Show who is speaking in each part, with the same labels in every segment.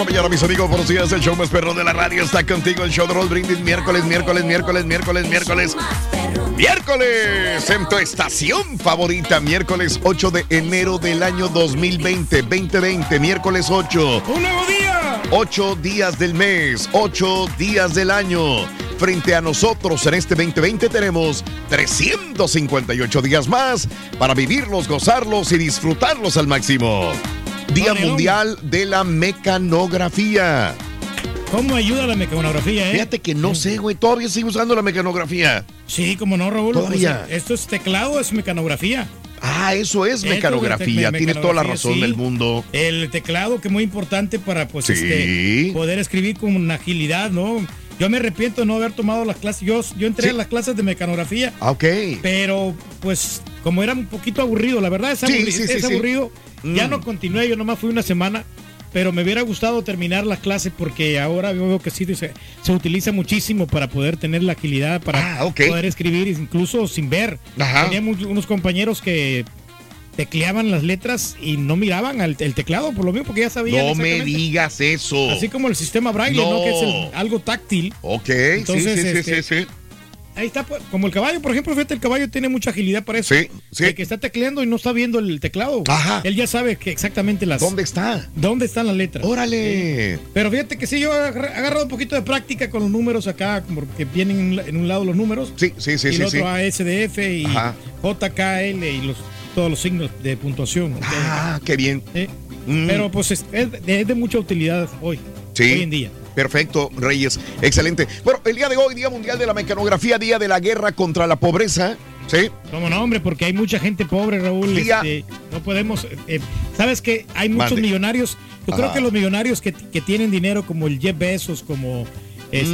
Speaker 1: La mañana, mis amigos. Buenos días. El show más perro de la radio está contigo. El show de Roll Brindis. Miércoles, miércoles, miércoles, miércoles, miércoles. Miércoles en tu estación favorita. Miércoles 8 de enero del año 2020. 2020. Miércoles 8.
Speaker 2: ¡Un nuevo día!
Speaker 1: 8 días del mes. 8 días del año. Frente a nosotros en este 2020 tenemos 358 días más para vivirlos, gozarlos y disfrutarlos al máximo. Día Mundial de la Mecanografía.
Speaker 2: ¿Cómo ayuda la mecanografía, eh?
Speaker 1: Fíjate que no sé, güey. Todavía sigo usando la mecanografía.
Speaker 2: Sí, como no, Raúl.
Speaker 1: Todavía.
Speaker 2: Esto es teclado, es mecanografía.
Speaker 1: Ah, eso es mecanografía.
Speaker 2: me-
Speaker 1: Tiene toda la razón
Speaker 2: sí.
Speaker 1: del mundo.
Speaker 2: El teclado que es muy importante para pues
Speaker 1: Sí.
Speaker 2: este, poder escribir con agilidad, ¿no? Yo me arrepiento de no haber tomado las clases. Yo, yo entré
Speaker 1: Sí.
Speaker 2: a las clases de mecanografía,
Speaker 1: Ah, ok.
Speaker 2: pero pues como era un poquito aburrido, la verdad es, aburri- es
Speaker 1: sí.
Speaker 2: Aburrido. Ya
Speaker 1: Mm.
Speaker 2: no continué, yo nomás fui una semana, pero me hubiera gustado terminar la clase porque ahora veo que sí se, se utiliza muchísimo para poder tener la agilidad, para
Speaker 1: Ah,
Speaker 2: poder escribir incluso sin ver.
Speaker 1: Ajá.
Speaker 2: Tenía mu- unos compañeros que tecleaban las letras y no miraban al, el teclado, por lo mismo, porque ya sabían.
Speaker 1: No me digas eso.
Speaker 2: Así como el sistema braille, ¿no?
Speaker 1: No.
Speaker 2: Que es el- algo táctil.
Speaker 1: Ok,
Speaker 2: Entonces,
Speaker 1: sí, sí,
Speaker 2: este,
Speaker 1: sí, sí, sí.
Speaker 2: Ahí está, pues, como el caballo, por ejemplo, fíjate, el caballo tiene mucha agilidad para eso.
Speaker 1: Sí, sí.
Speaker 2: El que está tecleando y no está viendo el teclado.
Speaker 1: Ajá.
Speaker 2: Él ya sabe que exactamente las.
Speaker 1: ¿Dónde está?
Speaker 2: ¿Dónde están las letras?
Speaker 1: Órale.
Speaker 2: Pero fíjate que sí, yo he agarra- agarrado un poquito de práctica con los números acá, como que vienen en un- lado los números.
Speaker 1: Sí, sí, sí,
Speaker 2: y el
Speaker 1: sí.
Speaker 2: otro ASDF y
Speaker 1: Ajá.
Speaker 2: JKL y los, todos los signos de puntuación.
Speaker 1: Ah, qué bien. Mm.
Speaker 2: Pero pues es, es de, es de mucha utilidad hoy.
Speaker 1: Sí.
Speaker 2: Hoy en día.
Speaker 1: Perfecto, Reyes. Excelente. Bueno, el día de hoy, Día Mundial de la Mecanografía, Día de la Guerra contra la Pobreza. Sí.
Speaker 2: Como no, hombre, porque hay mucha gente pobre, Raúl.
Speaker 1: Día-
Speaker 2: este, no podemos. eh, Sabes que hay muchos
Speaker 1: Mande.
Speaker 2: millonarios. Yo creo que los millonarios que, que tienen dinero, como el Jeff Bezos, como este,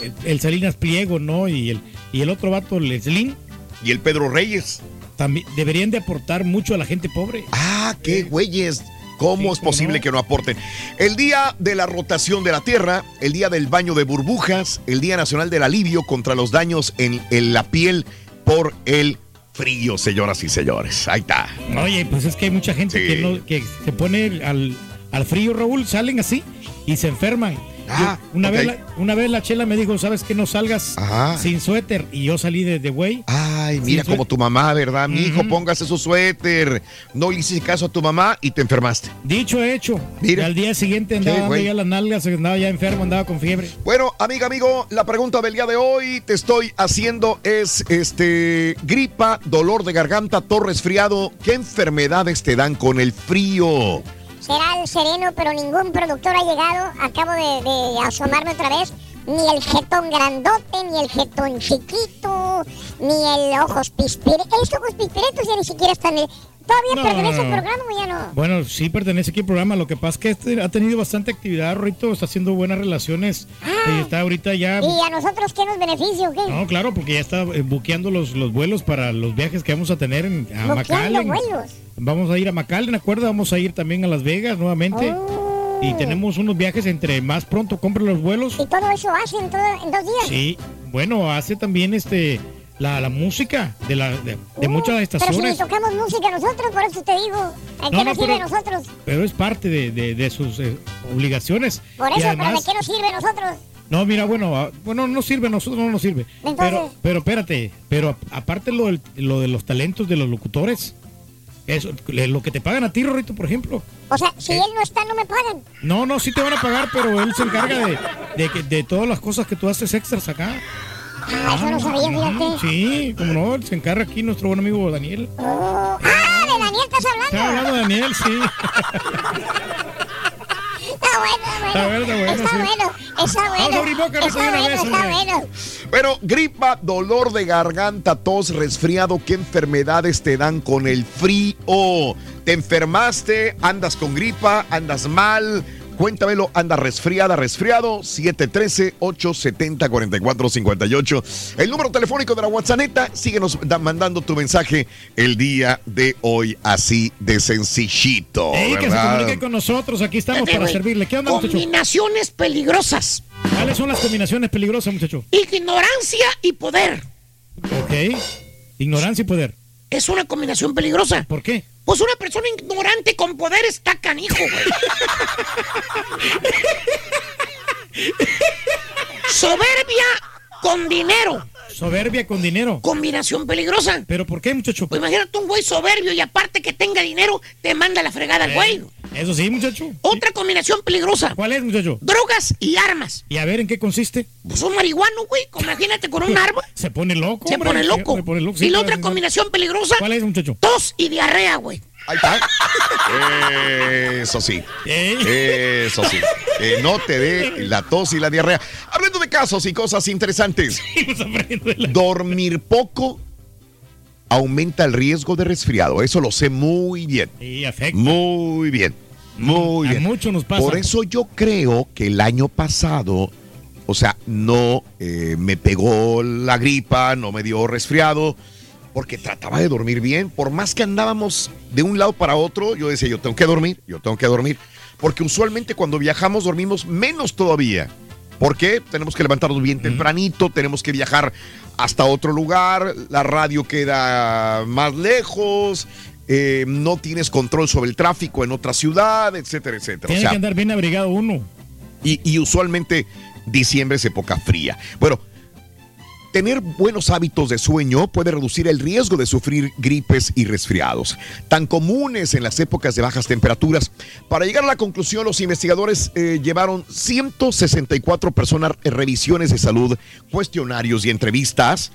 Speaker 1: Mm.
Speaker 2: el, el Salinas Pliego, ¿no? Y el, y el otro vato, el Slim,
Speaker 1: Y el Pedro Reyes.
Speaker 2: también deberían de aportar mucho a la gente pobre.
Speaker 1: Ah, qué güeyes. ¿Cómo
Speaker 2: Sí,
Speaker 1: es posible
Speaker 2: no.
Speaker 1: que no aporten? El día de la rotación de la Tierra, el día del baño de burbujas, el Día Nacional del Alivio contra los daños en, en la piel por el frío, señoras y señores. Ahí está.
Speaker 2: Oye, pues es que hay mucha gente
Speaker 1: Sí.
Speaker 2: que, no, que se pone al, al frío, Raúl, salen así y se enferman.
Speaker 1: Ah,
Speaker 2: Yo- una, vez la, una vez la chela me dijo, ¿sabes que no salgas
Speaker 1: Ajá.
Speaker 2: sin suéter? Y yo salí de, güey.
Speaker 1: Ay, mira como tu mamá, ¿verdad? Mi hijo, póngase su suéter. No le hiciste caso a tu mamá y te enfermaste.
Speaker 2: Dicho hecho.
Speaker 1: Mira.
Speaker 2: Y al día siguiente andaba ya las nalgas, andaba ya enfermo, andaba con fiebre.
Speaker 1: Bueno, amiga, amigo, la pregunta del día de hoy te estoy haciendo es este gripa, dolor de garganta, tos resfriado. ¿Qué enfermedades te dan con el frío?
Speaker 3: Será el sereno, pero ningún productor ha llegado. Acabo de, asomarme otra vez. ni el jetón grandote, ni el jetón chiquito, ni el ojos pispiretos. Estos ojos pispiretos ya ni siquiera están... En... ¿Todavía
Speaker 2: No,
Speaker 3: pertenece al programa o ya no?
Speaker 2: Bueno, sí pertenece aquí al programa. Lo que pasa es que este ha tenido bastante actividad, Rito. Está haciendo buenas relaciones. Y está ahorita ya.
Speaker 3: ¿Y a nosotros qué nos beneficia o qué?
Speaker 2: No, claro, porque ya está eh, buqueando los, los vuelos para los viajes que vamos a tener en, a
Speaker 3: Buqueando
Speaker 2: McAllen.
Speaker 3: vuelos.
Speaker 2: Vamos a ir a McAllen, acuerdo, vamos a ir también a Las Vegas nuevamente.
Speaker 3: Oh.
Speaker 2: Y tenemos unos viajes entre más pronto compre los vuelos.
Speaker 3: ¿Y todo eso hacen todo, en dos días?
Speaker 2: Sí, bueno, hace también este la, la música de, la, de, de muchas
Speaker 3: Pero si
Speaker 2: estaciones,
Speaker 3: ni tocamos música nosotros, por eso te digo. ¿A qué
Speaker 2: No, no,
Speaker 3: nos sirve
Speaker 2: pero-
Speaker 3: nosotros?
Speaker 2: pero es parte de, de- sus eh, obligaciones.
Speaker 3: Por eso, pero
Speaker 2: además-
Speaker 3: ¿de qué nos sirve nosotros?
Speaker 2: No, mira, bueno, ah, bueno, no sirve, a nosotros no nos sirve.
Speaker 3: Entonces-
Speaker 2: Pero, pero espérate, pero aparte lo, del- lo de los talentos de los locutores, eso, lo que te pagan a ti, Rorrito, por ejemplo.
Speaker 3: O sea, si
Speaker 2: Eh.
Speaker 3: él no está, no me pagan.
Speaker 2: No, no, sí te van a pagar, pero él se encarga de, de, que- de todas las cosas que tú haces extras acá.
Speaker 3: Ah, eso no sabía, fíjate.
Speaker 2: Sí, como no, se encarga aquí nuestro buen amigo Daniel.
Speaker 3: Oh, ah, de Daniel estás hablando.
Speaker 2: Está hablando de Daniel, sí.
Speaker 3: Está bueno,
Speaker 2: Está bueno, está bueno,
Speaker 3: Está
Speaker 2: sí.
Speaker 3: bueno, está bueno. Está bueno. Bueno,
Speaker 1: gripa, dolor de garganta, tos, resfriado, ¿qué enfermedades te dan con el frío? ¿Te enfermaste? ¿Andas con gripa? ¿Andas mal? Cuéntamelo, anda resfriada, resfriado, 713-870-4458. El número telefónico de la WhatsApp, síguenos da- mandando tu mensaje el día de hoy, así de sencillito.
Speaker 2: Ey, que se comunique con nosotros, aquí estamos
Speaker 4: Fíjate,
Speaker 2: para
Speaker 4: güey.
Speaker 2: servirle. ¿Qué onda, muchacho?
Speaker 4: Combinaciones peligrosas.
Speaker 2: ¿Cuáles son las combinaciones peligrosas, muchacho?
Speaker 4: Ignorancia y poder.
Speaker 2: Ok. Ignorancia y poder.
Speaker 4: Es una combinación peligrosa.
Speaker 2: ¿Por qué?
Speaker 4: Pues una persona ignorante con poder está canijo, güey. Soberbia con dinero.
Speaker 2: Soberbia con dinero.
Speaker 4: Combinación peligrosa.
Speaker 2: ¿Pero por qué, muchacho?
Speaker 4: Pues imagínate un güey soberbio y aparte que tenga dinero, te manda la fregada al güey.
Speaker 2: Eh, Eso sí, muchacho.
Speaker 4: Otra combinación peligrosa.
Speaker 2: ¿Cuál es, muchacho?
Speaker 4: Drogas y armas.
Speaker 2: Y a ver, ¿en qué consiste?
Speaker 4: Pues un marihuano, güey. Imagínate con un arma.
Speaker 2: Se pone loco,
Speaker 4: Se
Speaker 2: hombre.
Speaker 4: pone loco.
Speaker 2: Se pone loco, sí,
Speaker 4: y la otra combinación peligrosa,
Speaker 2: ¿Cuál es, muchacho?
Speaker 4: tos y diarrea, güey.
Speaker 1: Ahí está. Eso sí. Eso sí. Que no te dé la tos y la diarrea. Hablando de casos y cosas interesantes. Dormir poco aumenta el riesgo de resfriado. Eso lo sé muy bien.
Speaker 2: Afecta.
Speaker 1: Muy bien. Muy
Speaker 2: A
Speaker 1: bien.
Speaker 2: mucho nos pasa.
Speaker 1: Por eso yo creo que el año pasado, o sea, no eh, me pegó la gripa, no me dio resfriado, porque trataba de dormir bien. Por más que andábamos de un lado para otro, yo decía, yo tengo que dormir, yo tengo que dormir. Porque usualmente cuando viajamos dormimos menos todavía. ¿Por qué? Tenemos que levantarnos bien tempranito, tenemos que viajar hasta otro lugar, la radio queda más lejos, eh, no tienes control sobre el tráfico en otra ciudad, etcétera, etcétera. O
Speaker 2: Tiene
Speaker 1: sea,
Speaker 2: que andar bien abrigado uno.
Speaker 1: y, y usualmente diciembre es época fría. Bueno, tener buenos hábitos de sueño puede reducir el riesgo de sufrir gripes y resfriados, tan comunes en las épocas de bajas temperaturas. Para llegar a la conclusión, los investigadores eh, llevaron 164 personas en revisiones de salud, cuestionarios y entrevistas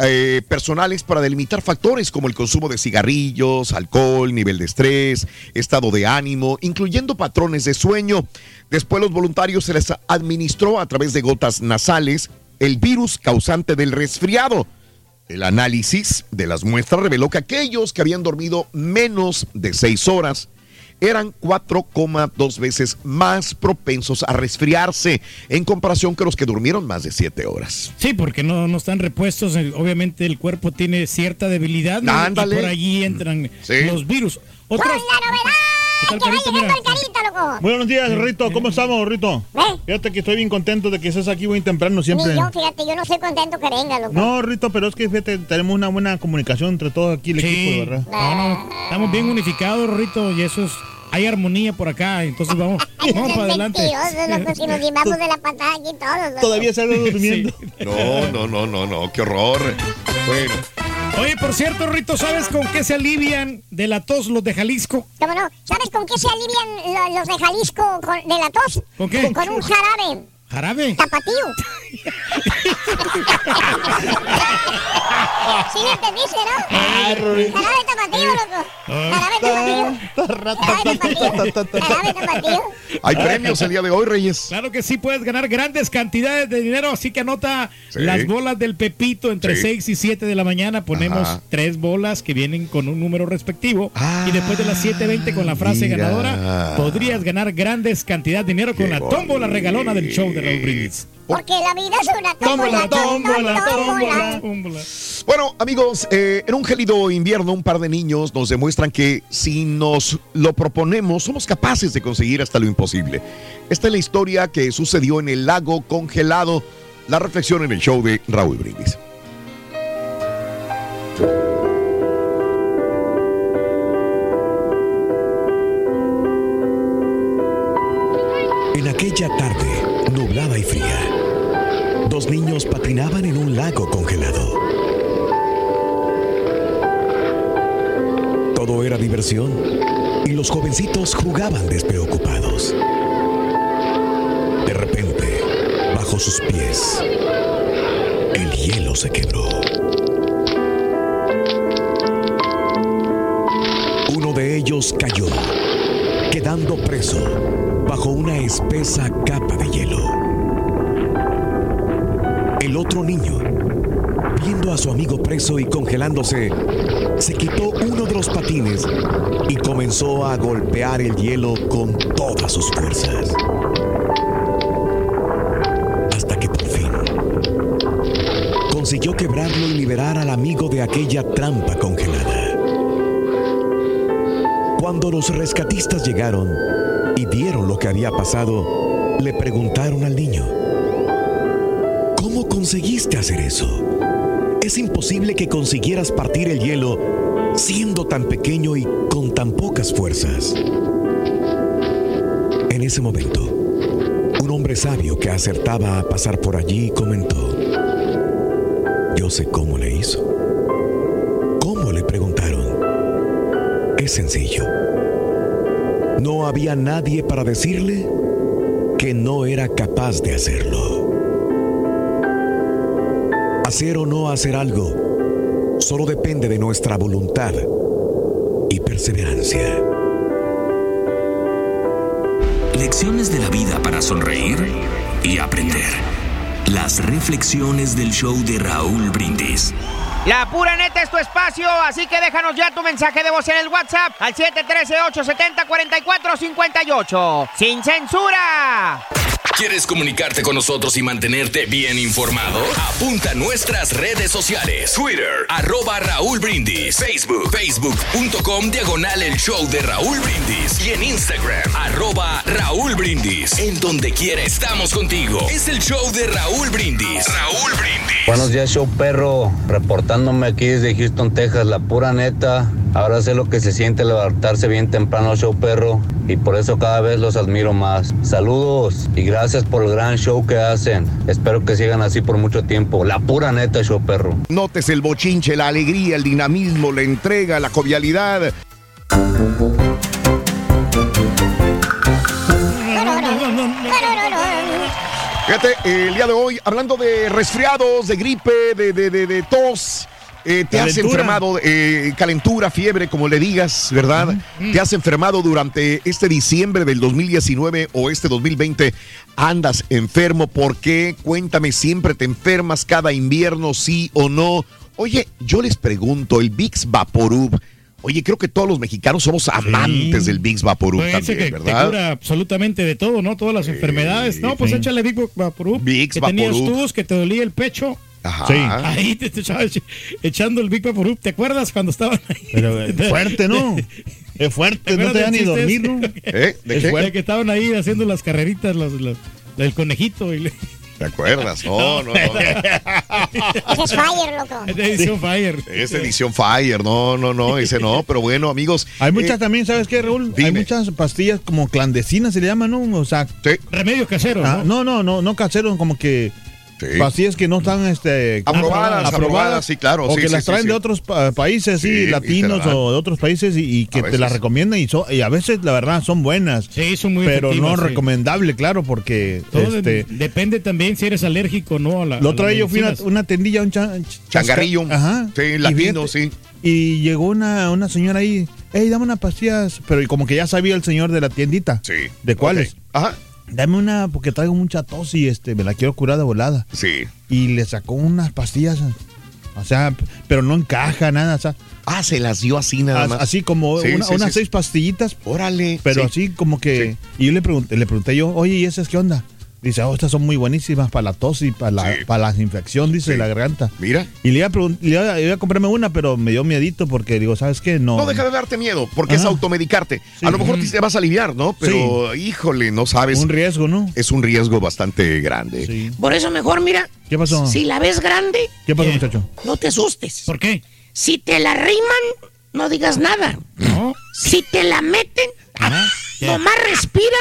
Speaker 1: eh, personales para delimitar factores como el consumo de cigarrillos, alcohol, nivel de estrés, estado de ánimo, incluyendo patrones de sueño. Después los voluntarios se les administró a través de gotas nasales el virus causante del resfriado. El análisis de las muestras reveló que aquellos que habían dormido menos de seis horas eran 4,2 veces más propensos a resfriarse en comparación que los que durmieron más de 7 horas.
Speaker 2: Sí, porque no, no están repuestos. Obviamente el cuerpo tiene cierta debilidad. ¿no? Y por allí entran
Speaker 1: Sí.
Speaker 2: los virus. Otras,
Speaker 3: ¡Con la novedad!
Speaker 2: ¿Qué tal,
Speaker 3: ¡Que va llegando el carita, loco!
Speaker 5: Buenos días, Rito. ¿Cómo estamos, Rito?
Speaker 3: ¿Eh?
Speaker 5: Fíjate que estoy bien contento de que estés aquí muy temprano siempre.
Speaker 3: Ni yo, fíjate, yo no estoy contento que venga, loco.
Speaker 5: No, Rito, pero es que fíjate, tenemos una buena comunicación entre todos aquí el
Speaker 2: Sí.
Speaker 5: equipo, ¿verdad?
Speaker 2: No, no, estamos bien unificados, Rito, y eso es. Hay armonía por acá, entonces vamos,
Speaker 3: Ay,
Speaker 2: vamos para adelante.
Speaker 3: loco, si nos llevamos de la patada aquí todos. loco.
Speaker 5: Todavía se durmiendo.
Speaker 1: No, no, no, no, no, qué horror. Bueno,
Speaker 2: Oye, por cierto, Rito, ¿sabes con qué se alivian de la tos los de Jalisco?
Speaker 3: ¿Cómo no? ¿Sabes con qué se alivian lo- los de Jalisco con- de la tos?
Speaker 2: ¿Con qué?
Speaker 3: Con un jarabe
Speaker 2: ¿Jarabe?
Speaker 3: tapatío. Sí le entendiste, ¿no? Jarabe tapatío, loco. Jarabe tapatío. Jarabe tapatío.
Speaker 1: Hay premios el día de hoy, Reyes.
Speaker 2: Claro que sí, puedes ganar grandes cantidades de dinero, así que anota
Speaker 1: Sí.
Speaker 2: las bolas del Pepito entre
Speaker 1: Sí.
Speaker 2: 6 y 7 de la mañana. Ponemos
Speaker 1: Ajá.
Speaker 2: tres bolas que vienen con un número respectivo.
Speaker 1: Ah,
Speaker 2: y después de las 7.20 con la frase
Speaker 1: mira.
Speaker 2: ganadora, podrías ganar grandes cantidades de dinero con
Speaker 1: Qué
Speaker 2: la tómbola regalona del show de Raúl Brindis.
Speaker 3: Porque la vida es una tómbola, tómbola, tómbola.
Speaker 2: tómbola.
Speaker 1: Bueno, amigos, eh, en un gélido invierno, un par de niños nos demuestran que si nos lo proponemos, somos capaces de conseguir hasta lo imposible. Esta es la historia que sucedió en el lago congelado. La reflexión en el show de Raúl Brindis.
Speaker 6: En aquella tarde, dos niños patinaban en un lago congelado. Todo era diversión y los jovencitos jugaban despreocupados. De repente, bajo sus pies, el hielo se quebró. Uno de ellos cayó, quedando preso bajo una espesa capa de hielo. El otro niño, viendo a su amigo preso y congelándose, se quitó uno de los patines y comenzó a golpear el hielo con todas sus fuerzas. Hasta que por fin consiguió quebrarlo y liberar al amigo de aquella trampa congelada. Cuando los rescatistas llegaron y vieron lo que había pasado, le preguntaron al niño, ¿cómo conseguiste hacer eso? Es imposible que consiguieras partir el hielo siendo tan pequeño y con tan pocas fuerzas. En ese momento, un hombre sabio que acertaba a pasar por allí comentó, yo sé cómo le hizo. ¿Cómo le preguntaron? Es sencillo. No había nadie para decirle que no era capaz de hacerlo. Hacer o no hacer algo solo depende de nuestra voluntad y perseverancia.
Speaker 7: Lecciones de la vida para sonreír y aprender. Las reflexiones del show de Raúl Brindis.
Speaker 4: La pura neta es tu espacio, así que déjanos ya tu mensaje de voz en el WhatsApp al 713-870-4458. ¡Sin censura!
Speaker 7: ¿Quieres comunicarte con nosotros y mantenerte bien informado? Apunta a nuestras redes sociales. Twitter, arroba Raúl Brindis. Facebook, facebook.com, diagonal el show de Raúl Brindis. Y en Instagram, arroba Raúl Brindis. En donde quiera estamos contigo. Es el show de Raúl Brindis. Raúl Brindis.
Speaker 8: Buenos días, show perro. Reportándome aquí desde Houston, Texas, la pura neta. Ahora sé lo que se siente levantarse bien temprano, show perro. Y por eso cada vez los admiro más. Saludos y gracias por el gran show que hacen. Espero que sigan así por mucho tiempo. La pura neta, show perro.
Speaker 1: Notes el bochinche, la alegría, el dinamismo, la entrega, la jovialidad. Fíjate, el día de hoy, hablando de resfriados, de gripe, de, de- de- de tos, eh, te has enfermado, eh, calentura, fiebre, como le digas, ¿verdad? Te has enfermado durante este diciembre del 2019 o este 2020. Andas enfermo, ¿por qué? Cuéntame, ¿siempre te enfermas cada invierno, sí o no? Oye, yo les pregunto, el Vicks Vaporub. Oye, creo que todos los mexicanos somos amantes del Vicks Vaporub
Speaker 2: Pues
Speaker 1: también,
Speaker 2: que te
Speaker 1: ¿verdad?
Speaker 2: cura absolutamente de todo, ¿no? Todas las enfermedades. No, pues
Speaker 1: sí.
Speaker 2: échale Big Vaporub.
Speaker 1: Vicks
Speaker 2: que tenías
Speaker 1: Vaporub.
Speaker 2: tus, que te dolía el pecho.
Speaker 1: Ajá.
Speaker 5: Sí.
Speaker 2: Ahí te, te echando el Big Vaporub. ¿Te acuerdas cuando estaban ahí?
Speaker 5: Pero eh, fuerte, ¿no? Es fuerte, no te da ni dormir, ¿no?
Speaker 1: ¿Eh? ¿De
Speaker 2: Es
Speaker 1: qué?
Speaker 2: fuerte que estaban ahí haciendo las carreritas, los, los- del conejito. Y le-
Speaker 1: ¿Te acuerdas? No, no, no.
Speaker 3: Ese es Fire, loco.
Speaker 2: de edición Fire.
Speaker 1: Esta edición Fire, no, no, no, ese no, pero bueno, amigos.
Speaker 5: Hay muchas
Speaker 1: eh,
Speaker 5: también, ¿sabes qué, Raúl? Hay
Speaker 1: dime.
Speaker 5: muchas pastillas como clandestinas, se le llaman, ¿no? O sea,
Speaker 1: sí.
Speaker 2: Remedio casero,
Speaker 5: ah,
Speaker 2: ¿no?
Speaker 5: no, no, no, no caseros, como que pastillas que no están este,
Speaker 1: Aprobadas, aprobadas, sí, claro,
Speaker 5: O
Speaker 1: sí,
Speaker 5: que
Speaker 1: sí,
Speaker 5: las
Speaker 1: sí,
Speaker 5: traen
Speaker 1: sí.
Speaker 5: de otros pa- países, sí,
Speaker 1: Sí, y
Speaker 5: latinos o de otros países y, y que te las recomiendan y, so- y a veces, la verdad, son buenas.
Speaker 2: Sí, son muy
Speaker 5: Pero no
Speaker 2: sí.
Speaker 5: recomendable, claro, porque
Speaker 2: Todo de-
Speaker 5: este,
Speaker 2: depende también si eres alérgico o no a la. a
Speaker 5: otra
Speaker 2: las
Speaker 5: vez yo fui a una, tendilla, un cha-
Speaker 1: Changarrillo.
Speaker 5: Ajá.
Speaker 1: Sí,
Speaker 5: Y
Speaker 1: latino,
Speaker 5: fíjate,
Speaker 1: sí.
Speaker 5: Y llegó una, una señora ahí, hey, dame unas pastillas. Pero como que ya sabía el señor de la tiendita.
Speaker 1: Sí.
Speaker 5: ¿De cuáles?
Speaker 1: Ajá.
Speaker 5: Dame una, porque traigo mucha tos y este, me la quiero curar de volada.
Speaker 1: Sí.
Speaker 5: Y le sacó unas pastillas, o sea, pero no encaja nada, o sea,
Speaker 1: Ah, se las dio así nada más.
Speaker 5: así como
Speaker 1: Sí,
Speaker 5: una-
Speaker 1: sí,
Speaker 5: unas
Speaker 1: sí.
Speaker 5: seis pastillitas,
Speaker 1: Órale.
Speaker 5: pero
Speaker 1: Sí.
Speaker 5: así como que... Y yo le pregunté, le pregunté yo, oye, ¿y esas qué onda? Dice, oh, estas son muy buenísimas para la tos y para la,
Speaker 1: Sí.
Speaker 5: para la infección, dice,
Speaker 1: Sí.
Speaker 5: de la garganta.
Speaker 1: Mira.
Speaker 5: Y le iba, a le iba, iba a comprarme una, pero me dio miedito porque digo, ¿sabes qué? No.
Speaker 1: No deja de darte miedo, porque es automedicarte.
Speaker 5: Sí.
Speaker 1: A lo mejor te vas a aliviar, ¿no? Pero, híjole, no sabes.
Speaker 5: Un riesgo, ¿no?
Speaker 1: Es un riesgo bastante grande.
Speaker 5: Sí.
Speaker 9: Por eso mejor, mira,
Speaker 5: ¿Qué pasó?
Speaker 9: si la ves grande,
Speaker 5: ¿Qué pasó,
Speaker 2: ¿Qué?
Speaker 5: muchacho?
Speaker 9: no te asustes.
Speaker 2: ¿Por qué?
Speaker 9: Si te la riman, no digas nada.
Speaker 2: No.
Speaker 9: Si te la meten, nomás respira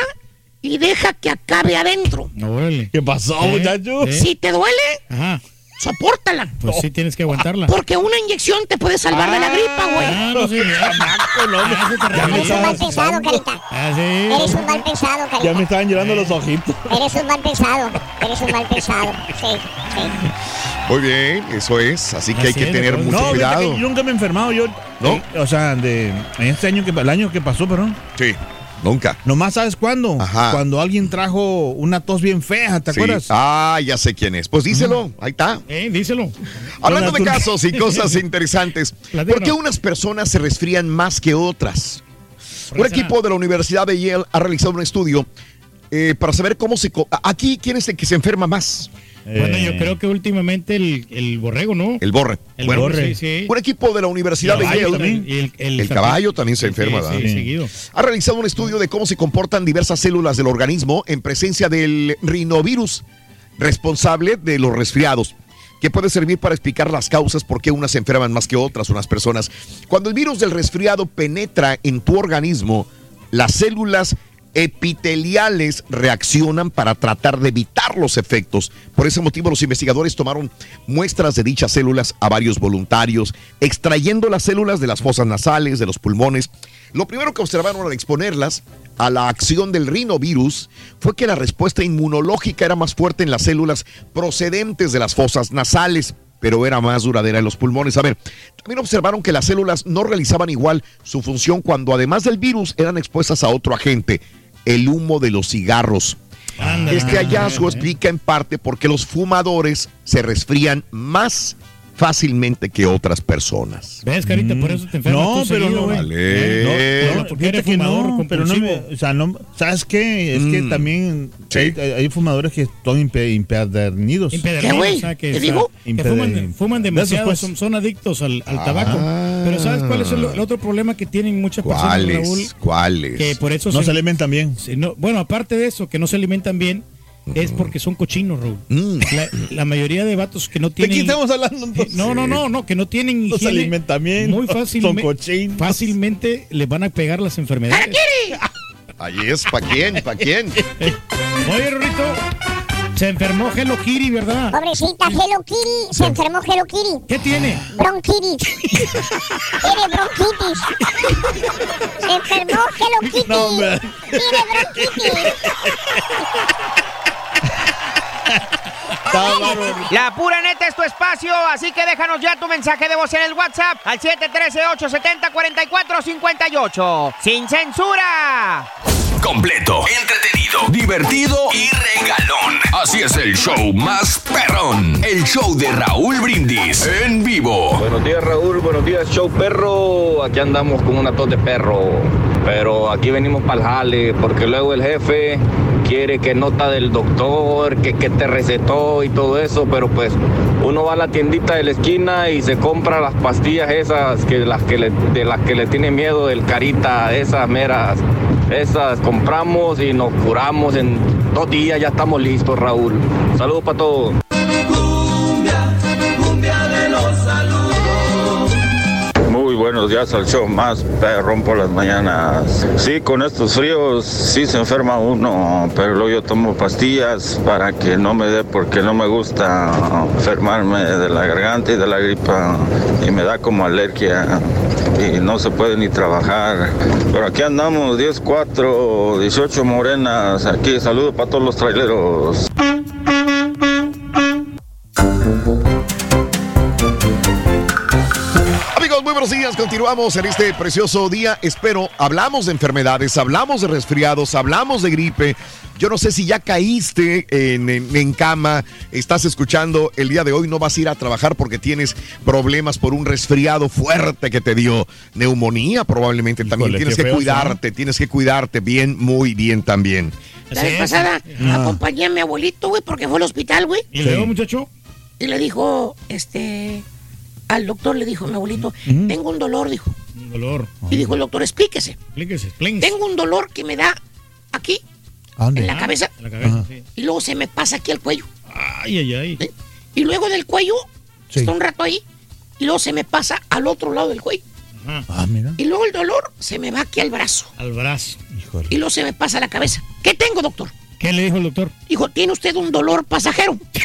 Speaker 9: y deja que acabe adentro.
Speaker 2: No órale.
Speaker 5: ¿Qué pasó,
Speaker 2: ¿Eh?
Speaker 5: muchacho?
Speaker 2: ¿Eh?
Speaker 9: Si te duele,
Speaker 2: Ajá.
Speaker 9: sopórtala.
Speaker 2: Pues sí tienes que aguantarla.
Speaker 9: Porque una inyección te puede salvar de la gripa, güey.
Speaker 2: Ah, no, sí, ya. Ah,
Speaker 5: Ya me
Speaker 3: Eres un mal pensado, carita.
Speaker 2: Ah, sí.
Speaker 3: Eres un mal pensado,
Speaker 5: Ya me
Speaker 3: carita.
Speaker 5: estaban llorando los ojitos.
Speaker 3: Eres un mal pensado. Eres un mal pensado. Sí, sí.
Speaker 1: Muy bien, eso es. Así que hay
Speaker 2: Así
Speaker 1: que
Speaker 2: es,
Speaker 1: tener
Speaker 2: ¿no?
Speaker 1: mucho
Speaker 5: No, fíjate
Speaker 1: cuidado.
Speaker 5: que yo nunca me he enfermado, yo.
Speaker 1: ¿No?
Speaker 5: eh, o sea, de, en este año que el año que pasó, perdón.
Speaker 1: Sí, nunca.
Speaker 5: Nomás sabes cuándo.
Speaker 1: Ajá.
Speaker 5: Cuando alguien trajo una tos bien fea, ¿te
Speaker 1: Sí.
Speaker 5: acuerdas?
Speaker 1: Ah, ya sé quién es. Pues díselo, ahí está.
Speaker 2: Eh, díselo.
Speaker 1: Hablando de casos y cosas interesantes. ¿por qué unas personas se resfrían más que otras?
Speaker 2: ¿Por
Speaker 1: Un equipo de la Universidad de Yale ha realizado un estudio eh, para saber cómo se... co- Aquí, ¿quién es el que se enferma más?
Speaker 2: Bueno, yo
Speaker 5: Eh,
Speaker 2: creo que últimamente el, el borrego, ¿no?
Speaker 1: El borre.
Speaker 2: El
Speaker 1: bueno,
Speaker 2: borre, sí, sí.
Speaker 1: un equipo de la Universidad
Speaker 2: El
Speaker 1: de
Speaker 2: caballo
Speaker 1: Yale
Speaker 2: también. Y el, el-
Speaker 1: El caballo también se enferma,
Speaker 2: sí,
Speaker 1: ¿verdad?
Speaker 2: sí,
Speaker 5: Sí.
Speaker 2: seguido.
Speaker 1: ha realizado un estudio de cómo se comportan diversas células del organismo en presencia del rinovirus responsable de los resfriados que puede servir para explicar las causas por qué unas se enferman más que otras, unas personas. Cuando el virus del resfriado penetra en tu organismo, las células epiteliales reaccionan para tratar de evitar los efectos. Por ese motivo, los investigadores tomaron muestras de dichas células a varios voluntarios, extrayendo las células de las fosas nasales, de los pulmones. Lo primero que observaron al exponerlas a la acción del rinovirus fue que la respuesta inmunológica era más fuerte en las células procedentes de las fosas nasales pero era más duradera en los pulmones. A ver, también observaron que las células no realizaban igual su función cuando además del virus eran expuestas a otro agente, el humo de los cigarros. Este hallazgo explica en parte por qué los fumadores se resfrían más fácilmente que otras personas.
Speaker 2: ¿Ves, Carita? Por eso te enfermas
Speaker 5: No,
Speaker 2: tú
Speaker 5: pero
Speaker 2: seguido,
Speaker 5: no,
Speaker 1: vale.
Speaker 2: Eh,
Speaker 5: No,
Speaker 2: no, porque eres
Speaker 5: que
Speaker 2: fumador
Speaker 5: no, pero no o sea, no, ¿sabes qué? Es que
Speaker 1: Mm.
Speaker 5: también
Speaker 1: Sí.
Speaker 5: hay, hay fumadores que son impe- impedernidos.
Speaker 2: Impedernidos,
Speaker 9: ¿Qué, güey?
Speaker 2: o sea, que,
Speaker 9: ¿Te
Speaker 2: o sea,
Speaker 9: digo?
Speaker 2: que
Speaker 5: Impeder-
Speaker 2: fuman, demasiado,
Speaker 5: pues.
Speaker 2: son, son adictos al, al
Speaker 1: Ah.
Speaker 2: tabaco. Pero ¿sabes cuál es el, el otro problema que tienen muchas personas, Raúl?
Speaker 1: ¿Cuáles? ¿Cuáles?
Speaker 2: Que por eso
Speaker 5: No
Speaker 2: se-
Speaker 5: se alimentan bien.
Speaker 2: se- no- bueno, aparte de eso, que no se alimentan bien, es porque son cochinos, Raúl.
Speaker 1: Mm.
Speaker 2: La, la mayoría de vatos que no
Speaker 5: ¿De qué
Speaker 2: tienen...
Speaker 5: estamos hablando entonces?
Speaker 2: No, no, no, no, que no tienen
Speaker 5: No se
Speaker 2: higiene.
Speaker 5: alimentan bien,
Speaker 2: Muy
Speaker 5: son
Speaker 2: fácilmente,
Speaker 5: cochinos.
Speaker 2: fácilmente les van a pegar las enfermedades.
Speaker 1: Ahí es, ¿para quién? ¿Para quién?
Speaker 2: Oye, Rorrito, se enfermó Hello Kitty, ¿verdad?
Speaker 3: Pobrecita Hello Kitty, se enfermó Hello Kitty.
Speaker 2: ¿Qué tiene?
Speaker 3: Bronquitis. Tiene bronquitis. Se enfermó Hello Kitty.
Speaker 5: No, hombre.
Speaker 3: Tiene bronquitis.
Speaker 4: La pura neta es tu espacio, así que déjanos ya tu mensaje de voz en el WhatsApp al 713-870-4458. ¡Sin censura!
Speaker 7: Completo, entretenido, divertido y regalón. Así es el show más perrón. El show de Raúl Brindis en vivo.
Speaker 8: Buenos días Raúl, buenos días show perro. Aquí andamos con una tos de perro. Pero aquí venimos para el jale porque luego el jefe quiere que nota del doctor, que, que te recetó y todo eso. Pero pues uno va a la tiendita de la esquina y se compra las pastillas esas que, las que de las que le tiene miedo del carita, esas meras. Esas compramos y nos curamos en dos días, ya estamos listos Raúl. Saludos para todos.
Speaker 10: Buenos días al más perrón por las mañanas. Sí, con estos fríos sí se enferma uno, pero yo tomo pastillas para que no me dé porque no me gusta enfermarme de la garganta y de la gripa y me da como alergia y no se puede ni trabajar. Pero aquí andamos, 10, 4, 18 morenas. Aquí, saludos para todos los traileros.
Speaker 1: Buenos días. Continuamos en este precioso día. Espero, hablamos de enfermedades, hablamos de resfriados, hablamos de gripe. Yo no sé si ya caíste en, en- en cama, estás escuchando el día de hoy, no vas a ir a trabajar porque tienes problemas por un resfriado fuerte que te dio neumonía, probablemente también. Tienes que
Speaker 5: feo,
Speaker 1: cuidarte, tienes que cuidarte bien, muy bien también.
Speaker 9: La vez pasada
Speaker 1: Ah.
Speaker 9: acompañé a mi abuelito, güey, porque fue al hospital, güey.
Speaker 2: ¿Y luego, muchacho?
Speaker 9: Y le dijo, este, al doctor le dijo, mi abuelito, tengo un dolor, dijo.
Speaker 2: Un dolor.
Speaker 9: Y dijo el doctor, explíquese.
Speaker 2: Explíquese, explíquese.
Speaker 9: Tengo un dolor que me da aquí,
Speaker 5: dónde?
Speaker 9: en la
Speaker 2: Ah,
Speaker 9: cabeza,
Speaker 2: en la cabeza, sí.
Speaker 9: y luego se me pasa aquí al cuello.
Speaker 2: Ay, ay, ay.
Speaker 9: Y luego del cuello,
Speaker 5: Sí.
Speaker 9: está un rato ahí, y luego se me pasa al otro lado del cuello.
Speaker 5: Ah, mira.
Speaker 9: Y luego el dolor se me va aquí al brazo.
Speaker 2: Al brazo.
Speaker 9: Y luego se me pasa a la cabeza. ¿Qué tengo, doctor?
Speaker 2: ¿Qué le dijo el doctor?
Speaker 9: Dijo, tiene usted un dolor pasajero.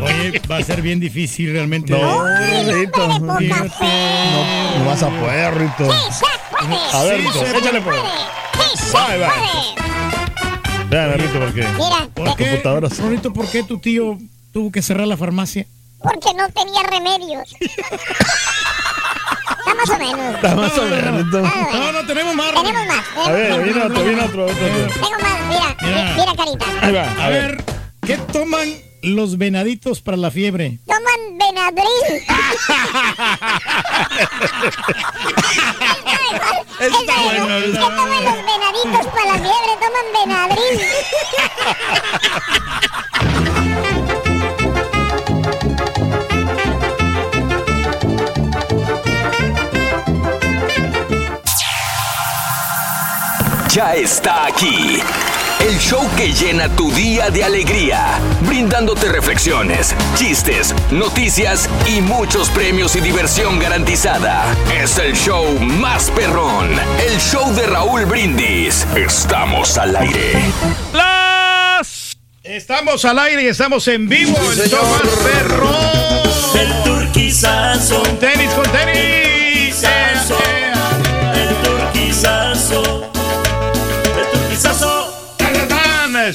Speaker 2: Oye, va a ser bien difícil realmente.
Speaker 5: No, Rito. No, no vas a poder, Rito. A ver,
Speaker 2: Sí
Speaker 5: Rito,
Speaker 2: se
Speaker 5: échale por
Speaker 3: Bye,
Speaker 5: bye. Vean, Rito, porque.
Speaker 3: Mira,
Speaker 2: ¿Por qué,
Speaker 5: computadoras.
Speaker 2: Rorrito, por qué tu tío tuvo que cerrar la farmacia?
Speaker 3: porque no tenía remedios. Está más o menos.
Speaker 5: Está más o menos.
Speaker 2: No, no, tenemos más.
Speaker 3: Tenemos más.
Speaker 5: A ver, viene otro, viene otro, otro, otro.
Speaker 3: Tengo más, mira,
Speaker 2: Mira.
Speaker 3: mira, carita.
Speaker 5: Ahí va,
Speaker 2: A ver, ¿qué toman los venaditos para la fiebre?
Speaker 3: Toman Benadryl.
Speaker 2: Está bueno,
Speaker 3: ¿Qué toman los venaditos para la fiebre? Toman Benadryl.
Speaker 7: Ya está aquí. El show que llena tu día de alegría, brindándote reflexiones, chistes, noticias y muchos premios y diversión garantizada. Es el show más perrón, el show de Raúl Brindis. Estamos al aire.
Speaker 2: Las... Estamos al aire y estamos en vivo. el show más perro.
Speaker 11: El turquizazo.
Speaker 2: Con tenis, con tenis.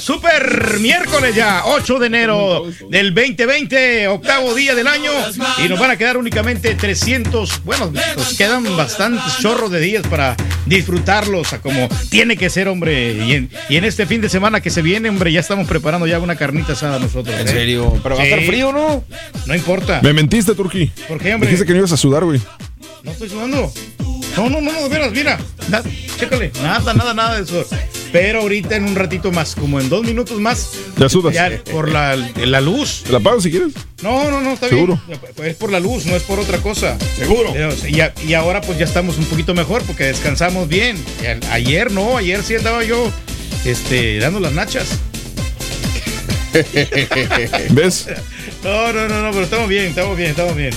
Speaker 2: Super miércoles ya, 8 de enero del 2020, octavo día del año. Y nos van a quedar únicamente 300. Bueno, pues quedan bastantes chorros de días para disfrutarlos a como tiene que ser, hombre. Y en, y en este fin de semana que se viene, hombre, ya estamos preparando ya una carnita asada nosotros.
Speaker 12: ¿En
Speaker 2: ¿eh?
Speaker 12: serio? ¿Pero va a estar frío, no?
Speaker 2: No importa.
Speaker 12: Me mentiste, Turki.
Speaker 2: ¿Por qué, hombre?
Speaker 12: Dijiste que no ibas a sudar, güey.
Speaker 2: No estoy sudando. No, no, no, no, de veras, mira. Na- chécale. Nada, nada, nada de eso. Pero ahorita en un ratito más, como en dos minutos más.
Speaker 12: Ya sudas.
Speaker 2: Ya, por la, la luz.
Speaker 12: ¿Te la pago si quieres?
Speaker 2: No, no, no, está
Speaker 12: ¿Seguro?
Speaker 2: bien. Es por la luz, no es por otra cosa.
Speaker 12: ¿Seguro?
Speaker 2: Y, a- y ahora pues ya estamos un poquito mejor porque descansamos bien. Ayer no, ayer sí andaba yo este, dando las nachas.
Speaker 12: ¿Ves?
Speaker 2: No, no, no, no, pero estamos bien, estamos bien, estamos bien.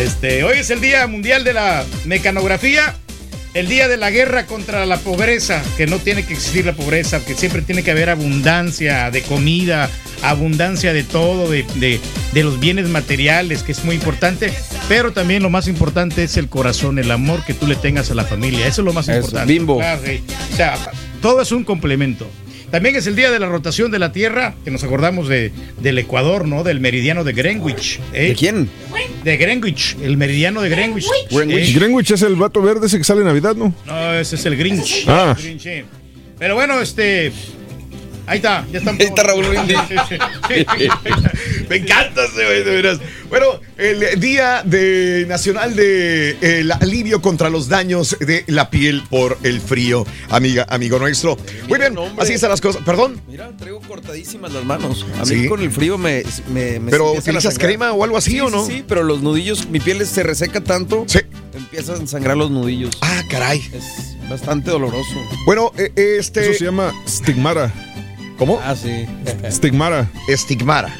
Speaker 2: Este, hoy es el Día Mundial de la Mecanografía, el Día de la Guerra contra la Pobreza, que no tiene que existir la pobreza, que siempre tiene que haber abundancia de comida, abundancia de todo, de, de- de los bienes materiales, que es muy importante, pero también lo más importante es el corazón, el amor que tú le tengas a la familia, eso es lo más importante.
Speaker 12: bimbo.
Speaker 2: Claro, sí. O sea, todo es un complemento. También es el día de la rotación de la Tierra, que nos acordamos de, del Ecuador, ¿no? Del meridiano de Greenwich. ¿eh?
Speaker 12: ¿De quién?
Speaker 2: De Greenwich, el meridiano de Greenwich.
Speaker 12: Greenwich.
Speaker 2: Eh,
Speaker 12: Greenwich es el vato verde ese que sale en Navidad, ¿no?
Speaker 2: no, ese es el Grinch.
Speaker 12: Ah.
Speaker 2: El Grinch, sí. Pero bueno, este. Ahí está, ya estamos.
Speaker 12: Ahí está Raúl Brindis.
Speaker 1: Me encanta ese güey, de veras. Bueno, el Día de Nacional de el alivio contra los daños de la piel por el frío, amiga, amigo nuestro. Muy bien, así están las cosas. Perdón,
Speaker 12: Mira, traigo cortadísimas las manos. A mí
Speaker 1: Sí.
Speaker 12: con el frío me. me, me
Speaker 1: pero ¿utilizas crema o algo así
Speaker 12: Sí,
Speaker 1: o no?
Speaker 12: Sí, pero los nudillos, mi piel se reseca tanto.
Speaker 1: Sí.
Speaker 12: Empiezan a sangrar los nudillos.
Speaker 1: Ah, caray.
Speaker 12: Es bastante doloroso.
Speaker 1: Bueno, eh, este.
Speaker 13: Eso se llama stigmara.
Speaker 1: ¿Cómo?
Speaker 12: Ah, sí.
Speaker 13: Stigmara.
Speaker 1: Estigmara.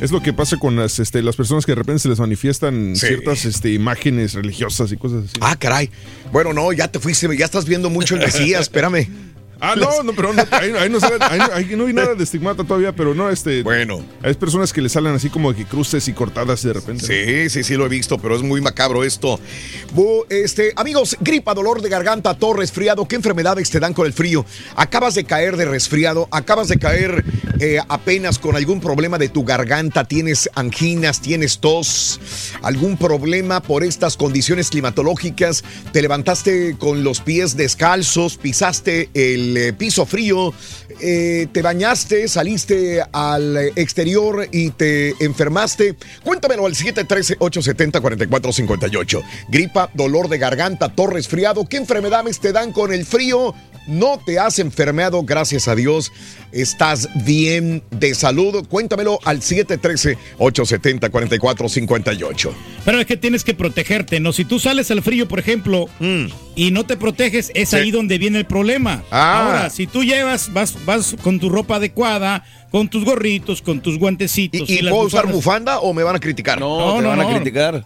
Speaker 13: Es lo que pasa con las, este, las personas que de repente se les manifiestan
Speaker 1: Sí.
Speaker 13: ciertas este, imágenes religiosas y cosas así.
Speaker 1: Ah, caray. Bueno, no, ya te fuiste, ya estás viendo mucho el Mesías, espérame.
Speaker 13: Ah, no, no, pero no, ahí, ahí no, sale- ahí no- ahí no vi nada de estigmata todavía, pero no, este.
Speaker 1: Bueno.
Speaker 13: Hay personas que le salen así como que cruces y cortadas de repente.
Speaker 1: Sí, sí, sí lo he visto, pero es muy macabro esto. Este, amigos, gripa, dolor de garganta, tos, resfriado, ¿qué enfermedades te dan con el frío? Acabas de caer de resfriado, acabas de caer eh, apenas con algún problema de tu garganta, tienes anginas, tienes tos, algún problema por estas condiciones climatológicas, te levantaste con los pies descalzos, pisaste el eh, piso frío, eh, te bañaste, saliste al exterior y te enfermaste. Cuéntamelo al 713-870-4458. Gripa, dolor de garganta, tos, resfriado. ¿Qué enfermedades te dan con el frío? No te has enfermado, gracias a Dios. Estás bien de salud. Cuéntamelo al 713-870-4458.
Speaker 2: Pero es que tienes que protegerte, ¿no? Si tú sales al frío, por ejemplo, y no te proteges, es ahí donde viene el problema.
Speaker 1: Ah.
Speaker 2: Ahora, si tú llevas, vas, vas con tu ropa adecuada, con tus gorritos, con tus guantecitos.
Speaker 1: ¿Y, y puedo usar bufanda o me van a criticar?
Speaker 2: No, no, no.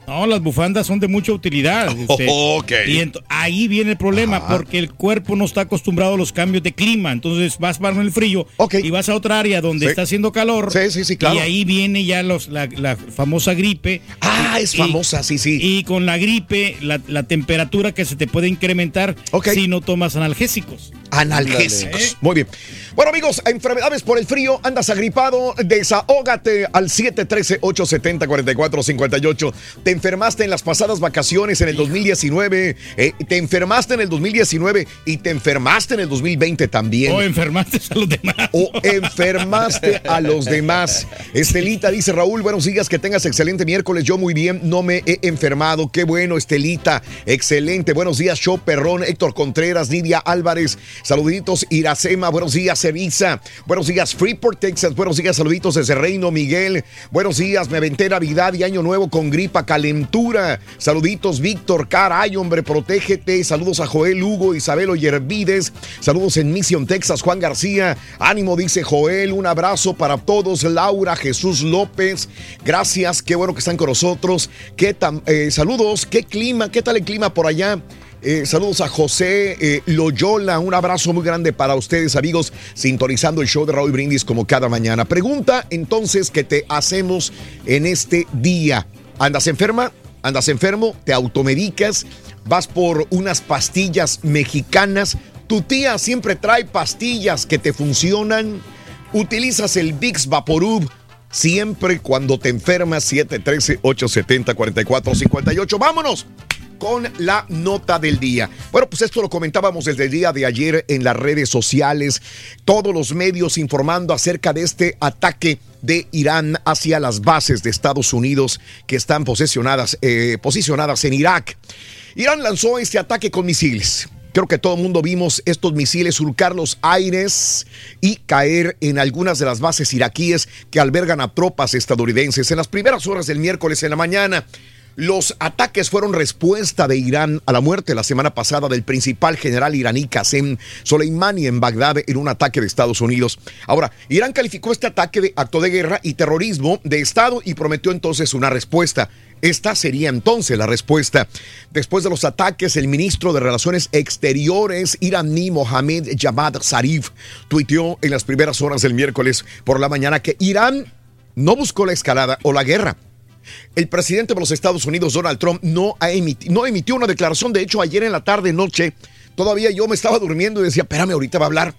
Speaker 2: No, las bufandas son de mucha utilidad. este,
Speaker 1: ok.
Speaker 2: Y ento- ahí viene el problema, porque el cuerpo no está acostumbrado a los cambios de clima. Entonces vas para el frío y vas a otra área donde
Speaker 1: Sí.
Speaker 2: está haciendo calor.
Speaker 1: Sí, sí, sí, claro.
Speaker 2: Y ahí viene ya los, la, la famosa gripe.
Speaker 1: Ah, es
Speaker 2: Y-
Speaker 1: famosa, sí, sí.
Speaker 2: Y con la gripe, la, la temperatura que se te puede incrementar si no tomas analgésicos.
Speaker 1: Analgésicos. Muy bien. Bueno, amigos, enfermedades por el frío, andas agripado, desahógate al 713-870-4458. Te enfermaste en las pasadas vacaciones en el 2019, eh, te enfermaste en el 2019 y te enfermaste en el 2020 también.
Speaker 2: O enfermaste a los demás.
Speaker 1: O enfermaste a los demás. Estelita dice Raúl, buenos días, que tengas excelente miércoles. Yo muy bien, no me he enfermado. Qué bueno, Estelita. Excelente. Buenos días, Show Perrón, Héctor Contreras, Nidia Álvarez. Saluditos, Iracema. Buenos días, Buenos días, Freeport, Texas. Buenos días, saluditos desde Reino Miguel. Buenos días, me aventé Navidad y Año Nuevo con gripa, calentura. Saluditos, Víctor. Caray, hombre, protégete. Saludos a Joel Hugo, Isabel Oyervides. Saludos en Mission, Texas, Juan García. Ánimo, dice Joel. Un abrazo para todos. Laura, Jesús López. Gracias, qué bueno que están con nosotros. ¿Qué eh, saludos, qué clima, qué tal el clima por allá? Eh, saludos a José eh, Loyola, un abrazo muy grande para ustedes amigos, sintonizando el show de Raúl Brindis como cada mañana. Pregunta entonces que te hacemos en este día. ¿Andas enferma? ¿Andas enfermo? ¿Te automedicas? ¿Vas por unas pastillas mexicanas? ¿Tu tía siempre trae pastillas que te funcionan? ¿Utilizas el Vicks Vaporub? Siempre cuando te enfermas, 713-870-4458. ¡Vámonos! Con la nota del día. Bueno, pues esto lo comentábamos desde el día de ayer en las redes sociales, todos los medios informando acerca de este ataque de Irán hacia las bases de Estados Unidos que están eh, posicionadas en Irak. Irán lanzó este ataque con misiles. Creo que todo el mundo vimos estos misiles surcar los aires y caer en algunas de las bases iraquíes que albergan a tropas estadounidenses en las primeras horas del miércoles en la mañana. Los ataques fueron respuesta de Irán a la muerte la semana pasada del principal general iraní Qasem Soleimani en Bagdad en un ataque de Estados Unidos. Ahora, Irán calificó este ataque de acto de guerra y terrorismo de Estado y prometió entonces una respuesta. Esta sería entonces la respuesta. Después de los ataques, el ministro de Relaciones Exteriores iraní Mohamed Javad Zarif tuiteó en las primeras horas del miércoles por la mañana que Irán no buscó la escalada o la guerra. El presidente de los Estados Unidos, Donald Trump, no, ha emiti- no emitió una declaración. De hecho, ayer en la tarde, noche, todavía yo me estaba durmiendo y decía, espérame, ahorita va a hablar.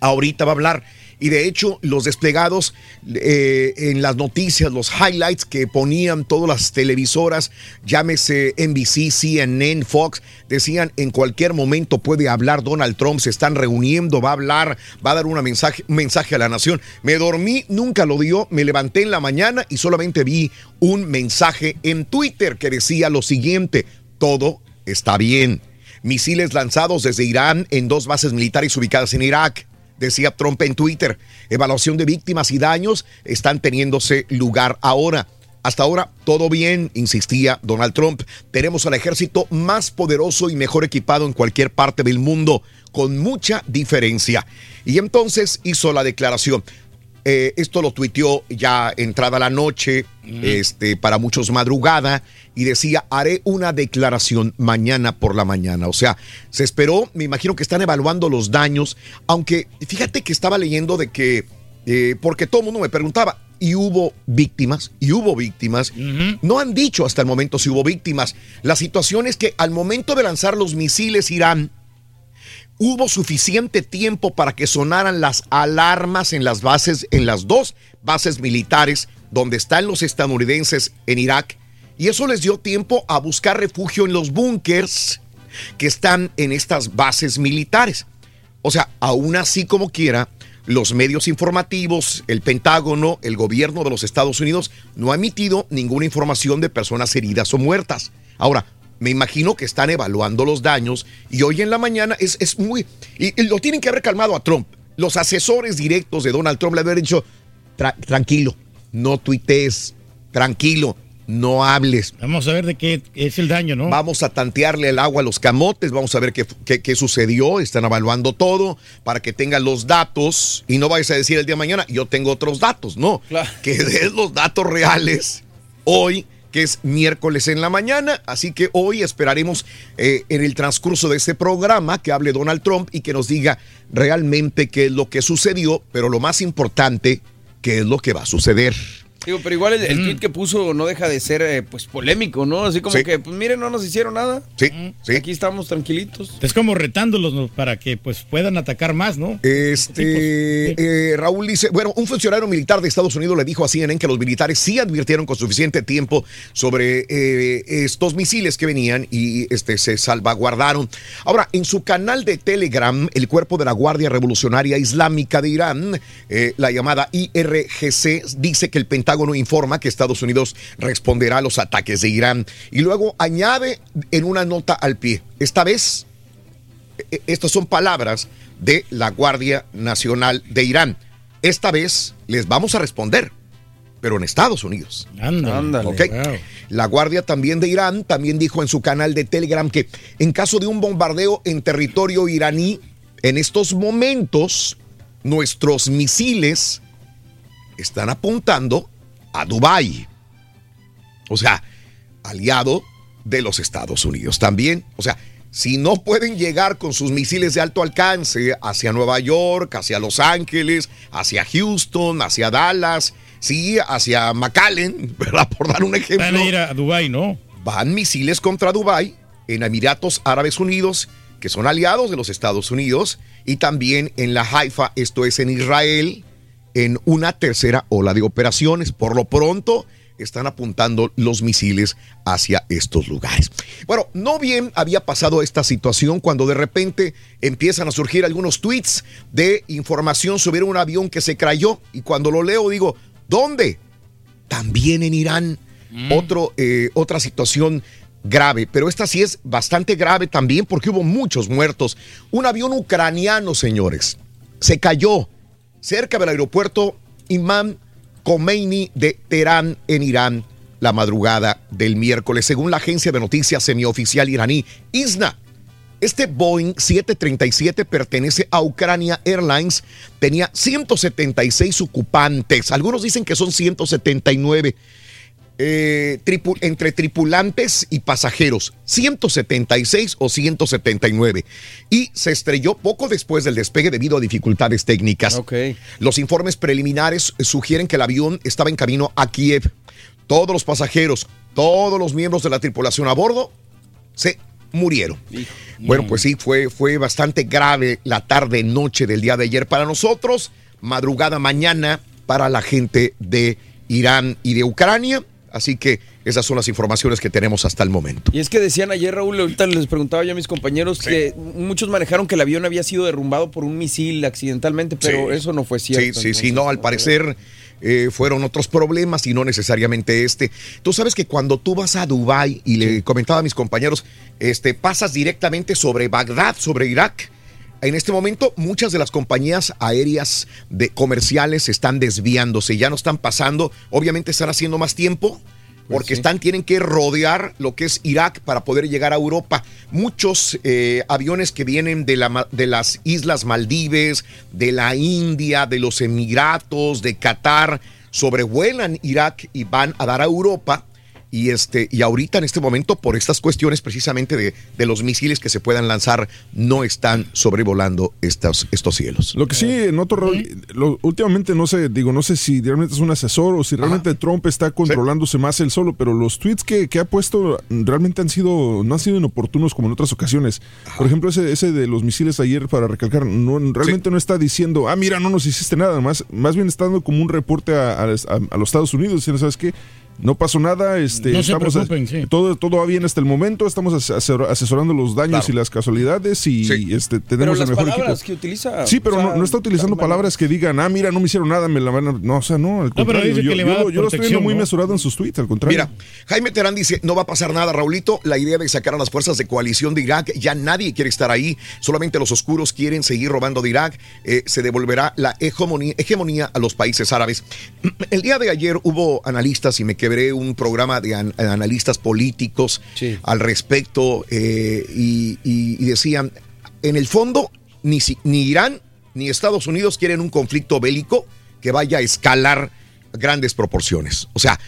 Speaker 1: Ahorita va a hablar. Y de hecho, los desplegados eh, en las noticias, los highlights que ponían todas las televisoras, llámese NBC, CNN, Fox, decían en cualquier momento puede hablar Donald Trump, se están reuniendo, va a hablar, va a dar una mensaje, un mensaje a la nación. Me dormí, nunca lo dio, me levanté en la mañana y solamente vi un mensaje en Twitter que decía lo siguiente, todo está bien. Misiles lanzados desde Irán en dos bases militares ubicadas en Irak decía Trump en Twitter. Evaluación de víctimas y daños están teniéndose lugar ahora. Hasta ahora todo bien, insistía Donald Trump. Tenemos al ejército más poderoso y mejor equipado en cualquier parte del mundo, con mucha diferencia. Y entonces hizo la declaración. Eh, esto lo tuiteó ya entrada la noche, este, para muchos madrugada, y decía, haré una declaración mañana por la mañana. O sea, se esperó, me imagino que están evaluando los daños, aunque fíjate que estaba leyendo de que, eh, porque todo el mundo me preguntaba, y hubo víctimas, y hubo víctimas. No han dicho hasta el momento si hubo víctimas. La situación es que al momento de lanzar los misiles Irán, hubo suficiente tiempo para que sonaran las alarmas en las bases, en las dos bases militares donde están los estadounidenses en Irak. Y eso les dio tiempo a buscar refugio en los búnkers que están en estas bases militares. O sea, aún así como quiera, los medios informativos, el Pentágono, el gobierno de los Estados Unidos no ha emitido ninguna información de personas heridas o muertas. Ahora, me imagino que están evaluando los daños y hoy en la mañana es, es muy... Y, y lo tienen que haber calmado a Trump. Los asesores directos de Donald Trump le habían dicho, "Tra- tranquilo, no tuitees, tranquilo, no hables.
Speaker 2: Vamos a ver de qué es el daño, ¿no?
Speaker 1: Vamos a tantearle el agua a los camotes, vamos a ver qué, qué- qué sucedió, están evaluando todo para que tengan los datos y no vayas a decir el día de mañana, yo tengo otros datos, no, que des los datos reales hoy, que es miércoles en la mañana, así que hoy esperaremos eh, en el transcurso de este programa que hable Donald Trump y que nos diga realmente qué es lo que sucedió, pero lo más importante, qué es lo que va a suceder.
Speaker 12: Digo, pero igual el, el tweet que puso no deja de ser eh, pues polémico, ¿no? Así como
Speaker 1: Sí.
Speaker 12: que, pues miren, no nos hicieron nada.
Speaker 1: Sí, sí.
Speaker 12: Aquí estamos tranquilitos.
Speaker 2: Es como retándolos ¿no? para que pues puedan atacar más, ¿no?
Speaker 1: Este, eh, Raúl dice, bueno, un funcionario militar de Estados Unidos le dijo a CNN que los militares sí advirtieron con suficiente tiempo sobre eh, estos misiles que venían y este, se salvaguardaron. Ahora, en su canal de Telegram, el cuerpo de la Guardia Revolucionaria Islámica de Irán, eh, la llamada IRGC, dice que el Pentágono informa que Estados Unidos responderá a los ataques de Irán y luego añade en una nota al pie, esta vez e- estas son palabras de la Guardia Nacional de Irán. Esta vez les vamos a responder, pero en Estados Unidos.
Speaker 2: Ándale.
Speaker 1: Ok. La Guardia también de Irán también dijo en su canal de Telegram que en caso de un bombardeo en territorio iraní, en estos momentos nuestros misiles están apuntando a Dubái. O sea, aliado de los Estados Unidos también. O sea, si no pueden llegar con sus misiles de alto alcance hacia Nueva York, hacia Los Ángeles, hacia Houston, hacia Dallas, sí, hacia McAllen, ¿verdad? Por dar un ejemplo.
Speaker 2: Van a ir a Dubái, ¿no?
Speaker 1: Van misiles contra Dubái en Emiratos Árabes Unidos, que son aliados de los Estados Unidos, y también en la Haifa, esto es en Israel, en una tercera ola de operaciones. Por lo pronto, están apuntando los misiles hacia estos lugares. Bueno, no bien había pasado esta situación cuando de repente empiezan a surgir algunos tweets de información sobre un avión que se cayó y cuando lo leo digo, ¿dónde? También en Irán. Otro, eh, otra situación grave, pero esta sí es bastante grave también porque hubo muchos muertos. Un avión ucraniano, señores, se cayó cerca del aeropuerto Imam Khomeini de Teherán, en Irán, la madrugada del miércoles, según la agencia de noticias semioficial iraní ISNA. Este Boeing 737 pertenece a Ucrania Airlines, tenía 176 ocupantes, algunos dicen que son 179 eh, tripu- entre tripulantes y pasajeros, 176 o 179. Y se estrelló poco después del despegue debido a dificultades técnicas. Los informes preliminares sugieren que el avión estaba en camino a Kiev. Todos los pasajeros, todos los miembros de la tripulación a bordo se murieron. Bueno, pues sí, fue, fue bastante grave la tarde, noche del día de ayer para nosotros, madrugada mañana para la gente de Irán y de Ucrania. Así que esas son las informaciones que tenemos hasta el momento.
Speaker 12: Y es que decían ayer, Raúl, ahorita les preguntaba yo a mis compañeros que muchos manejaron que el avión había sido derrumbado por un misil accidentalmente, pero
Speaker 1: Sí.
Speaker 12: eso no fue cierto.
Speaker 1: Sí, sí, sí, no, al parecer eh, fueron otros problemas y no necesariamente este. Tú sabes que cuando tú vas a Dubái, y le comentaba a mis compañeros, este, pasas directamente sobre Bagdad, sobre Irak. En este momento, muchas de las compañías aéreas de comerciales están desviándose, ya no están pasando, obviamente están haciendo más tiempo porque están, tienen que rodear lo que es Irak para poder llegar a Europa. Muchos eh, aviones que vienen de, la de las Islas Maldives, de la India, de los Emiratos, de Qatar, sobrevuelan Irak y van a dar a Europa. Y, este, y ahorita en este momento, por estas cuestiones precisamente de, de los misiles que se puedan lanzar, no están sobrevolando estos, estos cielos.
Speaker 13: Lo que sí noto, Raúl, lo- últimamente no sé, digo, no sé si realmente es un asesor o si realmente Trump está controlándose más él solo, pero los tweets que, que ha puesto realmente han sido, no han sido inoportunos como en otras ocasiones. Por ejemplo, ese, ese de los misiles ayer, para recalcar, no, realmente no está diciendo, ah, mira, no nos hiciste nada, más, más bien está dando como un reporte a, a- a- a los Estados Unidos, diciendo, ¿sabes qué? No pasó nada, este,
Speaker 14: No se
Speaker 13: estamos,
Speaker 14: sí.
Speaker 13: todo, todo va bien hasta el momento, estamos ase- asesor- asesorando los daños
Speaker 12: Claro.
Speaker 13: y las casualidades y este,
Speaker 12: Pero
Speaker 13: tenemos
Speaker 12: las
Speaker 13: el mejor
Speaker 12: palabras
Speaker 13: equipo.
Speaker 12: que utiliza.
Speaker 13: Sí, pero
Speaker 12: o sea,
Speaker 13: no, no está utilizando palabras que digan, ah, mira, no me hicieron nada, me la van a... No, o sea, no, al
Speaker 14: pero
Speaker 13: contrario.
Speaker 14: dice
Speaker 13: yo,
Speaker 14: que le va a
Speaker 13: yo
Speaker 14: dar
Speaker 13: lo- yo lo estoy viendo muy
Speaker 14: ¿no?
Speaker 13: mesurado en sus tweets, al contrario.
Speaker 1: Mira, Jaime Terán dice, no va a pasar nada, Raulito. La idea de sacar a las fuerzas de coalición de Irak, ya nadie quiere estar ahí. Solamente los oscuros quieren seguir robando de Irak. Eh, se devolverá la hegemonía, hegemonía a los países árabes. El día de ayer hubo analistas y me quebré un programa de an- analistas políticos al respecto eh, y, y- y decían, en el fondo, ni, ni Irán ni Estados Unidos quieren un conflicto bélico que vaya a escalar grandes proporciones. O sea,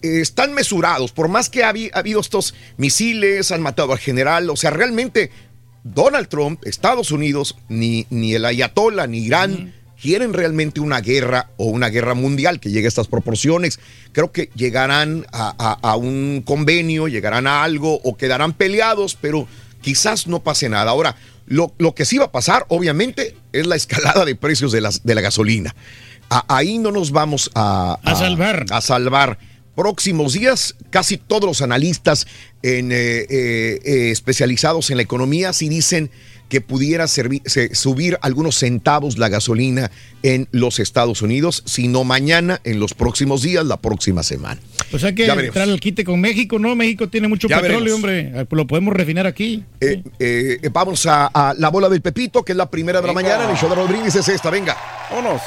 Speaker 1: están mesurados, por más que ha habido estos misiles, han matado al general, o sea, realmente Donald Trump, Estados Unidos, ni, ni el Ayatollah, ni Irán quieren realmente una guerra o una guerra mundial que llegue a estas proporciones. Creo que llegarán a, a- a un convenio, llegarán a algo o quedarán peleados, pero quizás no pase nada. Ahora, lo, lo que sí va a pasar, obviamente, es la escalada de precios de, las, de la gasolina. A- ahí no nos vamos a,
Speaker 14: A salvar.
Speaker 1: A salvar. Próximos días, casi todos los analistas en, eh, eh, eh, especializados en la economía sí dicen que pudiera subir algunos centavos la gasolina en los Estados Unidos, si no mañana, en los próximos días, la próxima semana.
Speaker 14: Pues hay que entrar al quite con México, ¿no? México tiene mucho
Speaker 1: Ya
Speaker 14: petróleo,
Speaker 1: veremos.
Speaker 14: hombre. Lo podemos refinar aquí.
Speaker 1: Eh, eh, eh, vamos a, a la bola del Pepito, que es la primera de la
Speaker 14: Venga.
Speaker 1: mañana. En el show de Raúl Brindis es esta, venga.
Speaker 12: Vámonos.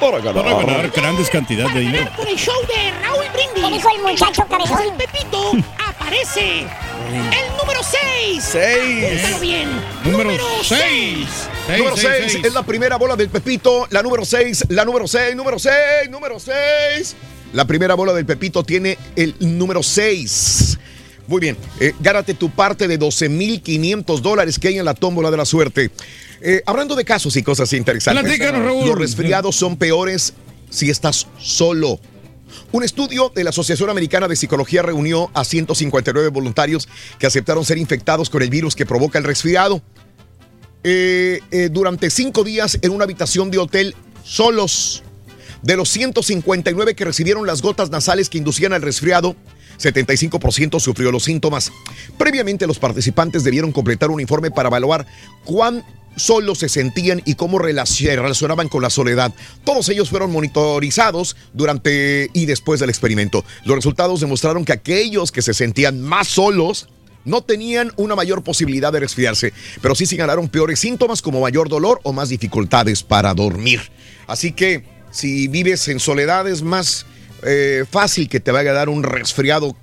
Speaker 14: Para ganar grandes cantidades de dinero.
Speaker 9: Con el show de Raúl Brindis.
Speaker 3: ¿Qué dijo el muchacho cabezón?
Speaker 9: El Pepito aparece. El número 6.
Speaker 12: Seis.
Speaker 9: Apúntalo bien.
Speaker 14: Número
Speaker 9: seis.
Speaker 14: seis.
Speaker 1: número 6 es la primera bola del Pepito. La número 6, la número 6, número 6, número 6. La primera bola del Pepito tiene el número 6. Muy bien, eh, gánate tu parte de 12.500 dólares que hay en la tómbola de la suerte. Eh, hablando de casos y cosas interesantes,
Speaker 14: Raúl.
Speaker 1: los resfriados son peores si estás solo. Un estudio de la Asociación Americana de Psicología reunió a 159 voluntarios que aceptaron ser infectados con el virus que provoca el resfriado. Eh, eh, durante cinco días en una habitación de hotel solos. De los 159 que recibieron las gotas nasales que inducían al resfriado, 75% sufrió los síntomas. Previamente los participantes debieron completar un informe para evaluar cuán solos se sentían y cómo relaci- relacionaban con la soledad. Todos ellos fueron monitorizados durante y después del experimento. Los resultados demostraron que aquellos que se sentían más solos no tenían una mayor posibilidad de resfriarse, pero sí señalaron peores síntomas como mayor dolor o más dificultades para dormir. Así que si vives en soledad es más eh, fácil que te vaya a dar un resfriado,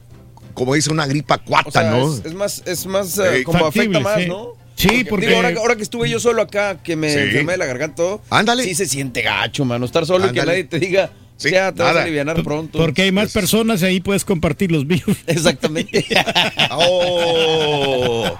Speaker 1: como dice una gripa cuata,
Speaker 12: O sea,
Speaker 1: ¿no?
Speaker 12: es, es más, es más eh,
Speaker 1: Sí.
Speaker 12: como
Speaker 14: Factible,
Speaker 12: afecta más,
Speaker 14: sí.
Speaker 12: ¿no?
Speaker 14: Sí, porque-
Speaker 12: Digo, ahora, ahora que estuve yo solo acá, que me
Speaker 1: Sí.
Speaker 12: enfermé de la garganta, todo,
Speaker 1: Ándale.
Speaker 12: sí se siente gacho, mano. Estar solo y que nadie te diga,
Speaker 1: Sí,
Speaker 12: ya te vas a aliviar pronto.
Speaker 14: Porque hay más personas y ahí puedes compartir los virus.
Speaker 12: Exactamente.
Speaker 1: ¡Oh!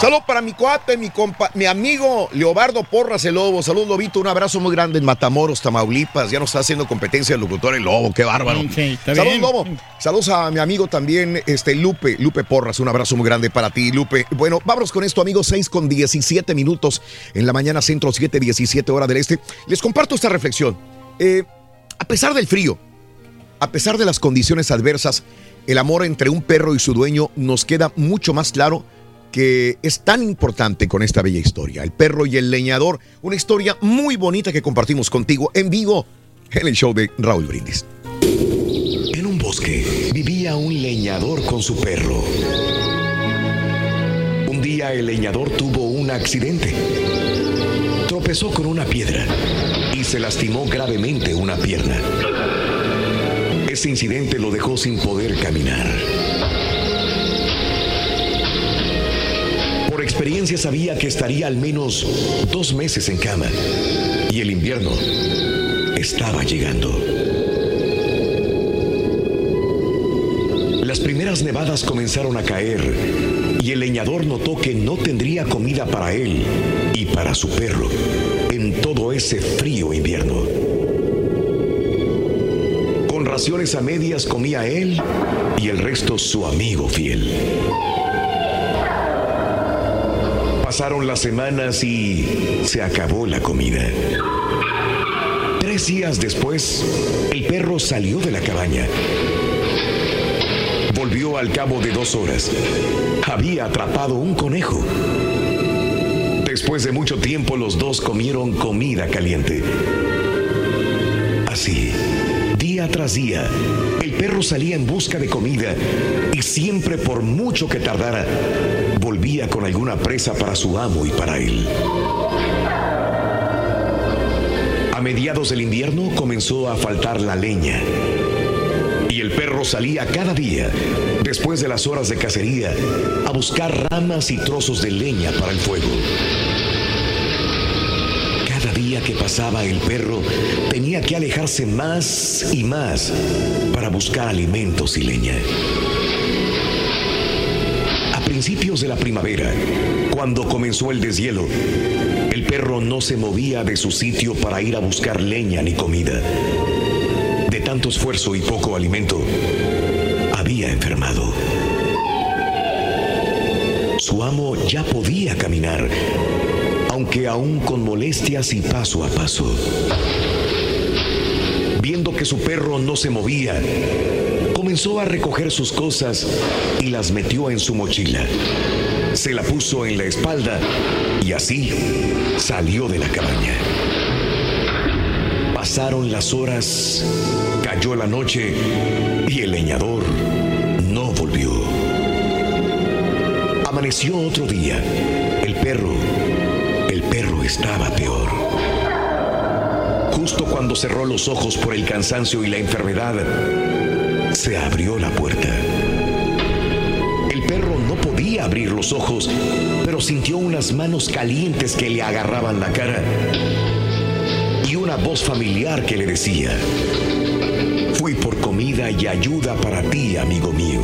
Speaker 1: Salud para mi cuate, mi compa, mi amigo Leobardo Porras el Lobo. Salud, Lobito. Un abrazo muy grande en Matamoros, Tamaulipas. Ya nos está haciendo competencia el locutor el Lobo. ¡Qué bárbaro!
Speaker 14: Sí, está
Speaker 1: Salud,
Speaker 14: bien.
Speaker 1: Lobo. Saludos a mi amigo también, este Lupe, Lupe Porras. Un abrazo muy grande para ti, Lupe. Bueno, vámonos con esto, amigos. 6 con 17 minutos en la mañana, centro 7, 17 hora del este. Les comparto esta reflexión. Eh, a pesar del frío, a pesar de las condiciones adversas, el amor entre un perro y su dueño nos queda mucho más claro que es tan importante con esta bella historia. El perro y el leñador, una historia muy bonita que compartimos contigo en vivo en el show de Raúl Brindis.
Speaker 6: En un bosque vivía un leñador con su perro. Un día el leñador tuvo un accidente. Tropezó con una piedra y se lastimó gravemente una pierna.
Speaker 1: Ese incidente lo dejó sin poder caminar. Por experiencia sabía que estaría al menos dos meses en cama y el invierno estaba llegando. Las primeras nevadas comenzaron a caer y el leñador notó que no tendría comida para él y para su perro en todo ese frío invierno. Con raciones a medias comía él y el resto su amigo fiel. Pasaron las semanas y se acabó la comida. Tres días después, el perro salió de la cabaña. Al cabo de dos horas. Había atrapado un conejo. Después de mucho tiempo los dos comieron comida caliente. Así, día tras día, el perro salía en busca de comida y siempre por mucho que tardara, volvía con alguna presa para su amo y para él. A mediados del invierno comenzó a faltar la leña. Perro salía cada día, después de las horas de cacería, a buscar ramas y trozos de leña para el fuego. Cada día que pasaba el perro tenía que alejarse más y más para buscar alimentos y leña. A principios de la primavera, cuando comenzó el deshielo, el perro no se movía de su sitio para ir a buscar leña ni comida. Tanto esfuerzo y poco alimento, había enfermado. Su amo ya podía caminar, aunque aún con molestias y paso a paso. Viendo que su perro no se movía, comenzó a recoger sus cosas y las metió en su mochila. Se la puso en la espalda y así salió de la cabaña. Pasaron las horas, cayó la noche y el leñador no volvió. Amaneció otro día. El perro, el perro estaba peor. Justo cuando cerró los ojos por el cansancio y la enfermedad, se abrió la puerta. El perro no podía abrir los ojos, pero sintió unas manos calientes que le agarraban la cara una voz familiar que le decía, fui por comida y ayuda para ti, amigo mío.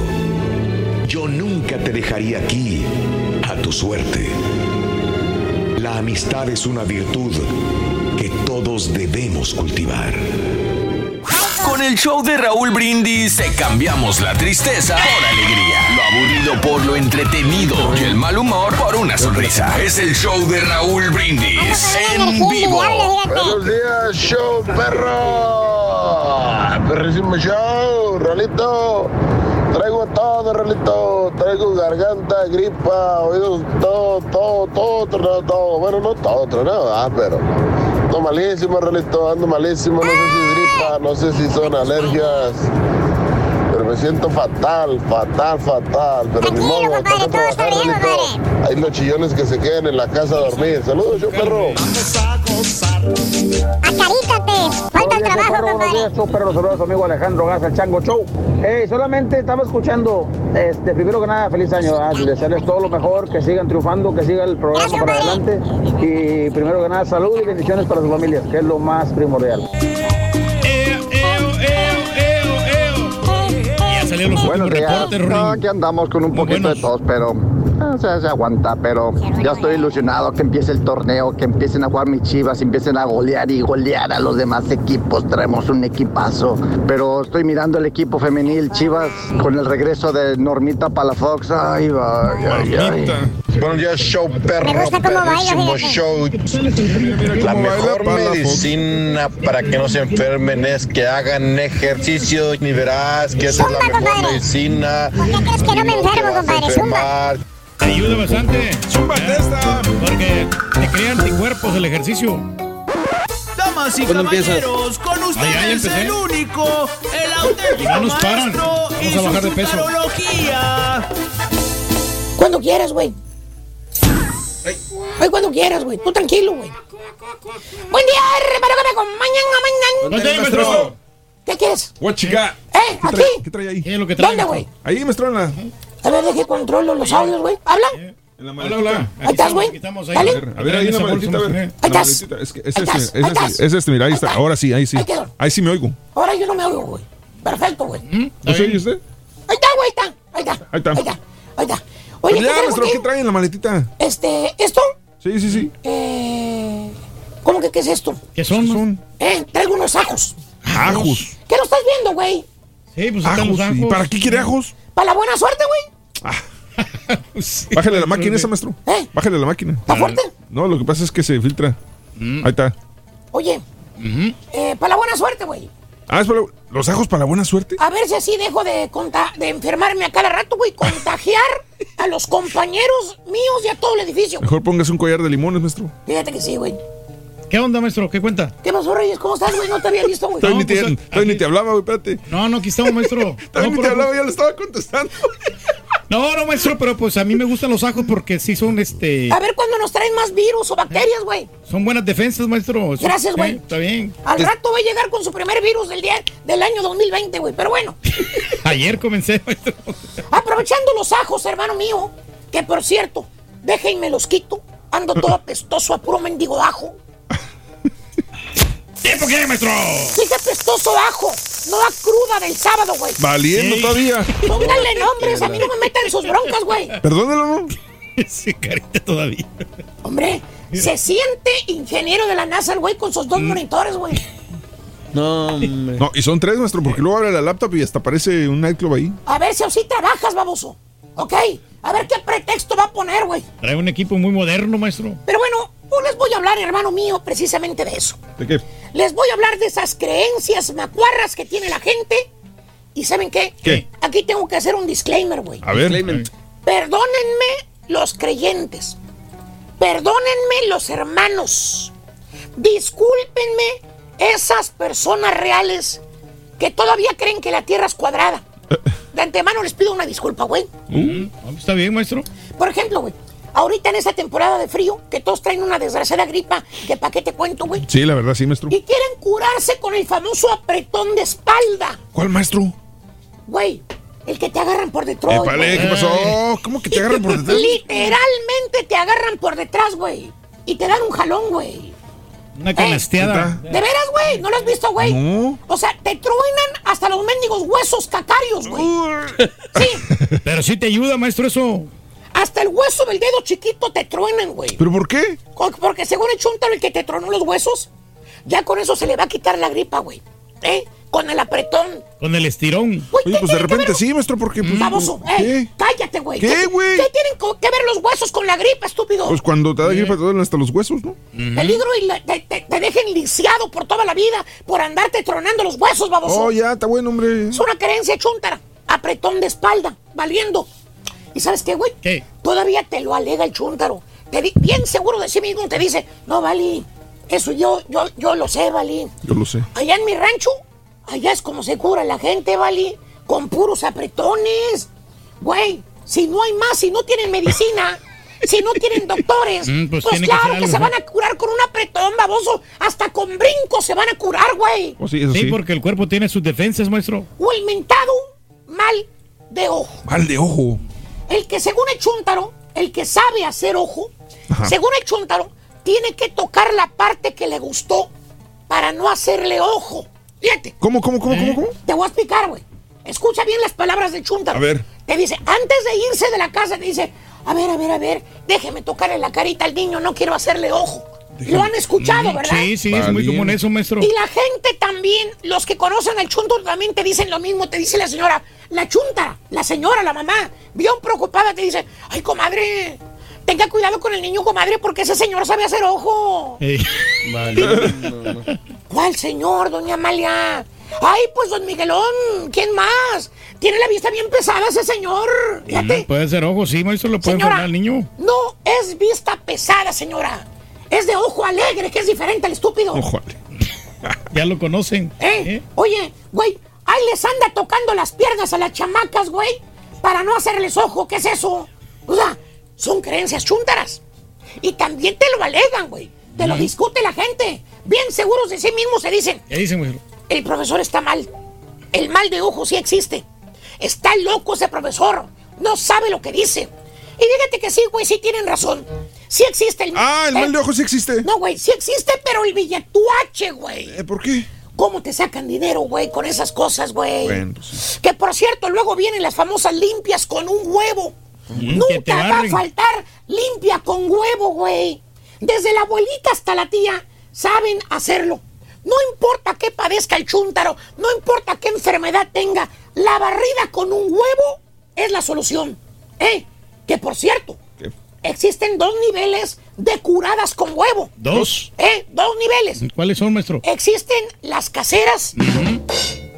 Speaker 1: Yo nunca te dejaría aquí a tu suerte. La amistad es una virtud que todos debemos cultivar.
Speaker 7: Con el show de Raúl Brindis te cambiamos la tristeza por alegría, lo aburrido por lo entretenido y el mal humor por una sonrisa. Es el show de Raúl Brindis en vivo.
Speaker 15: Buenos días, show, perro. Perrísimo show, Rolito. Traigo todo, Rolito. Traigo garganta, gripa, oídos, todo, todo, todo, tronado, todo. Bueno, no todo, tronado, ah, pero. Ando malísimo, Rolito. Ando malísimo. No sé si no sé si son alergias. Pero me siento fatal, fatal, fatal. Pero ni modo, trabajar, Rolito. Hay los chillones que se queden en la casa a dormir. Saludos, yo perro.
Speaker 3: Acarítate. Falta el trabajo,
Speaker 16: Buenos
Speaker 3: compadre.
Speaker 16: días, show, perro. Saludos a su amigo Alejandro Gas, el Chango Show. Hey, solamente estaba escuchando, este, primero que nada, feliz año. ¿verdad? Desearles todo lo mejor, que sigan triunfando, que siga el programa para adelante. Y primero que nada, salud y bendiciones para sus familias, que es lo más primordial.
Speaker 2: Salieron los
Speaker 14: Buenos
Speaker 2: últimos
Speaker 14: días.
Speaker 2: reportes,
Speaker 14: No,
Speaker 2: Rorín.
Speaker 14: aquí andamos con un poquito de tos, pero eh, se, se aguanta. Pero ya estoy ilusionado que empiece el torneo, que empiecen a jugar mis chivas, empiecen a golear y golear a los demás equipos. Traemos un equipazo. Pero estoy mirando el equipo femenil Chivas con el regreso de Normita Palafox. Ay, ay, ay, ay.
Speaker 15: Buenos días, show perro, perrísimo show. La mejor medicina para que no se enfermen es que hagan ejercicio y verás que esa es la mejor medicina.
Speaker 3: ¿Por qué crees que no me enfermo, compadre? Zumba.
Speaker 2: Te ayuda bastante. esta! Porque te crea anticuerpos el ejercicio.
Speaker 17: Damas y caballeros, con
Speaker 2: Ah,
Speaker 17: ustedes
Speaker 2: empecé.
Speaker 17: el único, el auténtico
Speaker 2: Y no nos paran. Vamos
Speaker 17: y
Speaker 2: a
Speaker 17: su
Speaker 2: bajar de peso.
Speaker 9: Cuando quieras, güey. Ay, cuando quieras, güey. Tú tranquilo, güey. Buen día, hermano, que me acompañan a mañana.
Speaker 2: ¿Dónde, maestro?
Speaker 9: ¿Qué ¿Qué quieres?
Speaker 13: What you got?
Speaker 9: ¿Eh?
Speaker 13: ¿Qué
Speaker 9: ¿Aquí?
Speaker 13: trae, ¿Qué trae ahí?
Speaker 14: ¿Qué es lo que
Speaker 9: ¿Dónde, güey?
Speaker 13: Ahí, maestro, en la...
Speaker 9: A ver, deje controlo los audios, güey. ¿Habla?
Speaker 13: En la
Speaker 14: Hola, hola.
Speaker 9: Ahí estás, güey. Dale.
Speaker 13: A ver, a ver, ahí en la maletita, a ver.
Speaker 9: Ahí
Speaker 13: En la
Speaker 9: estás.
Speaker 13: maletita. Es que es este, es este, es este, mira, ahí está. Ahora sí, ahí sí.
Speaker 9: Ahí
Speaker 13: sí me oigo.
Speaker 9: Ahora yo no me oigo, güey. Perfecto, güey.
Speaker 13: ¿No se oye usted?
Speaker 9: Ahí está, güey, ahí está. Ahí está.
Speaker 13: Ahí está.
Speaker 9: Ahí está. Ahí está. Oye, ¿qué aquí?
Speaker 13: ¿qué trae en la maletita?
Speaker 9: Este, ¿esto?
Speaker 13: Sí, sí, sí.
Speaker 9: Eh, ¿Cómo que qué es esto?
Speaker 14: ¿Qué son?
Speaker 9: Eh, traigo unos ajos.
Speaker 13: Ajos.
Speaker 9: ¿Qué lo estás viendo, güey?
Speaker 14: Sí, pues
Speaker 13: Ajos. ¿Y para qué quiere ajos?
Speaker 9: Para la buena suerte, güey.
Speaker 13: Bájale la máquina esa, maestro.
Speaker 9: ¿Eh?
Speaker 13: Bájale la máquina.
Speaker 9: ¿Está fuerte?
Speaker 13: No, lo que pasa es que se filtra. Ahí está.
Speaker 9: Oye, eh, para la buena suerte, güey.
Speaker 13: Ah, es para los ajos para la buena suerte.
Speaker 9: A ver si así dejo de, conta- de enfermarme a cada rato, güey. Contagiar a los compañeros míos y a todo el edificio.
Speaker 13: Mejor póngase un collar de limones, maestro.
Speaker 9: Fíjate que sí, güey.
Speaker 14: ¿Qué onda, maestro? ¿Qué cuenta?
Speaker 9: ¿Qué pasó, Reyes? ¿Cómo estás, güey? No te había visto, güey.
Speaker 13: Todavía ni,
Speaker 14: pues,
Speaker 13: te, todavía ni te hablaba, güey, espérate.
Speaker 14: No, no, aquí estamos, maestro.
Speaker 13: Todavía
Speaker 14: No,
Speaker 13: ni te hablaba, ya le estaba contestando.
Speaker 14: No, no, maestro, pero pues a mí me gustan los ajos porque sí son, este...
Speaker 9: A ver cuándo nos traen más virus o bacterias, güey.
Speaker 14: Son buenas defensas, maestro.
Speaker 9: Gracias, güey.
Speaker 14: eh, Está bien.
Speaker 9: Al rato va a llegar con su primer virus del día del año 2020, güey. Pero bueno,
Speaker 14: Ayer comencé, maestro.
Speaker 9: aprovechando los ajos, hermano mío, que por cierto, déjenme los quito. Ando todo apestoso a puro mendigo de ajo.
Speaker 14: ¿Tiempo qué, maestro?
Speaker 9: Apestoso de ajo. No da cruda del sábado, güey.
Speaker 13: Valiendo
Speaker 14: Sí.
Speaker 13: todavía.
Speaker 9: Pónganle nombres, a mí no me metan en sus broncas, güey.
Speaker 13: Perdónelo, ¿no?
Speaker 14: Sí, carita todavía.
Speaker 9: Hombre, se siente ingeniero de la NASA el güey con sus dos
Speaker 13: Mm.
Speaker 9: monitores, güey.
Speaker 12: No, hombre.
Speaker 13: No, y son tres, maestro, porque luego abre la laptop y hasta aparece un nightclub ahí.
Speaker 9: A ver si así trabajas, baboso. ¿Ok? A ver qué pretexto va a poner, güey.
Speaker 14: Trae un equipo muy moderno, maestro.
Speaker 9: Pero bueno, no les voy a hablar, hermano mío, precisamente de eso.
Speaker 13: ¿De qué?
Speaker 9: Les voy a hablar de esas creencias macuarras que tiene la gente. ¿Y saben qué?
Speaker 13: ¿Qué?
Speaker 9: Aquí tengo que hacer un disclaimer, güey.
Speaker 13: A ver.
Speaker 12: Disclaimer.
Speaker 9: Perdónenme los creyentes. Perdónenme los hermanos. Discúlpenme esas personas reales que todavía creen que la Tierra es cuadrada. De antemano les pido una disculpa, güey.
Speaker 14: Mm, Está bien, maestro.
Speaker 9: Por ejemplo, güey, ahorita en esta temporada de frío, que todos traen una desgraciada gripa, que pa' qué te cuento, güey.
Speaker 13: Sí, la verdad, sí, maestro.
Speaker 9: Y quieren curarse con el famoso apretón de espalda.
Speaker 13: ¿Cuál maestro?
Speaker 9: Güey, el que te agarran por detrás.
Speaker 13: Épale, ¿qué pasó? ¿Cómo que te agarran por detrás?
Speaker 9: Literalmente te agarran por detrás, güey. Y te dan un jalón, güey.
Speaker 14: Una canasteada.
Speaker 9: ¿De veras, güey? ¿No lo has visto, güey?
Speaker 13: No.
Speaker 9: O sea, te truenan hasta los mendigos huesos cacarios, güey. Sí,
Speaker 14: Pero sí te ayuda, maestro, eso.
Speaker 9: Hasta el hueso del dedo chiquito te truenan, güey.
Speaker 13: ¿Pero por qué?
Speaker 9: Porque según el chuntaro, el que te tronó los huesos, ya con eso se le va a quitar la gripa, güey. ¿Eh? Con el apretón.
Speaker 14: Con el estirón.
Speaker 9: Güey,
Speaker 13: Oye,
Speaker 9: ¿qué
Speaker 13: pues de repente
Speaker 9: ver-
Speaker 13: sí, maestro, porque... Pues,
Speaker 9: Baboso,
Speaker 13: ¿Qué?
Speaker 9: eh, cállate, güey.
Speaker 13: ¿Qué, güey?
Speaker 9: ¿Qué tienen que ver los huesos con la gripa, estúpido?
Speaker 13: Pues cuando te da gripa te duelen hasta los huesos, ¿no?
Speaker 9: Peligro y la- te, te- te dejen lisiado por toda la vida por andarte tronando los huesos, baboso.
Speaker 13: Oh, ya, está bueno, hombre.
Speaker 9: Es una creencia chuntara. Apretón de espalda, valiendo. ¿Y sabes qué, güey?
Speaker 14: ¿Qué?
Speaker 9: Todavía te lo alega el chúntaro. Te di- bien seguro de sí mismo te dice, no, Vali, eso yo, yo, yo lo sé, Vali.
Speaker 13: Yo lo sé.
Speaker 9: Allá en mi rancho, allá es como se cura la gente, Vali, con puros apretones. Güey, si no hay más, si no tienen medicina, si no tienen doctores,
Speaker 14: Mm, pues
Speaker 9: pues,
Speaker 14: que
Speaker 9: claro que,
Speaker 14: algo,
Speaker 9: se
Speaker 14: ¿no?
Speaker 9: van a curar con un apretón, baboso. Hasta con brincos se van a curar, güey.
Speaker 13: Oh, sí, eso
Speaker 14: Sí,
Speaker 13: sí.
Speaker 14: porque el cuerpo tiene sus defensas, maestro.
Speaker 9: O el mentado mal de ojo.
Speaker 13: Mal de ojo.
Speaker 9: El que según el chúntaro, el que sabe hacer ojo,
Speaker 13: Ajá.
Speaker 9: según el chúntaro, tiene que tocar la parte que le gustó para no hacerle ojo. Fíjate,
Speaker 13: ¿Cómo, cómo, cómo, cómo, cómo?
Speaker 9: te voy a explicar, güey. Escucha bien las palabras del chúntaro.
Speaker 13: A ver.
Speaker 9: Te dice, antes de irse de la casa, te dice, a ver, a ver, a ver, déjeme tocarle la carita al niño, no quiero hacerle ojo. Lo han escuchado,
Speaker 14: Mm,
Speaker 9: ¿verdad?
Speaker 14: Sí, sí, es muy común eso, maestro.
Speaker 9: Y la gente también, los que conocen al chúntaro también te dicen lo mismo, te dice la señora, la chunta, la señora, la mamá, bien preocupada, te dice, ay, comadre, tenga cuidado con el niño, comadre, porque ese señor sabe hacer ojo.
Speaker 14: Eh,
Speaker 9: ¿Cuál señor, doña Amalia? Ay, pues don Miguelón, ¿quién más? Tiene la vista bien pesada ese señor. Fíjate.
Speaker 14: mm, puede ser ojo, sí, maestro, lo puede
Speaker 9: Señora,
Speaker 14: enfermar al niño.
Speaker 9: no es vista pesada, señora. Es de ojo alegre, que es diferente al estúpido.
Speaker 13: Ojo.
Speaker 14: Ya lo conocen.
Speaker 9: ¿Eh? Oye, güey, ahí les anda tocando las piernas a las chamacas, güey, para no hacerles ojo. ¿Qué es eso? O sea, son creencias chúntaras. Y también te lo alegan, güey. Te lo discute la gente. Bien seguros de sí mismos se dicen,
Speaker 14: ¿Qué dicen, maestro?
Speaker 9: el profesor está mal. El mal de ojo sí existe. Está loco ese profesor. No sabe lo que dice. Y fíjate que sí, güey, sí tienen razón. Sí existe el...
Speaker 13: Ah, el
Speaker 9: eh,
Speaker 13: mal de ojo sí existe.
Speaker 9: No, güey, sí existe, pero el billetuache, güey.
Speaker 13: Eh, ¿Por qué?
Speaker 9: ¿Cómo te sacan dinero, güey, con esas cosas, güey?
Speaker 13: Bueno, pues sí.
Speaker 9: Que por cierto, luego vienen las famosas limpias con un huevo.
Speaker 14: Mm,
Speaker 9: Nunca va a faltar limpia con huevo, güey. Desde la abuelita hasta la tía saben hacerlo. No importa qué padezca el chúntaro, no importa qué enfermedad tenga, la barrida con un huevo es la solución. ¿Eh? Que por cierto, existen dos niveles de curadas con huevo.
Speaker 14: Dos.
Speaker 9: ¿Eh? Dos niveles.
Speaker 14: ¿Cuáles son, maestro?
Speaker 9: Existen las caseras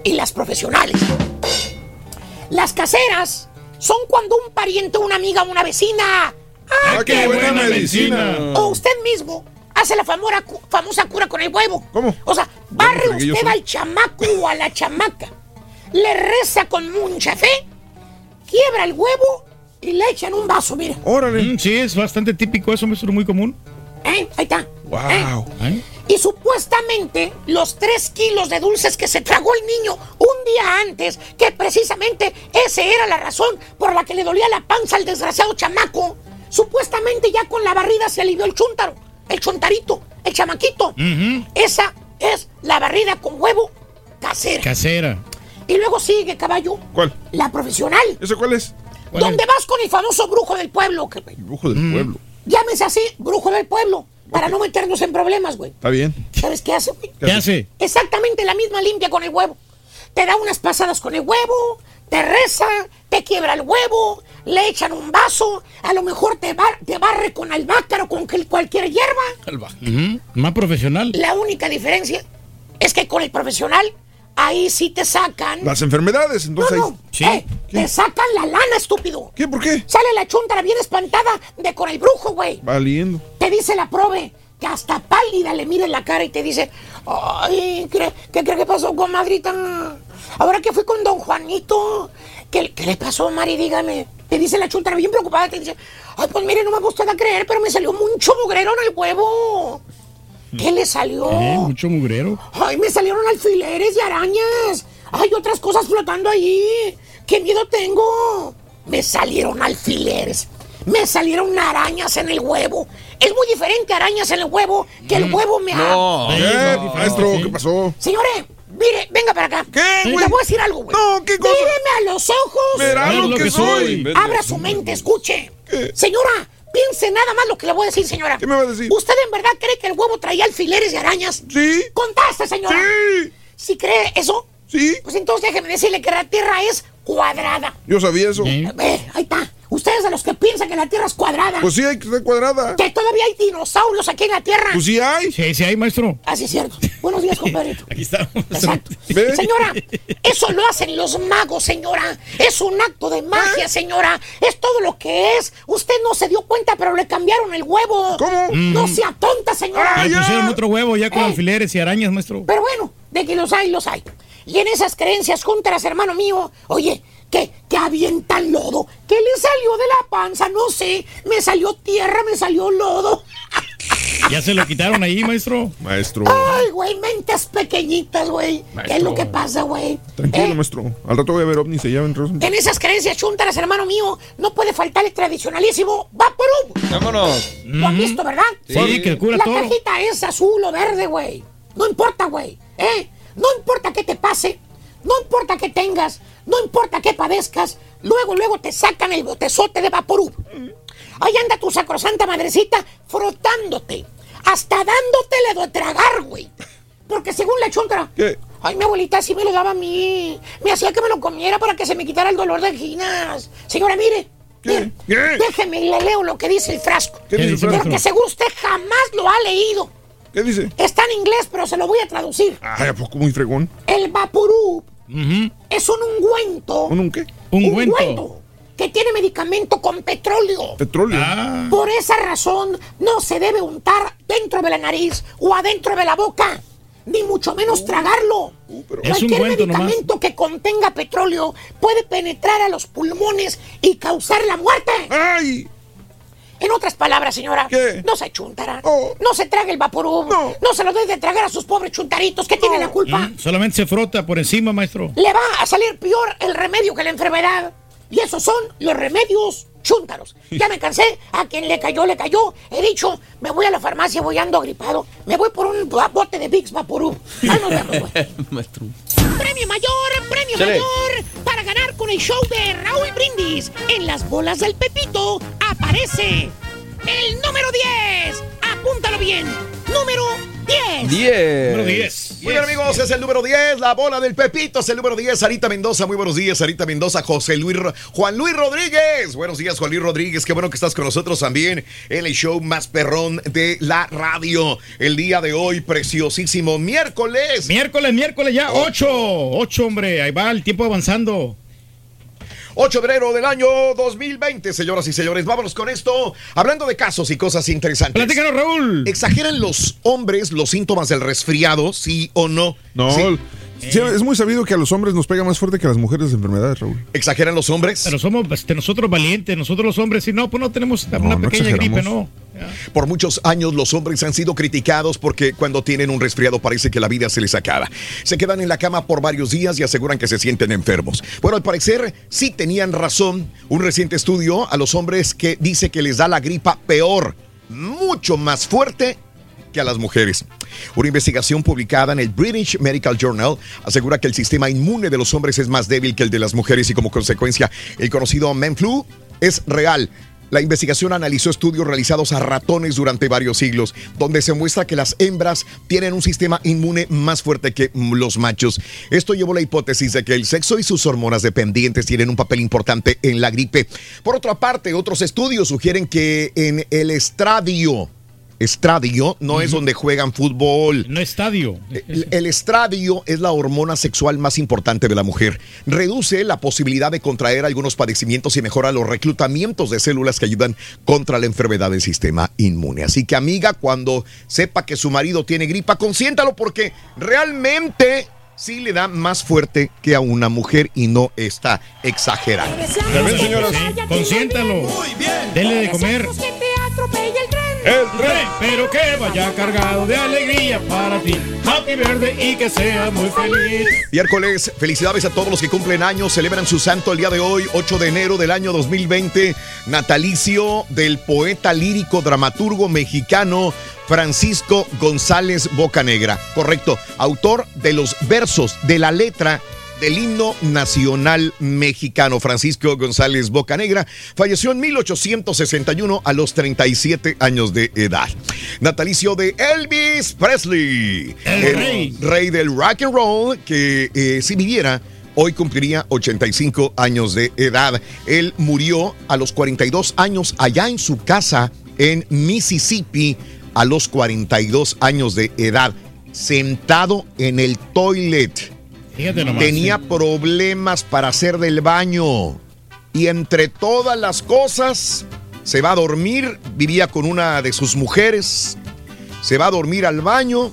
Speaker 9: y las profesionales. Las caseras son cuando un pariente, una amiga, una vecina.
Speaker 13: ¡Ah, qué buena medicina!
Speaker 9: O usted mismo hace la famosa, cu- famosa cura con el huevo.
Speaker 13: ¿Cómo?
Speaker 9: O sea, barre usted al chamaco o a la chamaca, le reza con mucha fe, quiebra el huevo y le echan un vaso, mira.
Speaker 13: Órale.
Speaker 14: Mm, sí, es bastante típico eso, maestro, muy común.
Speaker 9: ¿Eh? Ahí está.
Speaker 13: Wow.
Speaker 14: ¿Eh?
Speaker 9: Y supuestamente los tres kilos de dulces que se tragó el niño un día antes, que precisamente esa era la razón por la que le dolía la panza al desgraciado chamaco, supuestamente ya con la barrida se alivió el chúntaro, el chontarito, el chamaquito. Esa es la barrida con huevo casera.
Speaker 14: Casera.
Speaker 9: Y luego sigue, caballo,
Speaker 13: ¿Cuál?
Speaker 9: la profesional,
Speaker 13: ¿Ese cuál es?
Speaker 14: ¿Cuál
Speaker 9: donde vas con el famoso brujo del pueblo.
Speaker 13: brujo del
Speaker 14: Mm.
Speaker 13: pueblo.
Speaker 9: Llámese así, brujo del pueblo, para no meternos en problemas, güey.
Speaker 13: Está bien.
Speaker 9: ¿Sabes qué hace, güey?
Speaker 14: ¿Qué hace?
Speaker 9: Exactamente la misma limpia con el huevo. Te da unas pasadas con el huevo, te reza, te quiebra el huevo, le echan un vaso, a lo mejor te, bar- te barre con albahaca o con cualquier hierba.
Speaker 14: Ujú. Más profesional.
Speaker 9: La única diferencia es que con el profesional, ahí sí te sacan.
Speaker 13: Las enfermedades,
Speaker 9: No,
Speaker 13: entonces
Speaker 9: no,
Speaker 13: ahí.
Speaker 14: Sí.
Speaker 9: eh, te sacan la lana, estúpido.
Speaker 13: ¿Qué? ¿Por qué?
Speaker 9: Sale la chuntara bien espantada de con el brujo, güey.
Speaker 13: Valiendo.
Speaker 9: Te dice la prove que hasta pálida le mira en la cara y te dice, ay, ¿qué, qué cree que pasó con madrita? Ahora que fui con don Juanito, ¿qué, qué le pasó, Mari? Dígame. Te dice la chuntara bien preocupada, te dice, ay, pues mire, no me gusta creer, pero me salió mucho mugrero en el huevo. ¿Qué le salió?
Speaker 14: Eh, mucho mugrero.
Speaker 9: Ay, me salieron alfileres y arañas. Hay otras cosas flotando ahí. ¡Qué miedo tengo! Me salieron alfileres. Me salieron arañas en el huevo. Es muy diferente arañas en el huevo que el huevo me ha...
Speaker 12: No.
Speaker 13: Maestro. ¿qué pasó?
Speaker 9: Señores, mire, venga para acá.
Speaker 13: ¿Qué,
Speaker 9: Le
Speaker 13: güey?
Speaker 9: voy a decir algo, güey.
Speaker 13: No, ¿qué cosa?
Speaker 9: Míreme a los ojos.
Speaker 13: Verá lo
Speaker 14: lo
Speaker 13: que
Speaker 14: que
Speaker 13: soy.
Speaker 14: soy.
Speaker 9: Abra su mente, escuche. Señora, piense nada más lo que le voy a decir, señora.
Speaker 13: ¿Qué me va a decir?
Speaker 9: ¿Usted en verdad cree que el huevo traía alfileres y arañas?
Speaker 13: Sí.
Speaker 9: Contaste, señora.
Speaker 13: Sí.
Speaker 9: Si cree eso,
Speaker 13: Sí.
Speaker 9: pues entonces déjeme decirle que la Tierra es cuadrada.
Speaker 13: Yo sabía eso.
Speaker 9: Ve, ahí está. Ustedes de los que piensan que la Tierra es cuadrada.
Speaker 13: Pues sí, hay que estar cuadrada.
Speaker 9: que todavía hay dinosaurios aquí en la Tierra.
Speaker 13: Pues sí hay.
Speaker 14: Sí, sí hay, maestro.
Speaker 9: Así es cierto. Buenos días, compadrito.
Speaker 14: Aquí estamos.
Speaker 9: Exacto. Señora, eso lo hacen los magos, señora. Es un acto de
Speaker 13: ¿Eh?
Speaker 9: magia, señora. Es todo lo que es. Usted no se dio cuenta, pero le cambiaron el huevo.
Speaker 13: ¿Cómo?
Speaker 9: No sea tonta, señora.
Speaker 13: Ah,
Speaker 14: Le pusieron otro huevo ya con
Speaker 9: Eh.
Speaker 14: alfileres y arañas, maestro.
Speaker 9: Pero bueno, de que los hay, los hay. Y en esas creencias juntas, hermano mío, oye, que, que avientan lodo. ¿Qué le salió de la panza? No sé. Me salió tierra, me salió lodo.
Speaker 14: Ya se lo quitaron ahí, maestro.
Speaker 13: Maestro.
Speaker 9: Ay, güey, mentes pequeñitas, güey. ¿Qué es lo que pasa, güey?
Speaker 13: Tranquilo,
Speaker 9: Eh,
Speaker 13: maestro. Al rato voy a ver ovnis ven razón.
Speaker 9: En esas creencias chuntaras, hermano mío, no puede faltar el tradicionalísimo Vaporub.
Speaker 12: Vámonos.
Speaker 9: ¿Lo han visto, verdad?
Speaker 14: Sí, que cura
Speaker 9: La
Speaker 14: todo.
Speaker 9: cajita es azul o verde, güey. No importa, güey. ¿Eh? No importa qué te pase. No importa qué tengas. No importa qué padezcas. Luego, luego te sacan el botezote de Vaporub. Ahí anda tu sacrosanta madrecita frotándote. Hasta dándotele de tragar, güey. Porque según la chuntara...
Speaker 13: ¿Qué?
Speaker 9: Ay, mi abuelita sí me lo daba a mí. Me hacía que me lo comiera para que se me quitara el dolor de ginas. Señora, mire.
Speaker 13: ¿Qué?
Speaker 9: Déjeme y le leo lo que dice el frasco.
Speaker 13: ¿Qué dice el frasco?
Speaker 9: Porque seguro usted jamás lo ha leído.
Speaker 13: ¿Qué dice?
Speaker 9: Está en inglés, pero se lo voy a traducir.
Speaker 13: Ay, ¿a poco muy fregón?
Speaker 9: El Es un ungüento.
Speaker 13: ¿Un un qué?
Speaker 14: Un
Speaker 9: ungüento
Speaker 14: ungüento.
Speaker 9: que tiene medicamento con petróleo.
Speaker 13: Petróleo.
Speaker 14: Ah.
Speaker 9: Por esa razón, no se debe untar dentro de la nariz o adentro de la boca, ni mucho menos tragarlo.
Speaker 13: pero-
Speaker 14: Es un
Speaker 9: Cualquier
Speaker 14: nomás.
Speaker 9: medicamento que contenga petróleo puede penetrar a los pulmones y causar la muerte.
Speaker 13: ¡Ay!
Speaker 9: En otras palabras, señora, no se chuntara. No se trague el vaporub. No. se lo debe de tragar a sus pobres chuntaritos. ¿Qué tiene la culpa?
Speaker 14: Mm, solamente se frota por encima, maestro.
Speaker 9: Le va a salir peor el remedio que la enfermedad. Y esos son los remedios chúntaros. Ya me cansé. A quien le cayó, le cayó. He dicho, me voy a la farmacia, voy ando agripado. Me voy por un bote de Vicks Vaporub. Ahí nos vemos.
Speaker 12: Maestro.
Speaker 9: Premio mayor, premio
Speaker 12: Chale.
Speaker 9: mayor para ganar con el show de Raúl Brindis. En las bolas del Pepito aparece el número 10. Apúntalo bien. Número 10.
Speaker 12: 10.
Speaker 14: Número 10.
Speaker 1: Muy bien, amigos, es el número 10, la bola del Pepito, es el número 10, Sarita Mendoza, muy buenos días, Sarita Mendoza, José Luis, Juan Luis Rodríguez, buenos días, Juan Luis Rodríguez, qué bueno que estás con nosotros también en el show más perrón de la radio, el día de hoy, preciosísimo, miércoles.
Speaker 14: Miércoles, miércoles ya, 8. 8, hombre, ahí va el tiempo avanzando.
Speaker 1: 8 de enero del año 2020, señoras y señores. Vámonos con esto. Hablando de casos y cosas interesantes.
Speaker 14: Platícanos, Raúl.
Speaker 1: ¿Exageran los hombres los síntomas del resfriado, sí o no?
Speaker 13: No,
Speaker 1: Sí.
Speaker 13: sí, es muy sabido que a los hombres nos pega más fuerte que a las mujeres de enfermedades, Raúl.
Speaker 1: ¿Exageran los hombres?
Speaker 14: Pero somos este, nosotros valientes, nosotros los hombres, si no, pues no tenemos una
Speaker 13: no
Speaker 14: pequeña gripe. ¿no?
Speaker 1: Por muchos años los hombres han sido criticados porque cuando tienen un resfriado parece que la vida se les acaba. Se quedan en la cama por varios días y aseguran que se sienten enfermos. Bueno, al parecer sí tenían razón. Un reciente estudio a los hombres que dice que les da la gripa peor, mucho más fuerte que a las mujeres. Una investigación publicada en el British Medical Journal asegura que el sistema inmune de los hombres es más débil que el de las mujeres y como consecuencia el conocido men flu es real. La investigación analizó estudios realizados a ratones durante varios siglos, donde se muestra que las hembras tienen un sistema inmune más fuerte que los machos. Esto llevó a la hipótesis de que el sexo y sus hormonas dependientes tienen un papel importante en la gripe. Por otra parte, otros estudios sugieren que en el estradio, estradio no es donde juegan fútbol.
Speaker 14: No estadio.
Speaker 1: El, el estradio es la hormona sexual más importante de la mujer. Reduce la posibilidad de contraer algunos padecimientos y mejora los reclutamientos de células que ayudan contra la enfermedad del sistema inmune. Así que amiga, cuando sepa que su marido tiene gripa, consiéntalo porque realmente sí le da más fuerte que a una mujer y no está exagerando.
Speaker 14: Ya ven, señoras. Consiéntalo. Dele de comer. El tren, pero que vaya cargado de alegría para ti. Happy verde y que sea muy feliz.
Speaker 1: Miércoles, felicidades a todos los que cumplen años, celebran su santo el día de hoy, 8 de enero del año 2020, natalicio del poeta lírico dramaturgo mexicano Francisco González Bocanegra. Correcto, autor de los versos de la letra del himno nacional mexicano. Francisco González Bocanegra falleció en 1861 a los 37 años de edad. Natalicio de Elvis Presley,
Speaker 14: El rey.
Speaker 1: del rock and roll, que eh, si viviera hoy cumpliría 85 años de edad. Él murió a los 42 años allá en su casa en Mississippi a los 42 años de edad, sentado en el toilet.
Speaker 14: Nomás.
Speaker 1: Tenía problemas para hacer del baño. Y entre todas las cosas, se va a dormir, vivía con una de sus mujeres, se va a dormir al baño.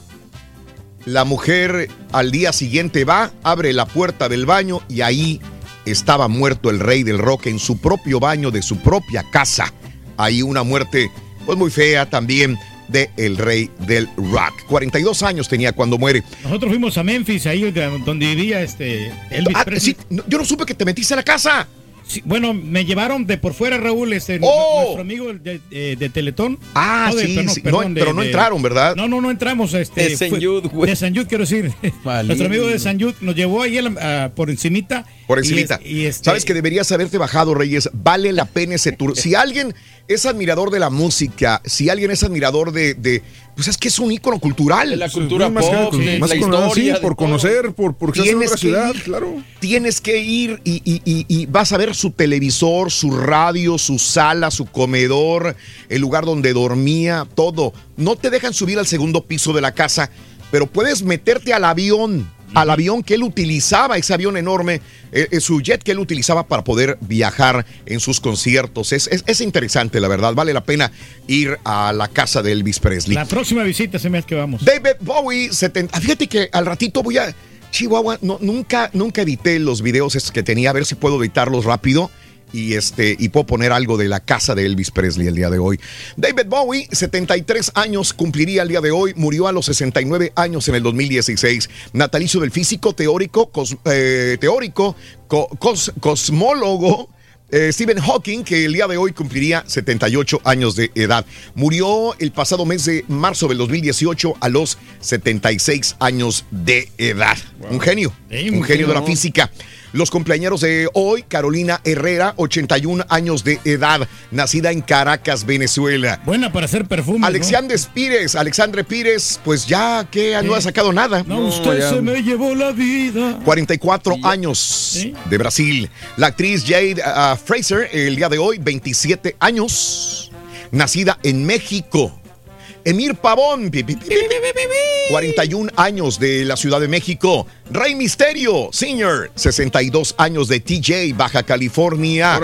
Speaker 1: La mujer al día siguiente va, abre la puerta del baño y ahí estaba muerto el rey del rock en su propio baño de su propia casa. Ahí una muerte pues muy fea también de el rey del rock. 42 años tenía cuando muere.
Speaker 14: Nosotros fuimos a Memphis, ahí donde vivía este Elvis
Speaker 1: Ah,
Speaker 14: Presley.
Speaker 1: sí, yo no supe que te metiste a la casa.
Speaker 14: Sí, bueno, me llevaron de por fuera, Raúl, este,
Speaker 1: ¡Oh!
Speaker 14: nuestro amigo de, de- de Teletón.
Speaker 1: Ah,
Speaker 14: No, de-
Speaker 1: sí,
Speaker 14: perdón,
Speaker 1: sí.
Speaker 14: perdón,
Speaker 1: No,
Speaker 14: de-
Speaker 1: pero no
Speaker 14: de-
Speaker 1: entraron, ¿verdad?
Speaker 14: No, no, no entramos. Este,
Speaker 12: De San güey.
Speaker 14: De San Jude, quiero decir. Nuestro amigo de San Jude nos llevó ahí a la- a- por encimita.
Speaker 1: Por
Speaker 14: y
Speaker 1: encimita.
Speaker 14: es- Y, este,
Speaker 1: Sabes que deberías haberte bajado, Reyes. Vale la pena ese tour. Si alguien es admirador de la música, si alguien es admirador de, de- pues es que es un ícono cultural.
Speaker 12: De la cultura
Speaker 13: más que-
Speaker 12: pop, de
Speaker 13: más
Speaker 12: la
Speaker 13: que nada, sí, por
Speaker 12: todo.
Speaker 13: conocer, por, por ser en
Speaker 1: Tienes
Speaker 13: otra
Speaker 1: que
Speaker 13: ciudad,
Speaker 1: ir.
Speaker 13: claro.
Speaker 1: Tienes que ir y, y- y- y vas a ver su televisor, su radio, su sala, su comedor, el lugar donde dormía, todo. No te dejan subir al segundo piso de la casa, pero puedes meterte al avión, al avión que él utilizaba, ese avión enorme, eh, eh, su jet que él utilizaba para poder viajar en sus conciertos. Es, es- es interesante, la verdad. Vale la pena ir a la casa de Elvis Presley.
Speaker 14: La próxima visita se me hace que vamos.
Speaker 1: David Bowie, 70. ah, Fíjate que al ratito voy a. Chihuahua, no, nunca, nunca edité los videos que tenía, a ver si puedo editarlos rápido. Y este y puedo poner algo de la casa de Elvis Presley el día de hoy. David Bowie, 73 años cumpliría el día de hoy, murió a los 69 años en el 2016. Natalicio del físico teórico, cos- eh, teórico, co- cos- cosmólogo. eh, Stephen Hawking, que el día de hoy cumpliría 78 años de edad. Murió el pasado mes de marzo del 2018 a los 76 años de edad. Un genio,
Speaker 2: Sí,
Speaker 1: un genio de la física. Los cumpleaños de hoy, Carolina Herrera, 81 años de edad, nacida en Caracas, Venezuela.
Speaker 2: Buena para hacer perfume.
Speaker 1: Alexandre Pires, Alexandre Pires, pues ya que no ha sacado nada.
Speaker 2: No, usted se me llevó la vida.
Speaker 1: 44 años de Brasil. La actriz Jade ah, Fraser, el día de hoy, 27 años, nacida en México. Emir Pavón, pi, pi, pi, pi, pi, pi, pi, 41 años de la Ciudad de México. Rey Misterio, Senior, 62 años de TJ, Baja California.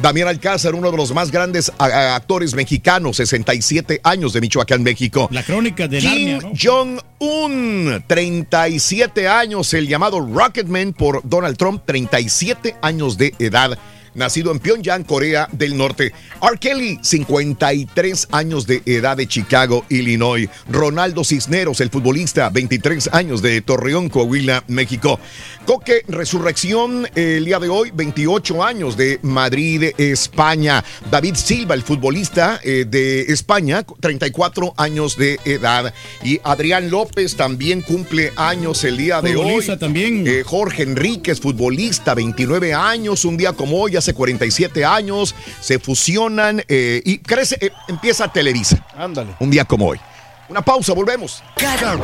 Speaker 1: Damián Alcázar, uno de los más grandes actores mexicanos, 67 años de Michoacán, México.
Speaker 2: La crónica de
Speaker 1: Kim
Speaker 2: ¿no?
Speaker 1: Jong-un, 37 años, el llamado Rocketman por Donald Trump, 37 años de edad. Nacido en Pyongyang, Corea del Norte. R. Kelly, 53 años de edad de Chicago, Illinois. Ronaldo Cisneros, el futbolista, 23 años de Torreón, Coahuila, México. Coque Resurrección, el día de hoy, 28 años de Madrid, España. David Silva, el futbolista eh, de España, 34 años de edad. Y Adrián López también cumple años el día de hoy.
Speaker 2: Futbolista también.
Speaker 1: Eh, Jorge Enríquez, futbolista, 29 años, un día como hoy, hace 47 años, se fusionan eh, y crece, eh, empieza Televisa.
Speaker 18: Ándale.
Speaker 1: Un día como hoy. Una pausa, volvemos.
Speaker 7: Cada,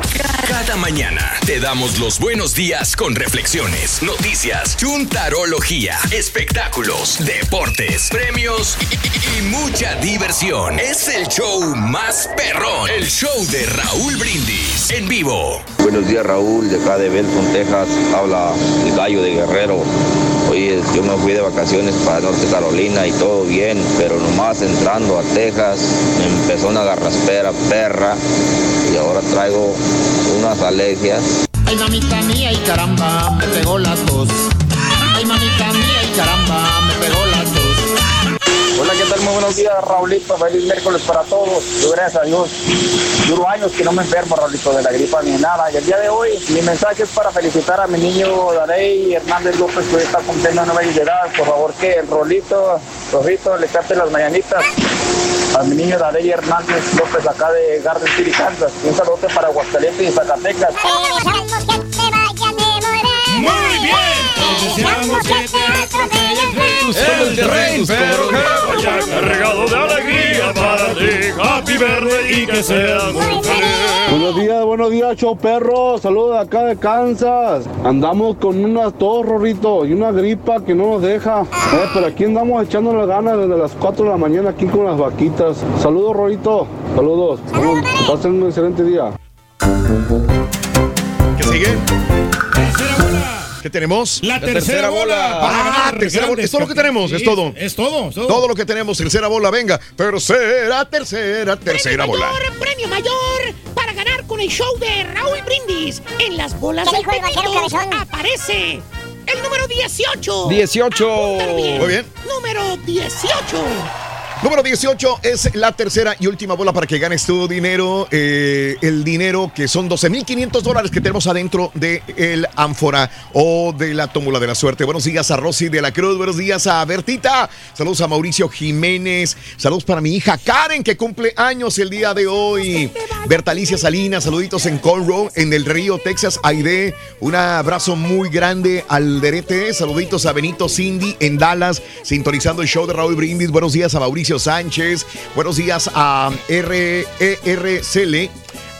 Speaker 7: cada mañana te damos los buenos días con reflexiones, noticias, chuntarología, espectáculos, deportes, premios y, y- y mucha diversión. Es el show más perrón, el show de Raúl Brindis en vivo.
Speaker 10: Buenos días Raúl, de acá de Belton, Texas, habla el gallo de Guerrero. Oye, yo me fui de vacaciones para Norte Carolina y todo bien, pero nomás entrando a Texas me empezó una garraspera perra y ahora traigo unas alergias.
Speaker 3: Ay, mamita mía y caramba, me pegó las dos. Ay, mamita mía y caramba, me pegó las dos.
Speaker 19: Hola, ¿qué tal? Muy buenos días, Raulito. Feliz miércoles para todos. Yo, gracias a Dios. Duro años que no me enfermo, Raulito, de la gripa ni nada. Y el día de hoy, mi mensaje es para felicitar a mi niño Darey Hernández López, que hoy está cumpliendo nueve años de edad. Por favor, que el Rolito, Rojito, le cante las mañanitas a mi niño Darey Hernández López, acá de Garden City, Kansas. Un saludo para Aguascalientes y Zacatecas.
Speaker 3: Muy bien. Deseamos que te el tren, pero vaya cargado de alegría para ti. Happy verde y que seas muy feliz.
Speaker 20: Buenos días, buenos días, show perro. Saludos de acá de Kansas. Andamos con una tos, Rorrito, y una gripa que no nos deja. Eh, pero aquí andamos echando las ganas desde las 4 de la mañana aquí con las vaquitas. Saludos, Rorrito. Saludos. Pasen un excelente día.
Speaker 1: ¿Qué sigue? ¿Qué tenemos?
Speaker 2: La tercera bola para
Speaker 1: Ah,
Speaker 2: ganar
Speaker 1: tercera bola. Es todo lo que tenemos, es
Speaker 2: Sí,
Speaker 1: todo.
Speaker 2: Es todo, es todo.
Speaker 1: Todo lo que tenemos, tercera bola, venga. Tercera, tercera, tercera bola.
Speaker 9: mayor, premio mayor para ganar con el show de Raúl Brindis. En las bolas
Speaker 21: ¿Qué
Speaker 9: del
Speaker 21: cabezón?
Speaker 9: aparece el número 18.
Speaker 18: 18.
Speaker 9: Apúntalo
Speaker 1: Muy bien.
Speaker 9: Número 18.
Speaker 1: Número 18 es la tercera y última bola para que ganes tu dinero. eh, el dinero que son 12.500 dólares que tenemos adentro de el ánfora o de la tómula de la suerte. Buenos días a Rosy de la Cruz. Buenos días a Bertita. Saludos a Mauricio Jiménez. Saludos para mi hija Karen que cumple años el día de hoy. Bertalicia Salinas. Saluditos en Conroe, en el Río, Texas. Aide. Un abrazo muy grande al Derete. Saluditos a Benito Cindy en Dallas. Sintonizando el show de Raúl Brindis. Buenos días a Mauricio Sánchez. Buenos días a RERCL.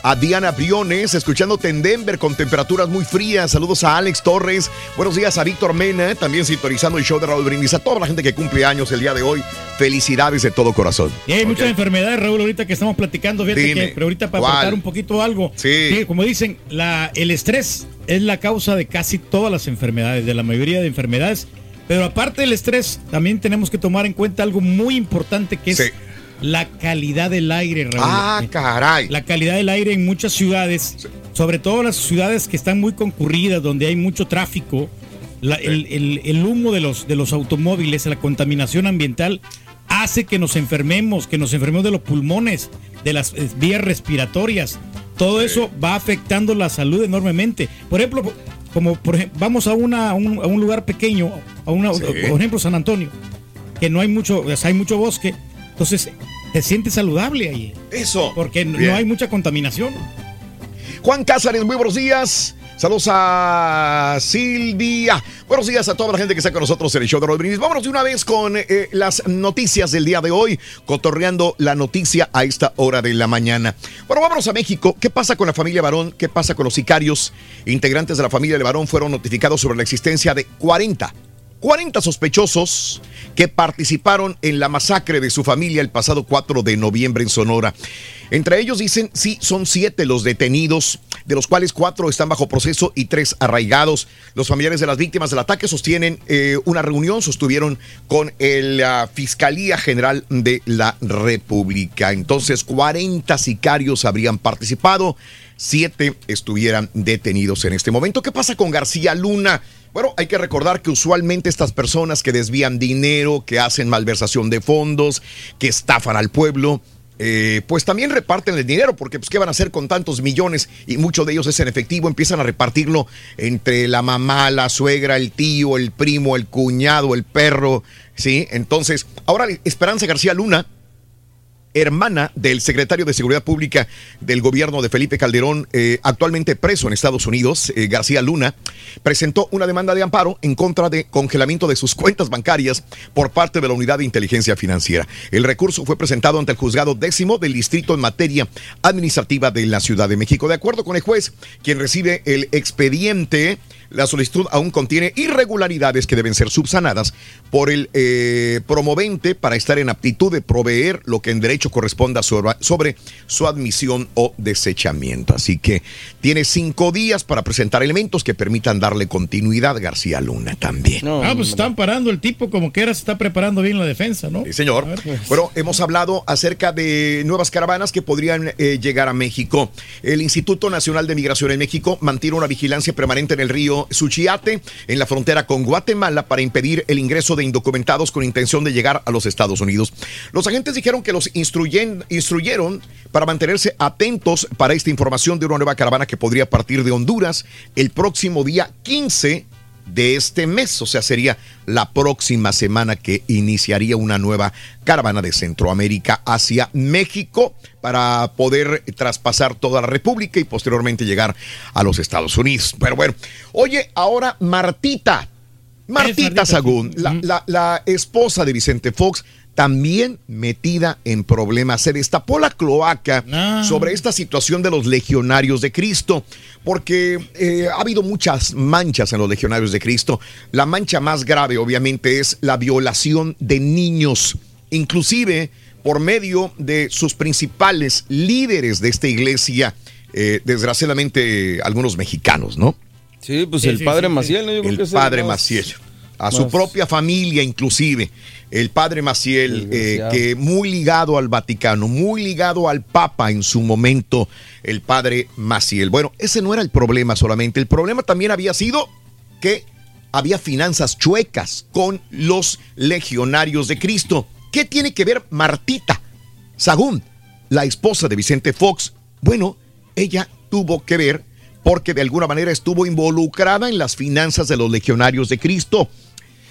Speaker 1: A Diana Briones, escuchándote en Denver con temperaturas muy frías. Saludos a Alex Torres. Buenos días a Víctor Mena, también sintonizando el show de Raúl Brindis. A toda la gente que cumple años el día de hoy, felicidades de todo corazón.
Speaker 2: Y hay muchas enfermedades, Raúl, ahorita que estamos platicando, fíjate
Speaker 1: Dime,
Speaker 2: que, pero ahorita para aportar un poquito algo.
Speaker 1: Sí.
Speaker 2: como dicen, la, el estrés es la causa de casi todas las enfermedades, de la mayoría de enfermedades. Pero aparte del estrés, también tenemos que tomar en cuenta algo muy importante que es
Speaker 1: Sí.
Speaker 2: la calidad del aire, Raúl.
Speaker 1: Ah, caray.
Speaker 2: La calidad del aire en muchas ciudades, sobre todo las ciudades que están muy concurridas, donde hay mucho tráfico,
Speaker 14: La- el, el- el humo de los, de los automóviles, la contaminación ambiental, hace que nos enfermemos, que nos enfermemos de los pulmones, de las eh, vías respiratorias. Todo eso va afectando la salud enormemente. Por ejemplo, como por ejemplo, vamos a, una, a, un, a un lugar pequeño, a una,
Speaker 1: Sí.
Speaker 14: por ejemplo San Antonio, que no hay mucho, o sea, hay mucho bosque, entonces te sientes saludable ahí.
Speaker 1: Eso.
Speaker 14: Porque
Speaker 1: Bien.
Speaker 14: no hay mucha contaminación.
Speaker 1: Juan Cázares, muy buenos días. Saludos a Silvia. Buenos días a toda la gente que está con nosotros en el show de Rodríguez. Vámonos de una vez con eh, las noticias del día de hoy, cotorreando la noticia a esta hora de la mañana. Bueno, vámonos a México. ¿Qué pasa con la familia Barón? ¿Qué pasa con los sicarios? Integrantes de la familia de Barón fueron notificados sobre la existencia de 40 40 sospechosos que participaron en la masacre de su familia el pasado 4 de noviembre en Sonora. Entre ellos dicen, sí, son siete los detenidos, de los cuales cuatro están bajo proceso y tres arraigados. Los familiares de las víctimas del ataque sostienen eh, una reunión, sostuvieron con el, la Fiscalía General de la República. Entonces, 40 sicarios habrían participado, siete estuvieran detenidos en este momento. ¿Qué pasa con García Luna? Bueno, hay que recordar que usualmente estas personas que desvían dinero, que hacen malversación de fondos, que estafan al pueblo, eh, pues también reparten el dinero, porque pues, ¿qué van a hacer con tantos millones? Y mucho de ellos es en efectivo, empiezan a repartirlo entre la mamá, la suegra, el tío, el primo, el cuñado, el perro, ¿sí? Entonces, ahora Esperanza García Luna, hermana del secretario de Seguridad Pública del gobierno de Felipe Calderón, eh, actualmente preso en Estados Unidos, eh, García Luna, presentó una demanda de amparo en contra de congelamiento de sus cuentas bancarias por parte de la Unidad de Inteligencia Financiera. El recurso fue presentado ante el juzgado décimo del distrito en materia administrativa de la Ciudad de México. De acuerdo con el juez, quien recibe el expediente, la solicitud aún contiene irregularidades que deben ser subsanadas por el eh, promovente para estar en aptitud de proveer lo que en derecho corresponda sobre, sobre su admisión o desechamiento. Así que tiene cinco días para presentar elementos que permitan darle continuidad a García Luna también.
Speaker 14: ah, pues están parando el tipo como que era, se está preparando bien la defensa, ¿no?
Speaker 1: Sí, señor.
Speaker 14: pues.
Speaker 1: Bueno, hemos hablado acerca de nuevas caravanas que podrían eh, llegar a México. El Instituto Nacional de Migración en México mantiene una vigilancia permanente en el río Suchiate, en la frontera con Guatemala, para impedir el ingreso de indocumentados con intención de llegar a los Estados Unidos. Los agentes dijeron que los instruyeron para mantenerse atentos para esta información de una nueva caravana que podría partir de Honduras el próximo día 15 de este mes, o sea, sería la próxima semana que iniciaría una nueva caravana de Centroamérica hacia México para poder traspasar toda la República y posteriormente llegar a los Estados Unidos. Pero bueno, oye, ahora Martita, Martita Sagún, la, la- la esposa de Vicente Fox, también metida en problemas. Se destapó la cloaca sobre esta situación de los legionarios de Cristo, porque eh, ha habido muchas manchas en los legionarios de Cristo. La mancha más grave, obviamente, es la violación de niños, inclusive por medio de sus principales líderes de esta iglesia, eh, desgraciadamente algunos mexicanos, ¿no?
Speaker 12: Sí, pues
Speaker 1: Sí,
Speaker 12: el
Speaker 1: sí,
Speaker 12: padre
Speaker 1: sí,
Speaker 12: Maciel. ¿no? Yo creo
Speaker 1: el
Speaker 12: que
Speaker 1: padre
Speaker 12: más-
Speaker 1: Maciel. A su propia familia, inclusive. El padre Maciel, eh, que muy ligado al Vaticano, muy ligado al Papa en su momento, el padre Maciel. Bueno, ese no era el problema solamente. El problema también había sido que había finanzas chuecas con los legionarios de Cristo. ¿Qué tiene que ver Martita Sagún, la esposa de Vicente Fox? Bueno, ella tuvo que ver porque de alguna manera estuvo involucrada en las finanzas de los legionarios de Cristo.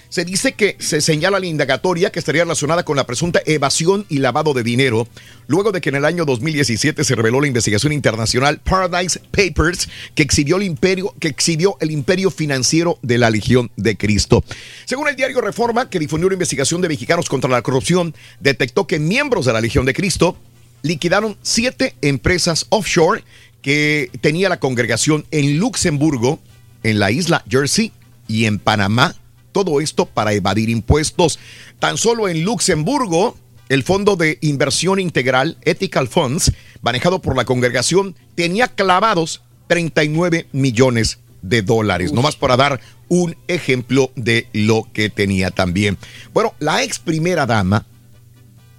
Speaker 1: Se dice que se señala la indagatoria que estaría relacionada con la presunta evasión y lavado de dinero, luego de que en el año 2017 se reveló la investigación internacional Paradise Papers que exhibió el imperio, que exhibió el imperio financiero de la Legión de Cristo. Según el diario Reforma, que difundió una investigación de mexicanos contra la corrupción, detectó que miembros de la Legión de Cristo liquidaron siete empresas offshore que tenía la congregación en Luxemburgo, en la isla Jersey y en Panamá. Todo esto para evadir impuestos. Tan solo en Luxemburgo, el Fondo de Inversión Integral, Ethical Funds, manejado por la congregación, tenía clavados 39 millones de dólares. Nomás para dar un ejemplo de lo que tenía también. Bueno, la ex primera dama,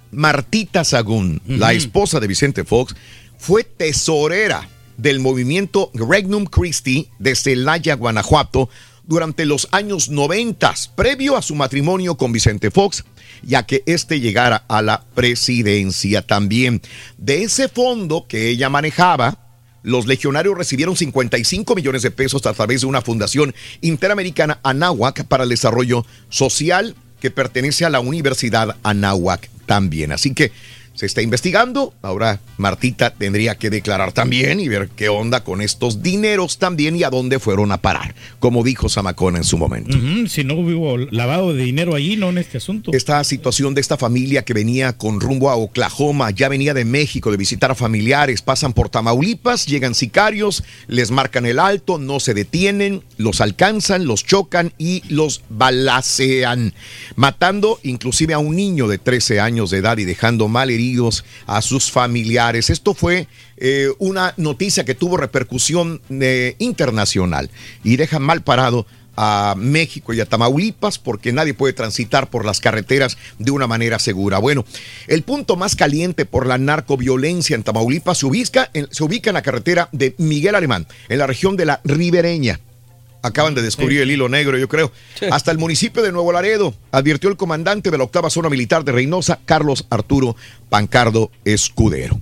Speaker 1: Martita Sagún, la esposa de Vicente Fox, fue tesorera del movimiento Regnum Christi de Celaya, Guanajuato, durante los años 90, previo a su matrimonio con Vicente Fox, ya que éste llegara a la presidencia también. De ese fondo que ella manejaba, los legionarios recibieron 55 millones de pesos a través de una fundación interamericana Anáhuac para el desarrollo social que pertenece a la Universidad Anáhuac también. Así que se está investigando. Ahora Martita tendría que declarar también y ver qué onda con estos dineros también y a dónde fueron a parar, como dijo Zamacona en su momento.
Speaker 14: Si no hubo lavado de dinero allí, no en este asunto.
Speaker 1: Esta situación de esta familia que venía con rumbo a Oklahoma, ya venía de México de visitar a familiares, pasan por Tamaulipas, llegan sicarios, les marcan el alto, no se detienen, los alcanzan, los chocan y los balacean, matando inclusive a un niño de 13 años de edad y dejando mal a sus familiares. Esto fue eh, una noticia que tuvo repercusión eh, internacional y deja mal parado a México y a Tamaulipas porque nadie puede transitar por las carreteras de una manera segura. Bueno, el punto más caliente por la narcoviolencia en Tamaulipas se ubica en, se ubica en la carretera de Miguel Alemán, en la región de la Ribereña. Acaban de descubrir el hilo negro, yo creo. Hasta el municipio de Nuevo Laredo, advirtió el comandante de la octava zona militar de Reynosa, Carlos Arturo Pancardo Escudero.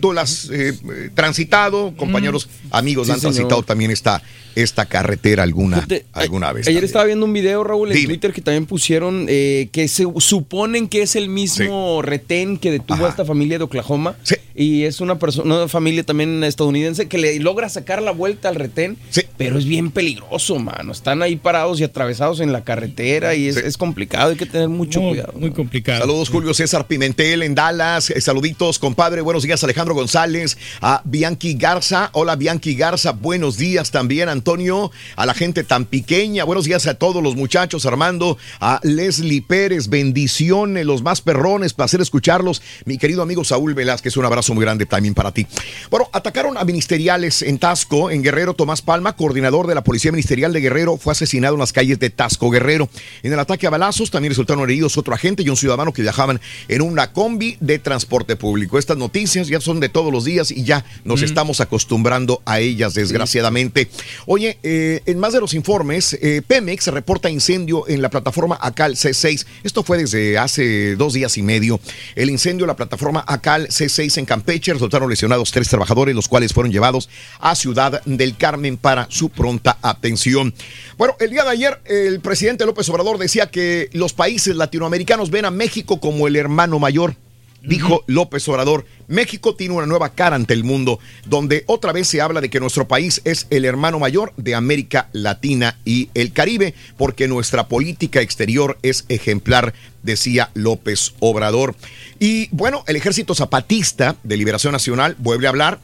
Speaker 1: Tú la has eh, eh, transitado, compañeros, amigos,
Speaker 12: Sí,
Speaker 1: han transitado
Speaker 12: señor.
Speaker 1: también esta, esta carretera alguna,
Speaker 12: Fíjate,
Speaker 1: alguna vez.
Speaker 12: Ayer
Speaker 1: también.
Speaker 12: estaba viendo un video, Raúl, en
Speaker 1: Dime.
Speaker 12: Twitter que también pusieron eh, que se suponen que es el mismo retén que detuvo a esta familia de Oklahoma. Y es una persona, una familia también estadounidense que le logra sacar la vuelta al retén. Pero es bien peligroso, mano. Están ahí parados y atravesados en la carretera y es, es complicado. Hay que tener mucho cuidado.
Speaker 14: Muy complicado.
Speaker 1: Saludos, Julio César Pimentel en Dallas. Eh, saluditos, compadre. Buenos días, Alejandro González. A Bianchi Garza. Hola, Bianchi Garza. Buenos días también, Antonio. A la gente tan pequeña. Buenos días a todos los muchachos, Armando. A Leslie Pérez. Bendiciones, los más perrones. Placer escucharlos. Mi querido amigo Saúl Velázquez, un abrazo muy grande también para ti. Bueno, atacaron a ministeriales en Tasco, en Guerrero. Tomás Palma, coordinador de la Policía Ministerial de Guerrero, fue asesinado en las calles de Tasco, Guerrero. En el ataque a balazos también resultaron heridos otro agente y un ciudadano que viajaban en una combi de transporte público. Estas noticias ya son de todos los días y ya nos estamos acostumbrando a ellas, desgraciadamente. Oye, eh, en más de los informes, eh, Pemex reporta incendio en la plataforma ACAL C6. Esto fue desde hace dos días y medio. El incendio en la plataforma ACAL C6 en Campeche resultaron lesionados tres trabajadores, los cuales fueron llevados a Ciudad del Carmen para su pronta atención. Bueno, el día de ayer el presidente López Obrador decía que los países latinoamericanos ven a México como el hermano mayor. Dijo López Obrador, México tiene una nueva cara ante el mundo, donde otra vez se habla de que nuestro país es el hermano mayor de América Latina y el Caribe, porque nuestra política exterior es ejemplar, decía López Obrador. Y bueno, el ejército zapatista de Liberación Nacional vuelve a hablar,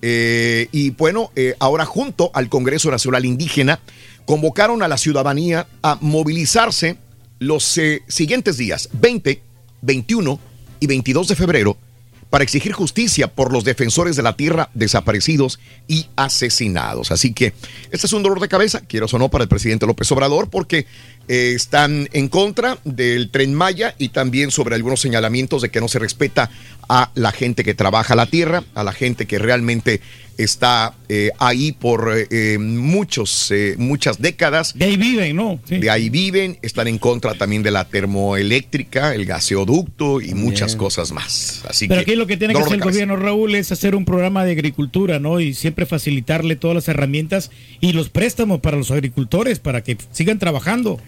Speaker 1: eh, y bueno, eh, ahora junto al Congreso Nacional Indígena, convocaron a la ciudadanía a movilizarse los eh, siguientes días, 20, 21 y 22 de febrero, para exigir justicia por los defensores de la tierra desaparecidos y asesinados. Así que este es un dolor de cabeza, quiero o para el presidente López Obrador, porque eh, están en contra del tren Maya y también sobre algunos señalamientos de que no se respeta a la gente que trabaja la tierra, a la gente que realmente está eh, ahí por eh, eh, muchos, eh, muchas décadas.
Speaker 14: De ahí viven, ¿no?
Speaker 1: De ahí viven, están en contra también de la termoeléctrica, el gaseoducto y muchas cosas más. Así
Speaker 14: Pero
Speaker 1: que,
Speaker 14: aquí lo que tiene que hacer el gobierno, Raúl, es hacer un programa de agricultura, ¿no? Y siempre facilitarle todas las herramientas y los préstamos para los agricultores para que sigan trabajando.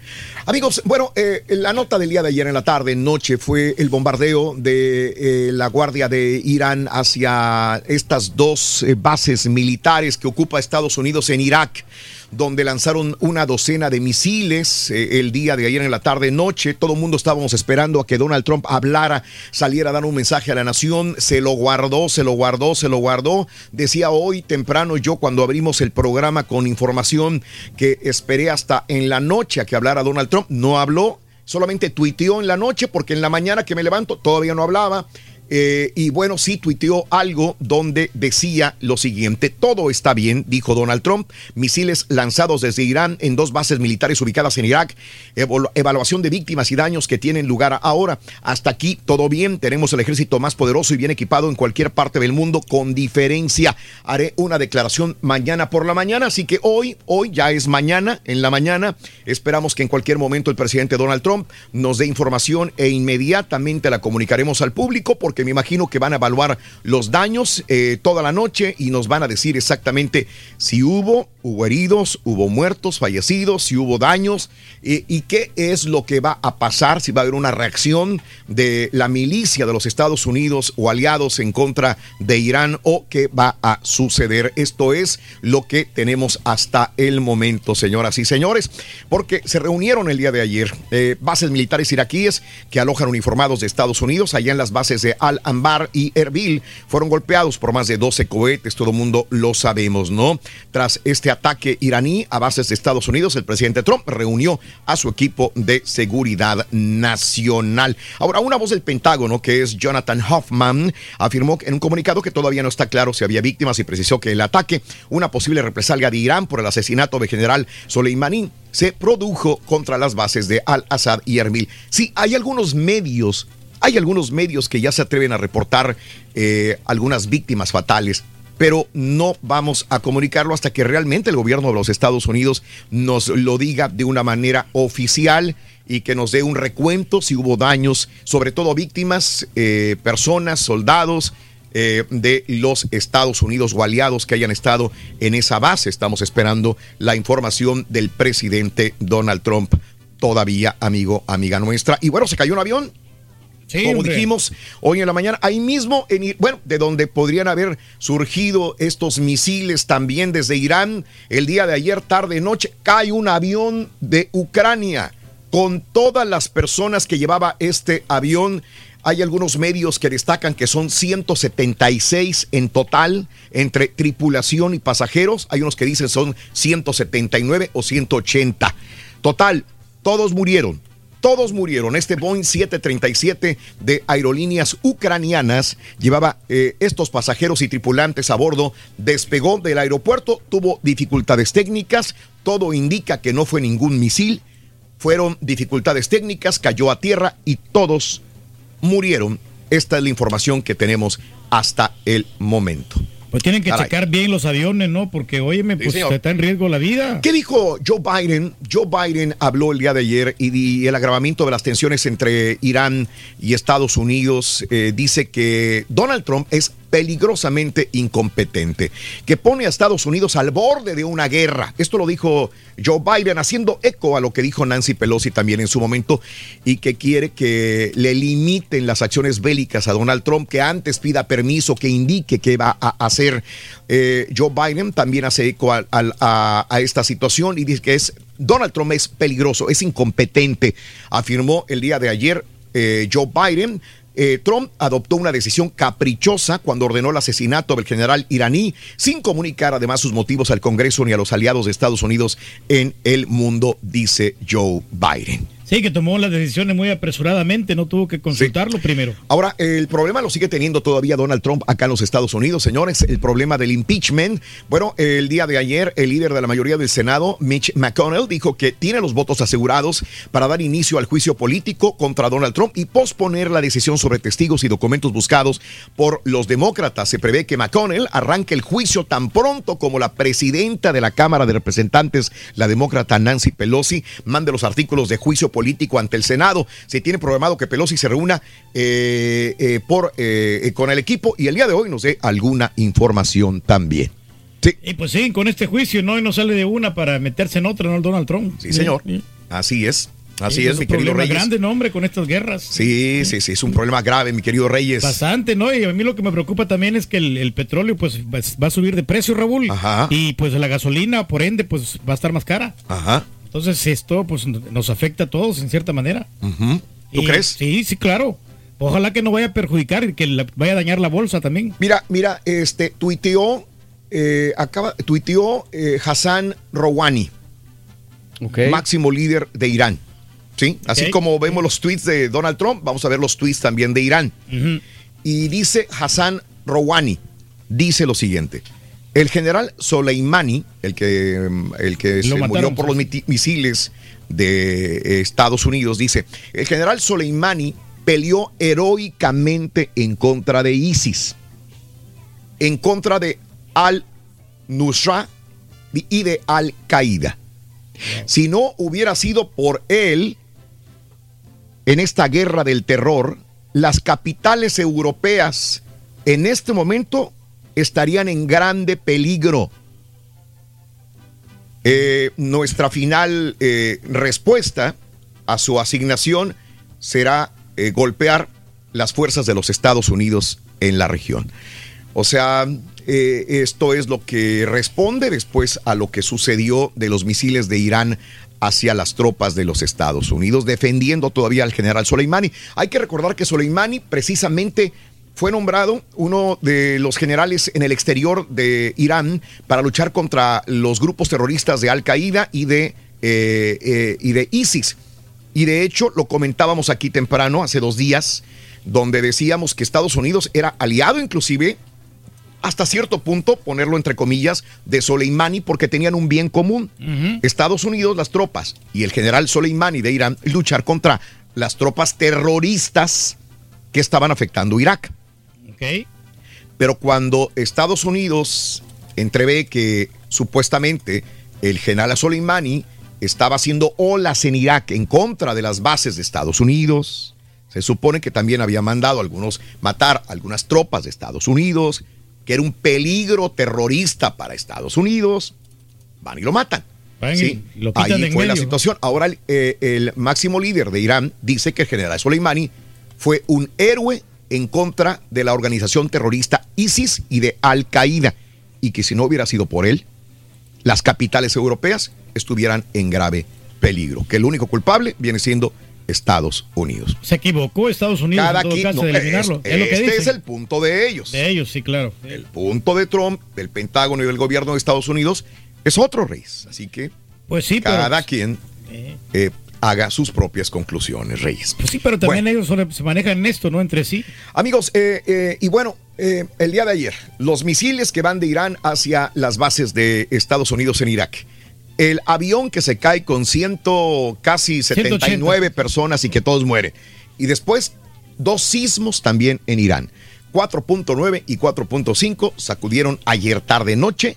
Speaker 1: Amigos, bueno, eh, la nota del día de ayer en la tarde, noche, fue el bombardeo de eh, la Guardia de Irán hacia estas dos eh, bases militares que ocupa Estados Unidos en Irak donde lanzaron una docena de misiles eh, el día de ayer en la tarde noche. Todo el mundo estábamos esperando a que Donald Trump hablara, saliera a dar un mensaje a la nación. Se lo guardó, se lo guardó, se lo guardó. Decía hoy temprano yo cuando abrimos el programa con información que esperé hasta en la noche a que hablara Donald Trump. No habló, solamente tuiteó en la noche porque en la mañana que me levanto todavía no hablaba. Eh, y bueno, sí tuiteó algo donde decía lo siguiente, todo está bien, dijo Donald Trump, misiles lanzados desde Irán en dos bases militares ubicadas en Irak, evalu- evaluación de víctimas y daños que tienen lugar ahora. Hasta aquí todo bien, tenemos el ejército más poderoso y bien equipado en cualquier parte del mundo, con diferencia. Haré una declaración mañana por la mañana, así que hoy, hoy ya es mañana, en la mañana, esperamos que en cualquier momento el presidente Donald Trump nos dé información e inmediatamente la comunicaremos al público, porque me imagino que van a evaluar los daños eh, toda la noche y nos van a decir exactamente si hubo, hubo heridos, hubo muertos, fallecidos, si hubo daños eh, y qué es lo que va a pasar, si va a haber una reacción de la milicia de los Estados Unidos o aliados en contra de Irán o qué va a suceder. Esto es lo que tenemos hasta el momento, señoras y señores, porque se reunieron el día de ayer eh, bases militares iraquíes que alojan uniformados de Estados Unidos allá en las bases de Al-Anbar y Erbil fueron golpeados por más de 12 cohetes, todo el mundo lo sabemos, ¿no? Tras este ataque iraní a bases de Estados Unidos, el presidente Trump reunió a su equipo de seguridad nacional. Ahora, una voz del Pentágono, que es Jonathan Hoffman, afirmó en un comunicado que todavía no está claro si había víctimas y precisó que el ataque, una posible represalia de Irán por el asesinato del general Soleimani, se produjo contra las bases de Al-Assad y Erbil. Sí, hay algunos medios hay algunos medios que ya se atreven a reportar eh, algunas víctimas fatales, pero no vamos a comunicarlo hasta que realmente el gobierno de los Estados Unidos nos lo diga de una manera oficial y que nos dé un recuento si hubo daños, sobre todo víctimas, eh, personas, soldados. eh, de los Estados Unidos o aliados que hayan estado en esa base. Estamos esperando la información del presidente Donald Trump todavía, amigo, amiga nuestra. Y bueno, se cayó un avión como
Speaker 14: hombre.
Speaker 1: dijimos hoy en la mañana, ahí mismo, en, bueno, de donde podrían haber surgido estos misiles también desde Irán, el día de ayer, tarde, noche, cae un avión de Ucrania con todas las personas que llevaba este avión. Hay algunos medios que destacan que son 176 en total entre tripulación y pasajeros. Hay unos que dicen son 179 o 180. Total, todos murieron. Todos murieron. Este Boeing 737 de aerolíneas ucranianas llevaba eh, estos pasajeros y tripulantes a bordo. Despegó del aeropuerto, tuvo dificultades técnicas. Todo indica que no fue ningún misil. Fueron dificultades técnicas, cayó a tierra y todos murieron. Esta es la información que tenemos hasta el momento.
Speaker 14: Pues tienen que
Speaker 1: Caray.
Speaker 14: checar bien los aviones, ¿no? Porque, óyeme, pues
Speaker 1: señor.
Speaker 14: está en riesgo la vida.
Speaker 1: ¿Qué dijo Joe Biden? Joe Biden habló el día de ayer y, el agravamiento de las tensiones entre Irán y Estados Unidos eh, dice que Donald Trump es peligrosamente incompetente, que pone a Estados Unidos al borde de una guerra. Esto lo dijo Joe Biden haciendo eco a lo que dijo Nancy Pelosi también en su momento y que quiere que le limiten las acciones bélicas a Donald Trump, que antes pida permiso, que indique qué va a hacer. Eh, Joe Biden también hace eco a esta situación y dice que es Donald Trump es peligroso, es incompetente, afirmó el día de ayer eh, Joe Biden. Eh, Trump adoptó una decisión caprichosa cuando ordenó el asesinato del general iraní, sin comunicar además sus motivos al Congreso ni a los aliados de Estados Unidos en el mundo, dice Joe Biden.
Speaker 14: Sí, que tomó las decisiones muy apresuradamente, no tuvo que consultarlo primero.
Speaker 1: Ahora, el problema lo sigue teniendo todavía Donald Trump acá en los Estados Unidos, señores, el problema del impeachment. Bueno, el día de ayer, el líder de la mayoría del Senado, Mitch McConnell, dijo que tiene los votos asegurados para dar inicio al juicio político contra Donald Trump y posponer la decisión sobre testigos y documentos buscados por los demócratas. Se prevé que McConnell arranque el juicio tan pronto como la presidenta de la Cámara de Representantes, la demócrata Nancy Pelosi, mande los artículos de juicio político ante el Senado. Se tiene programado que Pelosi se reúna eh, eh, por, eh, eh, con el equipo y el día de hoy nos dé alguna información también.
Speaker 14: Y pues sí, con este juicio, ¿no? Y no sale de una para meterse en otra, ¿no? El Donald Trump.
Speaker 1: Sí, señor. Así es. Así
Speaker 14: Sí,
Speaker 1: es, mi querido Reyes.
Speaker 14: grande, ¿no, hombre, con estas guerras.
Speaker 1: Sí, sí, sí, es un problema grave, mi querido Reyes.
Speaker 14: Bastante, ¿no? Y a mí lo que me preocupa también es que el, el petróleo pues va, va a subir de precio, Raúl.
Speaker 1: Ajá.
Speaker 14: Y pues la gasolina, por ende, pues va a estar más cara.
Speaker 1: Ajá.
Speaker 14: Entonces esto pues nos afecta a todos en cierta manera.
Speaker 1: ¿Tú
Speaker 14: Y-
Speaker 1: crees?
Speaker 14: Sí, sí, claro. Ojalá que no vaya a perjudicar y que la- vaya a dañar la bolsa también.
Speaker 1: Mira, mira, este, tuiteó, eh, acaba, tuiteó eh, Hassan Rouhani, máximo líder de Irán. ¿Sí? Así como vemos los tweets de Donald Trump, vamos a ver los tweets también de Irán. y dice Hassan Rouhani, dice lo siguiente. El general Soleimani, el que, el que se
Speaker 2: mataron,
Speaker 1: murió por los misiles de eh, Estados Unidos, dice, el general Soleimani peleó heroicamente en contra de ISIS, en contra de Al-Nusra y de Al-Qaeda. Si no hubiera sido por él, en esta guerra del terror, las capitales europeas en este momento estarían en grande peligro. Eh, nuestra final eh, respuesta a su asignación será eh, golpear las fuerzas de los Estados Unidos en la región. O sea, esto es lo que responde después a lo que sucedió de los misiles de Irán hacia las tropas de los Estados Unidos, defendiendo todavía al general Soleimani. Hay que recordar que Soleimani precisamente fue nombrado uno de los generales en el exterior de Irán para luchar contra los grupos terroristas de Al Qaeda y de, eh, eh, y de ISIS. Y de hecho lo comentábamos aquí temprano, hace dos días, donde decíamos que Estados Unidos era aliado inclusive hasta cierto punto, ponerlo entre comillas, de Soleimani porque tenían un bien común. Estados Unidos, las tropas y el general Soleimani de Irán luchar contra las tropas terroristas que estaban afectando Irak. Pero cuando Estados Unidos entrevé que supuestamente el general Soleimani estaba haciendo olas en Irak en contra de las bases de Estados Unidos, se supone que también había mandado a algunos matar a algunas tropas de Estados Unidos, que era un peligro terrorista para Estados Unidos, van y lo matan.
Speaker 2: Van y lo
Speaker 1: ahí fue la situación. Ahora el, eh, el máximo líder de Irán dice que el general Soleimani fue un héroe en contra de la organización terrorista ISIS y de Al Qaeda y que si no hubiera sido por él, las capitales europeas estuvieran en grave peligro. Que el único culpable viene siendo Estados Unidos.
Speaker 2: Se equivocó Estados Unidos
Speaker 1: Cada
Speaker 2: en todo
Speaker 1: qui-
Speaker 2: caso
Speaker 1: no,
Speaker 2: de eliminarlo.
Speaker 1: es-
Speaker 2: Es, lo que
Speaker 1: este
Speaker 2: dicen.
Speaker 1: es el punto de ellos.
Speaker 2: De ellos, sí, claro.
Speaker 1: El punto de Trump, del Pentágono y del gobierno de Estados Unidos es otro, Reyes. Así que
Speaker 2: Pues sí, pero-
Speaker 1: cada quien
Speaker 2: Eh.
Speaker 1: Haga sus propias conclusiones, Reyes.
Speaker 2: Pues sí, pero también ellos se manejan en esto, ¿no? Entre sí.
Speaker 1: Amigos, eh, eh, y bueno, eh, el día de ayer, los misiles que van de Irán hacia las bases de Estados Unidos en Irak. El avión que se cae con ciento, casi 79 personas y que todos mueren. Y después, dos sismos también en Irán. 4.9 y 4.5 sacudieron ayer tarde noche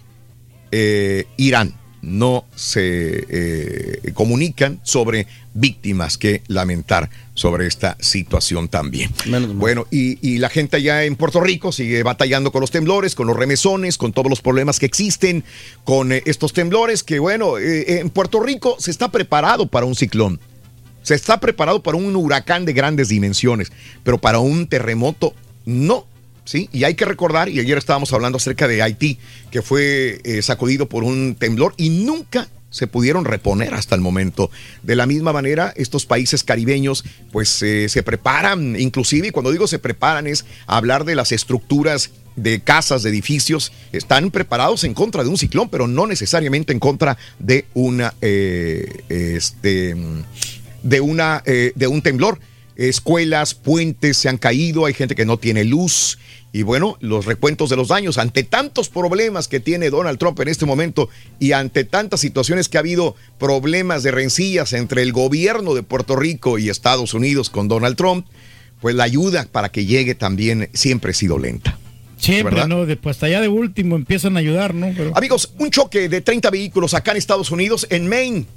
Speaker 1: eh, Irán. No se eh, comunican sobre víctimas que lamentar sobre esta situación también. Bueno, y, y la gente allá en Puerto Rico sigue batallando con los temblores, con los remesones, con todos los problemas que existen, con eh, estos temblores que, bueno, eh, en Puerto Rico se está preparado para un ciclón. Se está preparado para un huracán de grandes dimensiones, pero para un terremoto no. ¿Sí? Y hay que recordar, y ayer estábamos hablando acerca de Haití, que fue eh, sacudido por un temblor y nunca se pudieron reponer hasta el momento. De la misma manera, estos países caribeños pues eh, se preparan, inclusive, y cuando digo se preparan es hablar de las estructuras de casas, de edificios, están preparados en contra de un ciclón, pero no necesariamente en contra de una, eh, este, de una, de un temblor. Escuelas, puentes se han caído, hay gente que no tiene luz. Y bueno, los recuentos de los daños ante tantos problemas que tiene Donald Trump en este momento y ante tantas situaciones que ha habido problemas de rencillas entre el gobierno de Puerto Rico y Estados Unidos con Donald Trump, pues la ayuda para que llegue también siempre ha sido lenta.
Speaker 2: Siempre,
Speaker 1: ¿verdad?
Speaker 2: ¿no? Después hasta allá de último empiezan a ayudar, ¿no? Pero-
Speaker 1: Amigos, un choque de 30 vehículos acá en Estados Unidos, en Maine.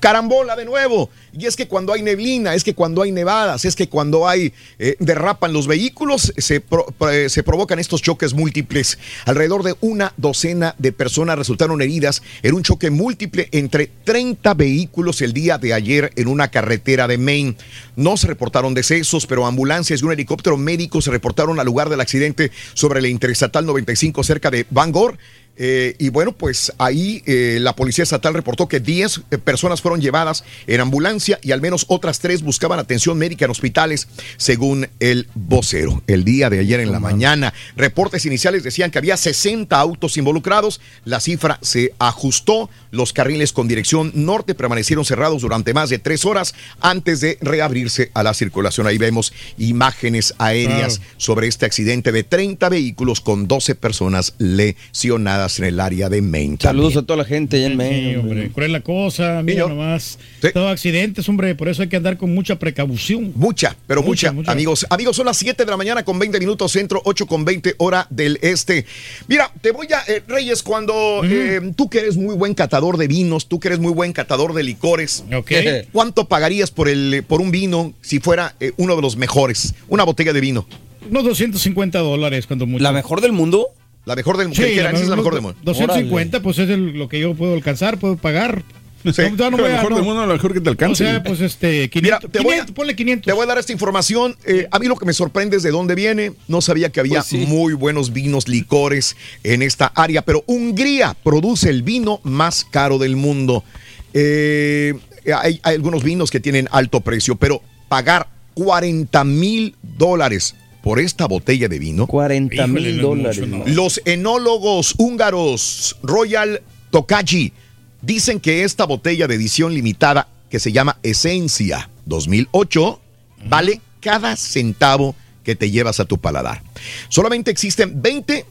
Speaker 1: Carambola de nuevo. Y es que cuando hay neblina, es que cuando hay nevadas, es que cuando hay eh, derrapan los vehículos, se, eh, se provocan estos choques múltiples. Alrededor de una docena de personas resultaron heridas en un choque múltiple entre 30 vehículos el día de ayer en una carretera de Maine. No se reportaron decesos, pero ambulancias y un helicóptero médico se reportaron al lugar del accidente sobre la Interestatal 95 cerca de Bangor. Eh, y bueno, pues ahí eh, la policía estatal reportó que 10 eh, personas fueron llevadas en ambulancia y al menos otras tres buscaban atención médica en hospitales, según el vocero. El día de ayer en la mañana, reportes iniciales decían que había 60 autos involucrados. La cifra se ajustó. Los carriles con dirección norte permanecieron cerrados durante más de tres horas antes de reabrirse a la circulación. Ahí vemos imágenes aéreas
Speaker 2: Claro.
Speaker 1: sobre este accidente de 30 vehículos con 12 personas lesionadas en el área de Maine.
Speaker 12: Saludos a toda la gente allá en Maine.
Speaker 2: Sí, hombre, cruel la cosa, mira nomás. Todo accidentes, hombre, por eso hay que andar con mucha precaución.
Speaker 1: Mucha, pero mucha, amigos. Amigos, son las 7 de la mañana con 20 minutos centro, 8 con 20 hora del este. Mira, te voy a, eh, Reyes, cuando eh, tú que eres muy buen catador de vinos, tú que eres muy buen catador de licores, ¿cuánto pagarías por, el, por un vino si fuera eh, uno de los mejores? Una botella de vino.
Speaker 2: Unos 250 dólares cuando mucho.
Speaker 12: ¿La mejor del mundo?
Speaker 1: La mejor del mundo.
Speaker 2: Sí,
Speaker 1: Esa es la
Speaker 2: mejor-
Speaker 1: mejor del mundo.
Speaker 2: 250, pues es el- lo que yo puedo alcanzar, puedo pagar.
Speaker 1: Sí.
Speaker 2: No, no voy a-
Speaker 1: La mejor
Speaker 2: no.
Speaker 1: del mundo,
Speaker 13: la mejor que te alcance.
Speaker 2: O sea, pues este, 500,
Speaker 1: te voy a-
Speaker 2: 500, ponle 500.
Speaker 1: Te voy a dar esta información. Eh, a mí lo que me sorprende es de dónde viene. No sabía que había
Speaker 12: Pues sí.
Speaker 1: muy buenos vinos, licores en esta área, pero Hungría produce el vino más caro del mundo. Eh, hay, hay algunos vinos que tienen alto precio, pero pagar 40 mil dólares por esta botella de vino.
Speaker 12: 40 mil dólares. ¿no?
Speaker 1: Los enólogos húngaros Royal Tokaji dicen que esta botella de edición limitada que se llama Esencia 2008 vale cada centavo que te llevas a tu paladar. Solamente existen 20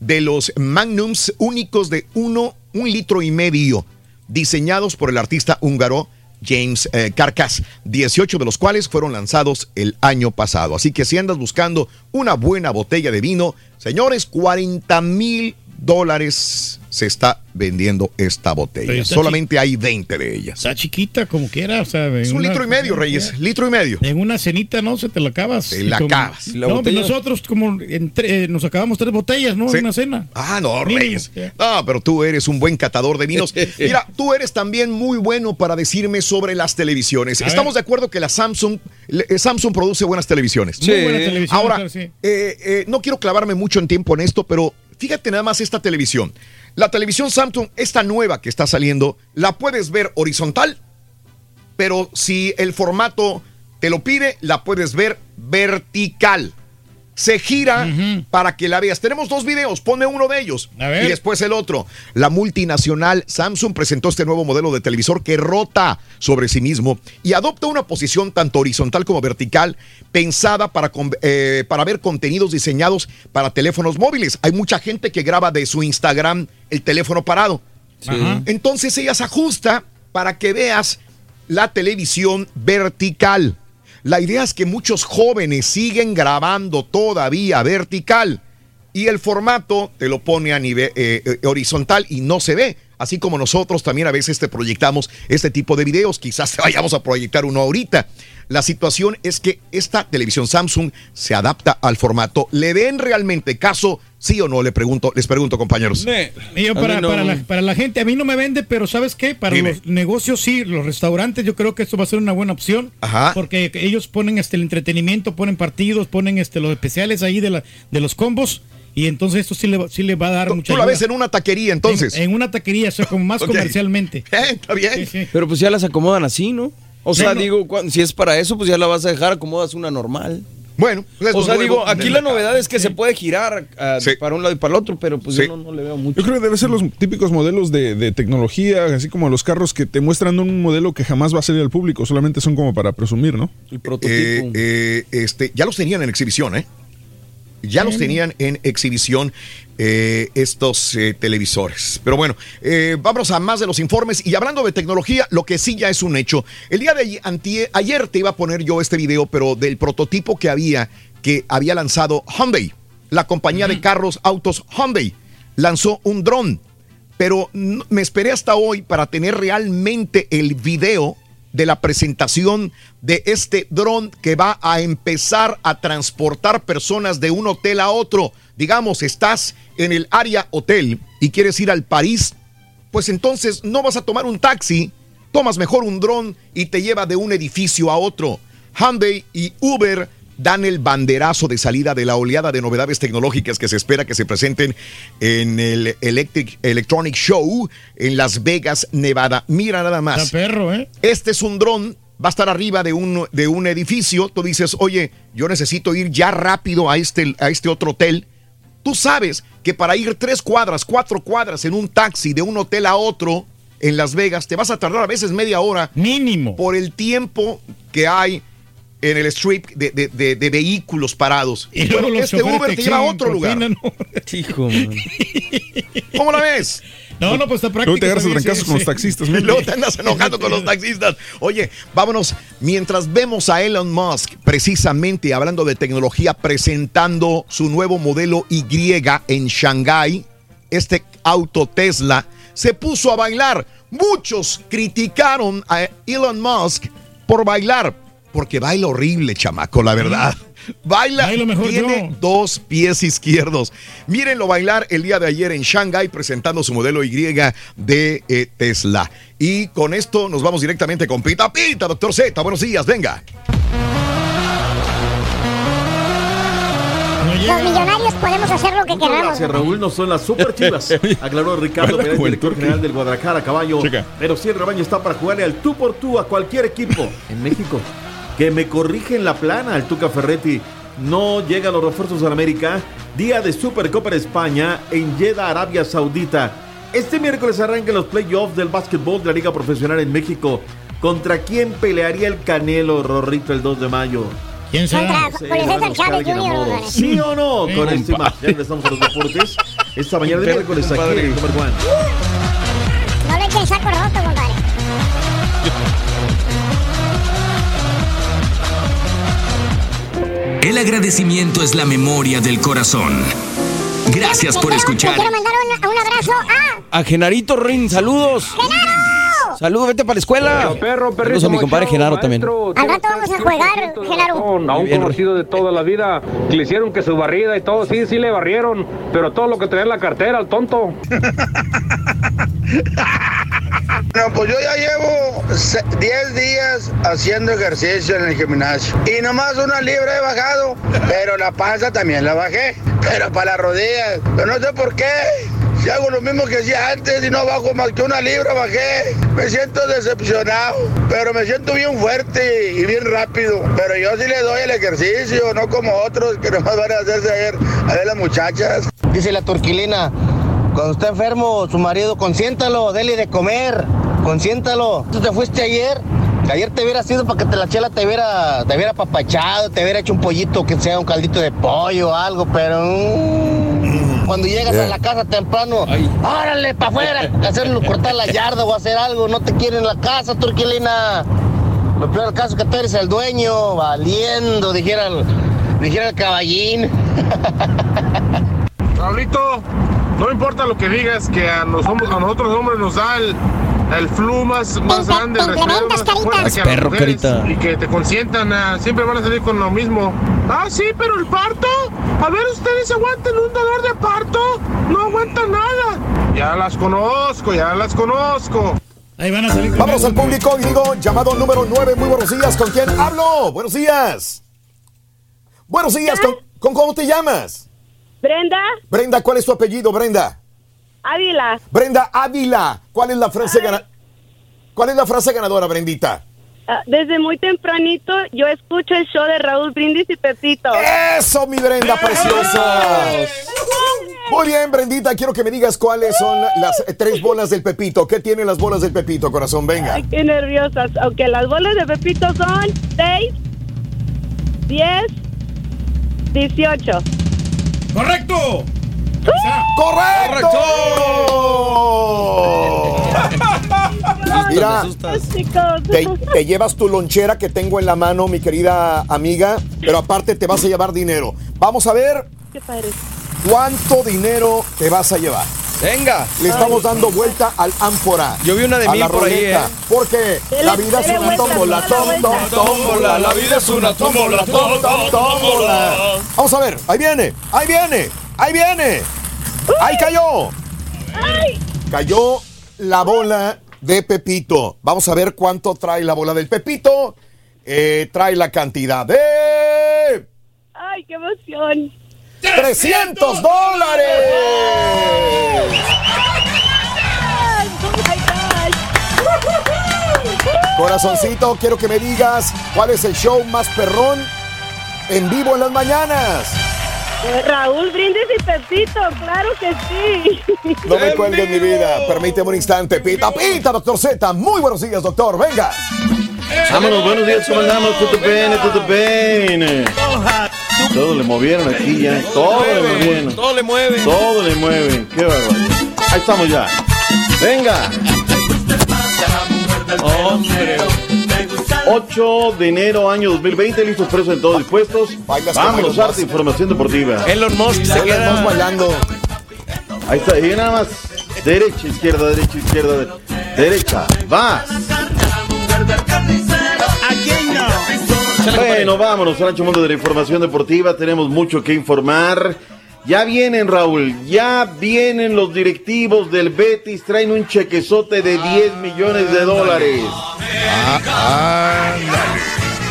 Speaker 1: de los magnums únicos de uno, un litro y medio, diseñados por el artista húngaro James eh, Carcass, 18 de los cuales fueron lanzados el año pasado. Así que si andas buscando una buena botella de vino, señores, 40 mil dólares se está vendiendo esta botella. Solamente hay 20 de ellas.
Speaker 2: Está chiquita como quiera, o sea, en
Speaker 1: Es un
Speaker 2: una-
Speaker 1: litro y medio, Reyes, litro y medio.
Speaker 2: En una cenita, ¿no? Se te la acabas.
Speaker 1: Te la
Speaker 2: como-
Speaker 1: acabas. ¿Y la
Speaker 2: no,
Speaker 1: botella?
Speaker 2: nosotros como entre- eh, nos acabamos tres botellas, ¿no?
Speaker 1: Sí.
Speaker 2: En una cena.
Speaker 1: Ah, no. Reyes. No, pero tú eres un buen catador de vinos. Mira, tú eres también muy bueno para decirme sobre las televisiones.
Speaker 2: A
Speaker 1: Estamos de acuerdo que la Samsung, eh, Samsung produce buenas televisiones.
Speaker 2: Muy buena televisión,
Speaker 1: Ahora,
Speaker 2: sí.
Speaker 1: eh, eh, no quiero clavarme mucho en tiempo en esto, pero fíjate nada más esta televisión. La televisión Samsung, esta nueva que está saliendo, la puedes ver horizontal, pero si el formato te lo pide, la puedes ver vertical. Se gira para que la veas. Tenemos dos videos, ponme uno de ellos
Speaker 2: ver.
Speaker 1: y después el otro. La multinacional Samsung presentó este nuevo modelo de televisor que rota sobre sí mismo y adopta una posición tanto horizontal como vertical pensada para, eh, para ver contenidos diseñados para teléfonos móviles. Hay mucha gente que graba de su Instagram el teléfono parado. Entonces ella se ajusta para que veas la televisión vertical. La idea es que muchos jóvenes siguen grabando todavía vertical y el formato te lo pone a nivel eh, eh, horizontal y no se ve. Así como nosotros también a veces te proyectamos este tipo de videos, quizás te vayamos a proyectar uno ahorita. La situación es que esta televisión Samsung se adapta al formato. ¿Le den realmente caso? Sí o no, le pregunto, les pregunto, compañeros.
Speaker 2: Yo para,
Speaker 1: no.
Speaker 2: para, la, para la gente, a mí no me vende, pero ¿sabes qué? Para
Speaker 1: Dime.
Speaker 2: los negocios sí, los restaurantes, yo creo que esto va a ser una buena opción.
Speaker 1: Ajá.
Speaker 2: Porque ellos ponen este, el entretenimiento, ponen partidos, ponen este, los especiales ahí de, la, de los combos. Y entonces esto sí le, va- sí le va a dar mucha
Speaker 1: Tú la
Speaker 2: ayuda.
Speaker 1: ves en una taquería entonces.
Speaker 2: En, en una taquería, o sea, como más comercialmente.
Speaker 1: está bien.
Speaker 12: Pero pues ya las acomodan así, ¿no? O sea,
Speaker 2: No,
Speaker 12: digo, si es para eso, pues ya la vas a dejar, acomodas una normal.
Speaker 1: Bueno, pues
Speaker 12: o sea, digo, aquí la novedad es que se puede girar ah, para un lado y para el otro, pero pues
Speaker 13: Sí.
Speaker 12: yo no, no le veo mucho.
Speaker 13: Yo creo que debe ser los típicos modelos de, de tecnología, así como los carros que te muestran un modelo que jamás va a salir al público, solamente son como para presumir, ¿no?
Speaker 12: El
Speaker 1: Eh, eh, este, ya los tenían en exhibición, ¿eh? Ya los tenían en exhibición eh, estos eh, televisores. Pero bueno, eh, vámonos a más de los informes. Y hablando de tecnología, lo que sí ya es un hecho. El día de ayer, ayer te iba a poner yo este video, pero del prototipo que había, que había lanzado Hyundai, la compañía de carros, autos Hyundai, lanzó un dron. Pero me esperé hasta hoy para tener realmente el video de la presentación de este dron que va a empezar a transportar personas de un hotel a otro. Digamos, estás en el área hotel y quieres ir al París, pues entonces no vas a tomar un taxi, tomas mejor un dron y te lleva de un edificio a otro. Hyundai y Uber dan el banderazo de salida de la oleada de novedades tecnológicas que se espera que se presenten en el Electric, Electronic Show en Las Vegas, Nevada. Mira nada más.
Speaker 2: Está perro, ¿eh?
Speaker 1: Este es un dron, va a estar arriba de un, de un edificio. Tú dices, oye, yo necesito ir ya rápido a este, a este otro hotel. Tú sabes que para ir tres cuadras, cuatro cuadras en un taxi de un hotel a otro en Las Vegas, te vas a tardar a veces media hora.
Speaker 2: Mínimo.
Speaker 1: Por el tiempo que hay en el strip de, de- de- de vehículos parados.
Speaker 2: Y luego
Speaker 1: Bueno,
Speaker 2: los
Speaker 1: este Uber
Speaker 2: te
Speaker 1: lleva a otro lugar. ¿Cómo la ves?
Speaker 2: No, no, pues está práctico.
Speaker 13: Luego te agarras trancazos
Speaker 2: sí,
Speaker 13: con los taxistas.
Speaker 1: Y
Speaker 13: ¿no?
Speaker 1: luego te andas enojando con los taxistas. Oye, vámonos. Mientras vemos a Elon Musk, precisamente hablando de tecnología, presentando su nuevo modelo Y en Shanghái, este auto Tesla se puso a bailar. Muchos criticaron a Elon Musk por bailar, porque baila horrible, chamaco, la verdad. Baila,
Speaker 2: Bailo mejor
Speaker 1: tiene
Speaker 2: yo.
Speaker 1: dos pies izquierdos. Mírenlo bailar el día de ayer en Shanghai presentando su modelo Y de eh, Tesla. Y con esto nos vamos directamente con Pita Pita, doctor Z. Buenos días, venga.
Speaker 3: Los millonarios podemos hacer lo que queramos.
Speaker 22: Gracias, Raúl. No son las super chivas. Aclaró Ricardo Pérez, director general del Guadalajara, caballo.
Speaker 13: Checa.
Speaker 22: Pero sí, el rebaño está para jugarle al tú por tú a cualquier equipo en México. Que me corrigen la plana el Tuca Ferretti. No llegan los refuerzos al América. Día de Supercopa de España en Jeddah, Arabia Saudita. Este miércoles arrancan los playoffs del básquetbol de la Liga Profesional en México. ¿Contra quién pelearía el Canelo Rorrito el 2 de mayo?
Speaker 2: ¿Quién será?
Speaker 3: Contra Julio César.
Speaker 22: ¿Sí o no?
Speaker 2: Sí,
Speaker 22: Con este más. Ya regresamos a los deportes. Esta mañana de miércoles aquí en Number One.
Speaker 3: No le echen saco roto, compadre.
Speaker 7: El agradecimiento es la memoria del corazón. Gracias por escuchar.
Speaker 3: Te quiero mandar un, un abrazo a
Speaker 18: A Genarito Rin, saludos.
Speaker 3: Genaro.
Speaker 18: Saludos, vete para la escuela.
Speaker 12: Perro,
Speaker 18: Saludos a mi compadre Genaro también.
Speaker 3: Al rato vamos a jugar, Genaro.
Speaker 12: A un
Speaker 18: bien,
Speaker 12: conocido de toda la vida, que le hicieron que su barrida y todo, sí, sí le barrieron, pero todo lo que traía en la cartera, el tonto.
Speaker 23: No, pues yo ya llevo se- 10 días haciendo ejercicio en el gimnasio. Y nomás una libra he bajado, pero la panza también la bajé. Pero para las rodillas, pero no sé por qué. Si hago lo mismo que hacía antes y no bajo más que una libra, bajé. Me siento decepcionado, pero me siento bien fuerte y bien rápido. Pero yo sí le doy el ejercicio, no como otros que nomás van a hacerse a ver, a ver las muchachas.
Speaker 24: Dice la turquilina, cuando está enfermo su marido, consiéntalo, dele de comer, consiéntalo. Tú te fuiste ayer, ayer te hubiera sido para que te la chela te hubiera, te hubiera papachado, te hubiera hecho un pollito que sea un caldito de pollo o algo, pero mm, cuando llegas a la casa temprano, órale, para afuera, hacerlo, cortar la yarda o hacer algo, no te quieren en la casa, turquilina. Lo peor del caso es que tú eres el dueño, valiendo, dijera el, dijera el caballín.
Speaker 25: Raulito, no importa lo que digas, que a, los hom- a nosotros los hombres nos da el, el flu más, más
Speaker 3: Te-
Speaker 25: grande, el
Speaker 3: te implementas, Carita.
Speaker 25: que
Speaker 18: Perro,
Speaker 25: mujeres,
Speaker 18: Carita.
Speaker 25: Y que te consientan, ah, siempre van a salir con lo mismo. Ah, sí, pero el parto. A ver, ustedes aguantan un dolor de parto. No aguantan nada. Ya las conozco, ya las conozco.
Speaker 2: Ahí van a salir con
Speaker 1: Vamos al público y digo, llamado número 9, muy buenos días. ¿Con quién hablo? Buenos días. Buenos días, ¿con, con cómo te llamas?
Speaker 26: Brenda
Speaker 1: Brenda, ¿cuál es tu apellido, Brenda?
Speaker 26: Ávila.
Speaker 1: Brenda Ávila, ¿cuál es la frase gana- ¿Cuál es la frase ganadora, Brendita?
Speaker 26: Ah, Desde muy tempranito yo escucho el show de Raúl Brindis y Pepito.
Speaker 1: Eso, mi Brenda preciosa. Muy bien, Brendita, quiero que me digas cuáles son las eh, tres bolas del Pepito. ¿Qué tienen las bolas del Pepito, corazón? Venga.
Speaker 26: Ay, qué nerviosas. Aunque las bolas de Pepito son 6, 10, 18.
Speaker 2: ¡Correcto!
Speaker 1: ¡Correcto! Mira, te, te llevas tu lonchera que tengo en la mano, mi querida amiga, pero aparte te vas a llevar dinero. Vamos a ver
Speaker 26: Qué padre.
Speaker 1: cuánto dinero te vas a llevar.
Speaker 18: Venga.
Speaker 1: Le estamos dando vuelta al ámpora.
Speaker 18: Yo vi una de mil
Speaker 1: la
Speaker 18: por ahí, ¿eh?
Speaker 1: Porque la vida es una tómbola, tom, tómbola, la vida es una tómbola, tom, tom, tómbola. Vamos a ver, ahí viene, ahí viene, ahí viene. Ahí cayó. Cayó la bola de Pepito. Vamos a ver cuánto trae la bola del Pepito. Eh, trae la cantidad de
Speaker 27: ¡Ay, qué emoción!
Speaker 1: ¡300 dólares!
Speaker 27: ¡Oh, my
Speaker 1: Corazoncito, quiero que me digas cuál es el show más perrón en vivo en las mañanas.
Speaker 27: gosh! Raúl Brindis y Pepito, claro que sí.
Speaker 1: No me cuelgues mi vida. Permíteme un instante. Pita, pita, doctor Z. Muy buenos días, doctor. Venga.
Speaker 22: Vámonos, buenos días, ¿cómo andamos? Tutu pene, tutu pene. Todo le movieron aquí ya. Todo le movieron.
Speaker 12: Todo le mueve.
Speaker 22: Todo le mueven. Qué barbaridad. Ahí estamos ya. Venga. Hombre. 8 de enero, año 2020, listos presos en todos dispuestos. Vámonos, arte, información deportiva.
Speaker 12: Elon Musk se queda.
Speaker 1: Bailando.
Speaker 22: Ahí está, y nada más. Derecha, izquierda, derecha, izquierda, de- derecha. Va. Bueno, vámonos al ancho mundo de la información deportiva. Tenemos mucho que informar. Ya vienen, Raúl, ya vienen los directivos del Betis. Traen un chequezote de 10 millones de dólares.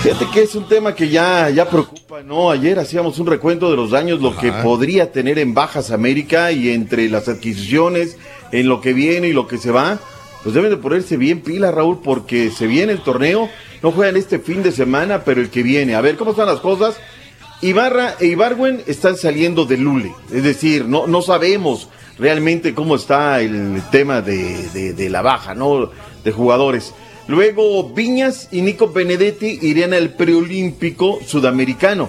Speaker 22: Fíjate que es un tema que ya, ya preocupa, ¿no? Ayer hacíamos un recuento de los daños, lo que podría tener en Bajas América y entre las adquisiciones, en lo que viene y lo que se va. Pues deben de ponerse bien pila, Raúl, porque se viene el torneo. No juegan este fin de semana, pero el que viene. A ver, ¿cómo están las cosas? Ibarra e Ibarwen están saliendo de Lule. Es decir, no, no sabemos realmente cómo está el tema de, la baja, ¿no? De jugadores. Luego Viñas y Nico Benedetti irían al preolímpico sudamericano.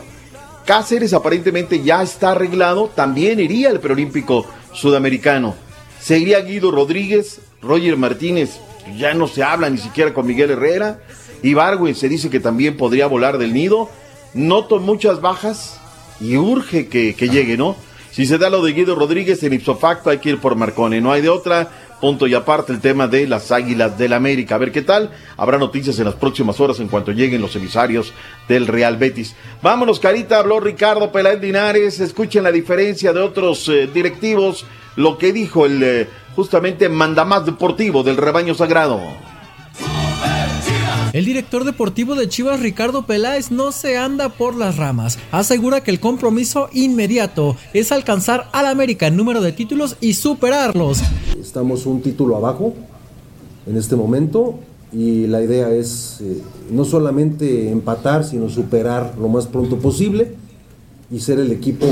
Speaker 22: Cáceres aparentemente ya está arreglado, también iría al preolímpico sudamericano. Seguiría Guido Rodríguez, Roger Martínez, ya no se habla ni siquiera con Miguel Herrera. Ibargüen se dice que también podría volar del nido. Noto muchas bajas y urge que, que llegue, ¿no? Si se da lo de Guido Rodríguez en ipso facto hay que ir por Marcone, no hay de otra. Punto y aparte el tema de las Águilas del América. A ver qué tal. Habrá noticias en las próximas horas en cuanto lleguen los emisarios del Real Betis. Vámonos, Carita. Habló Ricardo Peláez Linares. Escuchen la diferencia de otros eh, directivos. Lo que dijo el eh, justamente mandamás deportivo del rebaño sagrado.
Speaker 28: El director deportivo de Chivas, Ricardo Peláez, no se anda por las ramas. Asegura que el compromiso inmediato es alcanzar al América en número de títulos y superarlos.
Speaker 29: Estamos un título abajo en este momento y la idea es eh, no solamente empatar, sino superar lo más pronto posible y ser el equipo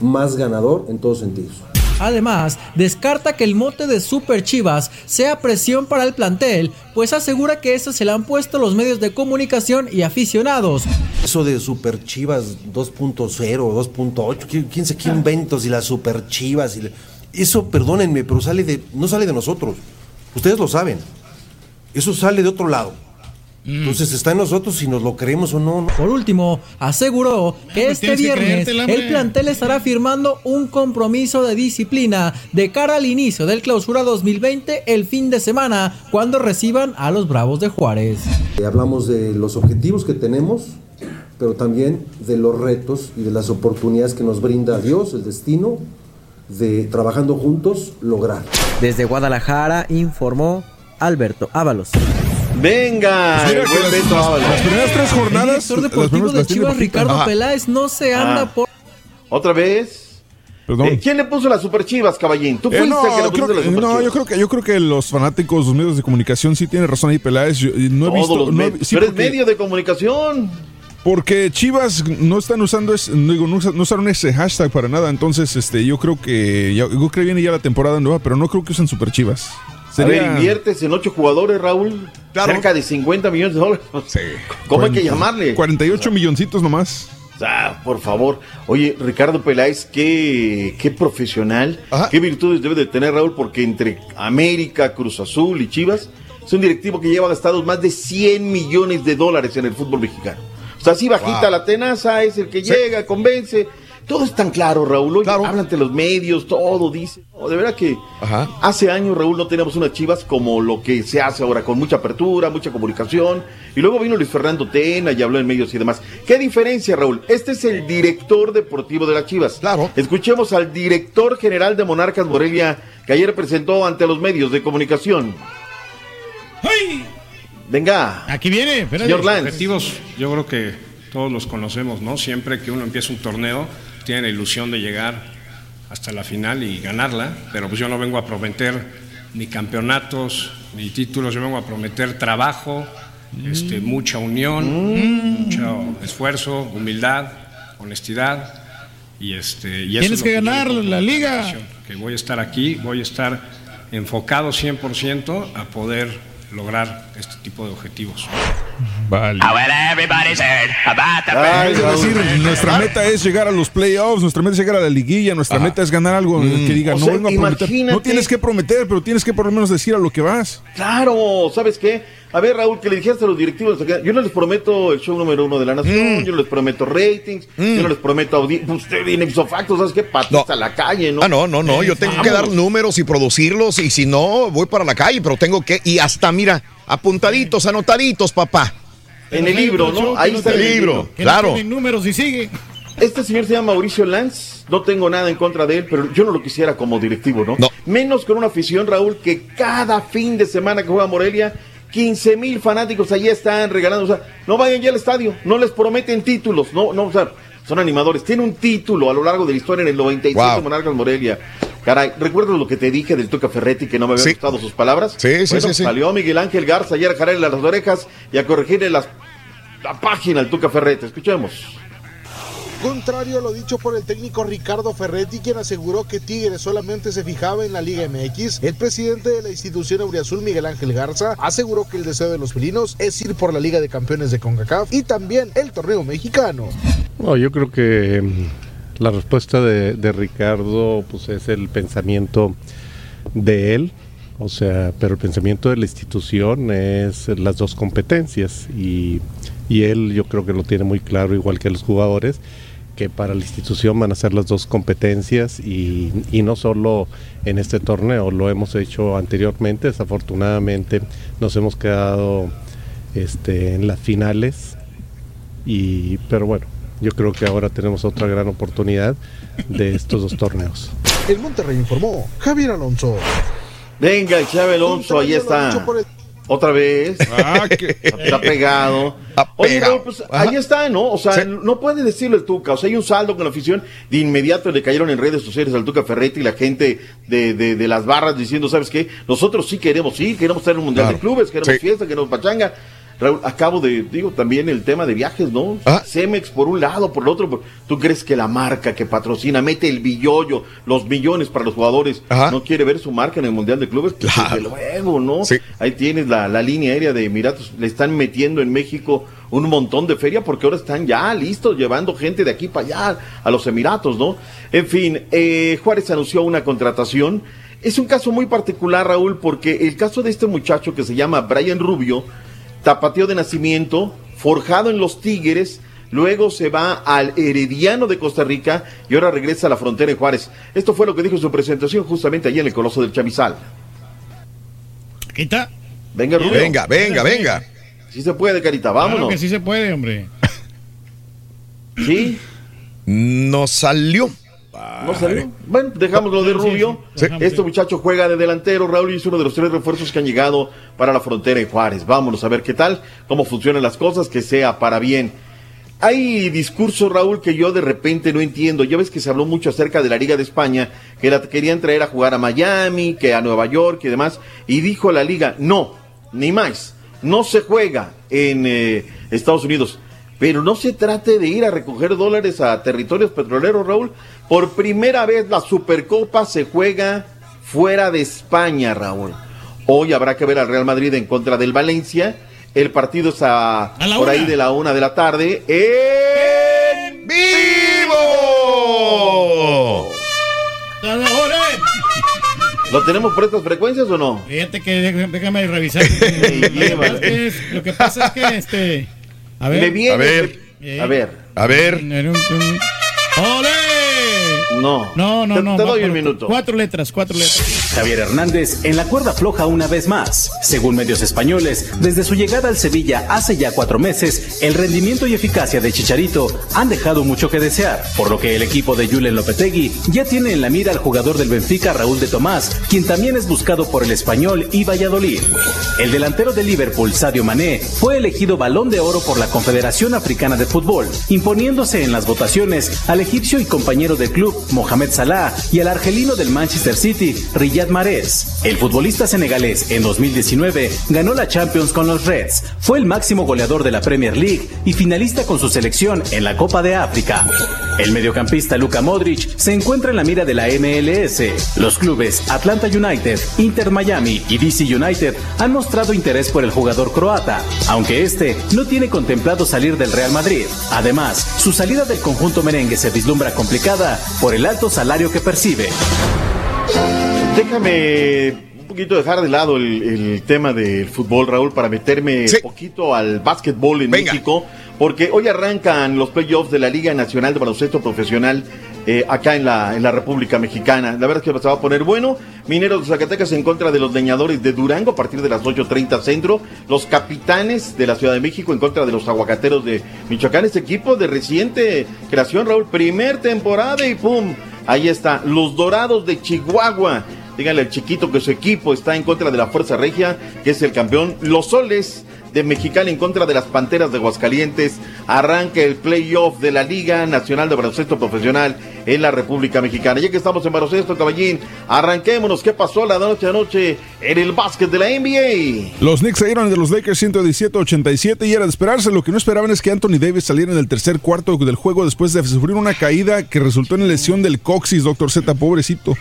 Speaker 29: más ganador en todos sentidos.
Speaker 28: Además, descarta que el mote de Super Chivas sea presión para el plantel, pues asegura que eso se le han puesto los medios de comunicación y aficionados.
Speaker 29: Eso de Super Chivas 2.0, 2.8, ¿quién, se qué inventos y las Super Chivas? Y la- Eso, perdónenme, pero sale de, no sale de nosotros. Ustedes lo saben. Eso sale de otro lado. Entonces está en nosotros si nos lo creemos o no.
Speaker 28: Por último, aseguró que este
Speaker 29: que
Speaker 28: viernes el plantel estará firmando un compromiso de disciplina de cara al inicio del clausura 2020 el fin de semana, cuando reciban a los Bravos de Juárez.
Speaker 29: Eh, Hablamos de los objetivos que tenemos, pero también de los retos y de las oportunidades que nos brinda Dios, el destino, de trabajando juntos lograr.
Speaker 30: Desde Guadalajara informó Alberto Ábalos.
Speaker 22: Venga,
Speaker 13: Pues
Speaker 22: buen
Speaker 13: las-
Speaker 22: Beto
Speaker 13: las-
Speaker 22: Ábalos.
Speaker 13: las primeras tres jornadas,
Speaker 28: El director
Speaker 13: las
Speaker 28: deportivo
Speaker 13: primeras
Speaker 28: de Chivas. Ricardo
Speaker 13: Ajá.
Speaker 28: Peláez, no se anda
Speaker 22: Ah.
Speaker 28: por...
Speaker 22: ¿Otra vez? Eh, ¿Quién le puso las super chivas, caballín? ¿Tú
Speaker 13: Eh, no,
Speaker 22: el que le
Speaker 13: creo
Speaker 22: pusiste las
Speaker 13: que,
Speaker 22: super
Speaker 13: no,
Speaker 22: chivas?
Speaker 13: yo creo que yo creo que los fanáticos, los medios de comunicación sí tienen razón ahí Peláez. Yo, y no he
Speaker 22: Todos
Speaker 13: visto,
Speaker 22: los
Speaker 13: no he-
Speaker 22: medios.
Speaker 13: sí,
Speaker 22: Pero es
Speaker 13: porque-
Speaker 22: medio de comunicación.
Speaker 13: Porque Chivas no están usando ese, no, digo, no, usa- no usaron ese hashtag para nada, entonces este yo creo que yo creo que viene ya la temporada nueva, pero no creo que usen Super Chivas.
Speaker 22: A ver, inviertes en ocho jugadores, Raúl. Cerca de 50 millones de dólares. ¿Cómo hay que llamarle?
Speaker 13: 48 milloncitos nomás.
Speaker 22: Ah, por favor. Oye, Ricardo Peláez, qué, qué profesional, qué virtudes debe de tener Raúl, porque entre América, Cruz Azul y Chivas, es un directivo que lleva gastados más de 100 millones de dólares en el fútbol mexicano. O sea, así bajita
Speaker 1: Wow.
Speaker 22: la tenaza, es el que llega, convence. Todo es tan claro, Raúl. Oye, hablan ante los medios, todo dice. No, de verdad que hace años, Raúl, no teníamos unas chivas como lo que se hace ahora, con mucha apertura, mucha comunicación. Y luego vino Luis Fernando Tena y habló en medios y demás. ¿Qué diferencia, Raúl? Este es el director deportivo de las chivas. Claro. Escuchemos al director general de Monarcas Morelia, que ayer presentó ante los medios de comunicación. Venga.
Speaker 2: Aquí viene, espérate.
Speaker 22: Señor Lance.
Speaker 31: objetivos, yo creo que
Speaker 32: todos los conocemos, ¿no? Siempre que uno empieza un torneo, tiene la ilusión de llegar hasta la final y ganarla, pero pues yo no vengo a prometer ni campeonatos, ni títulos, yo vengo a prometer trabajo, este, mucha unión, mucho esfuerzo, humildad, honestidad. Y este, y eso
Speaker 2: Tienes
Speaker 32: es
Speaker 2: que ganar la liga.
Speaker 32: Que voy a estar aquí, voy a estar enfocado 100% a poder lograr este tipo de objetivos.
Speaker 13: Vale.
Speaker 7: everybody's heard about the
Speaker 13: Ay, es decir, nuestra meta es llegar a los playoffs, nuestra meta es llegar a la liguilla, nuestra meta es ganar algo
Speaker 22: Mm.
Speaker 13: que diga,
Speaker 22: O
Speaker 13: no
Speaker 22: sea,
Speaker 13: vengo a prometer.
Speaker 22: imagínate-
Speaker 13: No tienes que prometer, pero tienes que por lo menos decir a lo que vas.
Speaker 22: Claro, ¿sabes qué? A ver, Raúl, que le dijeras a los directivos, yo no les prometo el show número uno de la nación, yo no les prometo ratings, yo no les prometo audiencia. Usted viene ipso facto, ¿sabes qué? Patas a la calle, ¿no?
Speaker 1: Ah, no, no, no. Yo tengo que dar números y producirlos. Y si no, voy para la calle, pero tengo que. Y hasta, mira, apuntaditos, anotaditos, papá.
Speaker 22: En el libro, ¿no? Ahí está
Speaker 1: el libro. Claro.
Speaker 2: números y sigue.
Speaker 22: Este señor se llama Mauricio Lanz. No tengo nada en contra de él, pero yo no lo quisiera como directivo, ¿no? Menos con una afición, Raúl, que cada fin de semana que juega Morelia, 15 mil fanáticos allí están regalando. O sea, no vayan ya al estadio, no les prometen títulos, no, no, o sea, son animadores. Tiene un título a lo largo de la historia en el 97
Speaker 1: Wow.
Speaker 22: Monarcas Morelia. Caray, ¿recuerdas lo que te dije del Tuca Ferretti que no me habían
Speaker 1: Sí.
Speaker 22: gustado sus palabras?
Speaker 1: Sí, sí, sí, sí.
Speaker 22: Salió Miguel Ángel Garza ayer a jalarle las orejas y a corregirle las, la página al Tuca Ferretti. Escuchemos.
Speaker 33: Contrario a lo dicho por el técnico Ricardo Ferretti, quien aseguró que Tigres solamente se fijaba en la Liga MX, el presidente de la institución Auriazul, Miguel Ángel Garza, aseguró que el deseo de los felinos es ir por la Liga de Campeones de CONCACAF y también el torneo mexicano.
Speaker 34: No, yo creo que mm, la respuesta de, de Ricardo pues es el pensamiento de él, o sea, pero el pensamiento de la institución es las dos competencias y, y él yo creo que lo tiene muy claro, igual que los jugadores, que para la institución van a ser las dos competencias y, y no solo en este torneo, lo hemos hecho anteriormente, desafortunadamente nos hemos quedado este, en las finales y pero bueno yo creo que ahora tenemos otra gran oportunidad de estos dos torneos
Speaker 33: El Monterrey informó Javier Alonso.
Speaker 22: Venga, el Chávez Alonso, ahí está. Otra vez.
Speaker 1: Ah,
Speaker 22: Está pegado. Oye. Raúl, pues
Speaker 1: Ajá.
Speaker 22: ahí está, ¿no? O sea, no puede decirlo el Tuca. O sea, hay un saldo con la afición. De inmediato le cayeron en redes sociales al Tuca Ferretti y la gente de, de, de las barras diciendo, ¿sabes qué? Nosotros sí queremos, sí, queremos estar en un mundial
Speaker 1: Claro.
Speaker 22: de clubes, queremos
Speaker 1: Sí.
Speaker 22: fiesta, queremos pachanga. Raúl, acabo de, digo, también el tema de viajes, ¿no?
Speaker 1: Ah.
Speaker 22: Cemex por un lado, por el otro. por- ¿Tú crees que la marca que patrocina, mete el billollo, los millones para los jugadores, no quiere ver su marca en el Mundial de Clubes? Pues,
Speaker 1: Claro.
Speaker 22: Desde luego, ¿no? Ahí tienes la, la línea aérea de Emiratos. Le están metiendo en México un montón de feria porque ahora están ya listos llevando gente de aquí para allá a los Emiratos, ¿no? En fin, eh, Juárez anunció una contratación. Es un caso muy particular, Raúl, porque el caso de este muchacho que se llama Brian Rubio, tapateo de nacimiento, forjado en los Tigres, luego se va al Herediano de Costa Rica y ahora regresa a la frontera de Juárez. Esto fue lo que dijo en su presentación justamente allí en el Coloso del Chamizal.
Speaker 2: Aquí está.
Speaker 22: Venga, Rubio.
Speaker 1: Venga, venga, venga.
Speaker 22: Sí se puede, Carita,
Speaker 2: Claro
Speaker 22: vámonos.
Speaker 2: que sí se puede, hombre.
Speaker 22: ¿Sí?
Speaker 1: No salió.
Speaker 22: ¿No salió? Bueno, dejamos lo de Rubio. Este muchacho juega de delantero, Raúl, y es uno de los tres refuerzos que han llegado para la frontera de Juárez. Vámonos a ver qué tal, cómo funcionan las cosas, que sea para bien. Hay discursos, Raúl, que yo de repente no entiendo. Ya ves que se habló mucho acerca de la Liga de España, que la querían traer a jugar a Miami, que a Nueva York y demás. Y dijo la Liga, no, ni más. No se juega en eh, Estados Unidos. Pero no se trate de ir a recoger dólares a territorios petroleros, Raúl. Por primera vez la Supercopa se juega fuera de España, Raúl. Hoy habrá que ver al Real Madrid en contra del Valencia. El partido es a,
Speaker 2: la
Speaker 22: por
Speaker 2: una.
Speaker 22: ahí de la una de la tarde. ¡En
Speaker 1: vivo!
Speaker 22: ¿Lo tenemos por estas frecuencias o no?
Speaker 2: Fíjate que déjame- revisar. lo, que pasa es que es- lo que pasa es que este. A ver.
Speaker 22: Viene-
Speaker 1: A ver.
Speaker 2: Eh,
Speaker 22: A ver.
Speaker 1: A ver.
Speaker 2: ¡Ole!
Speaker 22: No.
Speaker 2: No, no,
Speaker 22: Te-
Speaker 2: no.
Speaker 22: te
Speaker 2: va
Speaker 22: doy un minuto.
Speaker 2: Cuatro letras, cuatro letras.
Speaker 35: Javier Hernández en la cuerda floja una vez más. Según medios españoles, desde su llegada al Sevilla hace ya cuatro meses, el rendimiento y eficacia de Chicharito han dejado mucho que desear, por lo que el equipo de Julen Lopetegui ya tiene en la mira al jugador del Benfica Raúl de Tomás, quien también es buscado por el español y Valladolid. El delantero de Liverpool, Sadio Mané, fue elegido balón de oro por la Confederación Africana de Fútbol, imponiéndose en las votaciones al egipcio y compañero del club Mohamed Salah y al argelino del Manchester City, Riyad Mahrez. El futbolista senegalés en 2019 ganó la Champions con los Reds, fue el máximo goleador de la Premier League y finalista con su selección en la Copa de África. El mediocampista Luka Modric se encuentra en la mira de la MLS. Los clubes Atlanta United, Inter Miami y DC United han mostrado interés por el jugador croata, aunque este no tiene contemplado salir del Real Madrid. Además, su salida del conjunto merengue se vislumbra complicada por el alto salario que percibe.
Speaker 22: Déjame un poquito dejar de lado el, el tema del fútbol, Raúl, para meterme un poquito al básquetbol en México, porque hoy arrancan los playoffs de la Liga Nacional de Baloncesto Profesional eh, acá en la, en la República Mexicana. La verdad es que se va a poner bueno. Mineros de Zacatecas en contra de los leñadores de Durango a partir de las 8.30 centro. Los capitanes de la Ciudad de México en contra de los aguacateros de Michoacán. Este equipo de reciente creación, Raúl, primer temporada y ¡pum! Ahí está. Los Dorados de Chihuahua. Díganle al chiquito que su equipo está en contra de la Fuerza Regia, que es el campeón. Los Soles de Mexicali en contra de las Panteras de Aguascalientes. Arranca el playoff de la Liga Nacional de Baloncesto Profesional en la República Mexicana. Ya que estamos en baloncesto, caballín, arranquémonos. ¿Qué pasó la noche a noche en el básquet de la NBA?
Speaker 13: Los Knicks salieron de los Lakers 117-87 y era de esperarse. Lo que no esperaban es que Anthony Davis saliera en el tercer cuarto del juego después de sufrir una caída que resultó en lesión del coxis, doctor Z, pobrecito.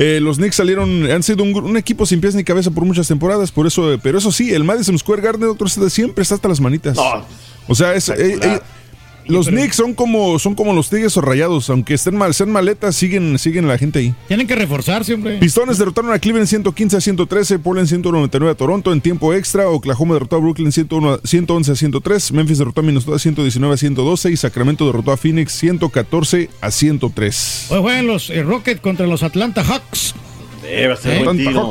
Speaker 13: Eh, los Knicks salieron, han sido un, un, equipo sin pies ni cabeza por muchas temporadas, por eso, pero eso sí, el Madison Square Garden, Z, siempre está hasta las manitas. o sea, es, eh, eh, los Knicks son como, son como los Tigres o Rayados, aunque estén mal, sean maletas, siguen, siguen la gente ahí.
Speaker 2: Tienen que reforzarse, hombre.
Speaker 13: Pistones derrotaron a Cleveland 115 a 113, Portland 199 a Toronto en tiempo extra, Oklahoma derrotó a Brooklyn 101 111 a 103, Memphis derrotó a Minnesota 119 a 112 y Sacramento derrotó a Phoenix 114 a 103.
Speaker 2: Hoy juegan los eh, Rockets contra los Atlanta Hawks.
Speaker 22: Debe ser buen tiro.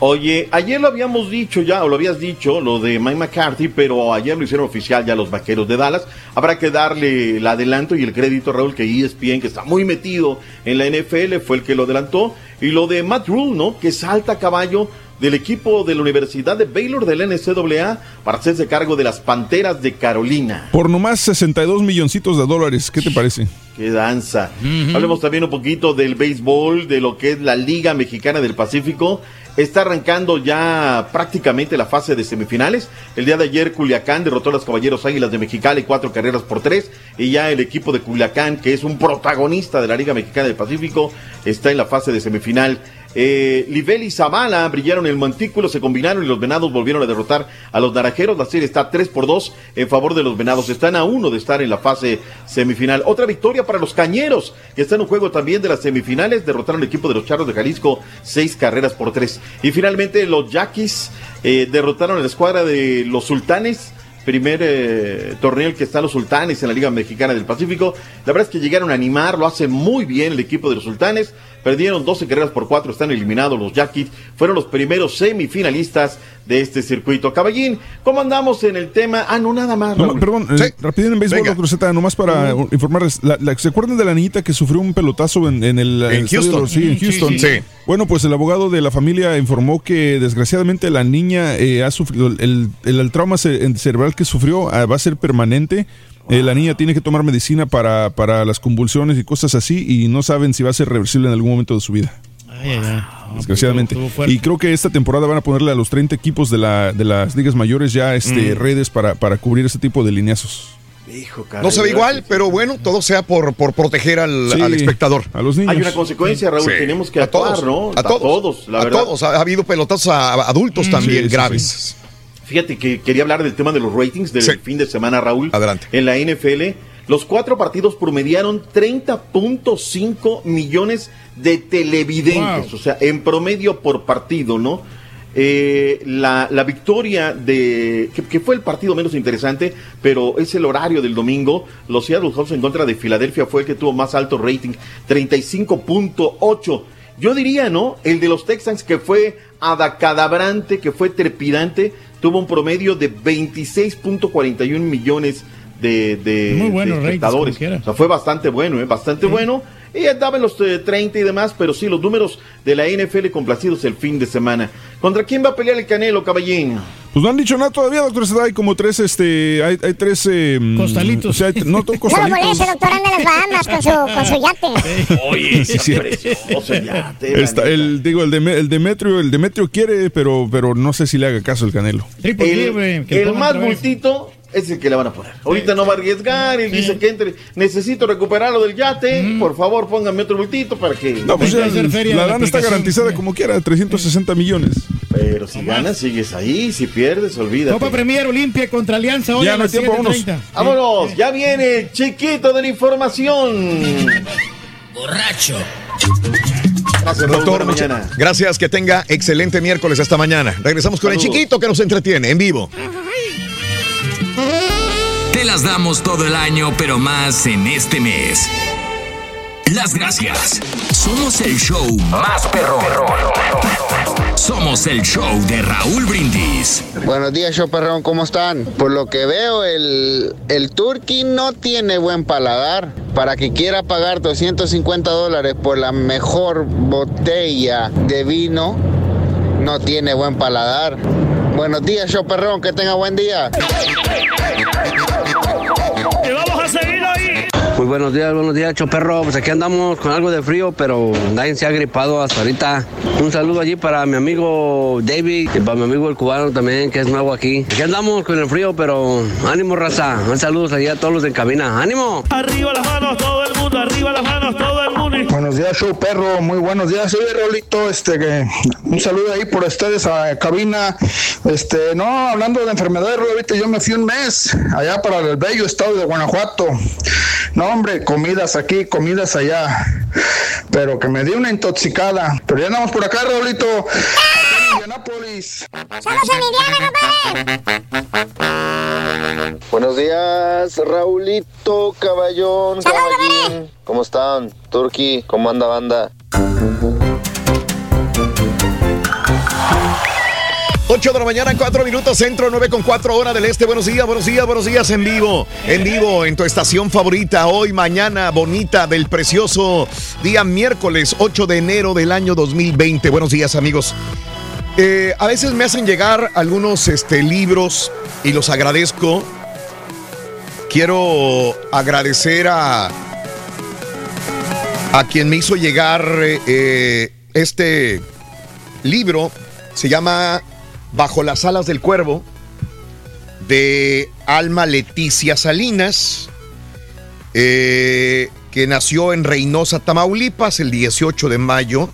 Speaker 22: Oye, ayer lo habíamos dicho ya, o lo habías dicho, lo de Mike McCarthy, pero ayer lo hicieron oficial ya los vaqueros de Dallas. Habrá que darle el adelanto y el crédito, Raúl, que ESPN, que está muy metido en la NFL, fue el que lo adelantó. Y lo de Matt Rule, ¿no? Que salta a caballo del equipo de la Universidad de Baylor del NCAA para hacerse cargo de las Panteras de Carolina.
Speaker 13: Por nomás 62 milloncitos de dólares, ¿qué te parece?
Speaker 22: Qué danza. Hablemos también un poquito del béisbol, de lo que es la Liga Mexicana del Pacífico. Está arrancando ya prácticamente la fase de semifinales. El día de ayer Culiacán derrotó a los Caballeros Águilas de Mexicali cuatro carreras por tres. Y ya el equipo de Culiacán, que es un protagonista de la Liga Mexicana del Pacífico, está en la fase de semifinal. Eh, Livel y Zavala brillaron el montículo, se combinaron y los venados volvieron a derrotar a los naranjeros. La serie está 3 por 2 en favor de los venados. Están a uno de estar en la fase semifinal. Otra victoria para los cañeros, que están en un juego también de las semifinales. Derrotaron al equipo de los charros de Jalisco, seis carreras por tres. Y finalmente los yaquis eh, derrotaron a la escuadra de los sultanes primer eh, torneo que están los sultanes en la Liga Mexicana del Pacífico. La verdad es que llegaron a animar, lo hace muy bien el equipo de los sultanes. Perdieron 12 carreras por 4, están eliminados los Yaquis. Fueron los primeros semifinalistas de este circuito. Caballín, ¿cómo andamos en el tema? Ah, no, nada más.
Speaker 13: No, perdón, eh, rapidín en béisbol, doctor Z, nomás para uh, informarles. La, la, ¿Se acuerdan de la niñita que sufrió un pelotazo en, en el.
Speaker 1: En
Speaker 13: el
Speaker 1: Houston.
Speaker 13: Estadio, sí, en Houston.
Speaker 1: Sí, sí.
Speaker 13: Bueno, pues el abogado de la familia informó que desgraciadamente la niña eh, ha sufrido. El, el, el trauma cerebral que sufrió ah, va a ser permanente. Eh, la niña tiene que tomar medicina para, para las convulsiones y cosas así y no saben si va a ser reversible en algún momento de su vida.
Speaker 2: Ay, ay.
Speaker 13: Desgraciadamente.
Speaker 2: Fuerte.
Speaker 13: Y creo que esta temporada van a ponerle a los 30 equipos de, la, de las ligas mayores ya este,
Speaker 1: Mm.
Speaker 13: redes para, para cubrir este tipo de lineazos.
Speaker 22: Hijo, caray,
Speaker 1: No se ve
Speaker 22: ¿verdad
Speaker 1: igual, pero bueno, todo sea por, por proteger al,
Speaker 13: Sí,
Speaker 1: al espectador.
Speaker 13: A los niños.
Speaker 22: Hay una consecuencia, Raúl.
Speaker 1: Sí.
Speaker 22: Tenemos que
Speaker 1: A
Speaker 22: actuar,
Speaker 1: todos,
Speaker 22: ¿no?
Speaker 1: a todos,
Speaker 22: la
Speaker 1: a
Speaker 22: verdad.
Speaker 1: todos. Ha, ha habido pelotazos a, a adultos
Speaker 13: Mm,
Speaker 1: también
Speaker 13: sí, sí,
Speaker 1: graves.
Speaker 22: Fíjate que quería hablar del tema de los ratings del
Speaker 1: Sí.
Speaker 22: fin de semana, Raúl.
Speaker 1: Adelante.
Speaker 22: En la NFL, los cuatro partidos promediaron 30.5 millones de televidentes,
Speaker 2: Wow.
Speaker 22: o sea, en promedio por partido, ¿no? Eh, la, la victoria de. Que, que fue el partido menos interesante, pero es el horario del domingo. Los Seattle Hawks en contra de Filadelfia fue el que tuvo más alto rating, 35.8. Yo diría, ¿no? El de los Texans que fue adacadabrante, que fue trepidante, tuvo un promedio de 26.41 millones de, de,
Speaker 2: Muy bueno,
Speaker 22: de
Speaker 2: Reyes,
Speaker 22: espectadores.
Speaker 2: quiera.
Speaker 22: O sea, fue bastante bueno, ¿eh? Bastante bueno. Y andaba en los eh, 30 y demás, pero sí, los números de la NFL complacidos el fin de semana. ¿Contra quién va a pelear el Canelo, caballín?
Speaker 13: Pues no han dicho nada todavía, doctor. Hay como tres, este, hay, hay tres... eh,
Speaker 2: Costalitos.
Speaker 13: O sea, hay- no, costalitos.
Speaker 3: moleste, doctor, anda en las Bahamas con su, con su yate.
Speaker 22: Oye,
Speaker 13: Sí, sí.
Speaker 22: precioso ya. te,
Speaker 13: Está- el, digo, el, Deme- el Demetrio, el Demetrio quiere, pero, pero no sé si le haga caso el Canelo.
Speaker 22: El, el más bultito es el que le van a poner. Ahorita no va a arriesgar, él dice que entre, necesito recuperar lo del yate, por favor pónganme otro bultito para que...
Speaker 13: No, pues ya, la lana está garantizada como quiera, 360 millones.
Speaker 22: Pero si ganas, sigues ahí, si pierdes, olvídate.
Speaker 2: Copa Premier Olimpia contra Alianza hoy
Speaker 22: Ya no hay tiempo,
Speaker 2: 7:30.
Speaker 22: Vámonos, ya viene el chiquito de la información.
Speaker 20: Borracho.
Speaker 22: Gracias,
Speaker 1: Doctor,
Speaker 22: mañana.
Speaker 1: gracias, que tenga excelente miércoles hasta mañana. Regresamos con el chiquito que nos entretiene en vivo.
Speaker 7: Te las damos todo el año, pero más en este mes. Las gracias. Somos el show más perrón. Somos el show de Raúl Brindis.
Speaker 36: Buenos días, show perrón, ¿cómo están? Por lo que veo, el, el turqui no tiene buen paladar. Para que quiera pagar 250 dólares por la mejor botella de vino, no tiene buen paladar. Buenos días, show perrón, que tenga buen día.
Speaker 37: Muy buenos días, buenos días, Choperro. Pues aquí andamos con algo de frío, pero nadie se ha gripado hasta ahorita. Un saludo allí para mi amigo David y para mi amigo el cubano también, que es nuevo aquí. Aquí andamos con el frío, pero ánimo, raza. Un saludo allí a todos los en cabina. ¡Ánimo!
Speaker 20: Arriba las manos todo el mundo, arriba las manos todo el mundo.
Speaker 38: Buenos días, show perro. Muy buenos días. Soy Rolito. Este, que, un saludo ahí por ustedes a cabina. Este, no, hablando de enfermedades, Rolito, yo me fui un mes allá para el bello estado de Guanajuato. No, hombre, comidas aquí, comidas allá. Pero que me di una intoxicada. Pero ya andamos por acá, Rolito. Acá en Indianápolis.
Speaker 3: ¡Saludos en Indiana, compadre!
Speaker 36: Buenos días, Raulito, caballón, caballín. ¿Cómo están? Turqui, ¿cómo anda banda?
Speaker 1: 8 de la mañana, 4 minutos, centro, 9 con 4 hora del este. Buenos días, buenos días, buenos días en vivo. En vivo, en tu estación favorita. Hoy, mañana, bonita del precioso día miércoles 8 de enero del año 2020. Buenos días, amigos. Eh, a veces me hacen llegar algunos este, libros y los agradezco. Quiero agradecer a, a quien me hizo llegar eh, este libro. Se llama Bajo las alas del cuervo de Alma Leticia Salinas, eh, que nació en Reynosa, Tamaulipas, el 18 de mayo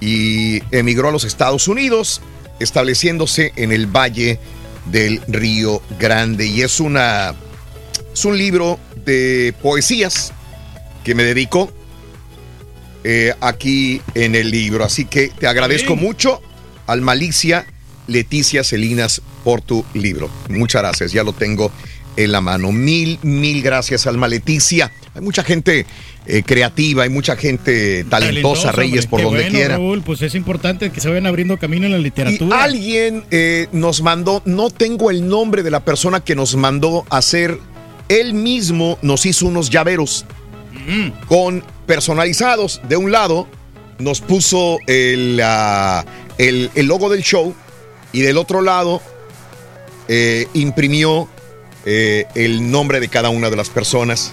Speaker 1: y emigró a los Estados Unidos, estableciéndose en el Valle del Río Grande. Y es una es un libro de poesías que me dedico eh, aquí en el libro. Así que te agradezco mucho, al Malicia Leticia Celinas, por tu libro. Muchas gracias, ya lo tengo en la mano. Mil, mil gracias, Alma Leticia. Hay mucha gente eh, creativa, hay mucha gente talentosa, Reyes,
Speaker 2: hombre.
Speaker 1: por donde
Speaker 2: bueno,
Speaker 1: quiera.
Speaker 2: Raúl, pues es importante que se vayan abriendo camino en la
Speaker 1: Y
Speaker 2: literatura.
Speaker 1: alguien eh, nos mandó, no tengo el nombre de la persona que nos mandó hacer, él mismo nos hizo unos llaveros con personalizados. De un lado nos puso el, ah, el, el logo del show y del otro lado eh, imprimió eh, el nombre de cada una de las personas.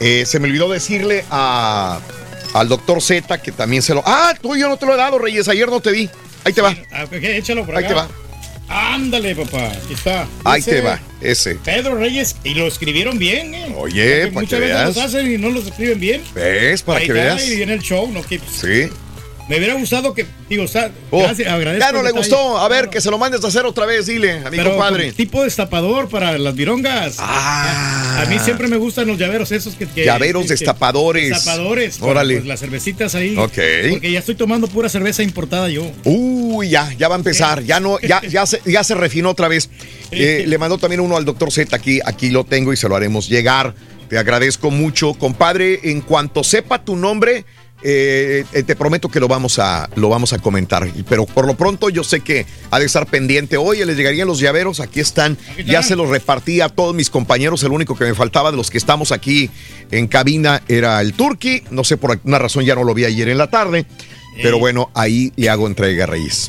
Speaker 1: Eh, se me olvidó decirle a, al doctor Z que también se lo... Ah, tú yo no te lo he dado, Reyes, ayer no te vi. Ahí te va.
Speaker 2: Ah, échalo por
Speaker 1: Ahí
Speaker 2: acá.
Speaker 1: te va.
Speaker 2: Ándale, papá. Aquí está.
Speaker 1: Ahí
Speaker 2: Ese
Speaker 1: te va, ese.
Speaker 2: Pedro Reyes. Y lo escribieron bien, ¿eh?
Speaker 1: Oye, para
Speaker 2: Muchas
Speaker 1: que
Speaker 2: veces
Speaker 1: veas.
Speaker 2: los hacen y no los escriben bien.
Speaker 1: ¿Ves? Para
Speaker 2: Ahí
Speaker 1: que
Speaker 2: está,
Speaker 1: veas.
Speaker 2: Y viene el show, ¿no? Que, pues,
Speaker 1: Sí.
Speaker 2: Me hubiera gustado que, digo, está,
Speaker 1: Oh,
Speaker 2: gracias, agradezco
Speaker 1: ya no le
Speaker 2: detalle.
Speaker 1: gustó. A ver, que se lo mandes a hacer otra vez, dile, a mi
Speaker 2: Pero
Speaker 1: compadre.
Speaker 2: tipo destapador para las virongas.
Speaker 1: Ah.
Speaker 2: A mí siempre me gustan los llaveros esos que... que-
Speaker 1: Llaveros
Speaker 2: que-
Speaker 1: destapadores.
Speaker 2: Destapadores. para,
Speaker 1: Órale.
Speaker 2: pues, las cervecitas ahí.
Speaker 1: Ok.
Speaker 2: Porque ya estoy tomando pura cerveza importada yo.
Speaker 1: Uy, ya, ya va a empezar. Ya no, ya, ya se, ya se refinó otra vez. Eh, le mandó también uno al doctor Z aquí, aquí lo tengo y se lo haremos llegar. Te agradezco mucho, compadre. En cuanto sepa tu nombre, eh, eh, te prometo que lo vamos, a, lo vamos a comentar. Pero por lo pronto yo sé que ha de estar pendiente. Oye, les llegarían los llaveros, aquí están. Ya se los repartí a todos mis compañeros. El único que me faltaba de los que estamos aquí en cabina era el Turqui. No sé, por alguna razón ya no lo vi ayer en la tarde. Pero bueno, ahí le hago entrega.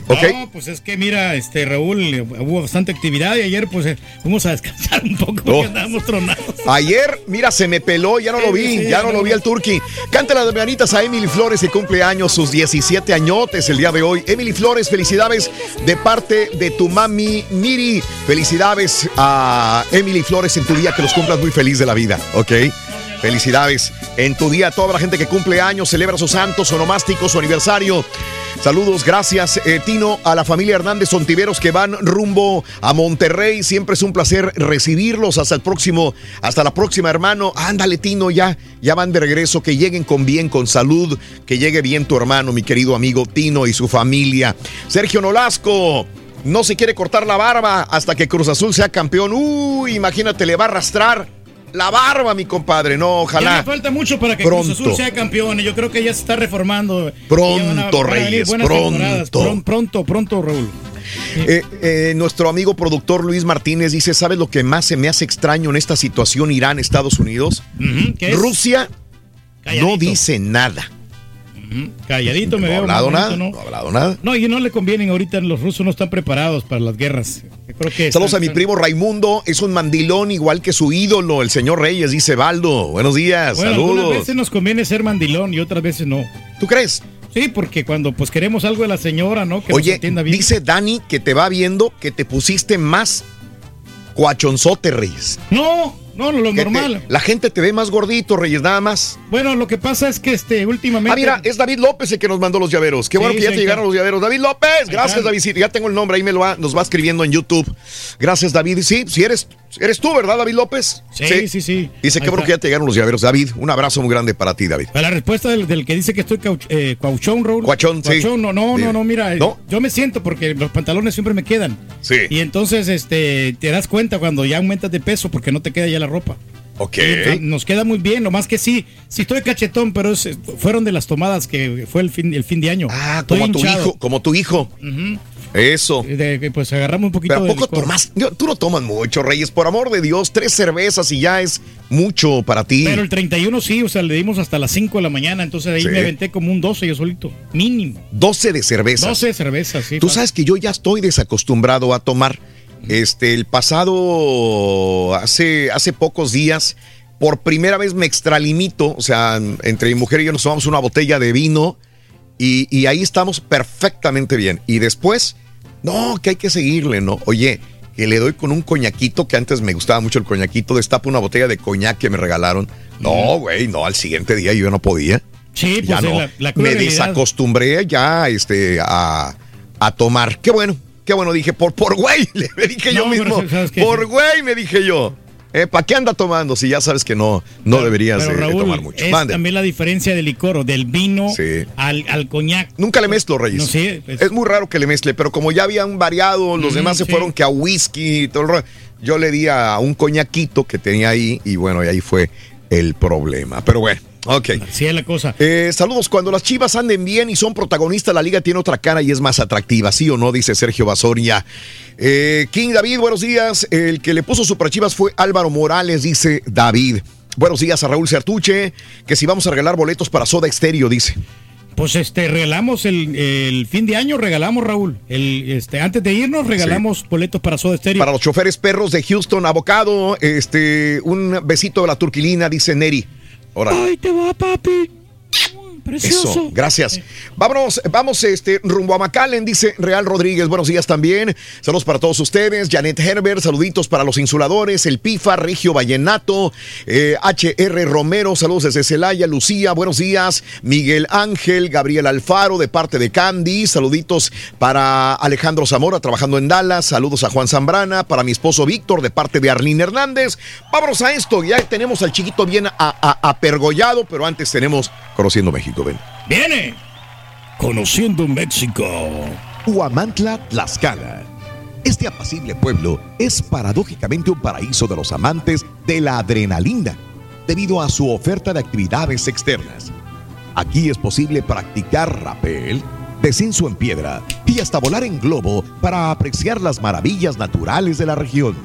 Speaker 1: ¿Ok?
Speaker 2: No, pues es que mira, este Raúl, eh, hubo bastante actividad y ayer pues eh, fuimos a descansar un poco porque
Speaker 1: Oh.
Speaker 2: andábamos tronados.
Speaker 1: Ayer, mira, se me peló, ya no lo vi,
Speaker 2: Sí,
Speaker 1: ya no
Speaker 2: no,
Speaker 1: lo vi al Turqui. Cántale las mañanitas a Emily Flores, que cumple años, sus 17 añotes el día de hoy. Emily Flores, felicidades de parte de tu mami Miri. Felicidades a Emily Flores en tu día, que los cumplas muy feliz de la vida, ¿ok? Felicidades en tu día toda la gente que cumple años, celebra sus santos, su onomástico, su aniversario. Saludos, gracias eh, Tino, a la familia Hernández Sontiveros que van rumbo a Monterrey. Siempre es un placer recibirlos. Hasta el próximo, hasta la próxima, hermano. Ándale, Tino, ya, ya van de regreso. Que lleguen con bien, con salud. Que llegue bien tu hermano, mi querido amigo Tino y su familia. Sergio Nolasco. No se quiere cortar la barba hasta que Cruz Azul sea campeón. Uy, imagínate, le va a arrastrar la barba, mi compadre. No,
Speaker 2: Ya
Speaker 1: ojalá.
Speaker 2: le falta mucho para que
Speaker 1: Pronto.
Speaker 2: Cruz Azul sea campeón yo creo que ya se está reformando.
Speaker 1: Pronto,
Speaker 2: Ya a-
Speaker 1: Reyes, pronto.
Speaker 2: Pronto, pronto, Raúl.
Speaker 1: Eh, eh, nuestro amigo productor Luis Martínez dice, ¿sabes lo que más se me hace extraño en esta situación Irán-Estados Unidos? Rusia
Speaker 2: Calladito.
Speaker 1: no dice nada.
Speaker 2: Calladito me
Speaker 1: No
Speaker 2: veo.
Speaker 1: hablado
Speaker 2: momento,
Speaker 1: nada,
Speaker 2: ¿no?
Speaker 1: no ha hablado nada.
Speaker 2: No, y no le convienen ahorita, los rusos no están preparados para las guerras. Yo creo que
Speaker 1: Saludos a mi primo Raimundo, es un mandilón igual que su ídolo, el señor Reyes, dice Baldo. Buenos días,
Speaker 2: Bueno, algunas
Speaker 1: saludos.
Speaker 2: veces nos conviene ser mandilón y otras veces no.
Speaker 1: ¿Tú crees?
Speaker 2: Sí, porque cuando pues queremos algo de la señora, ¿no? Que nos
Speaker 1: Oye,
Speaker 2: atienda bien.
Speaker 1: dice Dani que te va viendo que te pusiste más cuachonzote, Reyes.
Speaker 2: No, no, lo
Speaker 1: te-
Speaker 2: normal.
Speaker 1: la gente te ve más gordito, Reyes, nada más.
Speaker 2: Bueno, lo que pasa es que este últimamente.
Speaker 1: Ah, mira, es David López el que nos mandó los llaveros. Qué
Speaker 2: Sí,
Speaker 1: bueno que ya
Speaker 2: sí,
Speaker 1: te llegaron los llaveros. David López, gracias. David. Ya tengo el nombre, ahí me lo va, nos va escribiendo en YouTube. Gracias, David. Sí, si eres, eres tú, ¿verdad, David López?
Speaker 2: Sí, sí, sí.
Speaker 1: Dice, qué bueno que ya te llegaron los llaveros. David, un abrazo muy grande para ti, David.
Speaker 2: A la respuesta del, del que dice que estoy cauch- eh, cuauchón, Raúl.
Speaker 1: Cuachón, sí.
Speaker 2: no, no,
Speaker 1: Dime.
Speaker 2: no, no, mira, eh,
Speaker 1: ¿No?
Speaker 2: yo me siento porque los pantalones siempre me quedan.
Speaker 1: Sí.
Speaker 2: Y entonces este, te das cuenta cuando ya aumentas de peso porque no te queda ya la ropa.
Speaker 1: Ok.
Speaker 2: Nos queda muy bien, lo más que sí, sí estoy cachetón, pero es- fueron de las tomadas que fue el fin, el fin de año.
Speaker 1: Ah, como tu hijo, como tu hijo. Eso.
Speaker 2: pues agarramos un poquito
Speaker 1: Pero
Speaker 2: de
Speaker 1: ¿a poco tomas? Yo- Tú no tomas mucho, Reyes. Por amor de Dios, tres cervezas y ya es mucho para ti.
Speaker 2: Pero el 31 sí, o sea, le dimos hasta las 5 de la mañana, entonces ahí
Speaker 1: Sí.
Speaker 2: me aventé como un 12 yo solito, mínimo.
Speaker 1: 12 de cervezas.
Speaker 2: 12 cervezas, sí.
Speaker 1: Tú sabes que yo ya estoy desacostumbrado a tomar. Este, el pasado, hace, hace pocos días, por primera vez me extralimito, o sea, entre mi mujer y yo nos tomamos una botella de vino y, y ahí estamos perfectamente bien. Y después, no, que hay que seguirle, ¿no? Oye, que le doy con un coñaquito, que antes me gustaba mucho el coñaquito, destapo una botella de coñac que me regalaron. No, güey, no, al siguiente día yo no podía.
Speaker 2: Sí,
Speaker 1: ya
Speaker 2: pues,
Speaker 1: no.
Speaker 2: la-
Speaker 1: me desacostumbré ya este, a, a tomar. Qué bueno, qué bueno, dije, por, por güey, le dije yo
Speaker 2: No,
Speaker 1: mismo. Por güey, me dije yo. Eh, ¿Para qué anda tomando si ya sabes que no, no deberías
Speaker 2: Pero
Speaker 1: de, de
Speaker 2: Raúl,
Speaker 1: tomar mucho?
Speaker 2: es
Speaker 1: Mande.
Speaker 2: también la diferencia del licor del vino
Speaker 1: Sí.
Speaker 2: al, al coñac.
Speaker 1: Nunca le mezclo, Reyes.
Speaker 2: No, sí, pues-
Speaker 1: Es muy raro que le mezcle, pero como ya habían variado, los
Speaker 2: Mm,
Speaker 1: demás se fueron que a whisky y todo el rollo. Yo le di a un coñaquito que tenía ahí y bueno, y ahí fue el problema. Pero bueno, ok.
Speaker 2: Así es la cosa.
Speaker 1: Eh, saludos, cuando las chivas anden bien y son protagonistas, la liga tiene otra cara y es más atractiva, ¿sí o no? Dice Sergio Basoria. Eh, King David, buenos días. El que le puso super chivas fue Álvaro Morales, dice David. Buenos días a Raúl Sertuche, que si vamos a regalar boletos para Soda Estéreo, dice.
Speaker 2: Pues este, regalamos el, el fin de año, regalamos Raúl. El, este, antes de irnos, regalamos boletos para Soda Stereo.
Speaker 1: Para los choferes perros de Houston, abocado, este, un besito de la turquilina, dice Neri. Ahora.
Speaker 2: Ay, te va, papi. Precioso.
Speaker 1: Eso, gracias. Vámonos, vamos este, rumbo a McAllen, dice Real Rodríguez. Buenos días también. Saludos para todos ustedes. Janet Herbert, saluditos para los insuladores, el PIFA, Regio Vallenato, eh, HR Romero, saludos desde Celaya, Lucía, buenos días. Miguel Ángel, Gabriel Alfaro, de parte de Candy, saluditos para Alejandro Zamora, trabajando en Dallas, saludos a Juan Zambrana, para mi esposo Víctor, de parte de Arlene Hernández. Vámonos a esto, ya tenemos al chiquito bien apergollado, pero antes tenemos Conociendo México,
Speaker 2: Viene. Conociendo México.
Speaker 39: Huamantla, Tlaxcala. Este apacible pueblo es paradójicamente un paraíso de los amantes de la adrenalina, debido a su oferta de actividades externas. Aquí es posible practicar rappel, descenso en piedra y hasta volar en globo para apreciar las maravillas naturales de la región.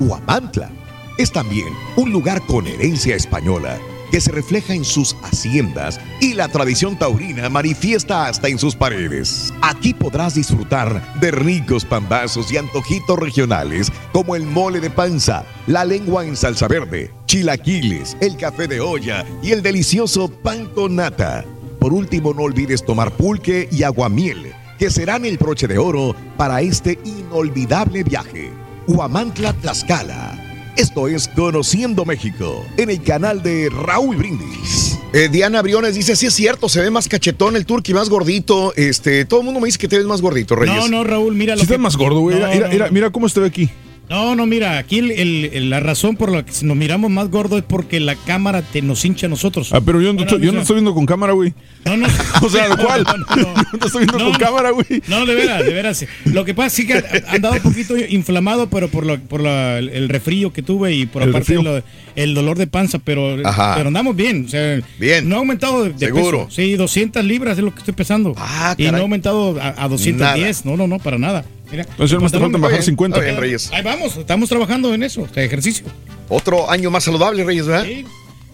Speaker 39: Huamantla es también un lugar con herencia española que se refleja en sus haciendas y la tradición taurina manifiesta hasta en sus paredes. Aquí podrás disfrutar de ricos pambazos y antojitos regionales como el mole de panza, la lengua en salsa verde, chilaquiles, el café de olla y el delicioso pan con nata. Por último, no olvides tomar pulque y aguamiel, que serán el broche de oro para este inolvidable viaje. Huamantla, Tlaxcala. Esto es Conociendo México en el canal de Raúl Brindis.
Speaker 1: Eh, Diana Briones dice, sí es cierto, se ve más cachetón el turqui, más gordito. Este, todo el mundo me dice que te ves más gordito, Reyes.
Speaker 2: No, no, Raúl, mira lo
Speaker 13: Sí
Speaker 2: que...
Speaker 13: estás más gordo, güey.
Speaker 2: No,
Speaker 13: Mira, mira,
Speaker 2: no,
Speaker 13: mira,
Speaker 2: no.
Speaker 13: mira cómo estoy aquí.
Speaker 2: No, no, mira, aquí el- la razón por la que nos miramos más gordo es porque la cámara te nos hincha a nosotros.
Speaker 13: Ah, pero yo no, estoy- yo no estoy viendo con cámara, güey.
Speaker 2: No, no.
Speaker 13: O sea, ¿de cuál?
Speaker 2: No, no, no.
Speaker 13: No estoy viendo con cámara, güey.
Speaker 2: No, de veras, de veras. Lo que pasa sí que ha- andado un poquito inflamado, pero por, lo- por la- el, refrío que tuve y por aparte lo- el dolor de panza, pero,
Speaker 1: Ajá.
Speaker 2: pero andamos bien. O sea,
Speaker 1: Bien.
Speaker 2: No ha aumentado de, de
Speaker 1: Seguro.
Speaker 2: peso. Sí, 200 libras es lo que estoy pesando.
Speaker 1: Ah,
Speaker 2: y no ha aumentado a, a 210. No, no, no, para nada. Mira,
Speaker 13: Entonces, te
Speaker 2: me-
Speaker 13: bajar 50.
Speaker 1: Está bien, Reyes.
Speaker 2: Ahí vamos, estamos trabajando en eso, de ejercicio.
Speaker 1: Otro año más saludable, Reyes, ¿verdad?
Speaker 2: Sí.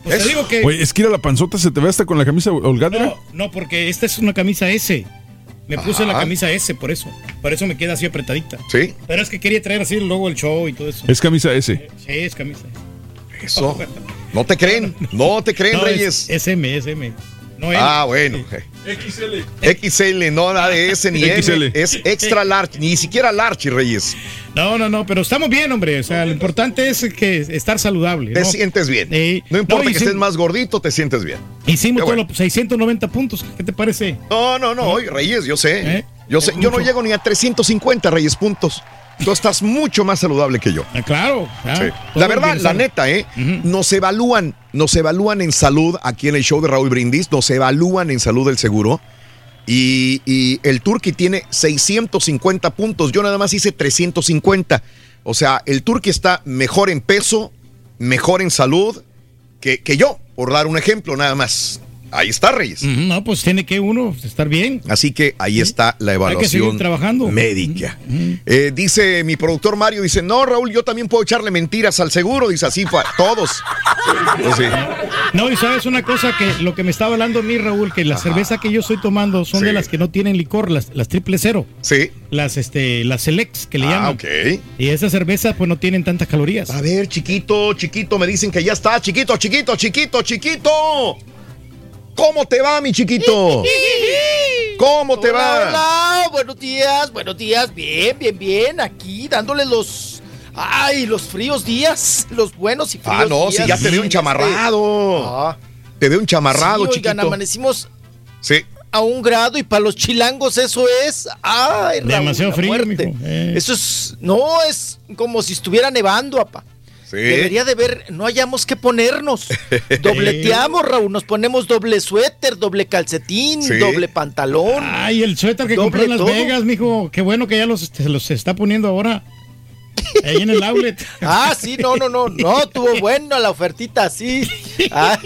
Speaker 2: Pues te digo que.
Speaker 13: Oye, es que ir a la panzota se te ve hasta con la camisa holgada.
Speaker 2: No, no, porque esta es una camisa S. Me puse la camisa S por eso. Por eso me queda así apretadita.
Speaker 1: Sí,
Speaker 2: Pero es que quería traer así el logo del show y todo eso.
Speaker 13: Es camisa S.
Speaker 2: Sí, es camisa.
Speaker 1: eso. No te creen, no te creen,
Speaker 2: No,
Speaker 1: Reyes.
Speaker 2: es SM, SM. No, L.
Speaker 1: Ah, bueno.
Speaker 2: XL.
Speaker 1: XL, no nada de S ni
Speaker 13: XL.
Speaker 1: M, es extra large, ni siquiera large, Reyes.
Speaker 2: No, no, no, pero estamos bien, hombre. O sea, lo importante es que estar saludable.
Speaker 1: Te
Speaker 2: ¿no?
Speaker 1: sientes bien. No importa
Speaker 2: No,
Speaker 1: que estés más gordito, te sientes bien.
Speaker 2: Hicimos
Speaker 1: bueno.
Speaker 2: todos los 690 puntos. ¿Qué te parece?
Speaker 1: No, no, no, oye, Reyes, yo sé.
Speaker 2: ¿Eh?
Speaker 1: Yo sé, yo no llego ni a 350 Reyes puntos. Tú estás mucho más saludable que yo.
Speaker 2: Ah, claro.
Speaker 1: Sí. La verdad, la neta, ¿eh? Nos evalúan, nos evalúan en salud aquí en el show de Raúl Brindis, nos evalúan en salud del seguro. Y, y el Turqui tiene 650 puntos, yo nada más hice 350. O sea, el Turqui está mejor en peso, mejor en salud que, que yo, por dar un ejemplo nada más. Ahí está, Reyes.
Speaker 2: No, pues tiene que uno estar bien.
Speaker 1: Así que ahí está la evaluación
Speaker 2: trabajando.
Speaker 1: médica. Eh, dice mi productor Mario, dice, no, Raúl, yo también puedo echarle mentiras al seguro. Dice así, fue, todos. Pues sí.
Speaker 2: No, y sabes una cosa que lo que me estaba hablando a mí, Raúl, que la cerveza que yo estoy tomando son de las que no tienen licor, las, las triple cero.
Speaker 1: Sí.
Speaker 2: Las este, las selects que le
Speaker 1: Ah,
Speaker 2: llaman.
Speaker 1: ok.
Speaker 2: Y esas cervezas pues no tienen tantas calorías.
Speaker 1: A ver, chiquito, chiquito, me dicen que ya está. Chiquito, chiquito, chiquito, chiquito. ¿Cómo te va, mi chiquito? ¿Cómo te va?
Speaker 40: Hola, buenos días, buenos días, bien, bien, bien, aquí dándole los, ay, los fríos días, los buenos y fríos
Speaker 1: Ah, no,
Speaker 40: días.
Speaker 1: si ya te veo
Speaker 40: este- Ah,
Speaker 1: Te veo enchamarrado,
Speaker 40: sí, oigan,
Speaker 1: chiquito.
Speaker 40: amanecimos
Speaker 1: Sí.
Speaker 40: a un grado y para los chilangos eso es, ay, Raúl,
Speaker 2: Demasiado frío, mijo. Eh.
Speaker 40: Eso es, no, es como si estuviera nevando, apa.
Speaker 1: Sí.
Speaker 40: Debería de ver, no hayamos que ponernos. Dobleteamos, Raúl, nos ponemos doble suéter, doble calcetín,
Speaker 1: Sí.
Speaker 40: doble pantalón.
Speaker 2: Ay, el suéter que compré en Las
Speaker 40: todo.
Speaker 2: Vegas, mijo. Qué bueno que ya los, este, los está poniendo ahora. Ahí en el outlet.
Speaker 40: Ah, sí, no, no, no, no, tuvo bueno la ofertita, sí. Ah,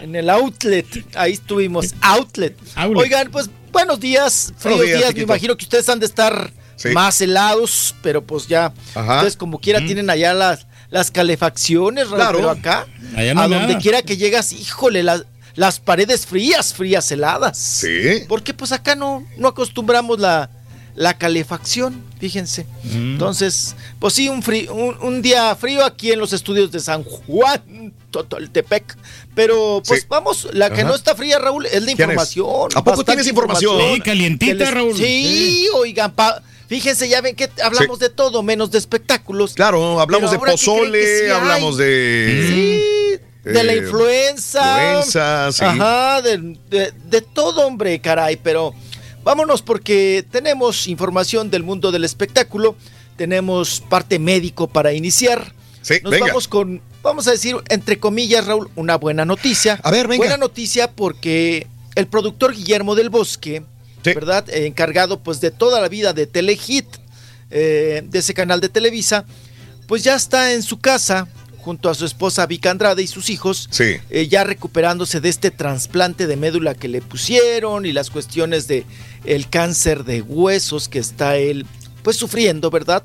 Speaker 40: en el outlet, ahí estuvimos, outlet.
Speaker 2: Outlet.
Speaker 40: Oigan, pues buenos días, fríos
Speaker 1: Buenos días,
Speaker 40: días, me imagino que ustedes han de estar
Speaker 1: Sí.
Speaker 40: más helados, pero pues ya,
Speaker 1: Ajá.
Speaker 40: ustedes como quiera tienen allá las, las calefacciones, Raúl,
Speaker 1: Claro.
Speaker 40: pero acá,
Speaker 2: Allá no
Speaker 40: a donde quiera que llegas, híjole, las, las paredes frías, frías, heladas.
Speaker 1: Sí.
Speaker 40: Porque pues acá no, no acostumbramos la, la calefacción, fíjense.
Speaker 2: Mm.
Speaker 40: Entonces, pues sí, un, un, un día frío aquí en los estudios de San Juan, Totoltepec. Pero pues
Speaker 1: Sí.
Speaker 40: vamos, la que
Speaker 1: Ajá.
Speaker 40: no está fría, Raúl, es la información.
Speaker 1: ¿A poco tienes información?
Speaker 2: Sí, calientita,
Speaker 40: les-
Speaker 2: Raúl.
Speaker 40: Sí,
Speaker 2: Sí.
Speaker 40: oigan, pa- fíjense, ya ven que hablamos de todo, menos de espectáculos.
Speaker 1: Claro, hablamos de
Speaker 40: ahora, ¿qué creen
Speaker 1: pozole,
Speaker 40: hay?
Speaker 1: hablamos de...
Speaker 40: Sí, de la
Speaker 1: Eh,
Speaker 40: influenza.
Speaker 1: influenza, sí.
Speaker 40: Ajá, de, de- de todo, hombre, caray. Pero vámonos porque tenemos información del mundo del espectáculo. Tenemos parte médico para iniciar.
Speaker 1: Sí,
Speaker 40: Nos
Speaker 1: venga.
Speaker 40: vamos con, vamos a decir, entre comillas, Raúl, una buena noticia.
Speaker 1: A ver, venga.
Speaker 40: Buena noticia porque el productor Guillermo del Bosque,
Speaker 1: Sí.
Speaker 40: ¿verdad? Eh, encargado pues de toda la vida de Telehit, eh, de ese canal de Televisa, pues ya está en su casa junto a su esposa Vic Andrade y sus hijos,
Speaker 1: Sí.
Speaker 40: eh, ya recuperándose de este trasplante de médula que le pusieron y las cuestiones de el cáncer de huesos que está él pues sufriendo, ¿verdad?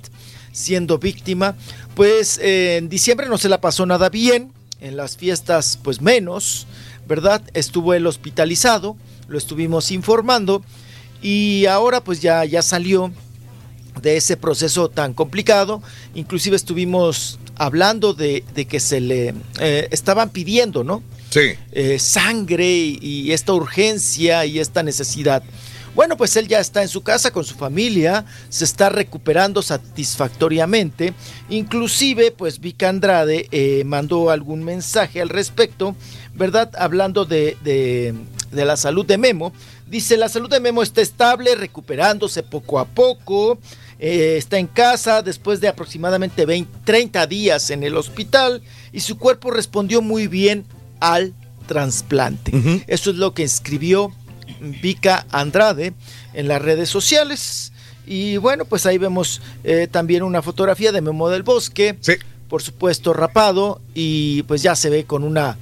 Speaker 40: Siendo víctima. Pues eh, en diciembre no se la pasó nada bien, en las fiestas pues menos, ¿verdad? Estuvo él hospitalizado, lo estuvimos informando y ahora pues ya, ya salió de ese proceso tan complicado. Inclusive estuvimos hablando de, de que se le eh, estaban pidiendo, ¿no?
Speaker 1: Sí.
Speaker 40: Eh, sangre y, y esta urgencia y esta necesidad. Bueno, pues él ya está en su casa con su familia, se está recuperando satisfactoriamente. Inclusive, pues Vic Andrade eh, mandó algún mensaje al respecto, ¿verdad? Hablando de, de- de la salud de Memo. Dice, la salud de Memo está estable, recuperándose poco a poco. eh, está en casa después de aproximadamente 20, 30 días en el hospital y su cuerpo respondió muy bien al trasplante. Eso es lo que escribió Vika Andrade en las redes sociales. Y bueno, pues ahí vemos eh, también una fotografía de Memo del Bosque. Por supuesto, rapado. Y pues ya se ve con una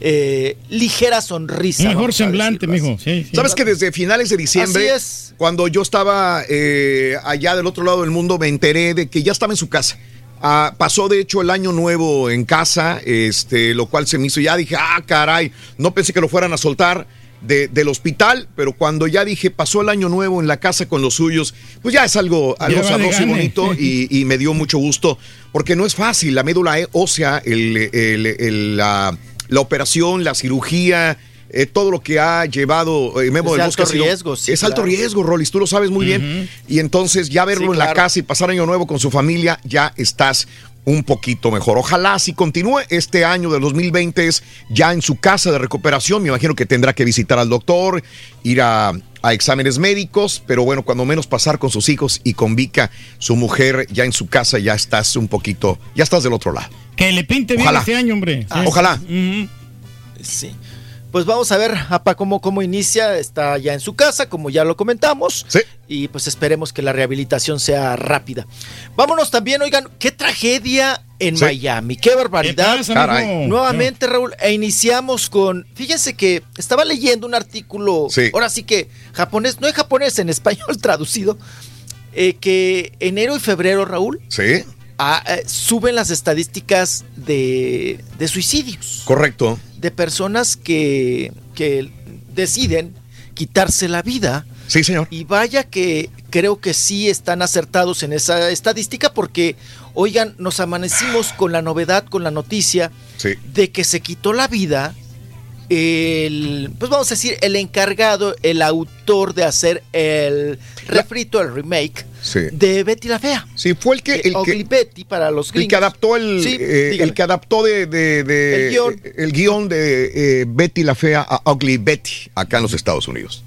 Speaker 40: eh, ligera sonrisa.
Speaker 2: Mejor semblante, mijo. Sí, sí.
Speaker 1: ¿Sabes que desde finales de diciembre,
Speaker 40: Así
Speaker 1: cuando yo estaba eh, allá del otro lado del mundo, me enteré de que ya estaba en su casa? Ah, pasó de hecho el año nuevo en casa, este, lo cual se me hizo ya, dije, ah, caray, no pensé que lo fueran a soltar de- del hospital, pero cuando ya dije, pasó el año nuevo en la casa con los suyos, pues ya es algo, algo sabroso y bonito y, y me dio mucho gusto, porque no es fácil, la médula ósea, el, el- el- la, la operación, la cirugía, eh, todo lo que ha llevado eh, Memo
Speaker 40: Es
Speaker 1: del
Speaker 40: de
Speaker 1: Bosque.
Speaker 40: alto riesgo, sí,
Speaker 1: es alto riesgo, Rolis, tú lo sabes muy bien. Y entonces ya verlo
Speaker 40: Sí,
Speaker 1: en la casa y pasar año nuevo con su familia, ya estás un poquito mejor. Ojalá si continúe este año del 2020 es ya en su casa de recuperación. Me imagino que tendrá que visitar al doctor, ir a, a exámenes médicos, pero bueno, cuando menos pasar con sus hijos y con Vika, su mujer, ya en su casa, ya estás un poquito, ya estás del otro lado.
Speaker 2: Que le pinte bien
Speaker 1: Ojalá.
Speaker 2: este año, hombre.
Speaker 1: Ah, ojalá.
Speaker 40: Sí. Pues vamos a ver, Apa, cómo, cómo inicia. Está ya en su casa, como ya lo comentamos. Y pues esperemos que la rehabilitación sea rápida. Vámonos también, oigan, qué tragedia en
Speaker 2: Sí.
Speaker 40: Miami. Qué barbaridad. Nuevamente, Raúl, e iniciamos con. Fíjense que estaba leyendo un artículo, ahora sí que japonés, no en japonés, en español traducido, eh, que enero y febrero, Raúl,
Speaker 1: Sí,
Speaker 40: ah, eh, suben las estadísticas de, de suicidios
Speaker 1: correcto.
Speaker 40: de personas que, que deciden quitarse la vida.
Speaker 1: Sí, señor.
Speaker 40: Y vaya que creo que sí están acertados en esa estadística porque, oigan, nos amanecimos con la novedad, con la noticia
Speaker 1: Sí.
Speaker 40: de que se quitó la vida el, pues vamos a decir, el encargado, el autor de hacer el refrito, el remake
Speaker 1: Sí.
Speaker 40: de Betty la Fea.
Speaker 1: Sí, fue el que... El
Speaker 40: Ugly
Speaker 1: que
Speaker 40: Betty para los
Speaker 1: el
Speaker 40: gringos.
Speaker 1: que adaptó el,
Speaker 40: Sí,
Speaker 1: eh, el que adaptó de, de- de-
Speaker 40: El guion.
Speaker 1: el guion de eh, Betty la Fea a Ugly Betty acá en los Estados Unidos.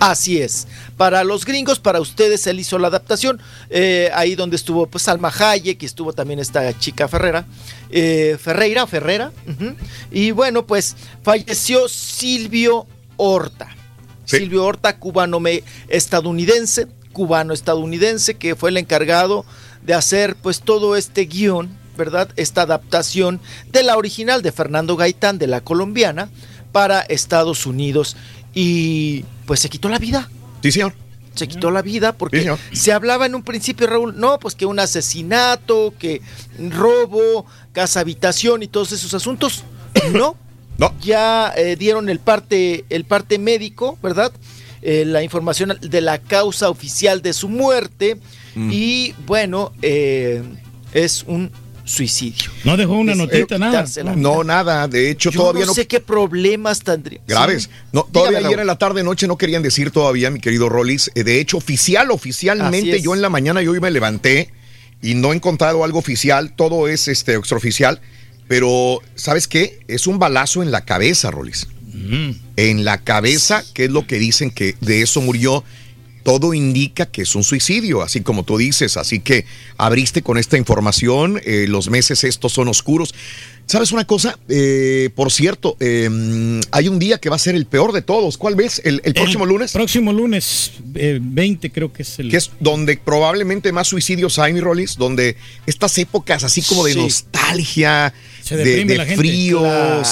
Speaker 40: Así es. Para los gringos, para ustedes, él hizo la adaptación. eh, ahí donde estuvo pues Alma Hayek y estuvo también esta chica Ferrera. eh, Ferreira, Ferrera. ujú. Y bueno, pues falleció Silvio Horta. Silvio Horta, cubano estadounidense, cubano estadounidense, que fue el encargado de hacer pues todo este guion, ¿verdad? Esta adaptación de la original de Fernando Gaitán, de la colombiana, para Estados Unidos. Y pues se quitó la vida.
Speaker 1: Sí, señor.
Speaker 40: Se quitó la vida porque se hablaba en un principio, Raúl, no, pues que un asesinato, que robo, casa habitación y todos esos asuntos. No.
Speaker 1: No.
Speaker 40: Ya eh, dieron el parte, el parte médico, ¿verdad? Eh, la información de la causa oficial de su muerte.
Speaker 2: Mm.
Speaker 40: Y bueno, eh, es un suicidio.
Speaker 2: No dejó una
Speaker 40: Es-
Speaker 2: notita,
Speaker 40: eh,
Speaker 2: nada.
Speaker 1: No, nada. De hecho,
Speaker 40: Yo
Speaker 1: todavía
Speaker 40: no
Speaker 1: no.
Speaker 40: sé qué problemas tendría.
Speaker 1: Graves.
Speaker 40: Sí.
Speaker 1: No, todavía
Speaker 40: Dígame,
Speaker 1: ayer en la tarde noche no querían decir todavía, mi querido Rollis. Eh, De hecho, oficial, oficialmente, yo en la mañana yo hoy me levanté y no he encontrado algo oficial, todo es este extraoficial, pero ¿sabes qué? Es un balazo en la cabeza, Rollis. En la cabeza, que es lo que dicen que de eso murió. Todo indica que es un suicidio, así como tú dices. Así que abriste con esta información. eh, los meses estos son oscuros. ¿Sabes una cosa? Eh, por cierto, eh, hay un día que va a ser el peor de todos. ¿Cuál ves? ¿El, el próximo lunes?
Speaker 2: Próximo lunes, eh, 20 creo que es el...
Speaker 1: Que es donde probablemente más suicidios hay, mi Rolis, donde estas épocas así como de
Speaker 2: Sí.
Speaker 1: nostalgia,
Speaker 2: Se
Speaker 1: de,
Speaker 2: la
Speaker 1: fríos,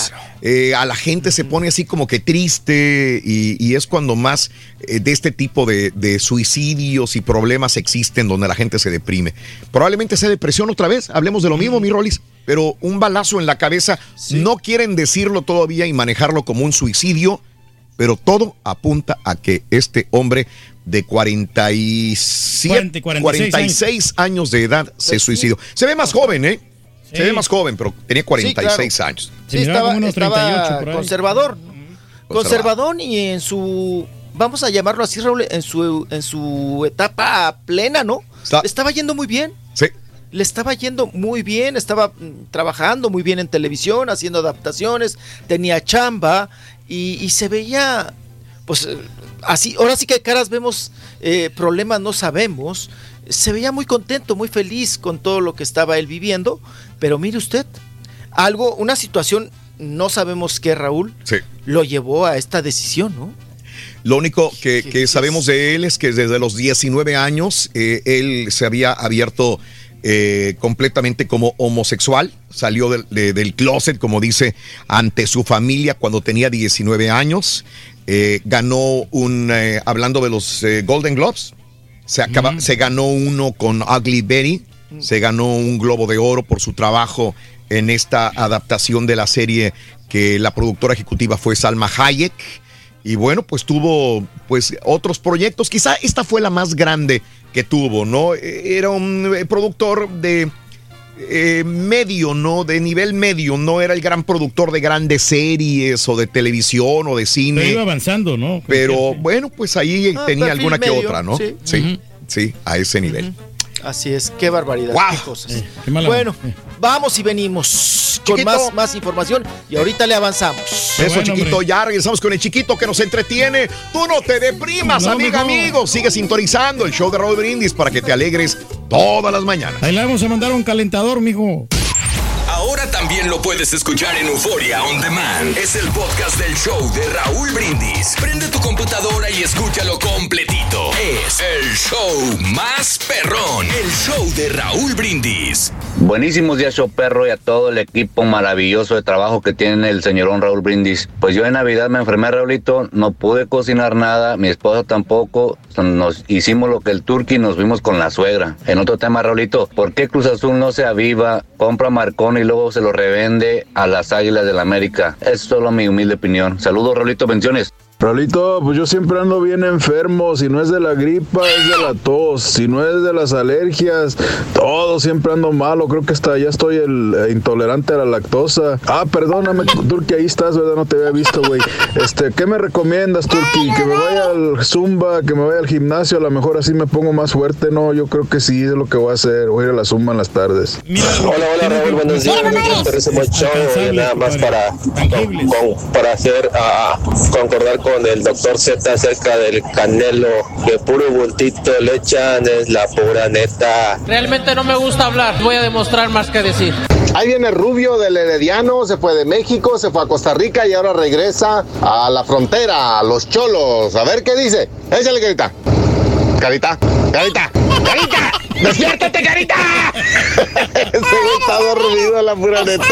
Speaker 2: Claro.
Speaker 1: eh, a la gente se pone así como que triste y, y es cuando más eh, de este tipo de, de suicidios y problemas existen donde la gente se deprime. Probablemente sea depresión otra vez, hablemos de lo mismo, mi Rolis, pero un balazo en la cabeza, no quieren decirlo todavía y manejarlo como un suicidio, pero todo apunta a que este hombre de 47,
Speaker 2: 40, 46
Speaker 1: 46 años de edad se suicidó. Se ve más joven, ¿eh? Se
Speaker 40: Sí.
Speaker 1: ve más joven, pero tenía 46
Speaker 40: claro.
Speaker 1: años.
Speaker 40: Sí, estaba, estaba conservador. Conservador y en su, vamos a llamarlo así, Raúl, en su, en su etapa plena, ¿no? Estaba yendo muy bien. Le estaba yendo muy bien, estaba mm, trabajando muy bien en televisión, haciendo adaptaciones, tenía chamba y, y se veía, pues eh, así, ahora sí que caras vemos, eh, problemas no sabemos. Se veía muy contento, muy feliz con todo lo que estaba él viviendo, pero mire usted, algo, una situación, no sabemos qué, Raúl,
Speaker 1: Sí.
Speaker 40: lo llevó a esta decisión, ¿no?
Speaker 1: Lo único que, que sabemos de él es que desde los 19 años eh, él se había abierto eh, completamente como homosexual, salió del, de- del closet, como dice, ante su familia cuando tenía 19 años, Eh, ganó un, eh, hablando de los Golden Globes, se, acaba, se ganó uno con Ugly Betty, se ganó un Globo de Oro por su trabajo en esta adaptación de la serie que la productora ejecutiva fue Salma Hayek. Y bueno, pues tuvo pues otros proyectos. Quizá esta fue la más grande que tuvo, ¿no? Era un eh, productor de eh, medio, ¿no? De nivel medio. No era el gran productor de grandes series o de televisión o de cine.
Speaker 2: Pero iba avanzando, ¿no?
Speaker 1: Pero bueno, pues ahí
Speaker 40: Ah,
Speaker 1: tenía alguna que otra, ¿no?
Speaker 40: sí.
Speaker 1: Sí, sí, a ese nivel.
Speaker 40: Así es, qué barbaridad,
Speaker 1: Guau.
Speaker 40: qué cosas.
Speaker 2: qué mala
Speaker 40: bueno, vamos y venimos con más, más información y ahorita le avanzamos.
Speaker 1: Eso, chiquito, ya regresamos con el chiquito que nos entretiene. Tú no te deprimas,
Speaker 2: No,
Speaker 1: amiga, amigo. Sigue sintonizando el show de Raúl Brindis para que te alegres todas las mañanas.
Speaker 2: Ahí le vamos a mandar un calentador, mijo.
Speaker 7: Ahora también lo puedes escuchar en Euforia On Demand. Es el podcast del show de Raúl Brindis. Prende tu computadora y escúchalo completito. Es el show más perrón. El show de Raúl Brindis.
Speaker 41: Buenísimos días, show perro, y a todo el equipo maravilloso de trabajo que tiene el señorón Raúl Brindis. Pues yo en Navidad me enfermé, Raulito, no pude cocinar nada, mi esposa tampoco. Nos hicimos lo que el turqui nos vimos con la suegra. En otro tema, Raulito, ¿por qué Cruz Azul no se aviva, compra Marcón y luego se lo revende a las Águilas del la América? Es solo mi humilde opinión. Saludos, Raulito, bendiciones.
Speaker 38: Raulito, pues yo siempre ando bien enfermo. Si no es de la gripa, es de la tos. Si no es de las alergias, todo siempre ando malo. Creo que hasta ya estoy el, eh, intolerante a la lactosa. Ah, perdóname, Turki, ahí estás, ¿verdad? No te había visto, güey. Este, ¿qué me recomiendas, Turki? Que me vaya al Zumba, que me vaya al gimnasio. A lo mejor así me pongo más fuerte, ¿no? Yo creo que sí es lo que voy a hacer. Voy a ir a la Zumba en las tardes.
Speaker 42: Hola, hola Raúl, buenos días. Y nada más para, con- con- para hacer ah, concordar con el doctor Z acerca del canelo, que puro bultito le echan, es la pura neta.
Speaker 43: Realmente no me gusta hablar, voy a demostrar más que decir.
Speaker 31: Ahí viene Rubio del Herediano, se fue de México, se fue a Costa Rica y ahora regresa a la frontera, a los cholos. A ver qué dice. Échale, carita. Carita, carita, carita. ¡Despiértate, carita! Güey está dormido, la pura neta.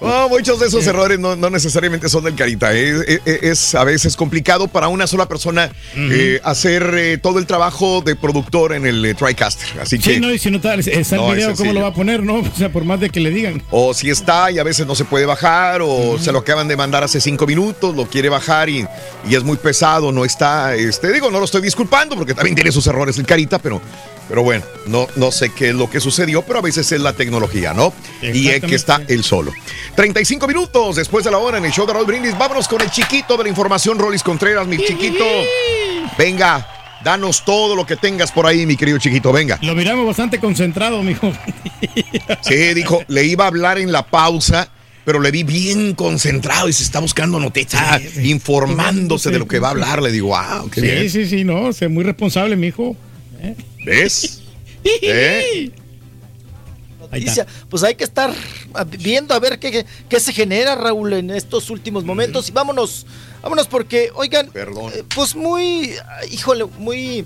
Speaker 1: Oh, muchos de esos errores no, no necesariamente son del carita. ¿eh? Es, es- es a veces complicado para una sola persona eh, hacer eh, todo el trabajo de productor en el eh, TriCaster. Así que.
Speaker 2: Sí, no, y si no está, el video, ¿cómo lo va a poner, no? O sea, por más de que le digan.
Speaker 1: O si está y a veces no se puede bajar, o se lo acaban de mandar hace cinco minutos, lo quiere bajar y, y es muy pesado, no está. Este, digo, no lo estoy disculpando porque también tiene sus errores el carita, pero, pero bueno, no, no sé qué es lo que sucedió, pero a veces es la tecnología, ¿no? Y es que está él solo. 35 minutos después de la hora en el show de Raúl Brindis. Vámonos con el chiquito de la información, Rolis Contreras, mi chiquito. Venga, danos todo lo que tengas por ahí, mi querido chiquito, venga.
Speaker 2: Lo miramos bastante concentrado, mijo.
Speaker 1: Sí, dijo, le iba a hablar en la pausa, pero le vi bien concentrado y se está buscando noticias, informándose de lo que va a hablar. Le digo, wow, qué
Speaker 2: sí,
Speaker 1: bien.
Speaker 2: sí, sí, no, sé muy responsable, mijo.
Speaker 1: ¿Ves? ¿Eh?
Speaker 40: Pues hay que estar viendo a ver qué, qué, se genera, Raúl, en estos últimos momentos. Y vámonos, vámonos porque, oigan, eh, pues muy, híjole, muy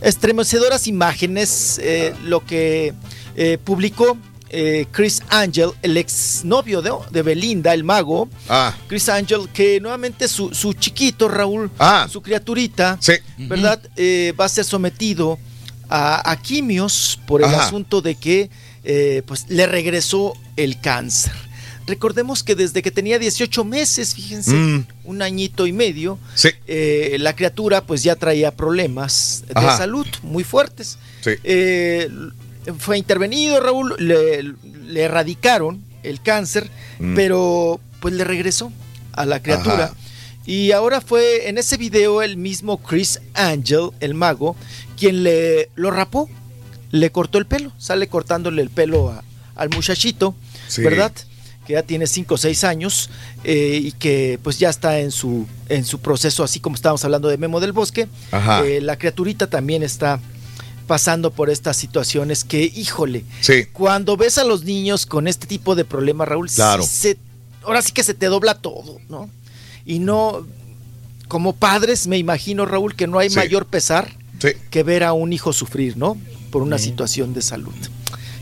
Speaker 40: estremecedoras imágenes, eh, lo que eh, publicó eh, Chris Angel, el exnovio de, de Belinda, el mago.
Speaker 1: Ah.
Speaker 40: Chris Angel, que nuevamente su, su chiquito, Raúl,
Speaker 1: Ah.
Speaker 40: su criaturita,
Speaker 1: Sí.
Speaker 40: ¿verdad? Eh, va a ser sometido a, a quimios por el
Speaker 1: Ajá.
Speaker 40: asunto de que eh, pues, le regresó el cáncer. Recordemos que desde que tenía 18 meses, fíjense,
Speaker 1: Mm.
Speaker 40: un añito y medio,
Speaker 1: Sí.
Speaker 40: eh, la criatura pues ya traía problemas de
Speaker 1: Ajá.
Speaker 40: salud muy fuertes.
Speaker 1: Sí.
Speaker 40: Eh, fue intervenido, Raúl, le, le erradicaron el cáncer,
Speaker 1: Mm.
Speaker 40: pero pues le regresó a la criatura.
Speaker 1: Ajá.
Speaker 40: Y ahora fue en ese video el mismo Chris Angel, el mago, quien le lo rapó, le cortó el pelo, sale cortándole el pelo a- al muchachito,
Speaker 1: Sí.
Speaker 40: ¿verdad? Que ya tiene 5 o 6 años eh, y que pues ya está en su, en su proceso, así como estábamos hablando de Memo del Bosque.
Speaker 1: Ajá.
Speaker 40: Eh, la criaturita también está pasando por estas situaciones que, híjole,
Speaker 1: Sí.
Speaker 40: cuando ves a los niños con este tipo de problemas, Raúl,
Speaker 1: Claro.
Speaker 40: se- ahora sí que se te dobla todo, ¿no? Y no, como padres, me imagino, Raúl, que no hay
Speaker 1: Sí.
Speaker 40: mayor pesar
Speaker 1: Sí.
Speaker 40: que ver a un hijo sufrir, ¿no? Por una situación de salud.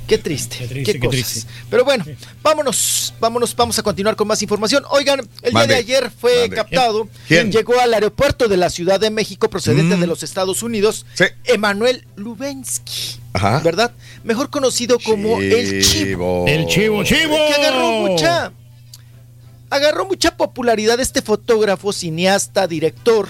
Speaker 40: Qué triste, qué,
Speaker 2: triste, qué
Speaker 40: cosas.
Speaker 2: triste.
Speaker 40: Pero bueno, vámonos, vámonos, vamos a continuar con más información. Oigan, el
Speaker 1: Mande,
Speaker 40: día de ayer fue
Speaker 1: mande.
Speaker 40: captado,
Speaker 1: ¿Quién?
Speaker 40: llegó al aeropuerto de la Ciudad de México procedente
Speaker 1: Mm.
Speaker 40: de los Estados Unidos, Emanuel Lubensky,
Speaker 1: Ajá.
Speaker 40: ¿verdad? Mejor conocido como el Chivo.
Speaker 2: El chivo, chivo.
Speaker 40: Que agarró mucha, agarró mucha popularidad este fotógrafo, cineasta, director,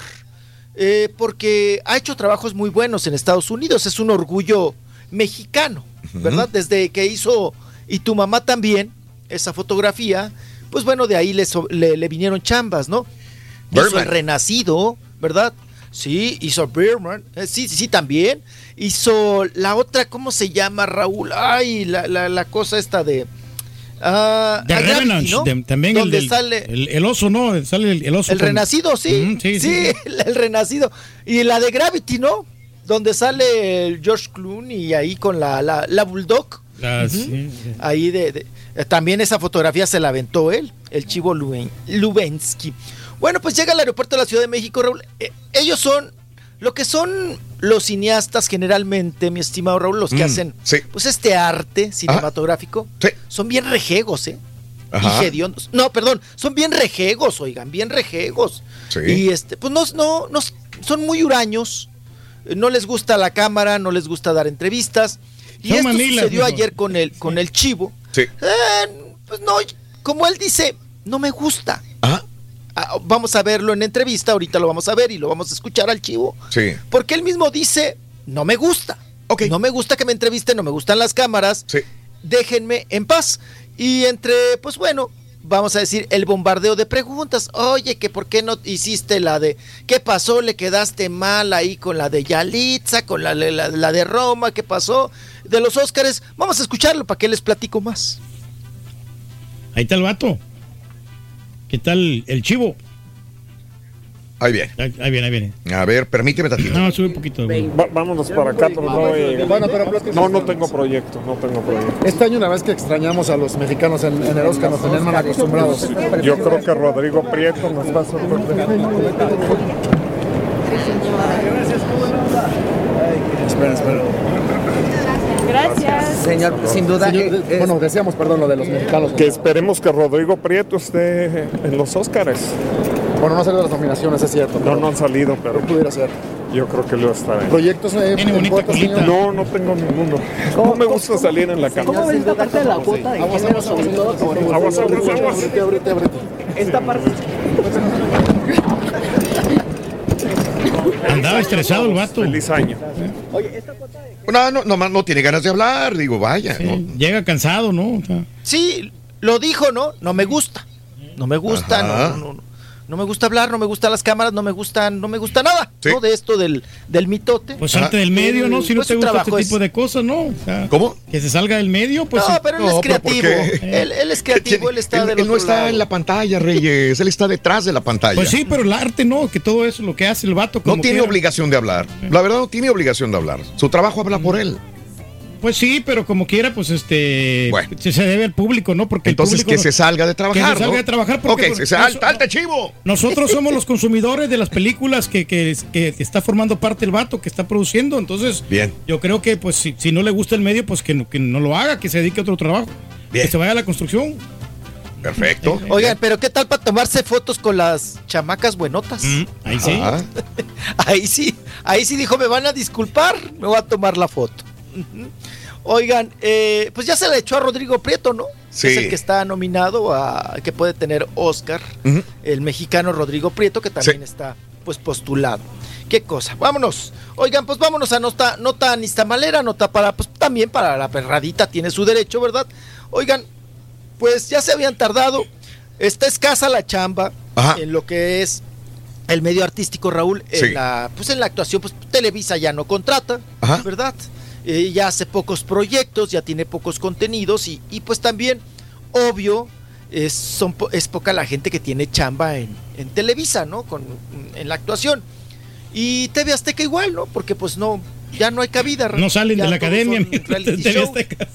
Speaker 40: eh, porque ha hecho trabajos muy buenos en Estados Unidos. Es un orgullo mexicano, ¿verdad? Desde que hizo y tu mamá también esa fotografía, pues bueno, de ahí le, le- le vinieron chambas, ¿no? Hizo
Speaker 1: Birdman.
Speaker 40: el Renacido, ¿verdad? Sí, hizo Birdman, eh, sí, sí, sí, también. Hizo la otra, ¿cómo se llama, Raúl? Ay, la, la, la cosa esta de... ah,
Speaker 2: The Revenant,
Speaker 40: ¿no?
Speaker 2: de- también el, del-
Speaker 40: sale
Speaker 2: el, el oso, ¿no? Sale el, el oso.
Speaker 40: el
Speaker 2: con-
Speaker 40: renacido, sí.
Speaker 2: Mm, sí,
Speaker 40: sí,
Speaker 2: sí.
Speaker 40: El, renacido. Y la de Gravity, ¿no? Donde sale el George Clooney ahí con la, la, la Bulldog.
Speaker 2: Ah, sí, sí.
Speaker 40: Ahí de, de- eh, también esa fotografía se la aventó él, el chivo Luben- Lubensky. Bueno, pues llega al aeropuerto de la Ciudad de México, Raúl. Eh, ellos son lo que son los cineastas generalmente, mi estimado Raúl, los que
Speaker 1: Mm,
Speaker 40: hacen
Speaker 1: sí.
Speaker 40: pues este arte cinematográfico. Son bien rejegos, ¿eh?
Speaker 1: Ajá.
Speaker 40: Y hediondos. No, perdón, son bien rejegos, oigan, bien rejegos.
Speaker 1: Sí.
Speaker 40: Y este, pues no, no, no, son muy huraños. eh, No les gusta la cámara, no les gusta dar entrevistas. Y
Speaker 2: Son
Speaker 40: esto
Speaker 2: mamilas,
Speaker 40: sucedió ayer con el, con el chivo.
Speaker 1: Sí.
Speaker 40: Eh, pues no, como él dice, no me gusta. Vamos a verlo en entrevista, ahorita lo vamos a ver y lo vamos a escuchar al chivo.
Speaker 1: Sí.
Speaker 40: Porque él mismo dice, no me gusta. No me gusta que me entrevisten, no me gustan las cámaras. Déjenme en paz. Y entre, pues bueno, vamos a decir, el bombardeo de preguntas. Oye, que por qué no hiciste la de, ¿qué pasó? ¿Le quedaste mal ahí con la de Yalitza, con la, la- la de Roma? ¿Qué pasó? De los Óscares. Vamos a escucharlo para que les platico más.
Speaker 2: Ahí está el vato. ¿Qué tal el chivo?
Speaker 1: Ahí viene.
Speaker 2: Ahí, ahí viene, ahí viene.
Speaker 1: A ver, permíteme tantito.
Speaker 2: No, sube un poquito. güey.
Speaker 44: Va- vámonos para acá, pero no,
Speaker 33: Bueno, pero
Speaker 44: no, no tengo proyecto, no tengo proyecto.
Speaker 33: Este año, una vez que extrañamos a los mexicanos en, en el Oscar, nos tenían mal acostumbrados.
Speaker 44: Yo creo que Rodrigo Prieto nos va a sorprender.
Speaker 33: Espera, espera.
Speaker 45: Gracias.
Speaker 33: Señor, sin duda. bueno, decíamos, perdón, lo de los mexicanos.
Speaker 44: Que esperemos que Rodrigo Prieto esté en los Óscares.
Speaker 33: Bueno, no salido las nominaciones, es cierto.
Speaker 44: No, no han salido, pero
Speaker 33: pudiera ser.
Speaker 44: yo creo que lo estará.
Speaker 33: ¿Proyectos eh, en cuotas, señor?
Speaker 44: No, no tengo ninguno. No me gusta salir en la cámara.
Speaker 45: ¿Cómo ves esta parte de la cuota de
Speaker 33: Aguas, aguas?
Speaker 44: Aguas, aguas, aguas.
Speaker 45: Esta parte.
Speaker 2: Andaba estresado el vato.
Speaker 44: Feliz año.
Speaker 1: No, no, nomás no tiene ganas de hablar. Digo, vaya. ¿no?
Speaker 2: Llega cansado, ¿no? O sea,
Speaker 40: Sí, lo dijo, ¿no? No me gusta. No me gusta, no, no, no. No me gusta hablar, no me gustan las cámaras, no me gustan, no me gusta nada, ¿no? De esto del, del mitote.
Speaker 2: Pues salte del medio, ¿no? Si no
Speaker 40: Pues
Speaker 2: te gusta este
Speaker 40: es-
Speaker 2: tipo de cosas, ¿no? O sea,
Speaker 1: ¿Cómo?
Speaker 2: Que se salga del medio, pues.
Speaker 40: no,
Speaker 2: sí.
Speaker 40: pero él es creativo. Él, él es creativo, él está
Speaker 1: Él,
Speaker 40: del
Speaker 1: él no está
Speaker 40: lado.
Speaker 1: en la pantalla, Reyes. Él está detrás de la pantalla.
Speaker 2: Pues sí, pero el arte no, que todo eso lo que hace el vato.
Speaker 1: No tiene
Speaker 2: quiera.
Speaker 1: obligación de hablar. La verdad, no tiene obligación de hablar. Su trabajo habla por él.
Speaker 2: Pues sí, pero como quiera, pues este. Se, se debe al público, ¿no? Porque el
Speaker 1: Entonces
Speaker 2: público-
Speaker 1: que se salga de trabajar.
Speaker 2: Que se salga
Speaker 1: ¿no?
Speaker 2: de trabajar porque.
Speaker 1: Ok, se salte, chivo.
Speaker 2: Nosotros somos los consumidores de las películas que, que, que está formando parte el vato que está produciendo. Entonces,
Speaker 1: Bien.
Speaker 2: yo creo que, pues, si, si no le gusta el medio, pues que no, que no lo haga, que se dedique a otro trabajo.
Speaker 1: Bien.
Speaker 2: Que se vaya a la construcción.
Speaker 1: Perfecto.
Speaker 40: Oigan, pero ¿qué tal para tomarse fotos con las chamacas buenotas?
Speaker 2: ahí sí.
Speaker 1: Ah.
Speaker 40: ahí sí, ahí sí dijo, me van a disculpar, me voy a tomar la foto. Oigan, eh, pues ya se le echó a Rodrigo Prieto, ¿no?
Speaker 1: Sí.
Speaker 40: Es el que está nominado a que puede tener Oscar, el mexicano Rodrigo Prieto, que también está pues postulado. Qué cosa. Vámonos. Oigan, pues vámonos a nota, nota nistamalera, nota para, pues también para la perradita, tiene su derecho, ¿verdad? Oigan, pues ya se habían tardado. Está escasa la chamba
Speaker 1: Ajá.
Speaker 40: en lo que es el medio artístico, Raúl. En
Speaker 1: Sí.
Speaker 40: la, pues en la actuación, pues Televisa ya no contrata,
Speaker 1: Ajá.
Speaker 40: ¿verdad? Eh, ya hace pocos proyectos, ya tiene pocos contenidos y, y pues también, obvio, es, son, es poca la gente que tiene chamba en, en Televisa, ¿no? Con, en la actuación. Y TV Azteca igual, ¿no? Porque pues no, ya no hay cabida.
Speaker 2: No salen de la academia. TV. Azteca.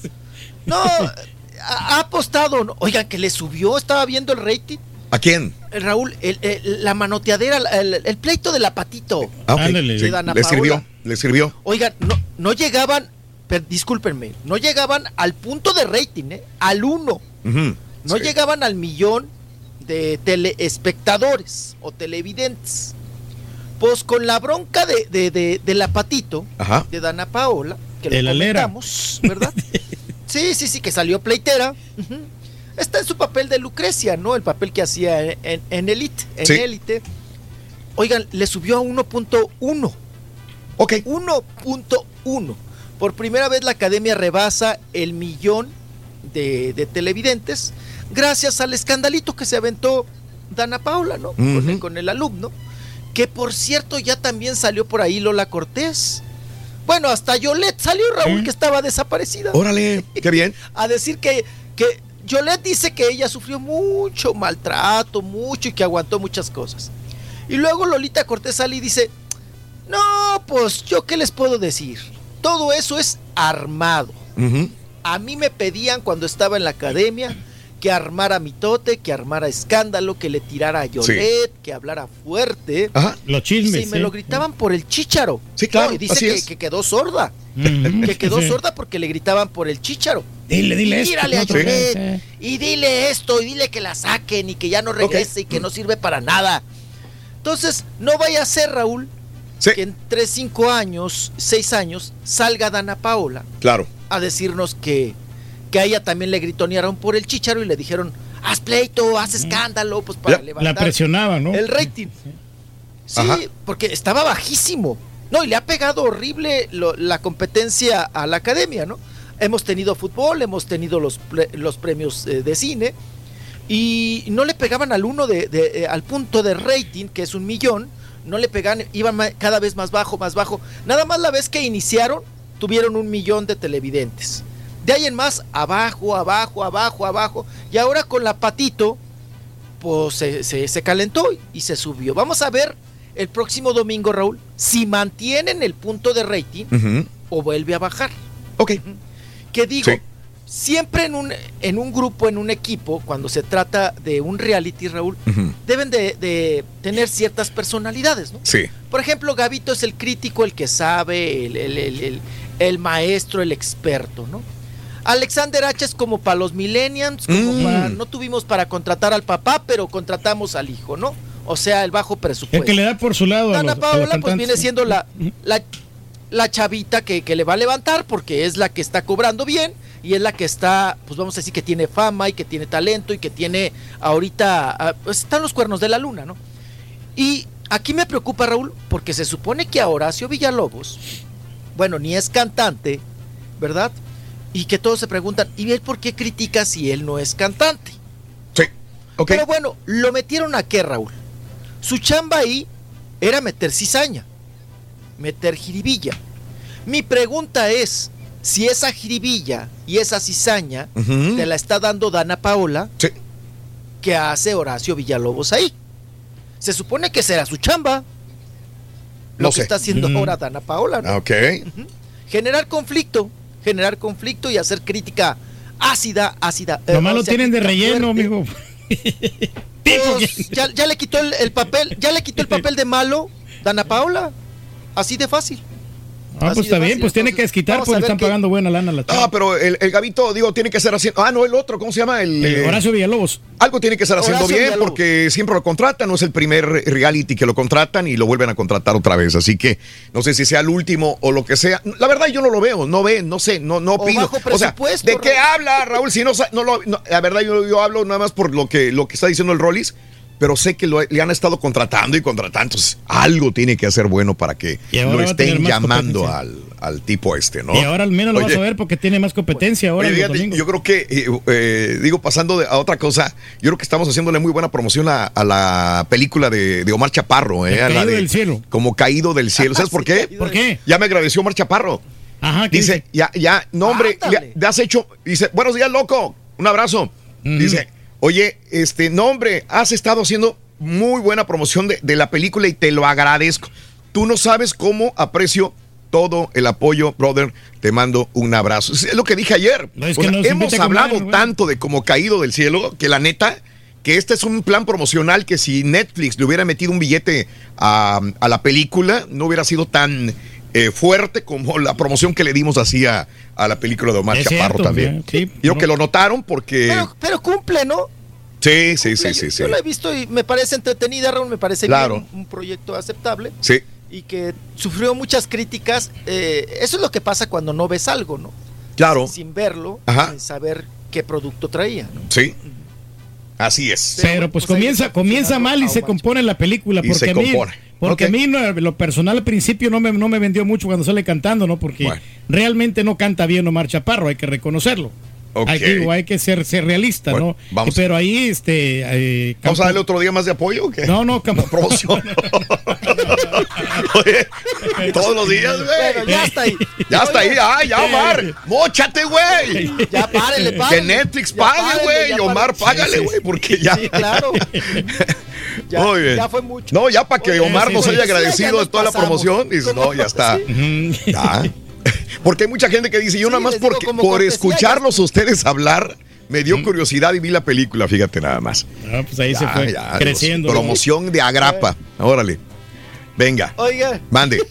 Speaker 40: No, ha, ha apostado. ¿no? Oigan, que le subió, estaba viendo el rating.
Speaker 1: ¿A quién?
Speaker 40: El Raúl, el- el- la manoteadera, el, el pleito del apatito.
Speaker 1: Ah, ok.
Speaker 2: Ándale.
Speaker 1: Sí,
Speaker 40: De Dana
Speaker 1: le
Speaker 40: Paola.
Speaker 1: sirvió, le sirvió.
Speaker 40: Oigan, no, no llegaban, per- discúlpenme, no llegaban al punto de rating, ¿eh? Al uno. No
Speaker 1: Sí.
Speaker 40: llegaban al millón de teleespectadores o televidentes. Pues con la bronca de, de, de, de la patito,
Speaker 1: Ajá.
Speaker 40: de Dana Paola, que
Speaker 2: De
Speaker 40: lo comentamos, ¿verdad? sí, sí, sí, que salió pleitera. Está en su papel de Lucrecia, ¿no? El papel que hacía en, en, en Elite. En
Speaker 1: Sí.
Speaker 40: Élite. Oigan, le subió a 1.1.
Speaker 1: Ok.
Speaker 40: 1.1. Por primera vez la academia rebasa el millón de, de televidentes gracias al escandalito que se aventó Dana Paula, ¿no? Con, el,
Speaker 1: Ujú.
Speaker 40: con el alumno. Que por cierto ya también salió por ahí Lola Cortés. Bueno, hasta Yolette salió Raúl que estaba desaparecida.
Speaker 1: Órale, qué bien.
Speaker 40: A decir que, que Yolette dice que ella sufrió mucho maltrato, mucho y que aguantó muchas cosas. Y luego Lolita Cortés sale y dice, no, pues yo qué les puedo decir. Todo eso es armado. A mí me pedían cuando estaba en la academia que armara mitote, que armara escándalo, que le tirara a Yolette, que hablara fuerte.
Speaker 1: Ajá.
Speaker 2: Los chismes.
Speaker 40: Sí, me
Speaker 2: sí.
Speaker 40: lo gritaban por el chícharo.
Speaker 1: Sí, claro,
Speaker 40: No, y dice
Speaker 1: así
Speaker 40: que,
Speaker 1: es.
Speaker 40: que quedó sorda. Que quedó
Speaker 2: Sí.
Speaker 40: sorda porque le gritaban por el chícharo.
Speaker 2: Dile, dile
Speaker 40: Y
Speaker 2: esto,
Speaker 40: tírale a
Speaker 2: no
Speaker 40: Yolette,
Speaker 2: creas,
Speaker 40: y dile esto, y dile que la saquen y que ya no regrese y que no sirve para nada. Entonces, no vaya a ser, Raúl,
Speaker 1: Sí.
Speaker 40: que entre cinco años, seis años, salga Dana Paola
Speaker 1: Claro.
Speaker 40: a decirnos que, que a ella también le gritonearon por el chicharo y le dijeron, haz pleito, haz escándalo, pues para levantar
Speaker 2: La presionaba, ¿no?
Speaker 40: el rating. Sí,
Speaker 1: Ajá.
Speaker 40: porque estaba bajísimo. No, y le ha pegado horrible lo- la competencia a la academia, ¿no? Hemos tenido fútbol, hemos tenido los, pre- los premios eh, de cine y no le pegaban al uno de, de, eh, al punto de rating, que es un millón, no le pegaban, iban cada vez más bajo, más bajo. Nada más la vez que iniciaron, tuvieron un millón de televidentes. De ahí en más, abajo, abajo, abajo, abajo. Y ahora con la patito, pues se, se- se calentó y se subió. Vamos a ver el próximo domingo, Raúl, si mantienen el punto de rating o vuelve a bajar.
Speaker 1: Ok.
Speaker 40: Que digo,
Speaker 1: Sí.
Speaker 40: Siempre en un, en un grupo, en un equipo, cuando se trata de un reality, Raúl, deben de, de tener ciertas personalidades, ¿no?
Speaker 1: Sí.
Speaker 40: Por ejemplo, Gavito es el crítico, el que sabe, el, el- el- el- el maestro, el experto, ¿no? Alexander H es como para los millennials, como
Speaker 1: Mm.
Speaker 40: para- no tuvimos para contratar al papá, pero contratamos al hijo, ¿no? O sea, el bajo
Speaker 2: El
Speaker 40: presupuesto.
Speaker 2: que le da por su lado a
Speaker 40: Dana
Speaker 2: los, a los
Speaker 40: Paola pues viene siendo la, la, la chavita que, que le va a levantar porque es la que está cobrando bien y es la que está, pues vamos a decir que tiene fama y que tiene talento y que tiene ahorita, ah, pues están los cuernos de la luna, ¿no? Y aquí me preocupa Raúl porque se supone que a Horacio Villalobos, bueno, ni es cantante, ¿verdad? Y que todos se preguntan, ¿y él por qué critica si él no es cantante?
Speaker 1: Sí. Ok.
Speaker 40: Pero bueno, ¿lo metieron a qué, Raúl? Su chamba ahí era meter cizaña, meter jiribilla. Mi pregunta es, si esa jiribilla y esa cizaña te la está dando Dana Paola,
Speaker 1: Sí.
Speaker 40: ¿qué hace Horacio Villalobos ahí? Se supone que será su chamba. Lo
Speaker 1: No
Speaker 40: que
Speaker 1: sé.
Speaker 40: está haciendo
Speaker 2: Mm.
Speaker 40: ahora Dana Paola, ¿no?
Speaker 1: Ok.
Speaker 40: Generar conflicto, generar conflicto y hacer crítica ácida, ácida. eh,
Speaker 2: Nomás
Speaker 40: o
Speaker 2: lo
Speaker 40: sea,
Speaker 2: tienen de relleno,
Speaker 40: fuerte.
Speaker 2: amigo.
Speaker 40: Pues, ya, ya le quitó el, el papel, ya le quitó el papel de malo, Dana Paula. Así de fácil.
Speaker 2: Ah, pues está bien, pues tiene que desquitar porque están pagando buena lana a la
Speaker 1: Ah, pero el, el Gabito, digo, tiene que ser haciendo. Ah, no, el otro, ¿cómo se llama? El,
Speaker 2: Eh, Horacio Villalobos.
Speaker 1: Algo tiene que estar haciendo
Speaker 2: Horacio
Speaker 1: bien
Speaker 2: Villalobos.
Speaker 1: porque siempre lo contratan, no es el primer reality que lo contratan y lo vuelven a contratar otra vez. Así que no sé si sea el último o lo que sea. La verdad yo no lo veo, no ve, no sé, no, no opino. O sea, ¿de qué habla Raúl? Si no, no lo, no, la verdad yo, yo hablo nada más por lo que, lo que está diciendo el Rollis. Pero sé que lo- le han estado contratando y contratando. Entonces, algo tiene que hacer bueno para que lo estén llamando al, al tipo este, ¿no?
Speaker 2: Y ahora al menos lo vas a ver porque tiene más competencia ahora.
Speaker 1: Oye, yo creo que, eh, eh, digo, pasando de- a otra cosa, yo creo que estamos haciéndole muy buena promoción a, a la película de, de Omar Chaparro. Eh,
Speaker 2: El
Speaker 1: a la
Speaker 2: Caído
Speaker 1: de-
Speaker 2: del cielo.
Speaker 1: Como caído del cielo. ¿Sabes por qué?
Speaker 2: ¿Por qué?
Speaker 1: Ya me agradeció Omar Chaparro.
Speaker 2: Ajá, ¿qué
Speaker 1: Dice, ya, ya, no, hombre, le, le has hecho. Dice, buenos días, loco. Un abrazo. Dice, oye, este, no, hombre, has estado haciendo muy buena promoción de, de la película y te lo agradezco. Tú no sabes cómo aprecio todo el apoyo, brother. Te mando un abrazo. Es lo que dije ayer.
Speaker 2: No, es
Speaker 1: O
Speaker 2: que
Speaker 1: sea,
Speaker 2: nos
Speaker 1: hemos
Speaker 2: comer,
Speaker 1: hablado tanto de como caído del cielo que la neta que este es un plan promocional que si Netflix le hubiera metido un billete a, a la película no hubiera sido tan eh, fuerte como la promoción que le dimos así a, a la película de Omar
Speaker 40: Es
Speaker 1: Chaparro
Speaker 40: cierto,
Speaker 1: también.
Speaker 40: sí,
Speaker 1: Yo que lo notaron porque
Speaker 40: Pero, pero cumple, ¿no?
Speaker 1: sí, sí, sí, sí, sí.
Speaker 40: Yo la he visto y me parece entretenida, Raúl, me parece
Speaker 1: Claro.
Speaker 40: bien, un proyecto aceptable
Speaker 1: Sí,
Speaker 40: y que sufrió muchas críticas. Eh, eso es lo que pasa cuando no ves algo, ¿no?
Speaker 1: claro.
Speaker 40: Sin verlo,
Speaker 1: Ajá.
Speaker 40: sin saber qué producto traía, ¿no?
Speaker 1: Sí. Así es.
Speaker 2: Pero pues comienza, comienza mal y se compone la película.
Speaker 1: Y
Speaker 2: Porque
Speaker 1: se
Speaker 2: a mí,
Speaker 1: compone.
Speaker 2: Porque a mí no, lo personal al principio no me, no me vendió mucho cuando sale cantando, ¿no? Porque realmente no canta bien Omar Chaparro, hay que reconocerlo.
Speaker 1: Ok.
Speaker 2: Hay, que, digo, hay que ser, ser realista,
Speaker 1: Bueno,
Speaker 2: ¿no?
Speaker 1: vamos.
Speaker 2: Pero ahí, este... eh,
Speaker 1: ¿Vamos a darle otro día más de apoyo o qué?
Speaker 2: No, no, Campo-
Speaker 1: promoción. Oye, todos los días, güey.
Speaker 40: Bueno, ya está ahí.
Speaker 1: Ya está ahí, ah, ya, Omar. Móchate, güey.
Speaker 40: Ya párele,
Speaker 1: Que
Speaker 40: párele.
Speaker 1: Netflix pague, güey. Omar,
Speaker 40: párele.
Speaker 1: págale,
Speaker 40: Sí, sí,
Speaker 1: güey, porque ya.
Speaker 40: Sí, claro. Ya,
Speaker 1: Muy bien.
Speaker 40: ya fue mucho.
Speaker 1: No, ya para que
Speaker 40: Oye,
Speaker 1: Omar
Speaker 40: sí,
Speaker 1: nos
Speaker 40: sí,
Speaker 1: haya agradecido de toda la promoción. Dices, no, ya está. Ya. Porque hay mucha gente que dice, yo nada más porque,
Speaker 40: como
Speaker 1: por escucharlos ustedes hablar, me dio curiosidad y vi la película, fíjate nada más.
Speaker 2: Ah, pues ahí se fue creciendo.
Speaker 1: Promoción de Agrapa. Órale. Venga,
Speaker 40: Oiga,
Speaker 1: mande.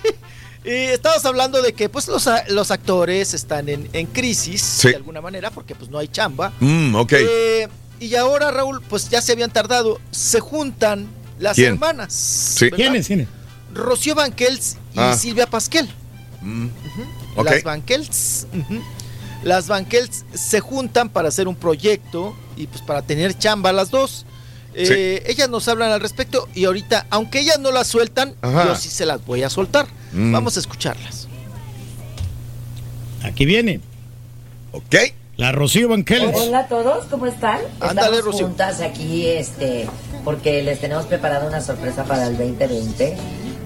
Speaker 40: y estamos hablando de que pues los, los actores están en, en crisis
Speaker 1: Sí.
Speaker 40: de alguna manera porque pues no hay chamba.
Speaker 1: Mm, ok.
Speaker 40: Eh, y ahora, Raúl, pues ya se habían tardado. Se juntan las
Speaker 1: ¿Quién?
Speaker 40: hermanas.
Speaker 1: Sí.
Speaker 2: ¿Quiénes? ¿Quiénes?
Speaker 40: Rocío Banquels y
Speaker 1: Ah.
Speaker 40: Silvia Pasquel.
Speaker 1: Mm.
Speaker 40: Las Banquels. Las Banquels se juntan para hacer un proyecto y pues para tener chamba las dos. Eh, Ellas nos hablan al respecto y ahorita, aunque ellas no las sueltan,
Speaker 2: Ajá.
Speaker 40: yo sí se las voy a soltar.
Speaker 2: Mm.
Speaker 40: Vamos a escucharlas.
Speaker 2: Aquí viene.
Speaker 1: Ok.
Speaker 2: La Rocío Banqueles.
Speaker 46: Hola a todos, ¿cómo están?
Speaker 40: Ándale,
Speaker 46: Estamos
Speaker 40: Rocío.
Speaker 46: juntas aquí, este, porque les tenemos preparada una sorpresa para el 2020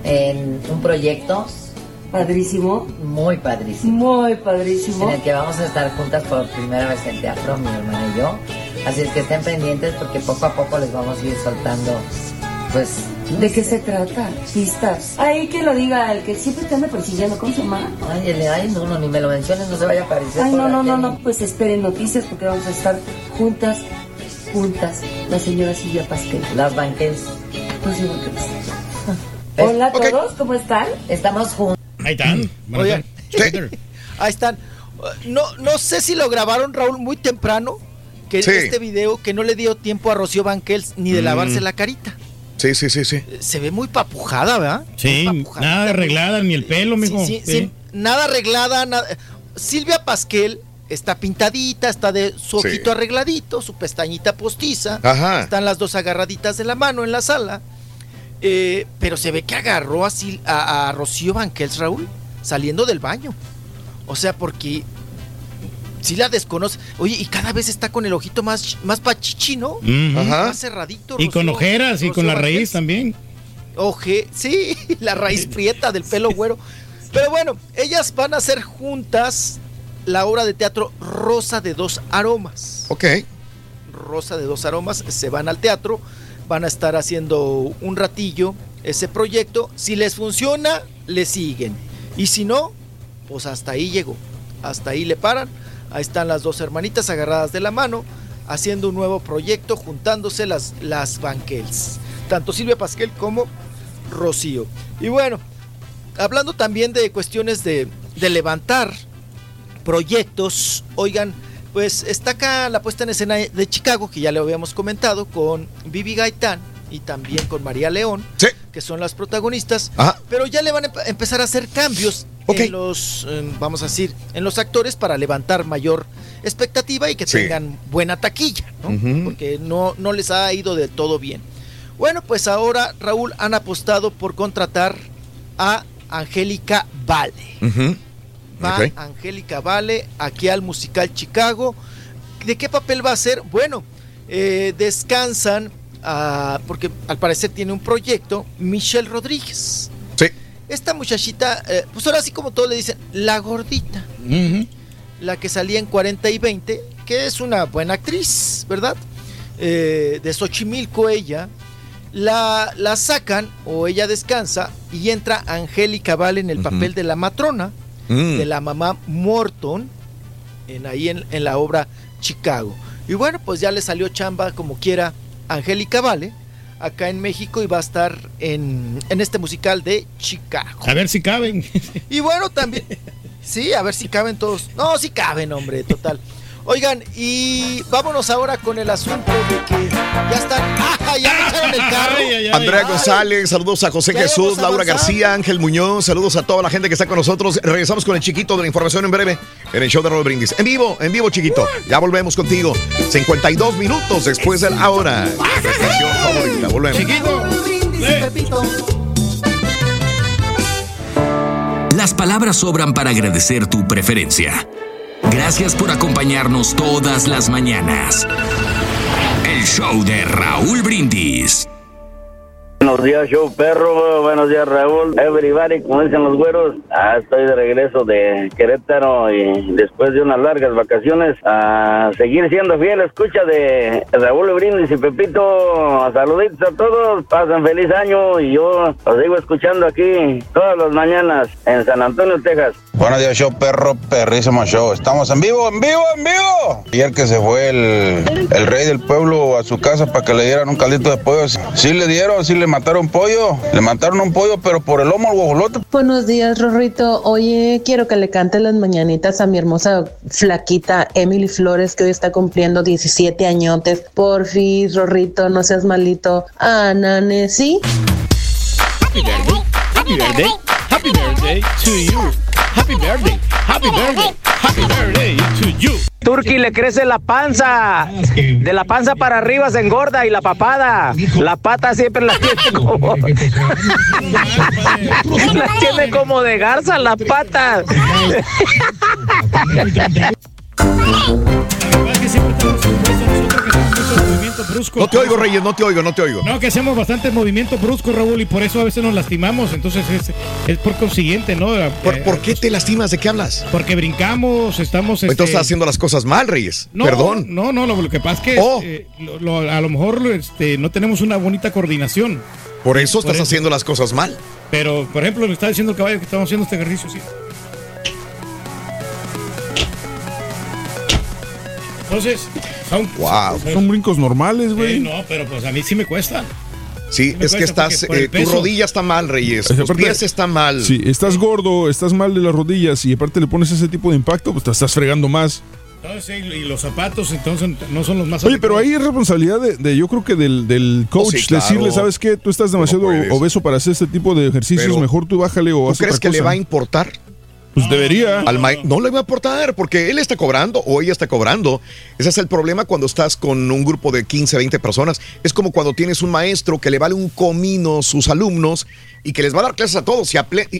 Speaker 46: en un proyecto padrísimo, muy padrísimo, muy padrísimo, en el que vamos a estar juntas por primera vez en teatro, mi hermana y yo. Así es que estén pendientes porque poco a poco les vamos a ir soltando, pues.
Speaker 47: ¿De qué se trata? Pistas. Ay, que lo diga el que siempre te anda persiguiendo, ¿cómo se llama?
Speaker 46: Ay, el- ay, no, no, ni me lo menciones, no se vaya a aparecer.
Speaker 47: Ay, no, no, no, no, pues esperen noticias porque vamos a estar juntas, juntas, la señora Silvia Pasquel.
Speaker 46: Las banquets.
Speaker 47: Rocío Banqueles. Hola a todos, ¿cómo están?
Speaker 46: Estamos juntos.
Speaker 2: Ahí están.
Speaker 40: Oigan, ahí están. No, no sé si lo grabaron, Raúl, muy temprano. Que
Speaker 1: Sí.
Speaker 40: este video que no le dio tiempo a Rocío Banquels ni de
Speaker 1: Mm.
Speaker 40: lavarse la carita.
Speaker 1: Sí, sí, sí, sí.
Speaker 40: Se ve muy papujada, ¿verdad?
Speaker 2: Sí, nada de arreglada, ni el pelo, mijo.
Speaker 40: Sí,
Speaker 2: Sí.
Speaker 40: sí, nada arreglada, nada. Silvia Pasquel está pintadita, está de su
Speaker 1: Sí.
Speaker 40: ojito arregladito, su pestañita postiza.
Speaker 1: Ajá.
Speaker 40: Están las dos agarraditas de la mano en la sala. Eh, pero se ve que agarró a, Sil- a, a Rocío Banquels, Raúl, saliendo del baño. O sea, porque si la desconoce. Oye, y cada vez está con el ojito más, más pachichi, ¿no?
Speaker 2: Ajá.
Speaker 40: Más cerradito.
Speaker 2: Y con
Speaker 40: Rocío-
Speaker 2: ojeras y con la raíz también.
Speaker 40: Oje, sí, la raíz prieta del pelo güero. Pero bueno, ellas van a hacer juntas la obra de teatro Rosa de dos aromas.
Speaker 1: Ok.
Speaker 40: Rosa de dos aromas, se van al teatro, van a estar haciendo un ratillo ese proyecto. Si les funciona, le siguen. Y si no, pues hasta ahí llegó. hasta ahí le paran. Ahí están las dos hermanitas agarradas de la mano, haciendo un nuevo proyecto, juntándose las, las Banquels. Tanto Silvia Pasquel como Rocío. Y bueno, hablando también de cuestiones de, de levantar proyectos, oigan, pues está acá la puesta en escena de Chicago, que ya le habíamos comentado, con Vivi Gaitán y también con María León, que son las protagonistas. Pero ya le van a empezar a hacer cambios en los, vamos a decir, en los actores para levantar mayor expectativa y que tengan buena taquilla, ¿no? Porque no, no les ha ido de todo bien. Bueno, pues ahora, Raúl, han apostado por contratar a Angélica Vale. Va Angélica Vale aquí al musical Chicago. ¿De qué papel va a ser? Bueno, eh, descansan, ah, porque al parecer tiene un proyecto, Michelle Rodríguez.
Speaker 1: Sí.
Speaker 40: Esta muchachita, eh, pues ahora sí como todos le dicen, la gordita. La que salía en 40 y 20, que es una buena actriz, ¿verdad? Eh, de Xochimilco ella. La, la sacan o ella descansa y entra Angélica Vale en el papel de la matrona
Speaker 1: Mm.
Speaker 40: de la mamá Morton en, ahí en, en, la obra Chicago. Y bueno, pues ya le salió chamba como quiera Angélica Vale acá en México y va a estar en, en este musical de Chicago.
Speaker 2: A ver si caben.
Speaker 40: Y bueno, también... Sí, a ver si caben todos. No, sí caben, hombre, total. Oigan, y vámonos ahora con el asunto de que ya están. ¡Ah! Ya me echaron el carro.
Speaker 1: Ay, ay, ay, Andrea González, saludos a José Jesús, Laura García, Ángel Muñoz, saludos a toda la gente que está con nosotros. Regresamos con el chiquito de la información en breve en el show de Raúl Brindis. En vivo, en vivo, chiquito. Ya volvemos contigo. 52 minutos después de la hora. Estación favorita. Volvemos.
Speaker 2: Chiquito.
Speaker 7: Las palabras sobran para agradecer tu preferencia. Gracias por acompañarnos todas las mañanas. El show de Raúl Brindis.
Speaker 48: Buenos días, show perro. Buenos días, Raúl. Everybody, como dicen los güeros. Ah, estoy de regreso de Querétaro y después de unas largas vacaciones a seguir siendo fiel. Escucha de Raúl Brindis y Pepito. Saluditos a todos. Pasen feliz año y yo los sigo escuchando aquí todas las mañanas en San Antonio, Texas.
Speaker 49: Buenos días, show perro, perrísimo show. Estamos en vivo, en vivo, en vivo. Ayer que se fue el, el rey del pueblo a su casa para que le dieran un caldito de pollo. Sí le dieron, sí le mataron pollo. Le mataron un pollo, pero por el lomo al guajolote.
Speaker 50: Buenos días, Rorrito. Oye, quiero que le cante las mañanitas a mi hermosa flaquita Emily Flores, que hoy está cumpliendo 17 añotes. Por fin, Rorrito, no seas malito. Ana, ¿sí?
Speaker 2: Happy birthday, happy birthday, happy birthday to you. Happy birthday, happy birthday, happy birthday to you.
Speaker 51: Turki le crece la panza. De la panza para arriba se engorda y la papada. La pata siempre la tiene como. la tiene como de garza la pata.
Speaker 1: No te oigo, Reyes, no te oigo, no te oigo.
Speaker 2: No, que hacemos bastante movimiento brusco, Raúl, y por eso a veces nos lastimamos. Entonces es, es por consiguiente, ¿no?
Speaker 1: ¿Por, eh, ¿Por, qué te lastimas? ¿De qué hablas?
Speaker 2: Porque brincamos, estamos.
Speaker 1: Este... Entonces estás haciendo las cosas mal, Reyes.
Speaker 2: No,
Speaker 1: Perdón.
Speaker 2: No, no, lo, lo que pasa es que oh. eh, lo, lo, a lo mejor este, no tenemos una bonita coordinación.
Speaker 1: Por eso estás por haciendo las cosas mal.
Speaker 2: Pero, por ejemplo, me está diciendo el caballo que estamos haciendo este ejercicio, sí. Entonces, son,
Speaker 13: wow. son, son brincos normales, güey.
Speaker 2: Eh, no, pero pues a mí sí me cuesta.
Speaker 1: Sí, es que estás, eh, tu rodilla está mal, Reyes. Tus aparte, pies están mal.
Speaker 13: Sí, estás gordo, estás mal de las rodillas y aparte le pones ese tipo de impacto, pues te estás fregando más.
Speaker 2: Entonces, y los zapatos entonces no son los más
Speaker 13: Oye, pero ahí es responsabilidad de, de yo creo que del, del coach oh, sí, claro. decirle, ¿sabes qué? Tú estás demasiado no obeso para hacer este tipo de ejercicios, pero, mejor tú bájale o
Speaker 1: ¿tú crees que
Speaker 13: cosa?
Speaker 1: le va a importar?
Speaker 13: Pues debería.
Speaker 1: Al no le va a aportar porque él está cobrando o ella está cobrando. Ese es el problema cuando estás con un grupo de 15, 20 personas. Es como cuando tienes un maestro que le vale un comino sus alumnos y que les va a dar clases a todos.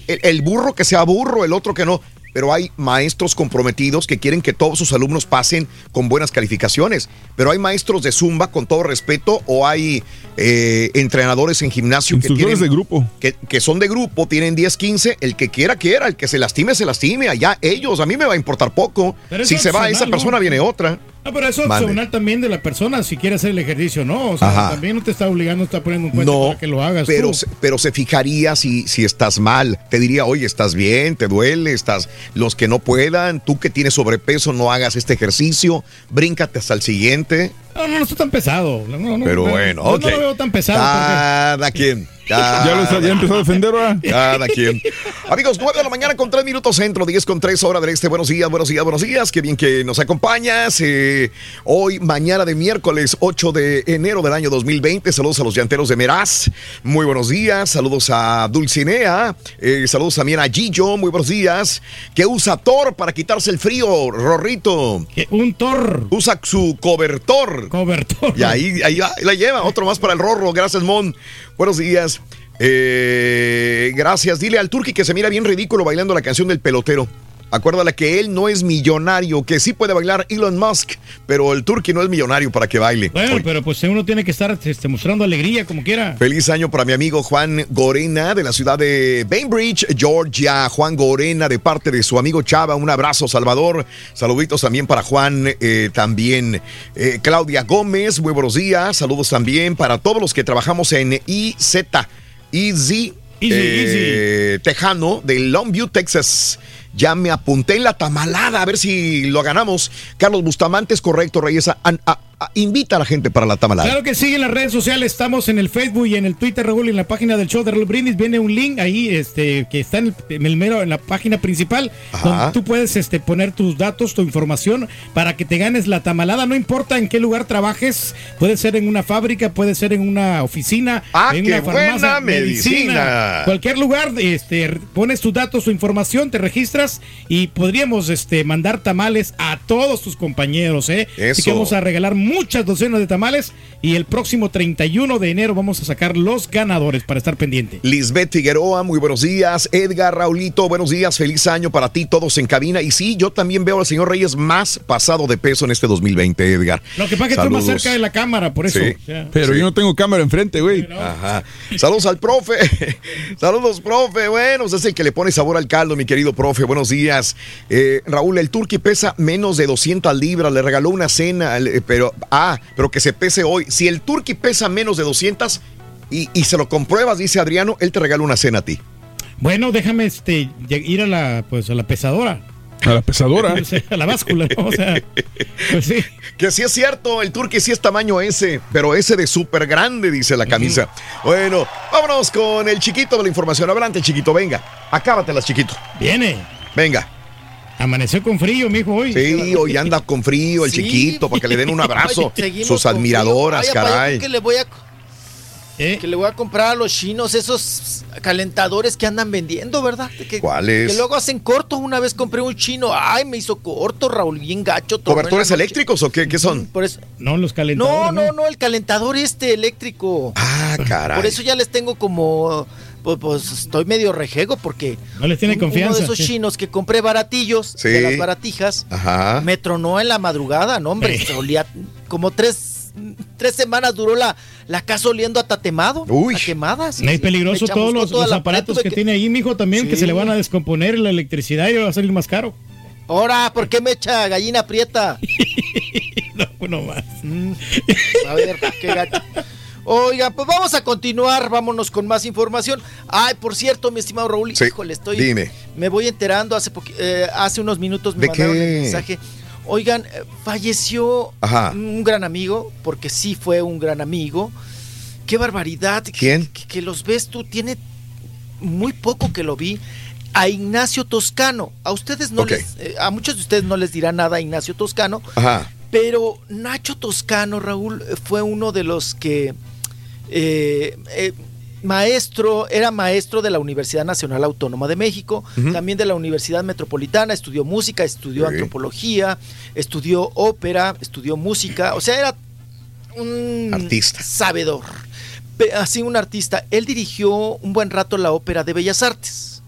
Speaker 1: El burro que sea burro, el otro que no pero hay maestros comprometidos que quieren que todos sus alumnos pasen con buenas calificaciones. Pero hay maestros de zumba, con todo respeto, o hay eh, entrenadores en gimnasio que, tienen,
Speaker 13: de grupo.
Speaker 1: Que, que, son de grupo, tienen 10, 15, el que quiera, quiera, el que se lastime, se lastime, allá ellos, a mí me va a importar poco. Si se va esa persona, ¿no? viene otra.
Speaker 2: No, pero eso es
Speaker 1: Mande.
Speaker 2: opcional también de la persona, si quiere hacer el ejercicio, ¿no? O sea,
Speaker 1: Ajá.
Speaker 2: también no te está obligando, está poniendo un cuento
Speaker 1: No,
Speaker 2: para que lo hagas
Speaker 1: pero,
Speaker 2: tú.
Speaker 1: se- pero se fijaría si, si estás mal. Te diría, oye, estás bien, te duele, estás. Los que no puedan, tú que tienes sobrepeso, no hagas este ejercicio, bríncate hasta el siguiente.
Speaker 2: No, no, no está tan pesado. No, no,
Speaker 1: Pero
Speaker 2: no,
Speaker 1: bueno,
Speaker 2: yo
Speaker 1: ok.
Speaker 2: no lo veo tan pesado.
Speaker 1: Cada quien. Cada
Speaker 13: Ya lo ya empezó a defender ahora.
Speaker 1: Cada quien. Amigos, 9 de la mañana con 3 minutos centro, 10 con 3 hora del este. Buenos días, buenos días, buenos días. Qué bien que nos acompañas. Eh, hoy, mañana de miércoles 8 de enero del año 2020. Saludos a los llanteros de Meraz. Muy buenos días. Saludos a Dulcinea. Eh, saludos también a Gillo. Muy buenos días. Que usa Thor para quitarse el frío, Rorrito.
Speaker 2: Un Thor.
Speaker 1: Usa su cobertor.
Speaker 2: Cobertor.
Speaker 1: Y ahí, ahí la lleva. Otro más para el Rorro. Gracias, Mon. Buenos días. Eh, gracias. Dile al Turki que se mira bien ridículo bailando la canción del pelotero. Acuérdale que él no es millonario, que sí puede bailar Elon Musk, pero el Turki no es millonario para que baile.
Speaker 2: Bueno, pero pues uno tiene que estar este, mostrando alegría como quiera.
Speaker 1: Feliz año para mi amigo Juan Gorena de la ciudad de Bainbridge, Georgia. Juan Gorena de parte de su amigo Chava. Un abrazo, Salvador. Saluditos también para Juan. eh, también eh, Claudia Gómez. Muy buenos días. Saludos también para todos los que trabajamos en IZ. Easy. eh, Tejano de Longview, Texas. Ya me apunté en la tamalada a ver si lo ganamos. Carlos Bustamante es correcto, Reyes. A- invita a la gente para la tamalada.
Speaker 2: Claro que sí, en las redes sociales estamos en el Facebook y en el Twitter, Raúl, y en la página del show de Raúl Brindis viene un link ahí este, que está en el, en el mero, en la página principal,
Speaker 1: Ajá.
Speaker 2: donde tú puedes este, poner tus datos, tu información para que te ganes la tamalada. No importa en qué lugar trabajes, puede ser en una fábrica, puede ser en una oficina,
Speaker 1: Ah,
Speaker 2: en una farmacia,
Speaker 1: buena medicina.
Speaker 2: cualquier lugar, este, pones tus datos, tu información, te registras y podríamos este, mandar tamales a todos tus compañeros. ¿eh? Así que
Speaker 1: Eso.
Speaker 2: vamos a regalar muchas docenas de tamales y el próximo 31 de enero vamos a sacar los ganadores para estar pendiente.
Speaker 1: Lisbeth Figueroa, muy buenos días. Edgar Raulito, buenos días. Feliz año para ti, todos en cabina. Y sí, yo también veo al señor Reyes más pasado de peso en este 2020, Edgar.
Speaker 2: Lo que pasa es que estoy más cerca de la cámara, por eso.
Speaker 1: Sí.
Speaker 2: O sea,
Speaker 13: Pero yo no tengo cámara enfrente, güey.
Speaker 1: Ajá. Saludos al profe. Saludos, profe. Bueno, es el que le pone sabor al caldo, mi querido profe. Buenos días. Eh, Raúl, el turqui pesa menos de 200 libras. Le regaló una cena, pero, ah, pero que se pese hoy. Si el turqui pesa menos de 200 y, y se lo compruebas, dice Adriano, él te regala una cena a ti.
Speaker 2: Bueno, déjame este, ir a la, pues, a la pesadora.
Speaker 13: A la pesadora.
Speaker 2: A la báscula, ¿no? O sea, pues sí.
Speaker 1: Que sí es cierto, el turqui sí es tamaño S, pero ese de súper grande, dice la camisa. Bueno, vámonos con el chiquito de la información. Adelante, chiquito, venga. Acábatelas, chiquito.
Speaker 2: Viene.
Speaker 1: Venga.
Speaker 2: Amaneció con frío, mijo, hoy.
Speaker 1: Sí, hoy anda con frío el
Speaker 40: Sí.
Speaker 1: chiquito para que le den un abrazo.
Speaker 40: Oye,
Speaker 1: Sus admiradoras.
Speaker 40: Vaya,
Speaker 1: caray.
Speaker 40: que le voy a que le voy a comprar a los chinos esos calentadores que andan vendiendo, ¿verdad? Que,
Speaker 1: ¿Cuáles?
Speaker 40: Que luego hacen corto. Una vez compré un chino, ay, me hizo corto, Raúl, bien gacho. todo
Speaker 1: ¿Cobertores eléctricos o qué, qué son?
Speaker 40: Por eso.
Speaker 2: No, los
Speaker 40: No,
Speaker 2: calentadores.
Speaker 40: no, no, el calentador este eléctrico.
Speaker 1: Ah, caray.
Speaker 40: Por eso ya les tengo como. Pues, pues, estoy medio rejego porque.
Speaker 2: No les tiene
Speaker 40: un-
Speaker 2: confianza.
Speaker 40: Uno de esos
Speaker 2: sí.
Speaker 40: chinos que compré baratillos,
Speaker 1: Sí.
Speaker 40: de las baratijas,
Speaker 1: Ajá.
Speaker 40: me tronó en la madrugada, ¿no, hombre? Olía como tres. Tres semanas duró la, la casa oliendo a tatemado.
Speaker 1: Uy.
Speaker 40: A quemadas.
Speaker 2: No es peligroso todos los, aparatos que tiene ahí, mijo, también, que se le van a descomponer la electricidad y va a salir más caro.
Speaker 40: Ahora, ¿por qué me echa gallina prieta?
Speaker 2: no, bueno, más.
Speaker 40: Mm, a ver, qué gacho. Oiga, pues vamos a continuar, vámonos con más información. Ay, por cierto, mi estimado Raúl,
Speaker 1: Sí,
Speaker 40: híjole, estoy.
Speaker 1: dime.
Speaker 40: Me voy enterando hace eh, hace unos minutos me
Speaker 1: ¿De
Speaker 40: mandaron
Speaker 1: qué?
Speaker 40: el mensaje. Oigan, eh, falleció
Speaker 1: Ajá.
Speaker 40: un gran amigo, porque sí fue un gran amigo. Qué barbaridad.
Speaker 1: ¿Quién?
Speaker 40: Que, que los ves tú, tiene muy poco que lo vi. A Ignacio Toscano. A ustedes no les, eh, a muchos de ustedes no les dirá nada a Ignacio Toscano.
Speaker 1: Ajá.
Speaker 40: Pero Nacho Toscano, Raúl, fue uno de los que eh, eh, maestro, era maestro de la Universidad Nacional Autónoma de México, también de la Universidad Metropolitana, estudió música, estudió antropología, estudió ópera, estudió música, o sea, era un
Speaker 1: Artista.
Speaker 40: sabedor. Así un artista. Él dirigió un buen rato la ópera de Bellas Artes.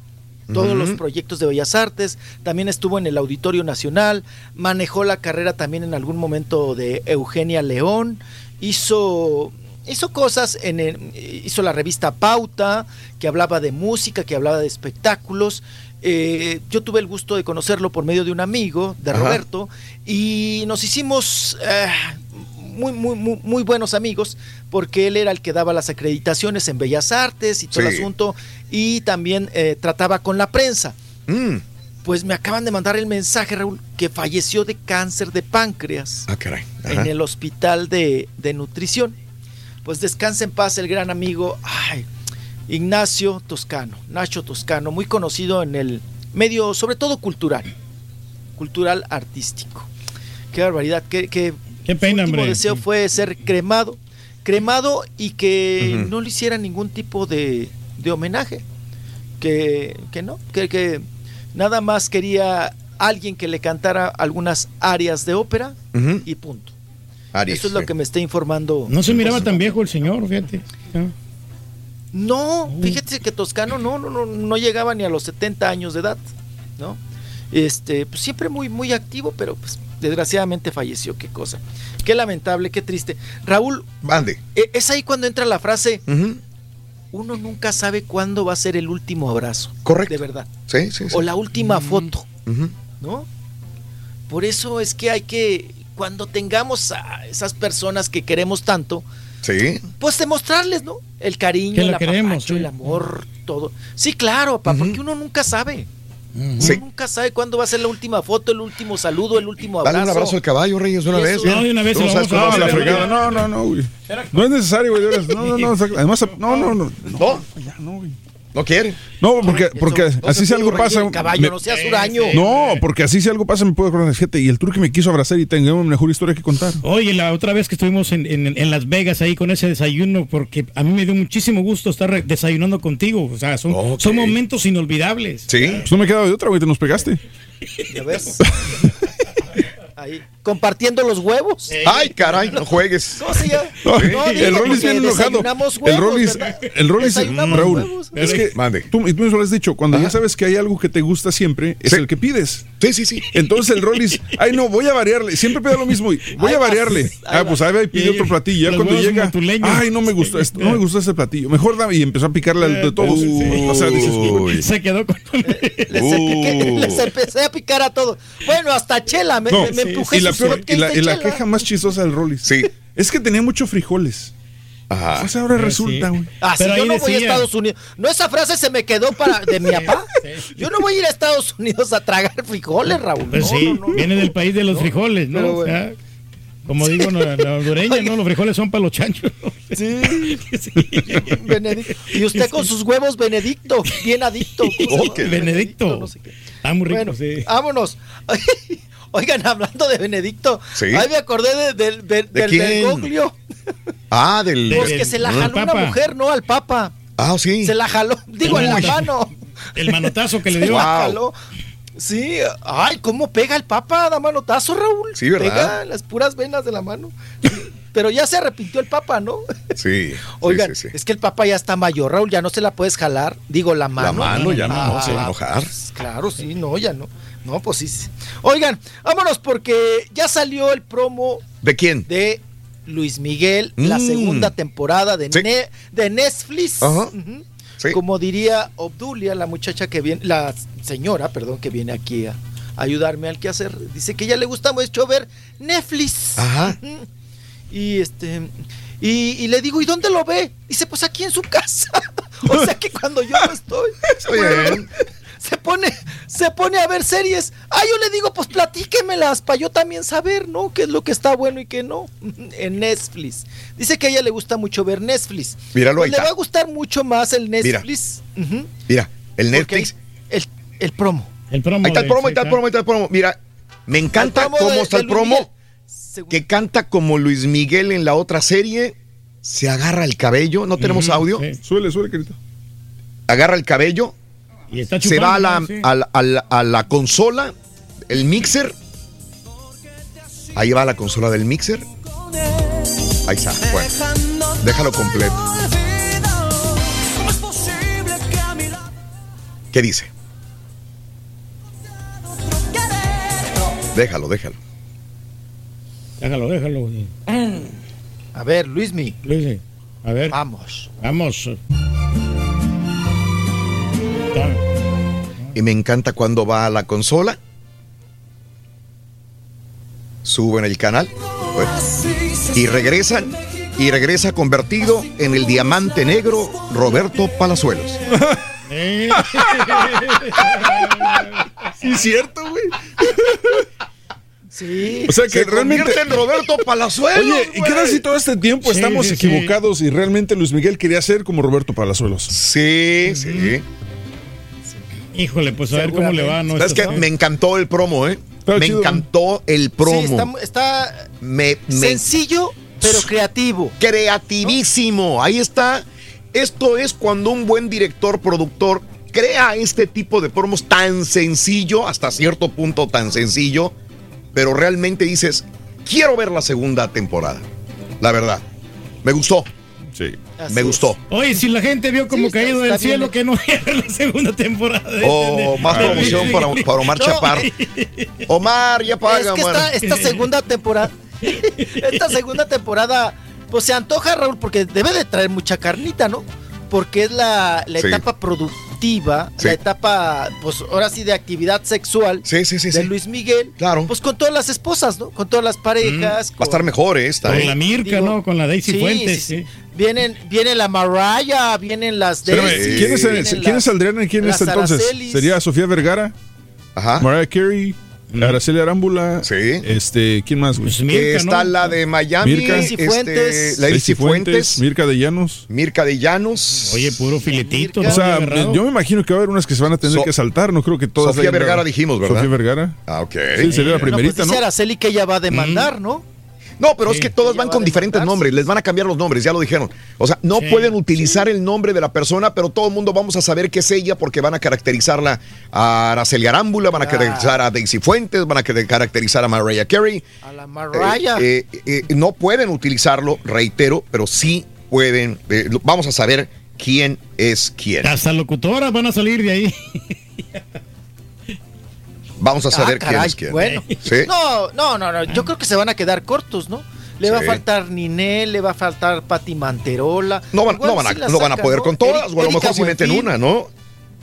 Speaker 40: Todos los proyectos de Bellas Artes, también estuvo en el Auditorio Nacional, manejó la carrera también en algún momento de Eugenia León, hizo, hizo cosas, en el- hizo la revista Pauta, que hablaba de música, que hablaba de espectáculos, eh, yo tuve el gusto de conocerlo por medio de un amigo, de
Speaker 1: Ajá.
Speaker 40: Roberto, y nos hicimos eh, muy, muy, muy, muy buenos amigos, porque él era el que daba las acreditaciones en Bellas Artes y todo el asunto, y también eh, trataba con la prensa.
Speaker 1: Mm.
Speaker 40: Pues me acaban de mandar el mensaje, Raúl, que falleció de cáncer de páncreas
Speaker 1: Ah, caray.
Speaker 40: En el hospital de, de nutrición. Pues descansa en paz el gran amigo ay, Ignacio Toscano, Nacho Toscano, muy conocido en el medio, sobre todo cultural, cultural artístico. Qué barbaridad, qué, qué,
Speaker 2: Qué pena,
Speaker 40: su último
Speaker 2: hombre.
Speaker 40: deseo fue ser cremado, cremado y que no le hiciera ningún tipo de, de homenaje, que, que no, que, que nada más quería alguien que le cantara algunas áreas de ópera y punto.
Speaker 1: Aries,
Speaker 40: Eso es lo que me está informando.
Speaker 2: No se miraba tan viejo el señor, fíjate. No.
Speaker 40: Fíjate que Toscano no, no, no, no llegaba ni a los 70 años de edad, ¿no? Este, pues siempre muy, muy activo, pero pues desgraciadamente falleció, qué cosa. Qué lamentable, qué triste. Raúl,
Speaker 1: Mande.
Speaker 40: e- es ahí cuando entra la frase, uno nunca sabe cuándo va a ser el último abrazo.
Speaker 1: Correcto.
Speaker 40: De verdad.
Speaker 1: Sí, sí, sí.
Speaker 40: O la última foto,
Speaker 1: Ujú.
Speaker 40: ¿no? Por eso es que hay que, cuando tengamos a esas personas que queremos tanto,
Speaker 1: Sí.
Speaker 40: pues demostrarles, ¿no? El cariño,
Speaker 2: Que
Speaker 40: el
Speaker 2: queremos,
Speaker 40: apapacho,
Speaker 2: sí.
Speaker 40: el amor, todo. Sí, claro, papá, porque uno nunca sabe.
Speaker 1: Sí.
Speaker 40: Uno nunca sabe cuándo va a ser la última foto, el último saludo, el último abrazo.
Speaker 1: Dale un abrazo al caballo, Reyes, de una vez.
Speaker 2: No, de una vez
Speaker 13: No, la fregada.
Speaker 1: olvida.
Speaker 13: No, no, no, güey. No es necesario, güey. No, no, no. Además, no, no, no.
Speaker 1: ¿No?
Speaker 13: Ya, no, güey.
Speaker 1: ¿No quiere?
Speaker 13: No, porque, porque
Speaker 40: Eso-
Speaker 13: así si algo pasa.
Speaker 40: Caballo,
Speaker 13: me-
Speaker 40: no seas huraño.
Speaker 13: No, porque así si algo pasa me puedo acordar. Fíjate, y el tour que me quiso abrazar y tengo una mejor historia que contar.
Speaker 2: Oye, la otra vez que estuvimos en, en- en Las Vegas ahí con ese desayuno, porque a mí me dio muchísimo gusto estar desayunando contigo. O sea, son, son momentos inolvidables.
Speaker 1: Sí.
Speaker 13: Pues no me he quedado de otra, güey. Te nos pegaste.
Speaker 40: ¿Ya ves? Ahí, compartiendo los huevos.
Speaker 1: Ay, caray, no juegues.
Speaker 40: ¿Cómo se llama?
Speaker 13: No,
Speaker 40: No,
Speaker 13: el
Speaker 40: digo,
Speaker 13: Rollis bien enojado. el Rollis, el Rollis,
Speaker 40: Desayunamos
Speaker 13: Raúl,
Speaker 40: huevos.
Speaker 13: es que
Speaker 1: Mande.
Speaker 13: tú, y tú mismo lo has dicho, cuando
Speaker 1: Ajá.
Speaker 13: ya sabes que hay algo que te gusta siempre, es
Speaker 1: Sí.
Speaker 13: el que pides.
Speaker 1: Sí, sí, sí.
Speaker 13: Entonces el Rollis, ay no, voy a variarle, siempre pide lo mismo, y voy a
Speaker 40: vas,
Speaker 13: variarle.
Speaker 40: ahí
Speaker 13: Ah, pues ahí va y pide
Speaker 2: Y-
Speaker 13: otro platillo. Ya cuando llega, ay no me gustó esto, no me gustó ese platillo. Mejor dame y empezó a picarle al de todos.
Speaker 1: Uy.
Speaker 13: O sea, dices,
Speaker 1: Uy.
Speaker 2: Se quedó con.
Speaker 40: Les, les empecé a picar a todos. Bueno, hasta Chela me,
Speaker 13: no,
Speaker 40: me- me empujé
Speaker 13: y la, peor- y la, y queja más chistosa del Rollis.
Speaker 1: Sí.
Speaker 13: Es que tenía muchos frijoles.
Speaker 1: Ajá.
Speaker 13: O sea, ahora
Speaker 2: Ah,
Speaker 13: resulta,
Speaker 2: sí.
Speaker 13: güey.
Speaker 40: Ah, si
Speaker 2: Pero
Speaker 40: yo
Speaker 2: ahí
Speaker 40: no voy a Estados Unidos. No, esa frase se me quedó para de mi papá. Yo no voy a ir a Estados Unidos a tragar frijoles, Raúl.
Speaker 2: Pues
Speaker 40: No,
Speaker 2: sí,
Speaker 40: no, no.
Speaker 2: viene del país de los frijoles, ¿no?
Speaker 40: pero
Speaker 2: O
Speaker 40: bueno.
Speaker 2: sea, como digo, la, la hondureña, ¿no? Los frijoles son para los chanchos.
Speaker 40: Sí. Benedicto. Y usted con sus huevos Benedicto, bien adicto. ¿Cómo se
Speaker 1: Ok.
Speaker 40: llama?
Speaker 2: Benedicto.
Speaker 40: no sé qué.
Speaker 2: Está muy rico,
Speaker 40: Bueno,
Speaker 2: sí.
Speaker 40: vámonos. Oigan, hablando de Benedicto,
Speaker 1: Sí.
Speaker 40: ahí me acordé de- del, del,
Speaker 1: ¿De
Speaker 40: del? Bergoglio.
Speaker 1: Ah, del.
Speaker 2: De-
Speaker 40: Pues
Speaker 2: del-
Speaker 40: que se la jaló una
Speaker 2: Papa.
Speaker 40: mujer, ¿no? Al Papa.
Speaker 1: Ah, sí.
Speaker 40: Se la jaló, digo, en la mano.
Speaker 2: El manotazo que le
Speaker 40: Se
Speaker 2: dio.
Speaker 40: la
Speaker 1: Wow.
Speaker 40: jaló. Sí, ay, cómo pega el Papa, da manotazo, Raúl.
Speaker 1: Sí, ¿verdad?
Speaker 40: Pega las puras venas de la mano. Pero ya se arrepintió el Papa, ¿no?
Speaker 1: Sí.
Speaker 40: Oigan,
Speaker 1: sí, sí, sí.
Speaker 40: es que el Papa ya está mayor, Raúl, ya no se la puedes jalar. Digo, la mano.
Speaker 1: mano ya no,
Speaker 40: Ah,
Speaker 1: se va a enojar.
Speaker 40: pues, Claro, sí, no, ya no. No, pues sí. Oigan, vámonos porque ya salió el promo
Speaker 1: ¿De quién?
Speaker 40: de Luis Miguel, la
Speaker 1: Mm.
Speaker 40: segunda temporada de,
Speaker 1: Sí.
Speaker 40: Ne- de Netflix.
Speaker 1: Ajá. Sí.
Speaker 40: Como diría Obdulia, la muchacha que viene, la señora, perdón, que viene aquí a ayudarme al quehacer, dice que ya le gusta mucho ver Netflix.
Speaker 1: Ajá.
Speaker 40: Y este y, y le digo, ¿y dónde lo ve? Dice, pues aquí en su casa. o sea que cuando yo no estoy,
Speaker 1: bien.
Speaker 40: Se pone, se pone a ver series. Ah, yo le digo, pues platíquemelas para yo también saber, ¿no? ¿Qué es lo que está bueno y qué no? En Netflix. Dice que a ella le gusta mucho ver Netflix.
Speaker 1: Míralo,
Speaker 40: Pues
Speaker 1: ahí
Speaker 40: le
Speaker 1: está.
Speaker 40: va a gustar mucho más el Netflix. Ujú,
Speaker 1: Mira, el Netflix.
Speaker 40: El, el promo.
Speaker 2: El promo.
Speaker 1: Ahí está el promo, ahí está el promo, ahí está el promo. Mira, me encanta cómo
Speaker 40: de-
Speaker 1: está
Speaker 40: de
Speaker 1: el promo.
Speaker 40: Miguel.
Speaker 1: Que canta como Luis Miguel en la otra serie. Se agarra el cabello. No tenemos audio.
Speaker 2: sí.
Speaker 13: Suele, suele, querido.
Speaker 1: Agarra el cabello.
Speaker 2: Y está
Speaker 1: se va a la,
Speaker 2: chupando, ¿no? Sí.
Speaker 1: a la- a la- a la consola, el mixer. Ahí va la consola del mixer. Ahí está. Bueno, déjalo completo. ¿Qué dice? Déjalo, déjalo.
Speaker 2: Déjalo, déjalo.
Speaker 40: A ver, Luismi,
Speaker 2: Luis, a ver,
Speaker 40: vamos.
Speaker 2: vamos.
Speaker 1: Y me encanta cuando va a la consola. Suben el canal. bueno, y regresan. Y regresa convertido en el diamante negro Roberto Palazuelos.
Speaker 13: Sí, cierto, güey.
Speaker 40: Sí.
Speaker 13: O sea que
Speaker 1: Se
Speaker 13: realmente.
Speaker 1: convierte en Roberto Palazuelos.
Speaker 13: Oye, ¿y qué tal si todo este tiempo
Speaker 2: Sí,
Speaker 13: estamos
Speaker 2: sí, sí.
Speaker 13: equivocados y realmente Luis Miguel quería ser como Roberto Palazuelos?
Speaker 1: Sí, sí.
Speaker 2: Híjole, pues a ver cómo le va. ¿no?
Speaker 1: ¿Sabes
Speaker 2: Esta-
Speaker 1: qué? Me encantó el promo, ¿eh? Me
Speaker 13: chido.
Speaker 1: encantó el
Speaker 40: Sí,
Speaker 1: promo.
Speaker 40: está, está
Speaker 1: me, me-
Speaker 40: sencillo, pero creativo.
Speaker 1: creativísimo. Ahí está. Esto es cuando un buen director, productor, crea este tipo de promos tan sencillo, hasta cierto punto tan sencillo, pero realmente dices, quiero ver la segunda temporada. La verdad. Me gustó.
Speaker 13: Sí.
Speaker 40: Así
Speaker 1: Me
Speaker 40: es.
Speaker 1: gustó.
Speaker 2: Oye, si la gente vio como
Speaker 40: Sí, está-
Speaker 2: caído del
Speaker 40: está
Speaker 2: cielo
Speaker 40: hecho.
Speaker 2: que no era la segunda temporada. de-
Speaker 1: O Oh, más
Speaker 2: de-
Speaker 1: promoción para, para Omar
Speaker 40: No.
Speaker 1: Chaparro. Omar, ya paga,
Speaker 40: es que esta, esta segunda temporada, esta segunda temporada, pues se antoja, Raúl, porque debe de traer mucha carnita, ¿no? Porque es la, la
Speaker 1: Sí.
Speaker 40: etapa productiva,
Speaker 1: Sí.
Speaker 40: la etapa, pues ahora sí, de actividad sexual
Speaker 1: Sí, sí, sí,
Speaker 40: de
Speaker 1: sí.
Speaker 40: Luis Miguel.
Speaker 1: Claro.
Speaker 40: Pues con todas las esposas, ¿no? Con todas las parejas.
Speaker 1: Va a estar mejor ¿eh? esta.
Speaker 2: Con
Speaker 1: ¿eh?
Speaker 2: la Mirka,
Speaker 40: Digo,
Speaker 2: ¿no? Con la Daisy
Speaker 40: sí,
Speaker 2: Fuentes.
Speaker 40: Sí, sí.
Speaker 2: sí.
Speaker 40: Vienen, viene la Mariah, vienen las
Speaker 13: Espérame,
Speaker 40: Daisy,
Speaker 13: ¿quién es,
Speaker 40: vienen
Speaker 13: ¿quién es
Speaker 40: las-
Speaker 13: Adriana y quién
Speaker 40: las
Speaker 13: es entonces?
Speaker 40: Aracelis.
Speaker 13: ¿Sería Sofía Vergara?
Speaker 1: Ajá.
Speaker 13: Mariah Carey, Araceli Arámbula.
Speaker 1: Sí.
Speaker 13: Este, ¿quién más, güey?
Speaker 2: Pues Mirka,
Speaker 1: Está
Speaker 2: ¿no?
Speaker 1: la de Miami.
Speaker 13: Mirka.
Speaker 1: Este,
Speaker 40: Fuentes.
Speaker 1: Daisy
Speaker 13: Daisy
Speaker 1: Fuentes.
Speaker 13: Mirka de Llanos.
Speaker 1: Mirka de Llanos.
Speaker 2: Oye, puro filetito.
Speaker 40: Mirka.
Speaker 2: ¿no?
Speaker 13: O sea, yo me imagino que va a haber unas que se van a tener
Speaker 1: So-
Speaker 13: que saltar, no creo que todas.
Speaker 1: Sofía Vergara dijimos, ¿verdad?
Speaker 13: Sofía Vergara.
Speaker 1: Ah, ok.
Speaker 13: Sí, sería la
Speaker 40: No, pues
Speaker 13: primerita,
Speaker 40: dice
Speaker 13: ¿no?
Speaker 40: Araceli que ella va a demandar, ¿no?
Speaker 1: No, pero es que todas van
Speaker 40: va
Speaker 1: con diferentes nombres, les van a cambiar los nombres, ya lo dijeron. O sea, no
Speaker 2: Sí.
Speaker 1: pueden utilizar el nombre de la persona, pero todo el mundo vamos a saber que es ella porque van a caracterizarla a Araceli Arámbula, van a
Speaker 40: Ah.
Speaker 1: caracterizar a Daisy Fuentes, van a ca- caracterizar a Mariah Carey.
Speaker 40: A la Mariah.
Speaker 1: Eh, eh, eh, no pueden utilizarlo, reitero, pero sí pueden. eh, vamos a saber quién es quién.
Speaker 2: Hasta locutoras van a salir de ahí.
Speaker 1: Vamos a saber
Speaker 40: Ah,
Speaker 1: quién
Speaker 40: caray,
Speaker 1: es quién.
Speaker 40: Bueno,
Speaker 1: ¿Sí?
Speaker 40: no, no, no, no, yo creo que se van a quedar cortos, ¿no? Le va a faltar Ninel, le va a faltar Pati Manterola.
Speaker 1: No van, no van, a, van poder
Speaker 40: ¿no?
Speaker 1: con todas, o a lo mejor si meten una, ¿no?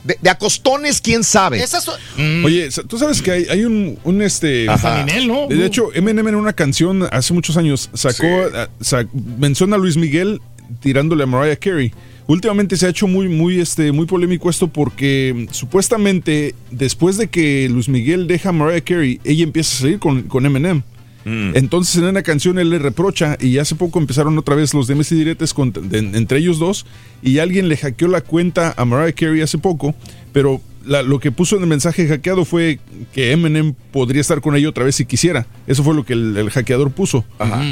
Speaker 1: De, de acostones, quién sabe.
Speaker 40: Esas son-
Speaker 13: Oye, tú sabes que hay, hay un, un, este.
Speaker 2: Ninel, ¿no?
Speaker 13: De hecho, Eminem en una canción hace muchos años sacó,
Speaker 1: Sí.
Speaker 13: a- sa- menciona a Luis Miguel tirándole a Mariah Carey. Últimamente se ha hecho muy, muy, este, muy polémico esto porque mm, supuestamente después de que Luis Miguel deja a Mariah Carey, ella empieza a salir con, con Eminem. Entonces en una canción él le reprocha y hace poco empezaron otra vez los DMs y diretes con- de- entre ellos dos y alguien le hackeó la cuenta a Mariah Carey hace poco, pero la- lo que puso en el mensaje hackeado fue que Eminem podría estar con ella otra vez si quisiera. Eso fue lo que el, el hackeador puso.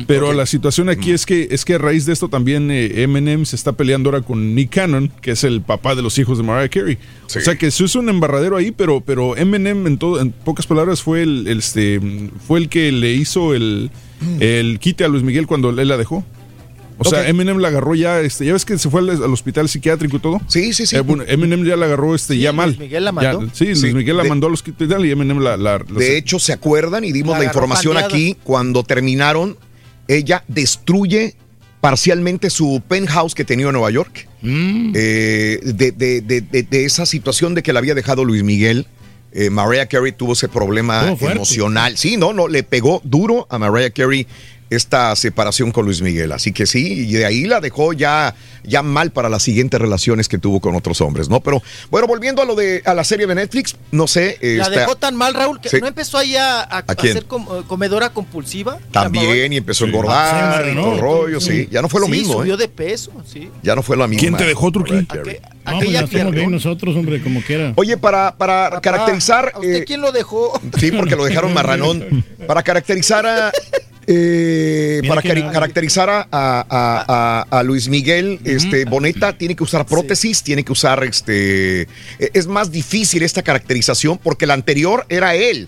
Speaker 13: Pero la situación aquí es que es que a raíz de esto también eh, Eminem se está peleando ahora con Nick Cannon, que es el papá de los hijos de Mariah Carey.
Speaker 1: Sí.
Speaker 13: O sea que eso es un embarradero ahí, pero pero Eminem en todo en pocas palabras fue el, el, este fue el que le hizo el el quite a Luis Miguel cuando él la dejó. O sea. Eminem la agarró ya, este, ya ves que se fue al, al hospital psiquiátrico y todo.
Speaker 1: Sí, sí, sí.
Speaker 13: Eh, bueno, Eminem ya la agarró este, ya mal.
Speaker 40: Luis Miguel la
Speaker 13: Ya,
Speaker 40: mandó.
Speaker 13: sí, Luis
Speaker 1: Sí,
Speaker 13: Miguel la
Speaker 1: de-
Speaker 13: mandó al hospital y Eminem la... la- la-
Speaker 1: De hecho, ¿se acuerdan? Y dimos
Speaker 40: La
Speaker 1: información
Speaker 40: pandeada.
Speaker 1: aquí. Cuando terminaron, ella destruye parcialmente su penthouse que tenía en Nueva York.
Speaker 2: Mm.
Speaker 1: Eh, de, de- de- de- de esa situación de que la había dejado Luis Miguel. eh, Mariah Carey tuvo ese problema emocional. Sí, no, no, le pegó duro a Mariah Carey esta separación con Luis Miguel. Así que sí, y de ahí la dejó ya, ya mal para las siguientes relaciones que tuvo con otros hombres, ¿no? Pero bueno, volviendo a lo de a la serie de Netflix, no sé.
Speaker 40: La
Speaker 1: esta-
Speaker 40: dejó tan mal, Raúl, que
Speaker 1: Sí.
Speaker 40: no empezó ahí a, a- a ser com- eh, comedora compulsiva. La
Speaker 1: También, y empezó a engordar
Speaker 2: Sí, ¿no?
Speaker 1: rollo, sí. Ya no fue lo
Speaker 40: Sí,
Speaker 1: mismo,
Speaker 40: subió
Speaker 1: ¿eh?
Speaker 40: de peso, sí.
Speaker 1: Ya no fue la misma.
Speaker 13: ¿Quién te dejó, Turquí?
Speaker 1: Mariah Carey.
Speaker 40: Aqu-
Speaker 2: No, pues ya bien nosotros, hombre, como quiera.
Speaker 1: Oye, para, para
Speaker 40: Papá,
Speaker 1: caracterizar.
Speaker 40: ¿A usted
Speaker 1: eh,
Speaker 40: quién lo dejó?
Speaker 1: Sí, porque lo dejaron marranón. Para caracterizar a. eh, para caracterizar a, a- a- a- a Luis Miguel este, Boneta, tiene que usar prótesis, tiene que usar este. eh, Es más difícil esta caracterización porque la anterior era él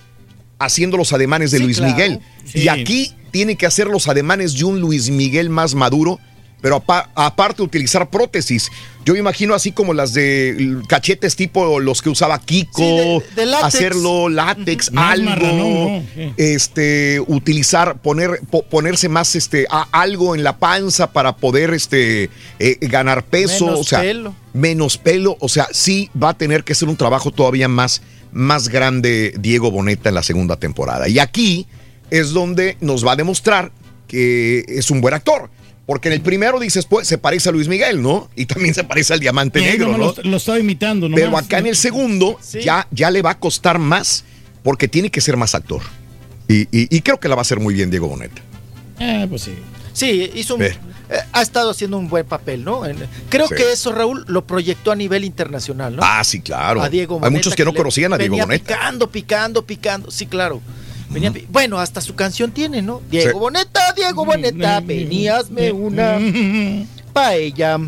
Speaker 1: haciendo los ademanes de
Speaker 40: Sí,
Speaker 1: Luis
Speaker 40: claro.
Speaker 1: Miguel.
Speaker 2: Sí.
Speaker 1: Y aquí tiene que hacer los ademanes de un Luis Miguel más maduro pero apa- aparte utilizar prótesis. Yo me imagino así como las de cachetes tipo los que usaba Kiko,
Speaker 40: Sí, de- de látex.
Speaker 1: hacerlo látex, algo,
Speaker 2: ¿no?
Speaker 1: Este, utilizar, poner, po- ponerse más este, a- algo en la panza para poder este, eh, ganar peso,
Speaker 40: Menos
Speaker 1: o sea,
Speaker 40: pelo.
Speaker 1: menos pelo, o sea, sí va a tener que ser un trabajo todavía más, más grande Diego Boneta en la segunda temporada. Y aquí es donde nos va a demostrar que es un buen actor. Porque en el primero dices, pues, se parece a Luis Miguel, ¿no? Y también se parece al Diamante Negro, ¿no?
Speaker 2: Lo, lo estaba imitando, nomás.
Speaker 1: Pero acá en el segundo ya, ya le va a costar más porque tiene que ser más actor. Y, y- y creo que la va a hacer muy bien Diego Boneta.
Speaker 2: Ah, pues sí.
Speaker 40: Sí, hizo un- eh, ha estado haciendo un buen papel, ¿no? En- creo
Speaker 1: Sí.
Speaker 40: que eso, Raúl, lo proyectó a nivel internacional, ¿no?
Speaker 1: Ah, sí, claro.
Speaker 40: A Diego
Speaker 1: Hay
Speaker 40: Boneta,
Speaker 1: muchos que no
Speaker 40: le
Speaker 1: conocían a Diego Boneta.
Speaker 40: Picando, picando, picando. Sí, claro. Venía Bueno, hasta su canción tiene, ¿no? Diego
Speaker 1: Sí.
Speaker 40: Boneta, Diego Boneta, veníasme una paella.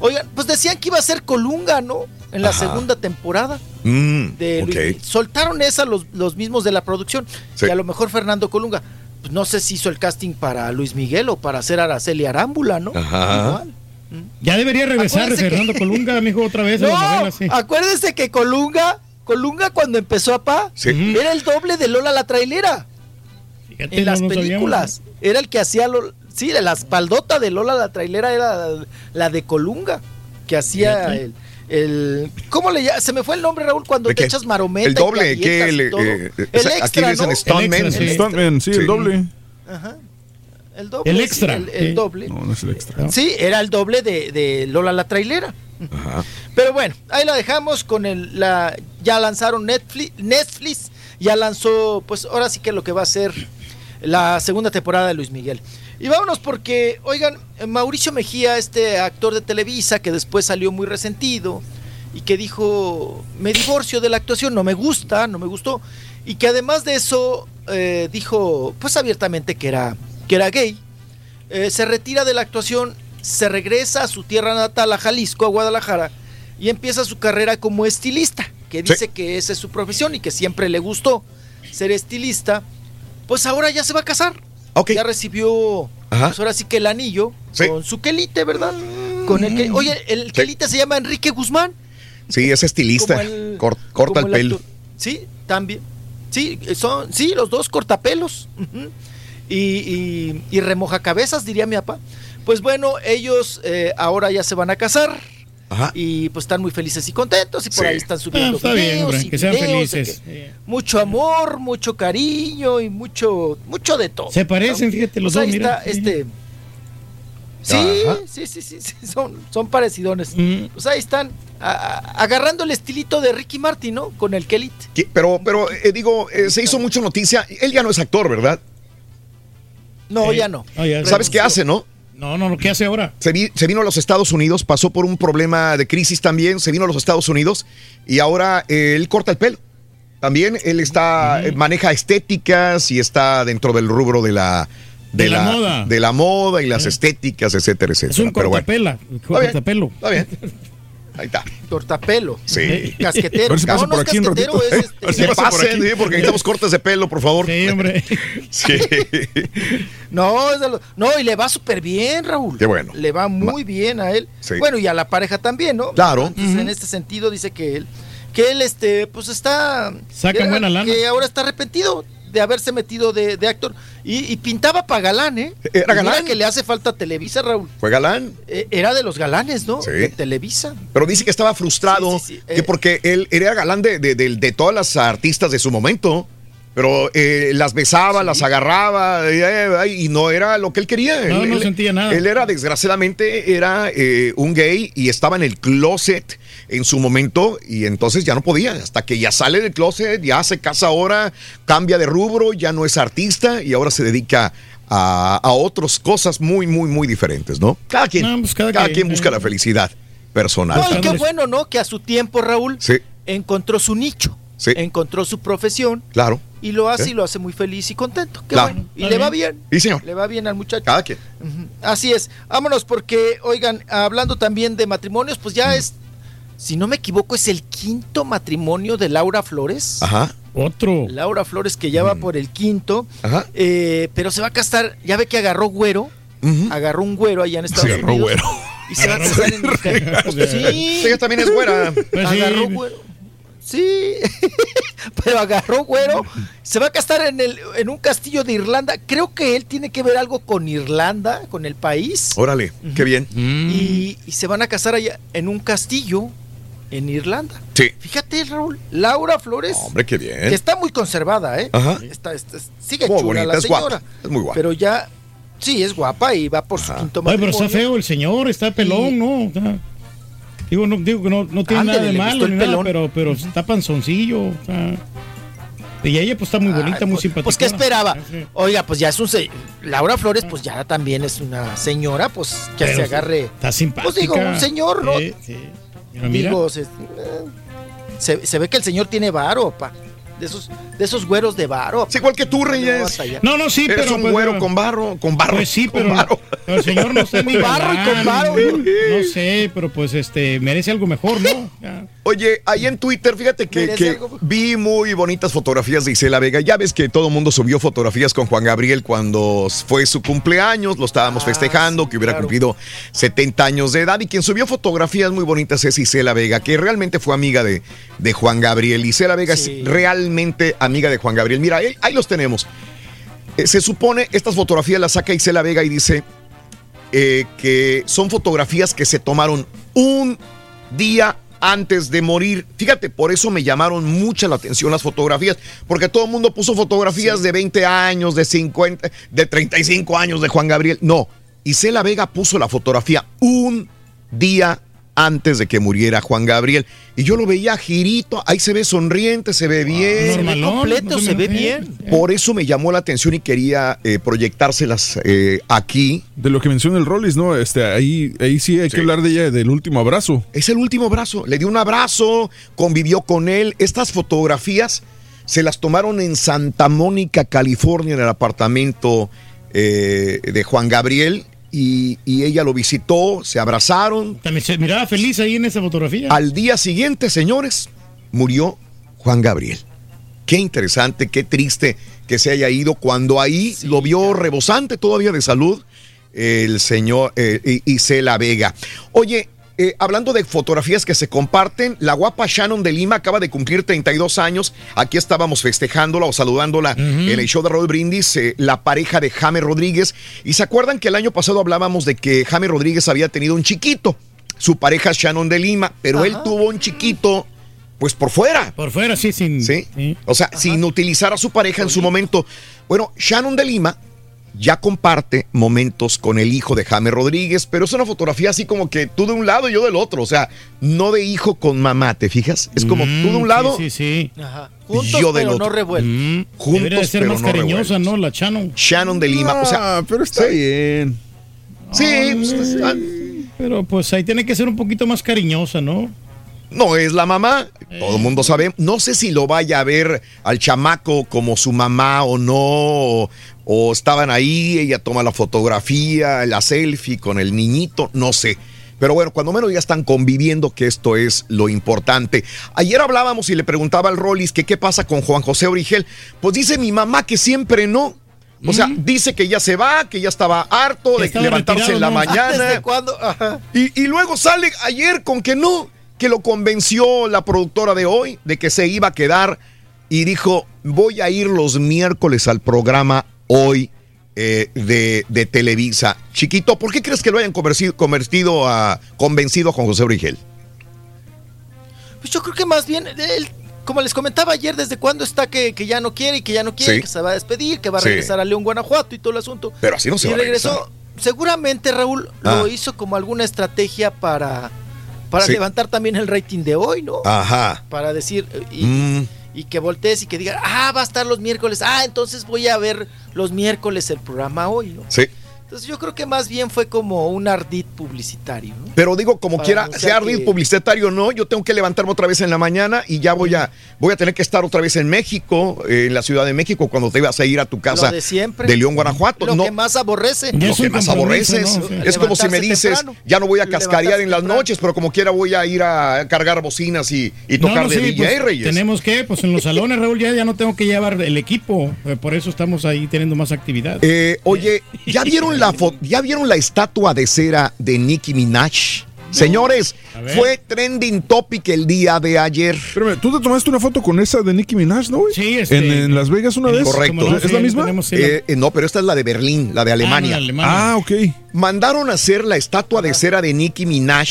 Speaker 40: Oigan, pues decían que iba a ser Colunga, ¿no? En la
Speaker 1: Ajá.
Speaker 40: segunda temporada.
Speaker 1: Mm,
Speaker 40: de
Speaker 1: ok.
Speaker 40: Luis- soltaron esa los, los mismos de la producción.
Speaker 1: Sí.
Speaker 40: Y a lo mejor Fernando Colunga. Pues no sé si hizo el casting para Luis Miguel o para hacer Araceli Arámbula, ¿no?
Speaker 1: Ajá.
Speaker 40: Igual.
Speaker 2: Ya debería regresar
Speaker 40: Acuérdense que-
Speaker 2: Fernando Colunga, mijo, otra vez a
Speaker 40: No,
Speaker 2: la novela, sí.
Speaker 40: acuérdense que Colunga, Colunga cuando empezó a Pa,
Speaker 1: Sí.
Speaker 40: era el doble de Lola la trailera
Speaker 2: Fíjate,
Speaker 40: en
Speaker 2: no
Speaker 40: las
Speaker 2: sabíamos.
Speaker 40: películas. Era el que hacía, lo- sí, de la espaldota de Lola la trailera era la, la de Colunga, que hacía el, el- ¿Cómo le llama? Se me fue el nombre, Raúl, cuando
Speaker 1: ¿De
Speaker 40: te
Speaker 1: qué?
Speaker 40: echas marometa.
Speaker 1: El doble, que el, eh,
Speaker 40: el
Speaker 1: aquí
Speaker 40: extra,
Speaker 1: dicen
Speaker 40: ¿no?
Speaker 1: stuntman.
Speaker 2: sí.
Speaker 13: Stuntman, sí, el doble.
Speaker 40: Ajá. El doble.
Speaker 2: El
Speaker 40: sí,
Speaker 2: extra,
Speaker 40: el, el
Speaker 2: sí.
Speaker 40: doble.
Speaker 13: No, no es el extra.
Speaker 40: Sí, era el doble de, de Lola la trailera.
Speaker 1: Ajá.
Speaker 40: Pero bueno, ahí la dejamos con el la ya lanzaron Netflix, Netflix ya lanzó pues ahora sí que lo que va a ser la segunda temporada de Luis Miguel. Y vámonos porque oigan, Mauricio Mejía, este actor de Televisa que después salió muy resentido y que dijo, "Me divorcio de la actuación, no me gusta, no me gustó." Y que además de eso eh, dijo pues abiertamente que era que era gay. Eh, se retira de la actuación, se regresa a su tierra natal, a Jalisco, a Guadalajara, y empieza su carrera como estilista, que
Speaker 1: Sí.
Speaker 40: dice que esa es su profesión y que siempre le gustó ser estilista. Pues ahora ya se va a casar. Ya recibió, pues ahora sí que el anillo
Speaker 1: Sí.
Speaker 40: con su quelite, ¿verdad? Con el que, oye, el quelite se llama Enrique Guzmán.
Speaker 1: Sí, es estilista.
Speaker 40: Como el-
Speaker 1: Cor- corta el pelo.
Speaker 40: Sí, también. Sí, son, sí, los dos cortapelos. Y, y remoja cabezas, diría mi papá. Pues bueno, ellos eh, ahora ya se van a casar.
Speaker 1: Ajá.
Speaker 40: Y pues están muy felices y contentos. Y por
Speaker 1: Sí.
Speaker 40: ahí están subiendo
Speaker 2: Ah, está bien,
Speaker 40: videos
Speaker 2: hombre,
Speaker 40: y
Speaker 2: que sean
Speaker 40: videos
Speaker 2: felices.
Speaker 40: que mucho amor, mucho cariño y mucho, mucho de todo.
Speaker 2: Se parecen, fíjate, los
Speaker 40: Pues
Speaker 2: dos,
Speaker 40: ahí
Speaker 2: mira.
Speaker 40: está este. Sí, sí, sí, sí, sí, son, son parecidones.
Speaker 2: Mm.
Speaker 40: Pues ahí están, a- agarrando el estilito de Ricky Martin, ¿no? Con el Kelit.
Speaker 1: Que- Pero, pero eh, digo, eh, se hizo mucha noticia. Él ya no es actor, ¿verdad?
Speaker 40: No, ya no.
Speaker 2: Ah, ya.
Speaker 1: ¿Sabes qué hace, no?
Speaker 2: No, no, no, ¿qué hace ahora?
Speaker 1: Se, vi- se vino a los Estados Unidos, pasó por un problema de crisis también, se vino a los Estados Unidos y ahora eh, él corta el pelo. También él está, eh, maneja estéticas y está dentro del rubro de la,
Speaker 2: De la moda.
Speaker 1: de la moda y las estéticas, etcétera, etcétera.
Speaker 2: Es un
Speaker 1: Pero bueno,
Speaker 2: cortapela.
Speaker 1: bien.
Speaker 2: Cortapelo.
Speaker 1: está bien. Ahí está.
Speaker 40: Tortapelo.
Speaker 1: Sí.
Speaker 40: Casquetero.
Speaker 13: A ver si pasa
Speaker 40: no, no
Speaker 13: por
Speaker 40: es
Speaker 13: aquí un
Speaker 40: casquetero,
Speaker 13: ratito.
Speaker 40: es
Speaker 13: A ver
Speaker 40: este.
Speaker 13: si por aquí.
Speaker 1: sí, porque necesitamos cortes de pelo, por favor.
Speaker 2: Sí, hombre.
Speaker 1: Sí.
Speaker 40: No, es de lo- no, y le va súper bien, Raúl.
Speaker 1: Qué bueno.
Speaker 40: Le va muy bien a él.
Speaker 1: Sí.
Speaker 40: Bueno, y a la pareja también, ¿no?
Speaker 1: Claro.
Speaker 40: Entonces, en este sentido dice que él, que él, este, pues está.
Speaker 2: Sacan
Speaker 40: que-
Speaker 2: buena lana.
Speaker 40: Que ahora está arrepentido de haberse metido de, de actor. Y, y pintaba para galán, ¿eh?
Speaker 1: Era
Speaker 40: Y mira
Speaker 1: galán.
Speaker 40: que le hace falta a Televisa, Raúl.
Speaker 1: Fue galán.
Speaker 40: Eh, era de los galanes, ¿no?
Speaker 1: Sí.
Speaker 40: De Televisa.
Speaker 1: Pero dice que estaba frustrado,
Speaker 40: Sí, sí, sí.
Speaker 1: que
Speaker 40: Eh,
Speaker 1: porque él era galán de, de- de- de todas las artistas de su momento. Pero eh, las besaba, las agarraba eh, eh, y no era lo que él quería.
Speaker 2: No,
Speaker 1: Él-
Speaker 2: no sentía nada.
Speaker 1: Él era, desgraciadamente, era eh, un gay y estaba en el closet en su momento y entonces ya no podía. Hasta que ya sale del closet, ya se casa ahora, cambia de rubro, ya no es artista y ahora se dedica a, a otras cosas muy, muy, muy diferentes, ¿no? Cada quien,
Speaker 2: No, pues cada
Speaker 1: cada
Speaker 2: quien,
Speaker 1: quien busca
Speaker 2: eh.
Speaker 1: la felicidad personal.
Speaker 40: No, y qué bueno, ¿no? Que a su tiempo, Raúl,
Speaker 1: Sí,
Speaker 40: encontró su nicho.
Speaker 1: Sí.
Speaker 40: Encontró su profesión
Speaker 1: claro.
Speaker 40: y lo hace y lo hace muy feliz y contento. Qué
Speaker 1: Claro.
Speaker 40: bueno. Y le va
Speaker 2: bien.
Speaker 40: bien.
Speaker 1: Sí, señor.
Speaker 40: Le va bien al muchacho.
Speaker 1: Cada quien.
Speaker 40: Así es. Vámonos porque, oigan, hablando también de matrimonios, pues ya es, si no me equivoco, es el quinto matrimonio de Laura Flores.
Speaker 1: Ajá.
Speaker 2: Otro.
Speaker 40: Laura Flores que ya va por el quinto,
Speaker 1: Ajá.
Speaker 40: eh, pero se va a casar, ya ve que agarró güero, agarró un güero allá en Estados
Speaker 1: agarró
Speaker 40: Unidos.
Speaker 1: güero.
Speaker 40: Y se va a casar en Sí.
Speaker 1: Ella también es güera.
Speaker 2: Pues sí.
Speaker 40: agarró güero. Sí, pero agarró güero. Se va a casar en, el, en un castillo de Irlanda. Creo que él tiene que ver algo con Irlanda, con el país.
Speaker 1: Órale, qué bien.
Speaker 40: Y, y se van a casar allá en un castillo en Irlanda.
Speaker 1: Sí.
Speaker 40: Fíjate, Raúl, Laura Flores,
Speaker 1: Hombre, qué bien.
Speaker 40: que está muy conservada, ¿eh?
Speaker 1: Ajá.
Speaker 40: Está- está- sigue
Speaker 1: Muy
Speaker 40: chula
Speaker 1: bonita,
Speaker 40: la
Speaker 1: es guapa,
Speaker 40: señora.
Speaker 1: es muy guapa.
Speaker 40: Pero ya, sí, es guapa y va por su quinto
Speaker 2: Oye, pero está
Speaker 40: matrimonio.
Speaker 2: feo el señor, está pelón, ¿no? O sea, digo, no, digo que no, no tiene
Speaker 40: Ándale,
Speaker 2: nada de malo, ni nada, pero, pero está panzoncillo. o sea. y ella pues está muy bonita, muy simpática.
Speaker 40: Pues, ¿qué esperaba? Oiga, pues ya es un... se- Laura Flores, pues ya también es una señora, pues que
Speaker 2: Pero
Speaker 40: se agarre...
Speaker 2: Está simpática.
Speaker 40: Pues digo, un señor, ¿no?
Speaker 2: Sí, sí. Mira, mira.
Speaker 40: Digo, se, eh, se, se ve que el señor tiene varo, pa. De esos, de esos güeros de varo.
Speaker 1: Es igual que tú, Reyes.
Speaker 2: No, no, sí,
Speaker 1: Eres
Speaker 2: pero.
Speaker 1: un
Speaker 2: pues,
Speaker 1: güero
Speaker 2: no.
Speaker 1: con barro, con barro.
Speaker 2: Pues sí,
Speaker 1: con
Speaker 2: pero,
Speaker 1: barro.
Speaker 2: pero el señor no está ni
Speaker 1: barro y con barro.
Speaker 2: No, no sé, pero pues este merece algo mejor, ¿no? Ya.
Speaker 1: Oye, ahí en Twitter, fíjate que, vi muy bonitas fotografías de Isela Vega. Ya ves que todo el mundo subió fotografías con Juan Gabriel cuando fue su cumpleaños, lo estábamos
Speaker 2: Ah,
Speaker 1: festejando, que hubiera cumplido 70 años de edad. Y quien subió fotografías muy bonitas es Isela Vega, que realmente fue amiga de, de Juan Gabriel. Isela Vega
Speaker 40: Sí.
Speaker 1: es realmente amiga de Juan Gabriel. Mira, ahí, ahí los tenemos. Eh, se supone, estas fotografías las saca Isela Vega y dice eh, que son fotografías que se tomaron un día antes de morir. Fíjate, por eso me llamaron mucha la atención las fotografías, porque todo el mundo puso fotografías de 20 años, de 50, de 35 años de Juan Gabriel. No, Isela Vega puso la fotografía un día antes de que muriera Juan Gabriel. Y yo lo veía girito, ahí se ve sonriente, se ve bien.
Speaker 40: Se ve completo, se ve bien.
Speaker 1: Por eso me llamó la atención y quería eh, proyectárselas eh, aquí.
Speaker 13: De lo que menciona el Rollis, ¿no? Este, ahí, ahí sí hay que hablar de ella, del último abrazo.
Speaker 1: Es el último abrazo. Le dio un abrazo, convivió con él. Estas fotografías se las tomaron en Santa Mónica, California, en el apartamento eh, de Juan Gabriel. Y, y ella lo visitó, se abrazaron.
Speaker 2: También se miraba feliz ahí en esa fotografía.
Speaker 1: Al día siguiente, señores, murió Juan Gabriel. Qué interesante, qué triste que se haya ido cuando ahí lo vio rebosante todavía de salud el señor eh, Isela Vega. Oye, eh, hablando de fotografías que se comparten, la guapa Shannon de Lima acaba de cumplir 32 años. Aquí estábamos festejándola o saludándola en el show de Raúl Brindis, eh, la pareja de Jaime Rodríguez. Y se acuerdan que el año pasado hablábamos de que Jaime Rodríguez había tenido un chiquito, su pareja Shannon de Lima, pero él tuvo un chiquito. Pues por fuera.
Speaker 2: Por fuera, sí, sin.
Speaker 1: Sí. O sea, sin utilizar a su pareja en su momento. Bueno, Shannon de Lima ya comparte momentos con el hijo de Jaime Rodríguez, pero es una fotografía así como que tú de un lado y yo del otro. O sea, no de hijo con mamá, ¿te fijas? Es como tú de un lado.
Speaker 2: Mm, Sí, sí.
Speaker 40: Ajá. Juntos,
Speaker 1: Yo del
Speaker 40: pero
Speaker 1: otro.
Speaker 40: no revueltos.
Speaker 2: Mm,
Speaker 1: Juntos,
Speaker 2: Debería de ser
Speaker 1: pero
Speaker 2: más
Speaker 1: no
Speaker 2: cariñosa, ¿no? La Chano.
Speaker 1: Shannon de Lima. o sea,
Speaker 13: pero está bien.
Speaker 1: Sí, pues, ah,
Speaker 2: Pero pues ahí tiene que ser un poquito más cariñosa, ¿no?
Speaker 1: no es la mamá. Todo el mundo sabe. No sé si lo vaya a ver al chamaco como su mamá o no. O, o estaban ahí, ella toma la fotografía, la selfie con el niñito, no sé. Pero bueno, cuando menos ya están conviviendo, que esto es lo importante. Ayer hablábamos y le preguntaba al Rollis que qué pasa con Juan José Origel. Pues dice mi mamá que siempre no. O sea, dice que ya se va, que ya estaba harto de
Speaker 40: estaba
Speaker 1: levantarse en la mañana.
Speaker 40: ¿Desde cuándo? Ajá.
Speaker 1: Y, y luego sale ayer con que no, que lo convenció la productora de hoy de que se iba a quedar y dijo, voy a ir los miércoles al programa hoy eh, de, de Televisa. Chiquito, ¿por qué crees que lo hayan convertido, convertido a, convencido a Juan José Origel?
Speaker 40: Pues yo creo que más bien, él, como les comentaba ayer, desde cuándo está que, que ya no quiere y que ya no quiere,
Speaker 1: Sí.
Speaker 40: que se va a despedir, que va a
Speaker 1: Sí.
Speaker 40: regresar a León, Guanajuato y todo el asunto.
Speaker 1: Pero así no se
Speaker 40: y
Speaker 1: va a
Speaker 40: regresó.
Speaker 1: regresar.
Speaker 40: Seguramente Raúl
Speaker 1: Ah.
Speaker 40: lo hizo como alguna estrategia para, para
Speaker 1: Sí.
Speaker 40: levantar también el rating de hoy, ¿no?
Speaker 1: Ajá.
Speaker 40: Para decir, y,
Speaker 1: Mm.
Speaker 40: Y que voltees y que diga, ah, va a estar los miércoles, ah, entonces voy a ver los miércoles el programa hoy, ¿no?
Speaker 1: Sí.
Speaker 40: Entonces yo creo que más bien fue como un ardid publicitario, ¿no?
Speaker 1: Pero digo, como
Speaker 40: Para
Speaker 1: quiera, sea ardid
Speaker 40: que-
Speaker 1: publicitario o no, yo tengo que levantarme otra vez en la mañana y ya voy a, voy a tener que estar otra vez en México, eh, en la Ciudad de México, cuando te ibas a ir a tu casa
Speaker 40: Lo de siempre.
Speaker 1: de León, Guanajuato.
Speaker 40: Lo
Speaker 1: no,
Speaker 40: que más aborrece.
Speaker 1: lo que más aborreces. Es como si me dices, ya no voy a cascarear en las noches, pero como quiera voy a ir a cargar bocinas y, tocar
Speaker 2: no,
Speaker 1: de
Speaker 2: sí,
Speaker 1: DJ
Speaker 2: pues,
Speaker 1: Reyes.
Speaker 2: Tenemos que, pues en los salones, Raúl, ya, ya no tengo que llevar el equipo. eh, Por eso estamos ahí teniendo más actividad.
Speaker 1: Eh, oye, ¿ya vieron la foto? ¿Ya vieron la estatua de cera de Nicki Minaj? Señores, fue trending topic el día de ayer.
Speaker 13: Espérame, tú te tomaste una foto con esa de Nicki Minaj, ¿no, güey?
Speaker 2: Sí, este-
Speaker 13: en, en Las Vegas una vez.
Speaker 1: Correcto.
Speaker 13: ¿Es la misma?
Speaker 1: Eh, eh, no, pero esta es la de Berlín, la de Alemania.
Speaker 2: de Alemania.
Speaker 13: Ah, ok.
Speaker 1: Mandaron a hacer la estatua de cera de Nicki Minaj,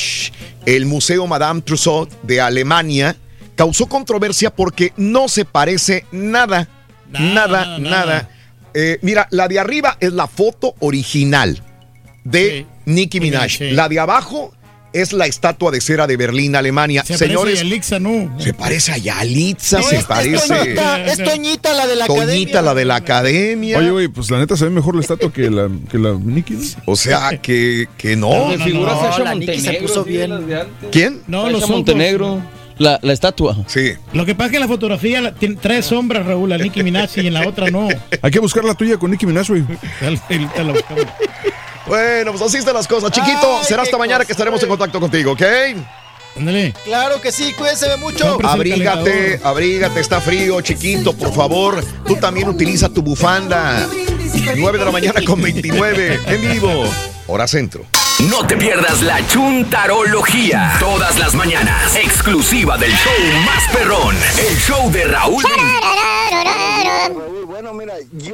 Speaker 1: el Museo Madame Tussauds de Alemania. Causó controversia porque no se parece nada. Nada, nada. Eh, mira, la de arriba es la foto original de Nicki Minaj.
Speaker 2: sí.
Speaker 1: La de abajo es la estatua de cera de Berlín, Alemania.
Speaker 2: Se
Speaker 1: Señores,
Speaker 2: parece a Yalitza, no.
Speaker 1: se parece a Yalitza,
Speaker 40: No,
Speaker 1: se
Speaker 40: es- es
Speaker 1: parece.
Speaker 40: Toñita, es Toñita la de la
Speaker 1: Toñita,
Speaker 40: academia.
Speaker 1: la de la academia.
Speaker 13: Oye, güey, pues la neta se ve mejor la estatua que la, que la Nicki. ¿no?
Speaker 1: O sea, que, que no.
Speaker 40: No,
Speaker 18: Sasha
Speaker 40: la Nicki se
Speaker 18: Montenegro,
Speaker 40: puso bien.
Speaker 1: ¿Quién?
Speaker 2: No, los ojos.
Speaker 18: Montenegro. La, la estatua.
Speaker 1: Sí.
Speaker 2: Lo que pasa es que en la fotografía la- tiene- trae sombras, Raúl, la Nicki Minaj y en la otra no.
Speaker 13: Hay que buscar la tuya con Nicki Minaj, güey.
Speaker 1: Bueno, pues así están las cosas. Chiquito,
Speaker 40: Ay,
Speaker 1: será hasta mañana
Speaker 40: cosa,
Speaker 1: que estaremos en contacto contigo, ¿ok?
Speaker 2: Ándale.
Speaker 40: Claro que sí, cuídense mucho.
Speaker 1: Abrígate, abrígate, está frío, chiquito, por favor. Tú también utiliza tu bufanda. 9 de la mañana con 29, en vivo. Hora centro.
Speaker 7: No te pierdas la chuntarología. Todas las mañanas. Exclusiva del show más perrón. El show de Raúl.
Speaker 31: Bueno, mira, yo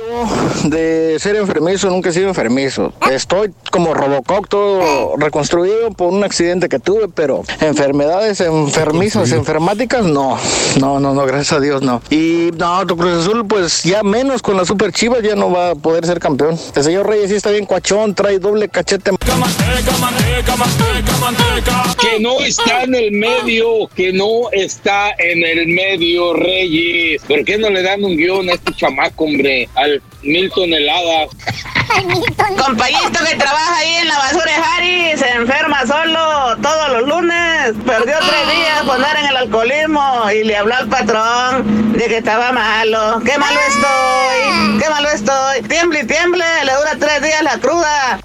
Speaker 31: de ser enfermizo nunca he sido enfermizo. Estoy como Robocop, todo reconstruido por un accidente que tuve, pero enfermedades enfermizas, enfermáticas, no. No, no, no, gracias a Dios, no. Y no, tu Cruz Azul, pues ya menos con la Super Chivas ya no va a poder ser campeón. El señor Reyes sí está bien cuachón, trae doble cachete.
Speaker 52: Que no está en el medio, que no está en el medio, Reyes. ¿Por qué no le dan un guion a este chamaco, hombre? Al mil toneladas.
Speaker 53: Compayito que trabaja ahí en la basura de Harry se enferma solo todos los lunes. Perdió tres días por andar en el alcoholismo y le habló al patrón de que estaba malo. ¡Qué malo estoy! ¡Qué malo estoy! ¡Tiemble y tiemble! Le dura tres días la cruda.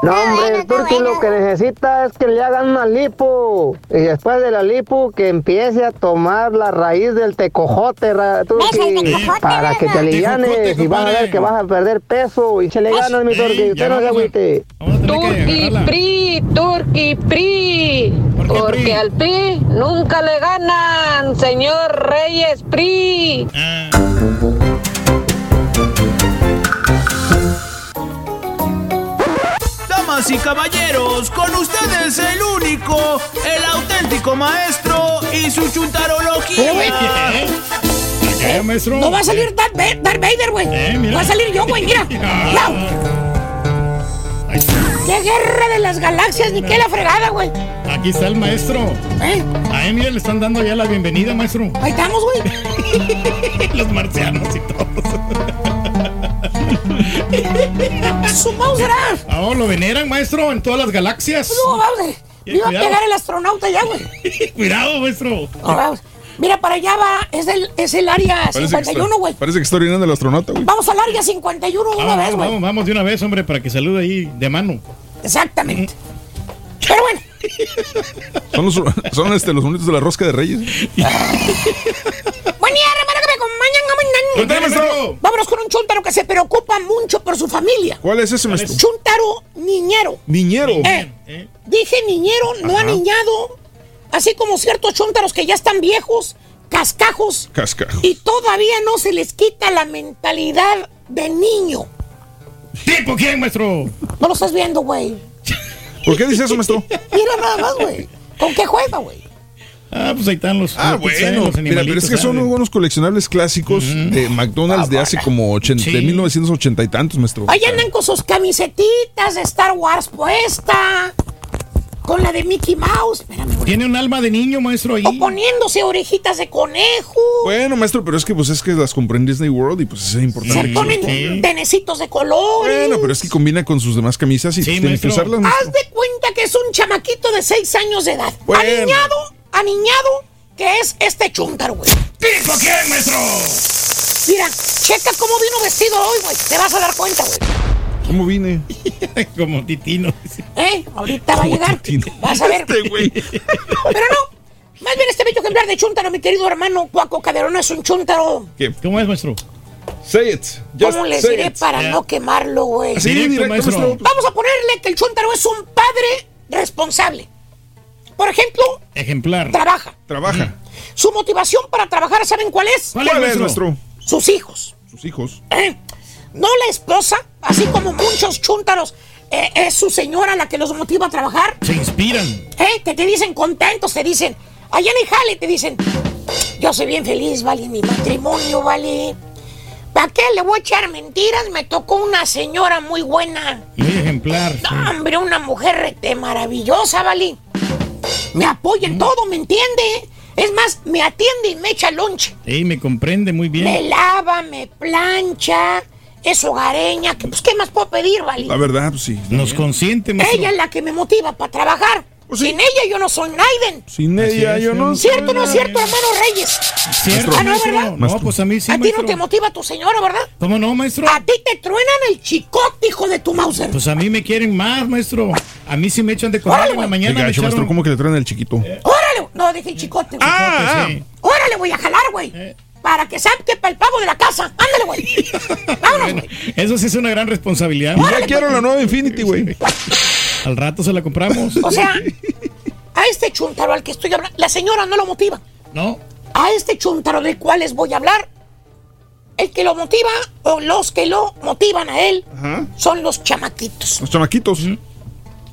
Speaker 54: No, hombre, el turqui lo que necesita es que le hagan una lipo. Y después de la lipo, que empiece a tomar la raíz del tecojote, ra- turqui, para que te alivianes y vas a ver que vas a perder peso y se le ganas, mi turqui. Usted no se agüite.
Speaker 55: Turqui PRI, Turqui PRI. Porque al PRI nunca le ganan, señor Reyes PRI.
Speaker 56: Damas y caballeros, con ustedes el único, el auténtico maestro y su chuntarología.
Speaker 2: ¿Qué, maestro?
Speaker 9: No va a salir Darth, Va- Darth Vader, güey.
Speaker 2: Eh,
Speaker 9: va a salir yo, güey, mira. ¡Qué guerra de las galaxias, ni qué la fregada, güey!
Speaker 2: Aquí está el maestro.
Speaker 9: ¿Eh?
Speaker 2: A él, mira, le están dando ya la bienvenida, maestro.
Speaker 9: Ahí estamos, güey.
Speaker 2: Los marcianos y todos.
Speaker 9: ¡Su mouse será!
Speaker 2: Ah, lo veneran, maestro, en todas las galaxias.
Speaker 9: No, vamos.
Speaker 2: Eh,
Speaker 9: Iba a pegar el astronauta ya, güey.
Speaker 2: Cuidado, maestro.
Speaker 9: No, vamos. Mira, para allá va, es el, es el área
Speaker 13: Parece que,
Speaker 9: 51,
Speaker 13: está,
Speaker 9: güey.
Speaker 13: parece que está orinando el astronauta, güey.
Speaker 9: Vamos al área 51 de una
Speaker 2: Vamos,
Speaker 9: vez, güey.
Speaker 2: vamos, vamos de una vez, hombre, para que salude ahí de mano.
Speaker 9: Exactamente. Pero bueno,
Speaker 13: Son, los, son este, los bonitos de la rosca de Reyes.
Speaker 9: buen día, hermano. Vámonos con un chuntaro que se preocupa mucho por su familia.
Speaker 13: ¿Cuál es ese, maestro?
Speaker 9: Chuntaro niñero.
Speaker 13: Niñero.
Speaker 9: Eh, dije niñero, no
Speaker 13: Ajá.
Speaker 9: aniñado. Así como ciertos chuntaros que ya están viejos, cascajos,
Speaker 13: Cascajo.
Speaker 9: y todavía no se les quita la mentalidad de niño.
Speaker 2: ¿Tipo quién, maestro?
Speaker 9: No lo estás viendo, güey.
Speaker 13: ¿Por qué dice eso, maestro?
Speaker 9: Mira nada más, güey. ¿Con qué juega, güey?
Speaker 2: Ah, pues ahí están los.
Speaker 13: Ah,
Speaker 2: los
Speaker 13: bueno.
Speaker 2: los
Speaker 13: Mira, pero es que son unos coleccionables clásicos de McDonald's de hace como 80,
Speaker 2: Sí.
Speaker 13: de 1980 y tantos, maestro.
Speaker 9: Ahí andan con sus camisetitas de Star Wars puesta. Con la de Mickey Mouse. Espérame.
Speaker 2: Tiene un alma de niño, maestro, ahí.
Speaker 9: O poniéndose orejitas de conejo.
Speaker 13: Bueno, maestro, pero es que pues es que las compré en Disney World y pues es importante.
Speaker 9: Se ponen tenecitos de colores.
Speaker 13: Bueno, pero es que combina con sus demás camisas y pues, tiene que usarlas. maestro.
Speaker 9: Haz de cuenta que es un chamaquito de 6 años de edad.
Speaker 13: Bueno.
Speaker 9: Aniñado, aniñado, que es este chúntaro, güey.
Speaker 2: ¿Tipo quién, maestro?
Speaker 9: Mira, checa cómo vino vestido hoy, güey. Te vas a dar cuenta, güey.
Speaker 13: ¿Cómo vine?
Speaker 2: Como titino.
Speaker 9: ¿Eh? Ahorita va a llegar. Vas a ver.
Speaker 13: Este güey.
Speaker 9: Pero no. Más bien este bello ejemplar de chúntaro, mi querido hermano Cuaco Caderón, es un chúntaro
Speaker 13: ¿Qué?
Speaker 2: ¿Cómo es, maestro?
Speaker 13: Say it. Just
Speaker 9: ¿Cómo les
Speaker 13: say
Speaker 9: diré
Speaker 13: it.
Speaker 9: para no quemarlo, güey?
Speaker 13: Así, Directo, directo, maestro. maestro.
Speaker 9: Vamos a ponerle que el Chuntaro es un padre responsable. Por ejemplo,
Speaker 2: Ejemplar.
Speaker 9: trabaja.
Speaker 13: Trabaja.
Speaker 9: Su motivación para trabajar, ¿saben cuál es?
Speaker 13: ¿Cuál es, ¿Cuál es, maestro?
Speaker 9: Sus hijos.
Speaker 13: Sus hijos.
Speaker 9: ¿Eh? No la esposa, así como muchos chúntaros, eh, es su señora la que los motiva a trabajar.
Speaker 2: Se inspiran.
Speaker 9: ¿Eh? Que te dicen contentos, te dicen, allá en el jale te dicen, yo soy bien feliz, vale, mi matrimonio, vale. ¿Para qué le voy a echar mentiras? Me tocó una señora muy buena.
Speaker 2: Muy ejemplar.
Speaker 9: No, hombre, una mujer rete maravillosa, vale. Me apoya en todo, ¿me entiende? Es más, me atiende y me echa lonche.
Speaker 2: Sí, me comprende muy bien.
Speaker 9: Me lava, me plancha, es hogareña. que, Pues, ¿qué más puedo pedir, vale?
Speaker 13: La verdad, pues sí.
Speaker 2: Nos consiente, maestro.
Speaker 9: Ella es la que me motiva para trabajar. Sin ella yo no soy Naiden.
Speaker 13: Sin ella yo no soy
Speaker 9: ¿Cierto o no es cierto, hermano Reyes?
Speaker 2: ¿Cierto,
Speaker 9: Ah, no,
Speaker 2: maestro?
Speaker 9: ¿verdad?
Speaker 2: No, pues a mí sí,
Speaker 9: a ti no te motiva tu señora, ¿verdad?
Speaker 2: ¿Cómo no, maestro?
Speaker 9: A ti te truenan el chicote, hijo de tu Mauser.
Speaker 2: Pues a mí me quieren más, maestro. A mí sí me echan de
Speaker 9: Órale,
Speaker 2: en la mañana. Me
Speaker 13: maestro, ¿cómo que le traen el chiquito?
Speaker 9: Órale, no, dije el chicote. güey.
Speaker 13: Ah,
Speaker 2: sí.
Speaker 9: Órale, voy a jalar, güey. Para que saque para el pago de la casa. Ándale, güey. Vámonos, güey.
Speaker 2: Eso sí es una gran responsabilidad.
Speaker 13: Ya quiero la nueva Infinity, güey.
Speaker 2: Al rato se la compramos.
Speaker 9: O sea, a este chuntaro al que estoy hablando, la señora no lo motiva.
Speaker 2: No.
Speaker 9: A este chuntaro del cual les voy a hablar, el que lo motiva o los que lo motivan a él
Speaker 13: Ajá.
Speaker 9: son los chamaquitos,
Speaker 13: Los chamaquitos.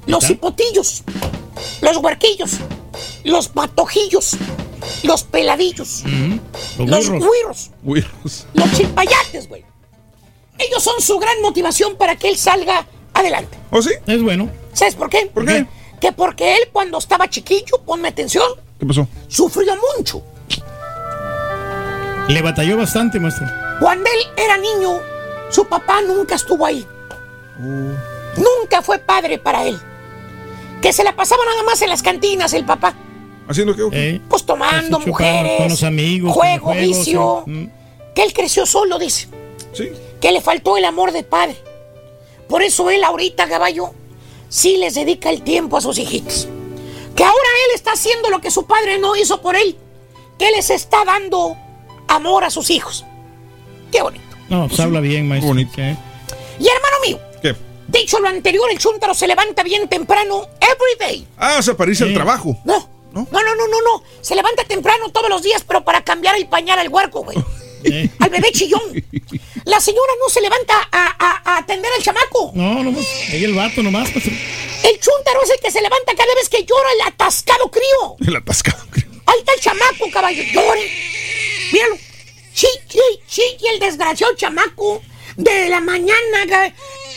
Speaker 9: los hipotillos, los huerquillos, los patojillos, los peladillos,
Speaker 2: Los
Speaker 9: los los chilpayates, güey. Ellos son su gran motivación para que él salga adelante.
Speaker 13: ¿Oh, sí?
Speaker 2: Es bueno.
Speaker 9: ¿Sabes por qué?
Speaker 13: ¿Por qué?
Speaker 9: Que porque él cuando estaba chiquillo, ponme atención,
Speaker 13: ¿Qué pasó?
Speaker 9: sufrió mucho.
Speaker 2: Le batalló bastante, maestro.
Speaker 9: Cuando él era niño, su papá nunca estuvo ahí. Nunca fue padre para él. Que se la pasaba nada más en las cantinas el papá.
Speaker 13: ¿Haciendo qué?
Speaker 2: Eh,
Speaker 9: Pues tomando mujeres,
Speaker 2: con los amigos,
Speaker 9: juego,
Speaker 2: con el juego,
Speaker 9: vicio.
Speaker 2: sí. Mm.
Speaker 9: Que él creció solo, dice.
Speaker 13: Sí.
Speaker 9: Que le faltó el amor de padre. Por eso él ahorita, caballo, sí les dedica el tiempo a sus hijitos. Que ahora él está haciendo lo que su padre no hizo por él. Que les está dando amor a sus hijos. Qué bonito.
Speaker 2: No, pues habla bien, maestro.
Speaker 13: Bonito.
Speaker 9: Y hermano mío,
Speaker 13: ¿Qué?
Speaker 9: dicho lo anterior, el chúntaro se levanta bien temprano every day.
Speaker 13: Ah, para irse al
Speaker 2: Sí.
Speaker 13: trabajo.
Speaker 9: No, no, no, no, no, no. Se levanta temprano todos los días, pero para cambiar el pañal al huerco, güey.
Speaker 2: Eh.
Speaker 9: Al bebé chillón. La señora no se levanta a, a- a atender al chamaco.
Speaker 2: No, no, ella el vato nomás, maestro.
Speaker 9: El chúntaro es el que se levanta cada vez que llora el atascado crío.
Speaker 13: El atascado.
Speaker 9: Ahí está el chamaco, caballo. Llore. Míralo. Chiqui, chiqui, el desgraciado chamaco. De la mañana,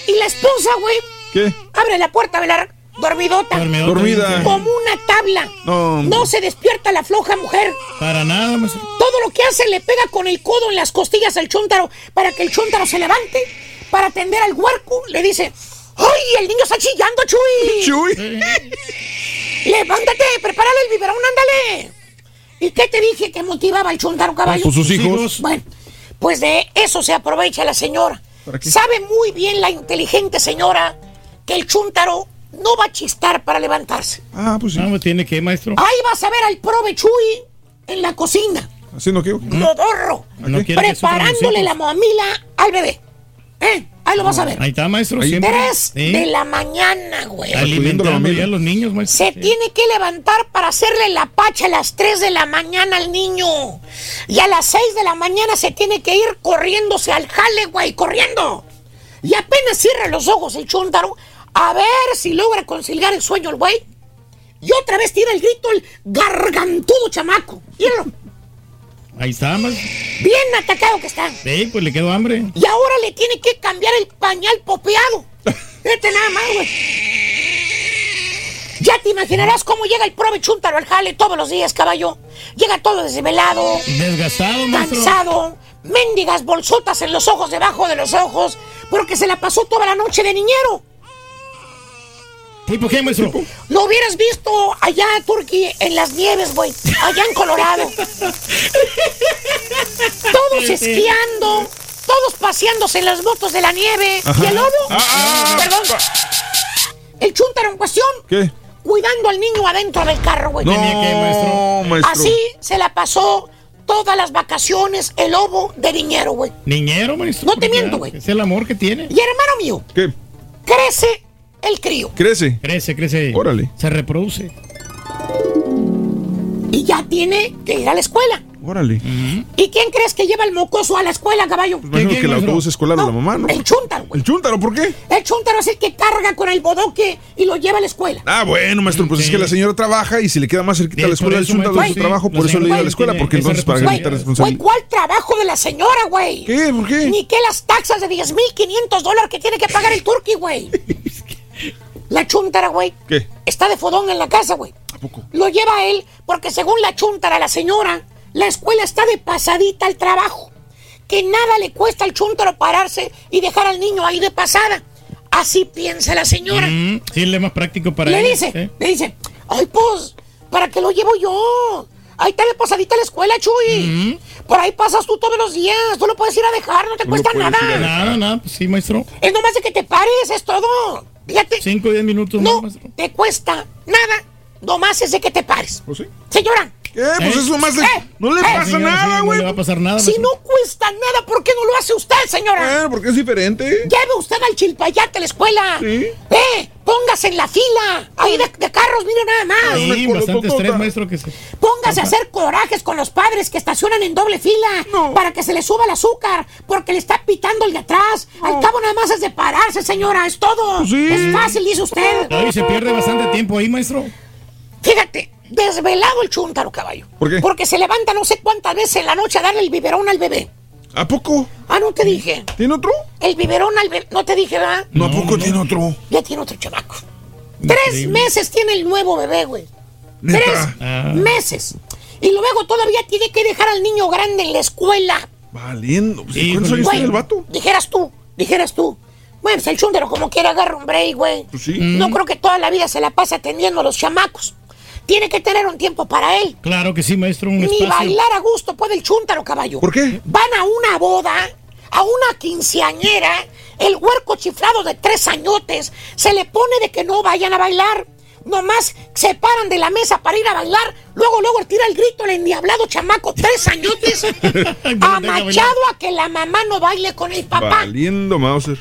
Speaker 9: Y la esposa, güey.
Speaker 13: ¿Qué?
Speaker 9: Abre la puerta de la dormidota.
Speaker 2: Dormidota,
Speaker 13: Dormida.
Speaker 9: Como una tabla.
Speaker 13: No,
Speaker 9: No se despierta la floja mujer.
Speaker 2: Para nada, maestro.
Speaker 9: Todo lo que hace le pega con el codo en las costillas al chúntaro para que el chúntaro se levante. Para atender al huerco, le dice: ¡Ay, el niño está chillando, Chuy!
Speaker 13: Chuy.
Speaker 9: ¡Levántate! ¡Prepárale el biberón, ándale! ¿Y qué te dije que motivaba al chúntaro, caballo?
Speaker 13: Pues sus hijos.
Speaker 9: Bueno, pues de eso se aprovecha la señora.
Speaker 13: ¿Para qué?
Speaker 9: Sabe muy bien la inteligente señora que el chúntaro no va a chistar para levantarse.
Speaker 13: Ah, pues sí.
Speaker 2: No, me tiene que, maestro.
Speaker 9: Ahí vas a ver al prove Chuy en la cocina.
Speaker 13: ¿Haciendo qué?
Speaker 9: Modorro.
Speaker 2: No
Speaker 9: preparándole la mamila al bebé. ¿Eh? Ahí lo vas a ver.
Speaker 2: Ahí está, maestro.
Speaker 13: Ahí.
Speaker 2: Siempre.
Speaker 9: Tres de la mañana, güey.
Speaker 2: Alimentando ya a los niños, maestro.
Speaker 9: Se
Speaker 2: Sí.
Speaker 9: tiene que levantar para hacerle la pacha a las 3 de la mañana al niño. Y a las 6 de la mañana se tiene que ir corriéndose al jale, güey, corriendo. Y apenas cierra los ojos el chúntaro, a ver si logra conciliar el sueño el güey. Y otra vez tira el grito el gargantudo chamaco. Míralo,
Speaker 2: Ahí está, maestro.
Speaker 9: bien atacado que está.
Speaker 2: Sí, pues le quedó hambre.
Speaker 9: Y ahora le tiene que cambiar el pañal popeado. Fíjate nada más, güey. Ya te imaginarás cómo llega el prove chúntaro al jale todos los días, caballo. Llega todo desvelado,
Speaker 2: Desgastado, maestro.
Speaker 9: cansado, mendigas bolsotas en los ojos debajo de los ojos, porque se la pasó toda la noche de niñero.
Speaker 2: ¿Tipo qué, maestro?
Speaker 9: Lo hubieras visto allá, Turquía, en las nieves, güey. Allá en Colorado. todos esquiando, todos paseándose en las motos de la nieve. ¿Y el lobo? Perdón. El chúntaro en cuestión,
Speaker 13: ¿Qué?
Speaker 9: cuidando al niño adentro del carro, güey.
Speaker 13: No,
Speaker 2: que, maestro.
Speaker 13: maestro.
Speaker 9: Así se la pasó todas las vacaciones el lobo de niñero, güey.
Speaker 2: Niñero, maestro.
Speaker 9: No te miento, güey.
Speaker 2: Es el amor que tiene.
Speaker 9: Y hermano mío,
Speaker 13: ¿Qué?
Speaker 9: crece el crío.
Speaker 13: ¿Crece?
Speaker 2: Crece, crece.
Speaker 13: Órale.
Speaker 2: Se reproduce.
Speaker 9: Y ya tiene que ir a la escuela.
Speaker 13: Órale.
Speaker 9: ¿Y quién crees que lleva el mocoso a la escuela, caballo?
Speaker 13: Pues imagino que el autobús escolar o la mamá, ¿no?
Speaker 9: El chúntaro, güey.
Speaker 13: ¿El chúntaro por qué?
Speaker 9: El chúntaro es el que carga con el bodoque y lo lleva a la escuela.
Speaker 13: Ah, bueno, maestro, pues es que la señora trabaja y si le queda más cerquita a la escuela
Speaker 9: eso,
Speaker 13: chúntaro de su
Speaker 9: sí.
Speaker 13: trabajo, por
Speaker 9: La
Speaker 13: eso le lleva a la escuela, porque entonces para que le quita
Speaker 9: Güey,
Speaker 13: responsabilidad.
Speaker 9: ¿cuál trabajo de la señora, güey?
Speaker 13: ¿Qué? ¿Por qué?
Speaker 9: Ni que las taxas de 10.500 dólares que tiene que pagar el turqui, güey. La chuntara, güey,
Speaker 13: ¿Qué?
Speaker 9: está de fodón en la casa, güey.
Speaker 13: ¿A poco?
Speaker 9: Lo lleva a él porque según la chuntara, la señora, la escuela está de pasadita al trabajo. Que nada le cuesta al chuntaro pararse y dejar al niño ahí de pasada. Así piensa la señora.
Speaker 2: Mm, sí, es más práctico para
Speaker 9: le
Speaker 2: él,
Speaker 9: dice,
Speaker 2: ¿eh?
Speaker 9: le dice, ay, pues, ¿para qué lo llevo yo? Ahí está de pasadita a la escuela, Chuy. Por ahí pasas tú todos los días. Tú lo puedes ir a dejar, no te cuesta nada.
Speaker 2: Nada, nada, pues sí, maestro.
Speaker 9: Es nomás de que te pares, es todo. Fíjate.
Speaker 2: Cinco o diez minutos
Speaker 9: No
Speaker 2: más, maestro.
Speaker 9: te cuesta nada. Nomás es de que te pares.
Speaker 13: Pues sí.
Speaker 9: Señora.
Speaker 13: ¿Qué? Pues es nomás de- no le pasa
Speaker 2: señora,
Speaker 13: nada,
Speaker 2: sí,
Speaker 13: güey.
Speaker 2: No le va a pasar nada,
Speaker 9: Si
Speaker 2: maestro.
Speaker 9: no cuesta nada, ¿por qué no lo hace usted, señora?
Speaker 13: Eh, porque es diferente.
Speaker 9: Lleve usted al chilpayate a la escuela. Eh, póngase en la fila. Ahí de, de carros, mire nada más.
Speaker 2: Sí, bastante estrés, maestro, que se...
Speaker 9: Póngase a hacer corajes con los padres que estacionan en doble fila para que se le suba el azúcar porque le está pitando el de atrás. Al cabo nada más es de pararse, señora, es todo. Es fácil, dice usted.
Speaker 2: Ay, se pierde bastante tiempo ahí, maestro.
Speaker 9: Fíjate, desvelado el chúntaro, caballo.
Speaker 13: ¿Por qué?
Speaker 9: Porque se levanta no sé cuántas veces en la noche a darle el biberón al bebé.
Speaker 13: ¿A poco?
Speaker 9: Ah, no te dije.
Speaker 13: ¿Tiene otro?
Speaker 9: El biberón al bebé. No te dije, ¿verdad?
Speaker 13: No, ¿a poco tiene otro?
Speaker 9: Ya tiene otro chamaco. Tres meses tiene el nuevo bebé, güey.
Speaker 13: ¿Neta?
Speaker 9: Tres
Speaker 13: Ah.
Speaker 9: meses. Y luego todavía tiene que dejar al niño grande en la escuela.
Speaker 13: Valiendo. Pues, ¿Cuántos años tiene el vato?
Speaker 9: Dijeras tú, dijeras tú. Bueno, pues el chúndaro como quiera agarra un break, güey.
Speaker 13: Pues sí.
Speaker 9: No creo que toda la vida se la pase atendiendo a los chamacos. Tiene que tener un tiempo para él.
Speaker 2: Claro que sí, maestro, un
Speaker 9: Ni
Speaker 2: espacio.
Speaker 9: bailar a gusto puede el chúntaro, caballo.
Speaker 13: ¿Por qué?
Speaker 9: Van a una boda, a una quinceañera, el huerco chiflado de tres añotes se le pone de que no vayan a bailar. Nomás se paran de la mesa para ir a bailar, luego, luego tira el grito el endiablado chamaco, tres añotes, amachado a que la mamá no baile con el papá.
Speaker 13: Valiendo Mauser.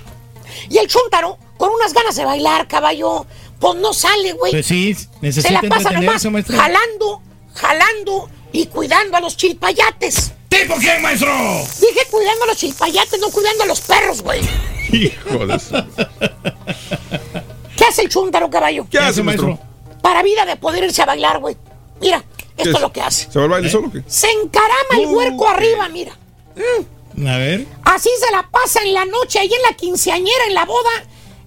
Speaker 9: Y el chúntaro, con unas ganas de bailar, caballo, pues no sale, güey.
Speaker 2: Pues sí,
Speaker 9: Se
Speaker 2: necesita
Speaker 9: la pasa nomás
Speaker 2: maestro.
Speaker 9: jalando, jalando y cuidando a los chilpayates.
Speaker 2: ¿Tipo quién, maestro?
Speaker 9: Dije cuidando a los chilpayates, no cuidando a los perros, güey.
Speaker 13: Hijo de su-
Speaker 9: ¿Qué hace el chúntaro, caballo?
Speaker 13: ¿Qué hace, maestro?
Speaker 9: Para vida de poder irse a bailar, güey. Mira, esto es lo que hace.
Speaker 13: ¿Se va al baile solo o qué?
Speaker 9: Se encarama el huerco arriba, mira. Mm.
Speaker 2: A ver.
Speaker 9: Así se la pasa en la noche, ahí en la quinceañera, en la boda,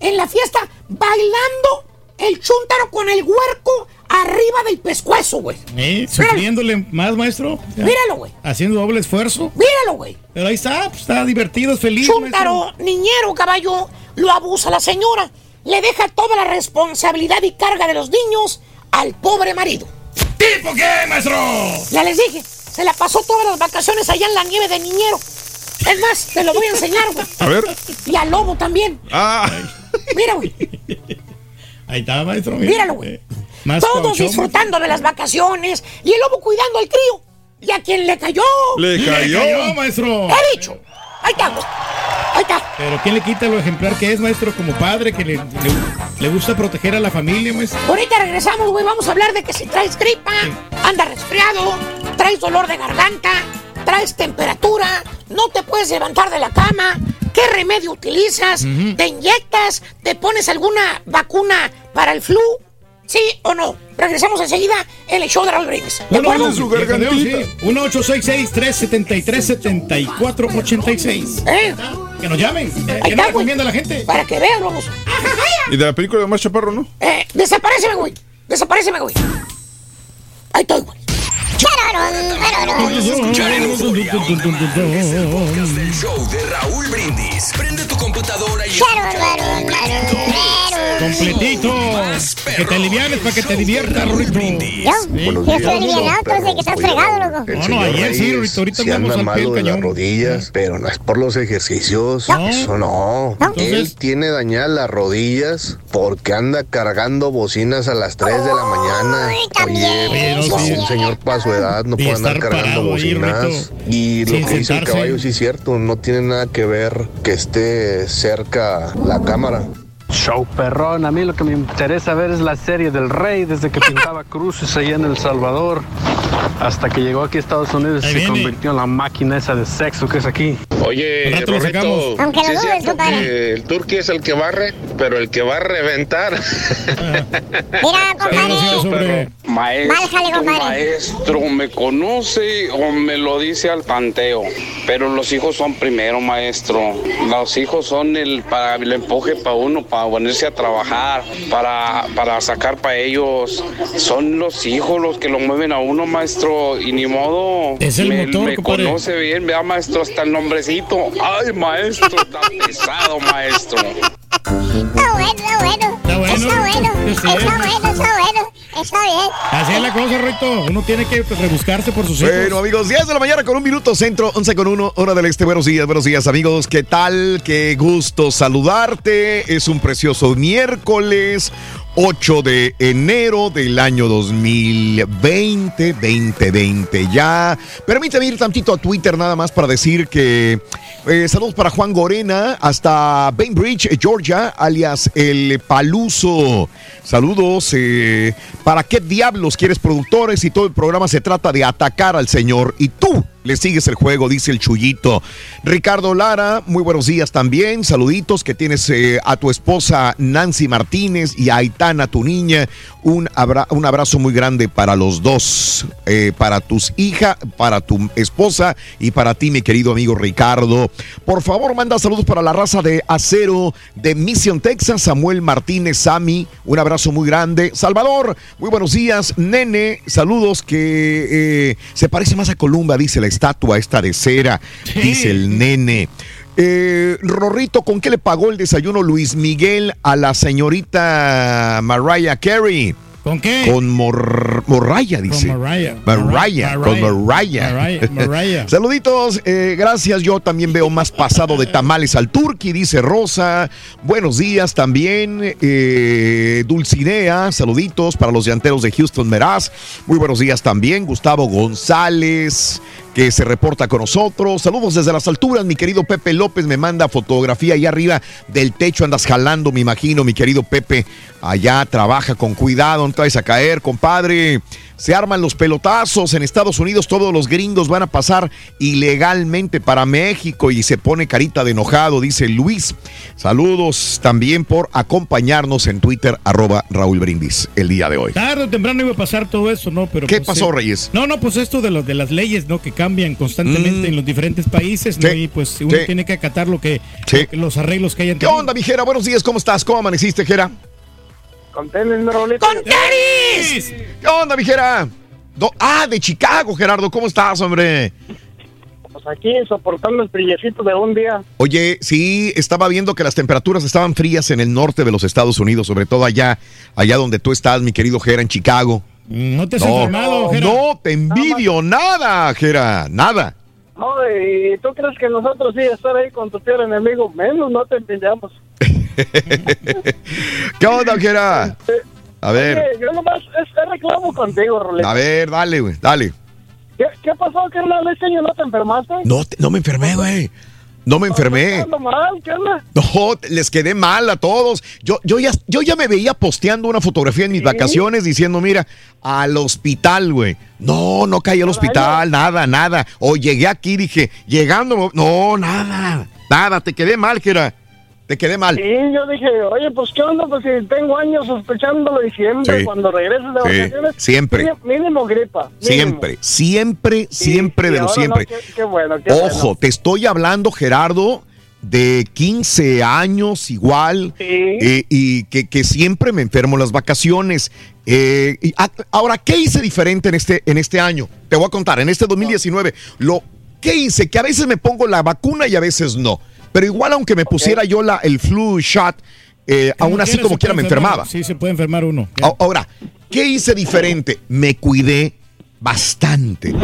Speaker 9: en la fiesta, bailando el chúntaro con el huerco arriba del pescuezo, güey.
Speaker 2: ¿Eh? Sufriéndole más, maestro. Ya.
Speaker 9: Míralo, güey.
Speaker 2: Haciendo doble esfuerzo.
Speaker 9: Míralo, güey.
Speaker 2: Pero ahí está, pues, está divertido, es feliz.
Speaker 9: Chúntaro, niñero, caballo, lo abusa la señora. Le deja toda la responsabilidad y carga de los niños al pobre marido.
Speaker 2: ¿Tipo qué, maestro?
Speaker 9: Ya les dije, se la pasó todas las vacaciones allá en la nieve de niñero. Es más, te lo voy a enseñar, güey.
Speaker 13: A ver.
Speaker 9: Y al lobo también.
Speaker 13: Ah.
Speaker 9: Mira, güey.
Speaker 2: Ahí está, maestro. mira.
Speaker 9: Míralo, güey.
Speaker 2: Eh, Más
Speaker 9: Todos
Speaker 2: cauchón,
Speaker 9: disfrutando de las vacaciones y el lobo cuidando al crío. ¿Y a quién le cayó?
Speaker 13: Le cayó.
Speaker 2: Le cayó, maestro.
Speaker 9: He dicho. Ahí está, güey. Ahí está.
Speaker 2: Pero ¿quién le quita lo ejemplar que es, maestro, como padre, que le, le, le gusta proteger a la familia, maestro?
Speaker 9: Ahorita regresamos, güey. Vamos a hablar de que si traes gripa, andas resfriado, traes dolor de garganta, traes temperatura, no te puedes levantar de la cama, ¿qué remedio utilizas? ¿Te inyectas? ¿Te pones alguna vacuna para el flu? ¿Sí o no? Regresamos enseguida en el show de Raúl Brindis. ¿De acuerdo?
Speaker 2: sí, 1-866-373-7486.
Speaker 9: ¿Eh?
Speaker 2: Que nos llamen. Eh,
Speaker 9: Ahí
Speaker 2: ¿Qué
Speaker 9: está,
Speaker 2: nos recomienda la gente?
Speaker 9: Para que vean, vamos.
Speaker 13: ¿Y de la película de Omar Chaparro, no?
Speaker 9: Eh, desapareceme, güey. Desapareceme, güey. Ahí estoy, güey.
Speaker 7: Un podcast del show de Raúl Brindis. Prende tu computadora y
Speaker 2: Completito. Que te alivianes para que te diviertas, Rorito.
Speaker 3: Yo, yo estoy alivianado, tú dices que estás fregado, loco.
Speaker 2: No, no, ayer sí, Rorito, ahorita
Speaker 57: si
Speaker 2: al
Speaker 57: malo de las rodillas, pero no es por los ejercicios. Eso no. Él tiene dañadas las rodillas porque anda cargando bocinas a las 3 de la mañana. Oye, pues,
Speaker 2: sí.
Speaker 57: un señor para su edad no
Speaker 2: Y
Speaker 57: puede andar cargando
Speaker 2: ahí,
Speaker 57: bocinas. Y lo
Speaker 2: Sin
Speaker 57: que dice el caballo sí es cierto, no tiene nada que ver que esté cerca la cámara.
Speaker 58: Show perrón, a mí lo que me interesa ver es la serie del rey desde que pintaba cruces allá en El Salvador hasta que llegó aquí a Estados Unidos y se convirtió en la máquina esa de sexo que es aquí.
Speaker 59: Oye,
Speaker 58: rato lo
Speaker 59: Rorrito,
Speaker 58: sacamos.
Speaker 60: Aunque lo
Speaker 59: ¿sí es
Speaker 60: dudes, compadre.
Speaker 59: el turqui es el que barre, pero el que va a reventar.
Speaker 60: Mira, compadre.
Speaker 59: Maestro,
Speaker 60: Bájale, compadre.
Speaker 59: maestro, ¿me conoce o me lo dice al tanteo? Pero los hijos son primero, maestro. Los hijos son el para el empuje para uno, para ponerse a trabajar, para, para sacar para ellos. Son los hijos los que lo mueven a uno, maestro, y ni modo.
Speaker 2: Es el
Speaker 59: me,
Speaker 2: motor,
Speaker 59: me
Speaker 2: compadre.
Speaker 59: conoce bien, vea, maestro, hasta el Ay, maestro, está pesado, maestro.
Speaker 60: Está bueno, está bueno.
Speaker 2: Está bueno.
Speaker 60: Está bueno. Está bueno, está bueno. Está bien.
Speaker 2: Así es la cosa, Rito. Uno tiene que pues, rebuscarse por sus hijos.
Speaker 1: Bueno, amigos, 10 de la mañana con un minuto centro, 11 con 1, hora del este. Buenos días, buenos días, amigos. ¿Qué tal? Qué gusto saludarte. Es un precioso miércoles. 8 de enero del año 2020, 2020 ya. Permíteme ir tantito a Twitter nada más para decir que eh, saludos para Juan Gorena hasta Bainbridge, Georgia, alias El Paluso. Saludos. eh, ¿Para qué diablos quieres productores si todo el programa se trata de atacar al señor y tú le sigues el juego? Dice el chullito. Ricardo Lara, muy buenos días también. Saluditos que tienes eh, a tu esposa Nancy Martínez y a Aitana, tu niña. Un, abra- un abrazo muy grande para los dos, eh, para tus hijas, para tu esposa y para ti, mi querido amigo Ricardo. Por favor, manda saludos para la raza de acero de Mission, Texas, Samuel Martínez, Sami, un abrazo muy grande. Salvador, muy buenos días. Nene, saludos que eh, se parece más a Columba, dice la estatua esta de cera, dice el nene. Eh, Rorrito, ¿con qué le pagó el desayuno Luis Miguel a la señorita Mariah Carey?
Speaker 2: ¿Con qué?
Speaker 1: Con Mor- Morraya, dice.
Speaker 2: Con Mariah.
Speaker 1: Mariah, con Mariah.
Speaker 2: Mariah, Mariah.
Speaker 1: Saluditos, eh, gracias. Yo también veo más pasado de tamales al turqui, dice Rosa. Buenos días también. Eh, Dulcinea, saluditos para los llanteros de Houston Meraz. Muy buenos días también. Gustavo González, que se reporta con nosotros. Saludos desde las alturas. Mi querido Pepe López me manda fotografía allá arriba del techo. Andas jalando, me imagino, mi querido Pepe. Allá trabaja con cuidado, no vayas a caer, compadre. Se arman los pelotazos en Estados Unidos, todos los gringos van a pasar ilegalmente para México y se pone carita de enojado, dice Luis. Saludos también por acompañarnos en Twitter, arroba Raúl Brindis, el día de hoy.
Speaker 2: Tarde o temprano iba a pasar todo eso, ¿no? Pero
Speaker 1: ¿Qué
Speaker 2: pues,
Speaker 1: pasó,
Speaker 2: eh,
Speaker 1: Reyes?
Speaker 2: No, no, pues esto de, lo, de las leyes, ¿no? Que cambian constantemente
Speaker 1: Mm.
Speaker 2: en los diferentes países, ¿no? Y pues uno
Speaker 1: sí.
Speaker 2: tiene que acatar lo que,
Speaker 1: Sí.
Speaker 2: los arreglos que hayan
Speaker 1: ¿Qué onda, mi Jera? Buenos días, ¿cómo estás? ¿Cómo amaneciste, Jera?
Speaker 51: Con tenis, mi Raulito.
Speaker 61: ¡Con tenis!
Speaker 1: ¿Qué onda, mi Jera? Do- ah, de Chicago, Gerardo, ¿cómo estás, hombre?
Speaker 51: Pues aquí soportando el brillecito de un día.
Speaker 1: Oye, sí, estaba viendo que las temperaturas estaban frías en el norte de los Estados Unidos, sobre todo allá, allá donde tú estás, mi querido Jera, en Chicago.
Speaker 2: No te has
Speaker 1: No,
Speaker 2: enfermado, Jera.
Speaker 1: no te envidio nada, Jera, nada.
Speaker 51: No, y tú crees que nosotros sí estar ahí con tu peor enemigo, menos no te envidiamos.
Speaker 1: ¿Qué onda, Jera? A ver,
Speaker 51: Oye, yo nomás es, es reclamo contigo, Rolito.
Speaker 1: a ver, dale, güey, dale.
Speaker 51: ¿Qué, ¿Qué pasó, carnal? ¿Este año no te enfermaste?
Speaker 1: No, te- no me enfermé, güey. No me enfermé.
Speaker 51: Ando mal, ¿qué onda?
Speaker 1: No, les quedé mal a todos. Yo, yo, ya, yo ya me veía posteando una fotografía en mis vacaciones diciendo, mira, al hospital, güey. No, no caí al hospital, nada, nada. O llegué aquí, dije, llegando, no, nada, nada, te quedé mal, Jera. Te quedé mal.
Speaker 51: Sí, yo dije, oye, pues qué onda, pues si tengo años sospechándolo y siempre
Speaker 1: Sí.
Speaker 51: cuando regreses de
Speaker 1: Sí,
Speaker 51: vacaciones.
Speaker 1: siempre.
Speaker 51: Mínimo, mínimo gripa. mínimo.
Speaker 1: Siempre, siempre, siempre de lo siempre.
Speaker 51: no, qué, qué bueno, qué
Speaker 1: Ojo,
Speaker 51: bueno.
Speaker 1: te estoy hablando, Gerardo, de 15 años igual, eh, y que, que siempre me enfermo en las vacaciones. Eh, y a- ahora, ¿qué hice diferente en este, en este año? Te voy a contar, en este 2019, lo, ¿qué hice? Que a veces me pongo la vacuna y a veces no. Pero igual, aunque me pusiera yo la, el flu shot, eh, aún así como quiera me
Speaker 2: enfermar.
Speaker 1: enfermaba.
Speaker 2: Sí, se puede enfermar uno.
Speaker 1: A- Ahora, ¿qué hice diferente? Me cuidé bastante.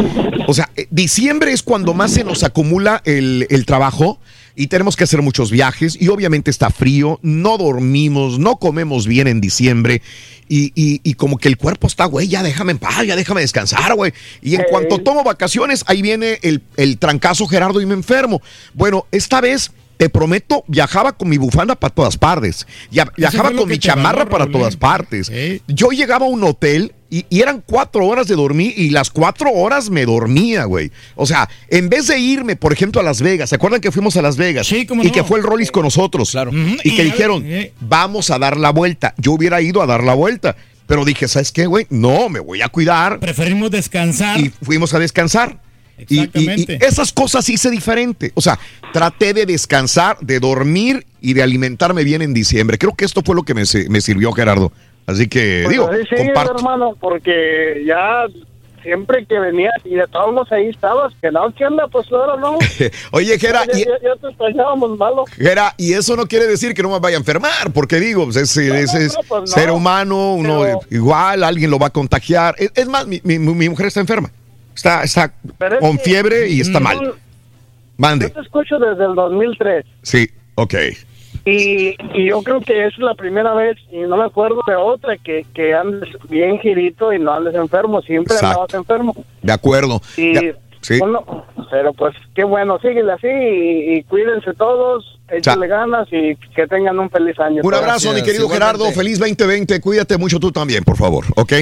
Speaker 1: O sea, eh, diciembre es cuando más se nos acumula el, el trabajo. Y tenemos que hacer muchos viajes y obviamente está frío, no dormimos, no comemos bien en diciembre y, y- y como que el cuerpo está, güey, ya déjame en paz, ya déjame descansar, güey. Y en cuanto tomo vacaciones, ahí viene el, el trancazo Gerardo y me enfermo. Bueno, esta vez... Te prometo, viajaba con mi bufanda para todas partes. Ya- viajaba con mi chamarra para
Speaker 2: Raúl,
Speaker 1: todas
Speaker 2: ¿eh?
Speaker 1: partes. Yo llegaba a un hotel y, y eran cuatro horas de dormir y las cuatro horas me dormía, güey. O sea, en vez de irme, por ejemplo, a Las Vegas, ¿se acuerdan que fuimos a Las Vegas? y que fue el Rollis con nosotros. Claro. Y que dijeron,
Speaker 2: eh.
Speaker 1: vamos a dar la vuelta. Yo hubiera ido a dar la vuelta. Pero dije, ¿sabes qué, güey? No, me voy a cuidar.
Speaker 2: Preferimos descansar.
Speaker 1: Y fuimos a descansar. Y- y-
Speaker 2: Exactamente.
Speaker 1: Y, esas cosas hice diferente. O sea, traté de descansar, de dormir y de alimentarme bien en diciembre. Creo que esto fue lo que me, me sirvió, Gerardo. Así que,
Speaker 51: Pues
Speaker 1: digo,
Speaker 51: sigue,
Speaker 1: comparto.
Speaker 51: hermano, porque ya siempre que venías y de todos modos ahí estabas, que no, ¿qué onda? Pues ahora no.
Speaker 1: Oye, Gera,
Speaker 51: ya,
Speaker 1: y,
Speaker 51: ya, ya te extrañábamos malo.
Speaker 1: Gera, y eso no quiere decir que no me vaya a enfermar, porque digo, pues, es, es- es
Speaker 51: no, pues no.
Speaker 1: ser humano, uno
Speaker 51: Pero-
Speaker 1: igual, alguien lo va a contagiar. Es, es más, mi, mi- mi mujer está enferma. Está, está
Speaker 51: Pero
Speaker 1: con fiebre y está mal. Mande.
Speaker 51: Yo te escucho desde el 2003
Speaker 1: Sí, ok.
Speaker 51: Y, y yo creo que es la primera vez y no me acuerdo de otra que, que andes bien girito y no andes enfermo, siempre
Speaker 1: Exacto.
Speaker 51: andabas enfermo.
Speaker 1: De acuerdo.
Speaker 51: Y
Speaker 1: sí.
Speaker 51: bueno, pero pues qué bueno, síguele así y, y cuídense todos, échale ganas y que tengan un feliz año.
Speaker 1: Un abrazo, mi querido Gerardo. Feliz 2020. Cuídate mucho tú también, por favor. ¿Ok?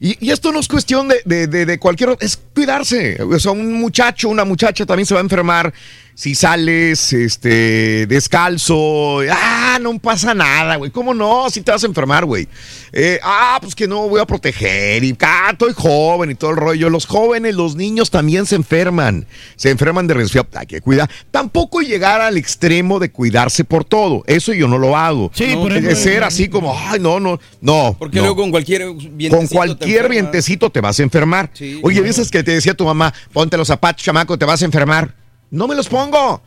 Speaker 1: Y, y esto no es cuestión de, de, de- de cualquier. Es cuidarse. O sea, un muchacho, una muchacha también se va a enfermar. Si sales este, descalzo, ah, no pasa nada, güey. ¿Cómo no? Si te vas a enfermar, güey. Eh, ah, pues que no voy a proteger. Y ah, estoy joven y todo el rollo. Los jóvenes, los niños también se enferman. Se enferman de resfriado. Hay que cuidar. Tampoco llegar al extremo de cuidarse por todo. Eso yo no lo hago.
Speaker 18: Sí,
Speaker 1: No,
Speaker 18: por
Speaker 1: de
Speaker 18: ejemplo,
Speaker 1: ser así como, ay, no, no, no.
Speaker 18: Porque
Speaker 1: no.
Speaker 18: luego con cualquier vientecito
Speaker 1: Con
Speaker 18: te
Speaker 1: cualquier
Speaker 18: enfermas.
Speaker 1: vientecito te vas a enfermar.
Speaker 18: Sí,
Speaker 1: Oye,
Speaker 18: claro.
Speaker 1: dices que te decía tu mamá, ponte los zapatos, chamaco, te vas a enfermar. No me los pongo.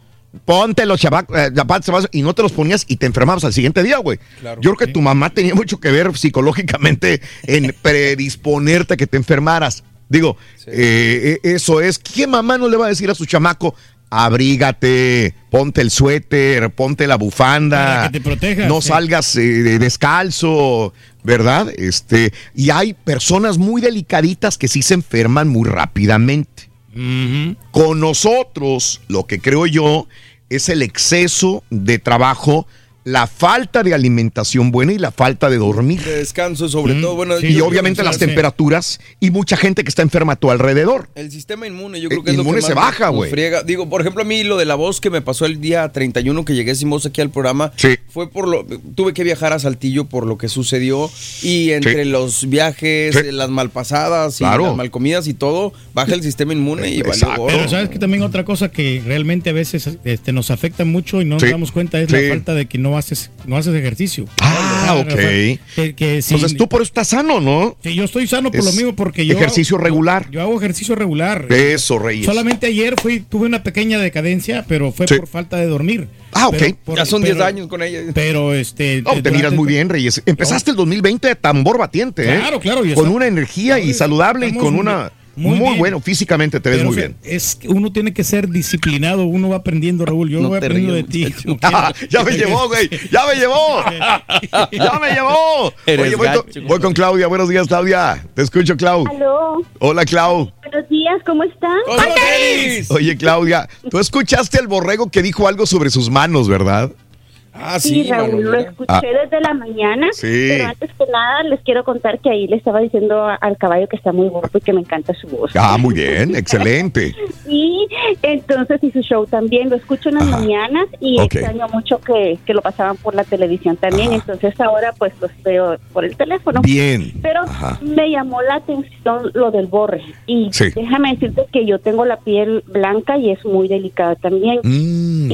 Speaker 1: Ponte los eh, zapatos, chamaco, y no te los ponías y te enfermabas al siguiente día, güey.
Speaker 18: Claro.
Speaker 1: Yo creo que tu mamá tenía mucho que ver psicológicamente en predisponerte a que te enfermaras. Digo, eh, eh, eso es. ¿Qué mamá no le va a decir a su chamaco? Abrígate, ponte el suéter, ponte la bufanda.
Speaker 2: Para que te protejas,
Speaker 1: No salgas eh, de- descalzo, ¿verdad? Este, y hay personas muy delicaditas que sí se enferman muy rápidamente. Con nosotros, lo que creo yo es el exceso de trabajo, la falta de alimentación buena y la falta de dormir.
Speaker 18: De descanso, sobre todo. Bueno,
Speaker 1: y obviamente las
Speaker 18: sí.
Speaker 1: temperaturas y mucha gente que está enferma a tu alrededor.
Speaker 18: El sistema inmune, yo creo
Speaker 1: El
Speaker 18: que es lo que
Speaker 1: inmune
Speaker 18: más
Speaker 1: se
Speaker 18: nos-
Speaker 1: baja, güey.
Speaker 18: friega. Digo, por ejemplo, a mí lo de la voz que me pasó el día 31 que llegué sin voz aquí al programa, fue por lo tuve que viajar a Saltillo por lo que sucedió y entre los viajes,
Speaker 1: Sí.
Speaker 18: eh, las malpasadas y
Speaker 2: Claro.
Speaker 18: las malcomidas y todo, baja el sistema inmune y gorro.
Speaker 2: Pero sabes que también otra cosa que realmente a veces este, nos afecta mucho y no
Speaker 1: Sí.
Speaker 2: nos damos cuenta es
Speaker 1: Sí.
Speaker 2: la falta de que no haces, no haces ejercicio.
Speaker 1: Ah, ok.
Speaker 2: Que, que si-
Speaker 1: Entonces tú por eso estás sano, ¿no?
Speaker 2: Sí, yo estoy sano por
Speaker 1: Es
Speaker 2: lo mismo porque yo
Speaker 1: ejercicio regular.
Speaker 2: Yo hago ejercicio regular.
Speaker 1: Eso, Reyes.
Speaker 2: Solamente ayer fui tuve una pequeña decadencia, pero fue
Speaker 1: Sí.
Speaker 2: por falta de dormir.
Speaker 1: Ah, ok.
Speaker 2: Pero por-
Speaker 18: ya son
Speaker 2: pero-
Speaker 18: 10 años con ella.
Speaker 2: Pero este
Speaker 1: No, te miras muy bien, Reyes. Empezaste el 2020 de tambor batiente, ¿eh?
Speaker 2: Claro, claro, y
Speaker 1: Con
Speaker 2: está-
Speaker 1: una energía y saludable y con
Speaker 2: muy-
Speaker 1: una...
Speaker 2: muy
Speaker 1: bueno, físicamente te ves
Speaker 2: Pero,
Speaker 1: muy bien.
Speaker 2: Es que uno tiene que ser disciplinado, uno va aprendiendo, Raúl. Yo
Speaker 1: No
Speaker 2: voy aprendiendo de ti.
Speaker 1: Ah, ya me llevó, güey. Ya me llevó. Ya me llevó.
Speaker 18: Eres
Speaker 1: Oye, voy,
Speaker 18: gacho.
Speaker 1: con, voy con Claudia. Buenos días, Claudia. Te escucho, Clau. Hola, Clau.
Speaker 26: buenos días, ¿cómo están?
Speaker 1: Oye, Claudia, tú escuchaste al borrego que dijo algo sobre sus manos, ¿verdad?
Speaker 18: Ah,
Speaker 26: Sí, Raúl, lo escuché
Speaker 1: Ah.
Speaker 26: desde la mañana,
Speaker 1: Sí.
Speaker 26: pero antes que nada les quiero contar que ahí le estaba diciendo al caballo que está muy guapo y que me encanta su voz.
Speaker 1: Ah, muy bien, excelente.
Speaker 26: Y entonces, y su show también, lo escucho en las mañanas y extraño mucho que, que lo pasaban por la televisión también, entonces ahora pues los veo por el teléfono.
Speaker 1: Bien.
Speaker 26: Pero
Speaker 1: Ajá.
Speaker 26: me llamó la atención lo del borre y
Speaker 1: Sí.
Speaker 26: déjame decirte que yo tengo la piel blanca y es muy delicada también.
Speaker 1: Mm,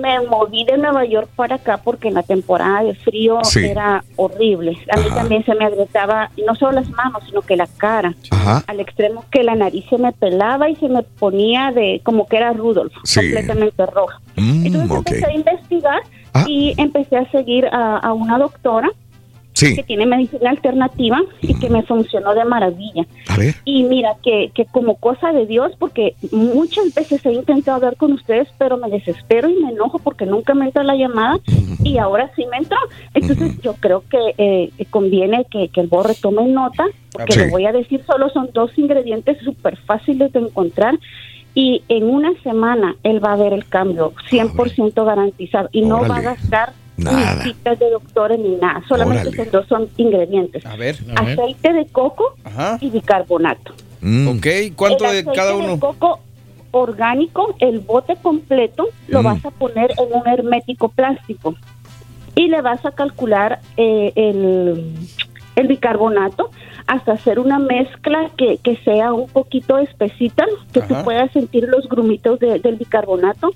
Speaker 26: me moví de Nueva York para acá porque en la temporada de frío
Speaker 1: Sí.
Speaker 26: era horrible. A mí también se me agrietaba no solo las manos, sino que la cara.
Speaker 1: Ajá.
Speaker 26: Al extremo que la nariz se me pelaba y se me ponía de como que era Rudolf,
Speaker 1: Sí.
Speaker 26: completamente roja.
Speaker 1: Mm,
Speaker 26: Entonces empecé a investigar
Speaker 1: Ah.
Speaker 26: y empecé a seguir a, a una doctora
Speaker 1: Sí.
Speaker 26: que tiene medicina alternativa y que me funcionó de maravilla.
Speaker 1: A ver.
Speaker 26: Y mira, que, que como cosa de Dios, porque muchas veces he intentado hablar con ustedes, pero me desespero y me enojo porque nunca me entra la llamada y ahora sí me entró. Entonces yo creo que eh, conviene que, que el borre tome nota, porque
Speaker 1: Sí.
Speaker 26: le voy a decir, solo son dos ingredientes súper fáciles de encontrar. Y en una semana él va a ver el cambio, 100% garantizado. Y no va a gastar
Speaker 1: Nada.
Speaker 26: ni citas de doctores ni nada. Solamente
Speaker 1: Órale.
Speaker 26: son dos son ingredientes.
Speaker 18: A ver.
Speaker 26: Aceite de coco
Speaker 18: Ajá.
Speaker 26: y bicarbonato.
Speaker 1: Mm.
Speaker 18: Ok, ¿cuánto
Speaker 26: El
Speaker 18: de
Speaker 26: aceite
Speaker 18: cada
Speaker 26: de
Speaker 18: uno?
Speaker 26: coco orgánico, el bote completo, lo
Speaker 18: Mm.
Speaker 26: vas a poner en un hermético plástico y le vas a calcular eh, el, el bicarbonato hasta hacer una mezcla que, que sea un poquito espesita, que tú
Speaker 18: Ajá.
Speaker 26: puedas sentir los grumitos de- del bicarbonato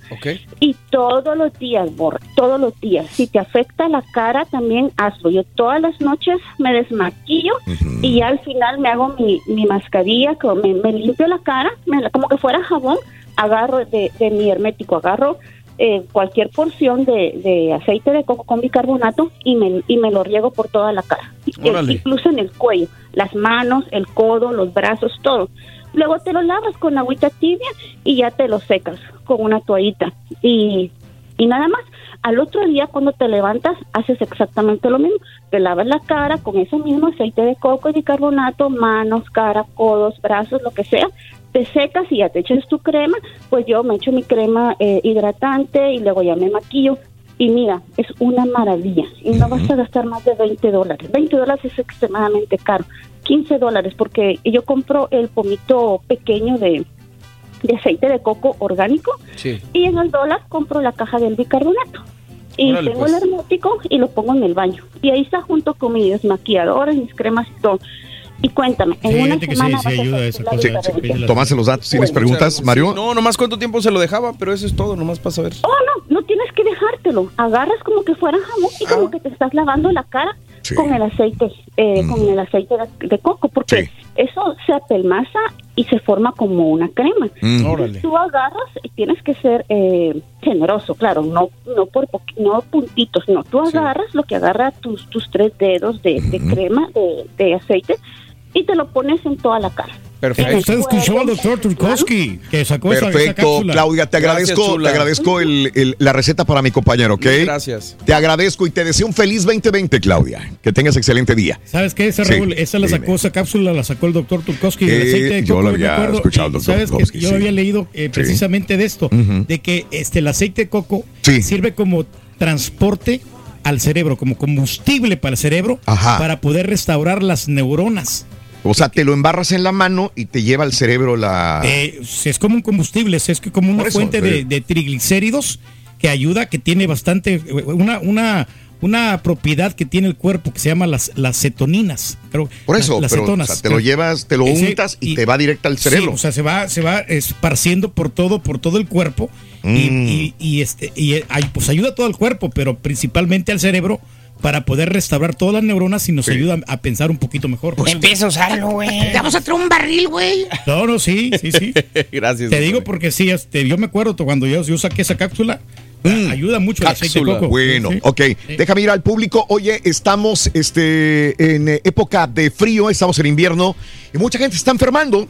Speaker 26: y todos los días, Borre, todos los días. Si te afecta la cara, también hazlo. Yo todas las noches me desmaquillo y ya al final me hago mi, mi mascarilla, como me, me limpio la cara, me la- como que fuera jabón, agarro de, de mi hermético, agarro eh, cualquier porción de, de aceite de coco con bicarbonato y me, y me lo riego por toda la cara. Eh,
Speaker 18: Órale.
Speaker 26: incluso en el cuello, las manos, el codo, los brazos, todo. Luego te lo lavas con agüita tibia y ya te lo secas con una toallita. Y, y nada más. Al otro día, cuando te levantas, haces exactamente lo mismo. Te lavas la cara con ese mismo aceite de coco y bicarbonato, manos, cara, codos, brazos, lo que sea. Te secas y ya te echas tu crema. Pues yo me echo mi crema eh, hidratante y luego ya me maquillo. Y mira, es una maravilla. Y no vas a gastar más de 20 dólares. 20 dólares es extremadamente caro. 15 dólares porque yo compro el pomito pequeño de, de aceite de coco orgánico
Speaker 18: Sí.
Speaker 26: y en el dólar compro la caja del bicarbonato. Y
Speaker 18: Órale,
Speaker 26: tengo
Speaker 18: pues.
Speaker 26: el hermético y lo pongo en el baño. Y ahí está junto con mis desmaquilladores, mis cremas y todo. Y cuéntame, en
Speaker 2: Sí,
Speaker 26: una
Speaker 2: sí,
Speaker 26: semana
Speaker 2: sí
Speaker 26: a
Speaker 2: ayuda esa cosa. Sí,
Speaker 1: Tomaste los datos, ¿tienes preguntas,
Speaker 18: Sí,
Speaker 1: Mario?
Speaker 18: No, nomás cuánto tiempo se lo dejaba, pero eso es todo, nomás para saber.
Speaker 26: Oh, no, no tienes que dejártelo. Agarras como que fuera jamón y
Speaker 18: Ah.
Speaker 26: como que te estás lavando la cara
Speaker 1: Sí.
Speaker 26: con el aceite, eh, con el aceite de, de coco, porque
Speaker 1: Sí.
Speaker 26: eso se apelmaza y se forma como una crema.
Speaker 1: Mm.
Speaker 18: Órale.
Speaker 26: Tú agarras y tienes que ser eh, generoso, claro, no no por no puntitos, no. Tú
Speaker 18: Sí.
Speaker 26: agarras lo que agarra tus tus tres dedos de, de crema de, de aceite y te lo pones en toda la cara.
Speaker 18: Perfecto.
Speaker 2: Usted escuchó al doctor Turkowski, que sacó esa- esa,
Speaker 1: Perfecto,
Speaker 2: cápsula.
Speaker 1: Claudia, te agradezco, te agradezco el- el- la receta para mi compañero, ¿ok?
Speaker 18: Gracias.
Speaker 1: Te agradezco y te deseo un feliz 2020, Claudia. Que tengas excelente día.
Speaker 2: ¿Sabes qué? Esa,
Speaker 1: Sí,
Speaker 2: Raúl, esa la sacó,
Speaker 1: dime.
Speaker 2: esa cápsula la sacó el doctor Turkowski del
Speaker 1: Eh,
Speaker 2: aceite de
Speaker 1: yo
Speaker 2: coco.
Speaker 1: lo
Speaker 2: me
Speaker 1: había
Speaker 2: acuerdo,
Speaker 1: escuchado al doctor
Speaker 2: ¿Sabes que Yo
Speaker 1: sí.
Speaker 2: había leído eh, precisamente de esto, de que este, el aceite de coco
Speaker 1: Sí.
Speaker 2: sirve como transporte al cerebro, como combustible para el cerebro,
Speaker 1: Ajá.
Speaker 2: para poder restaurar las neuronas.
Speaker 1: O sea, te lo embarras en la mano y te lleva al cerebro la...
Speaker 2: Eh, es como un combustible, es que como una
Speaker 1: eso,
Speaker 2: fuente
Speaker 1: eh.
Speaker 2: de, de triglicéridos que ayuda, que tiene bastante, una, una, una propiedad que tiene el cuerpo que se llama las, las cetoninas. Creo,
Speaker 1: Por eso,
Speaker 2: las,
Speaker 1: o
Speaker 2: cetonas.
Speaker 1: sea, te lo llevas, te lo
Speaker 2: Ese-
Speaker 1: untas y, te va directo al
Speaker 2: Sí,
Speaker 1: cerebro.
Speaker 2: o sea, se va, se va esparciendo por todo, por todo el cuerpo y,
Speaker 1: Mm.
Speaker 2: y- y, este, y eh, pues ayuda a todo el cuerpo, pero principalmente al cerebro para poder restaurar todas las neuronas y nos ayuda a pensar un poquito mejor.
Speaker 61: Empieza a usarlo, güey. Vamos a traer un barril, güey.
Speaker 2: No, no, sí, sí, sí.
Speaker 18: Gracias.
Speaker 2: Te digo porque sí, este, yo me acuerdo cuando yo, yo saqué esa cápsula, ayuda mucho el aceite de
Speaker 18: Cápsula.
Speaker 2: coco.
Speaker 1: Mm. Bueno,
Speaker 2: Sí.
Speaker 1: ok. Déjame ir al público. Oye, estamos este, en eh, época de frío, estamos en invierno y mucha gente está enfermando.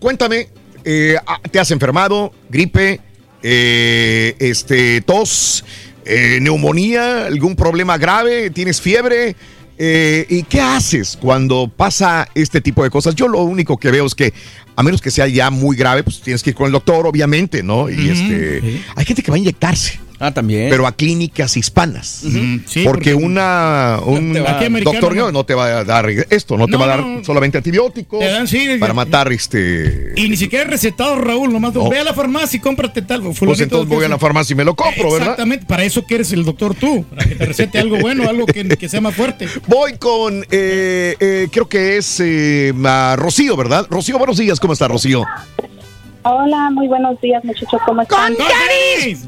Speaker 1: Cuéntame, eh, ah, ¿te has enfermado? ¿Gripe? Eh, este, ¿Tos? Eh, ¿Neumonía? ¿Algún problema grave? ¿Tienes fiebre? Eh, ¿Y qué haces cuando pasa este tipo de cosas? Yo lo único que veo es que, a menos que sea ya muy grave, pues tienes que ir con el doctor, obviamente, ¿no? Y este, hay gente que va a inyectarse.
Speaker 18: Ah, también.
Speaker 1: Pero a clínicas hispanas.
Speaker 2: Ujú, sí,
Speaker 1: porque,
Speaker 2: porque
Speaker 1: una un doctor
Speaker 2: no.
Speaker 1: no, te va a dar esto, no, te va a dar
Speaker 2: no.
Speaker 1: solamente antibióticos
Speaker 2: Te dan, sí,
Speaker 1: para matar este.
Speaker 2: Y ni siquiera recetado, Raúl, nomás
Speaker 1: No.
Speaker 2: ve a la farmacia y cómprate tal.
Speaker 1: Pues entonces voy a la farmacia y me lo compro, ¿verdad?
Speaker 2: Exactamente, para eso que eres el doctor tú, para que te recete algo bueno, algo que, que sea más fuerte.
Speaker 1: Voy con, eh, eh, creo que es eh, a Rocío, ¿verdad? Rocío, buenos días, ¿cómo está Rocío?
Speaker 26: Hola, muy buenos días, muchachos, ¿cómo están?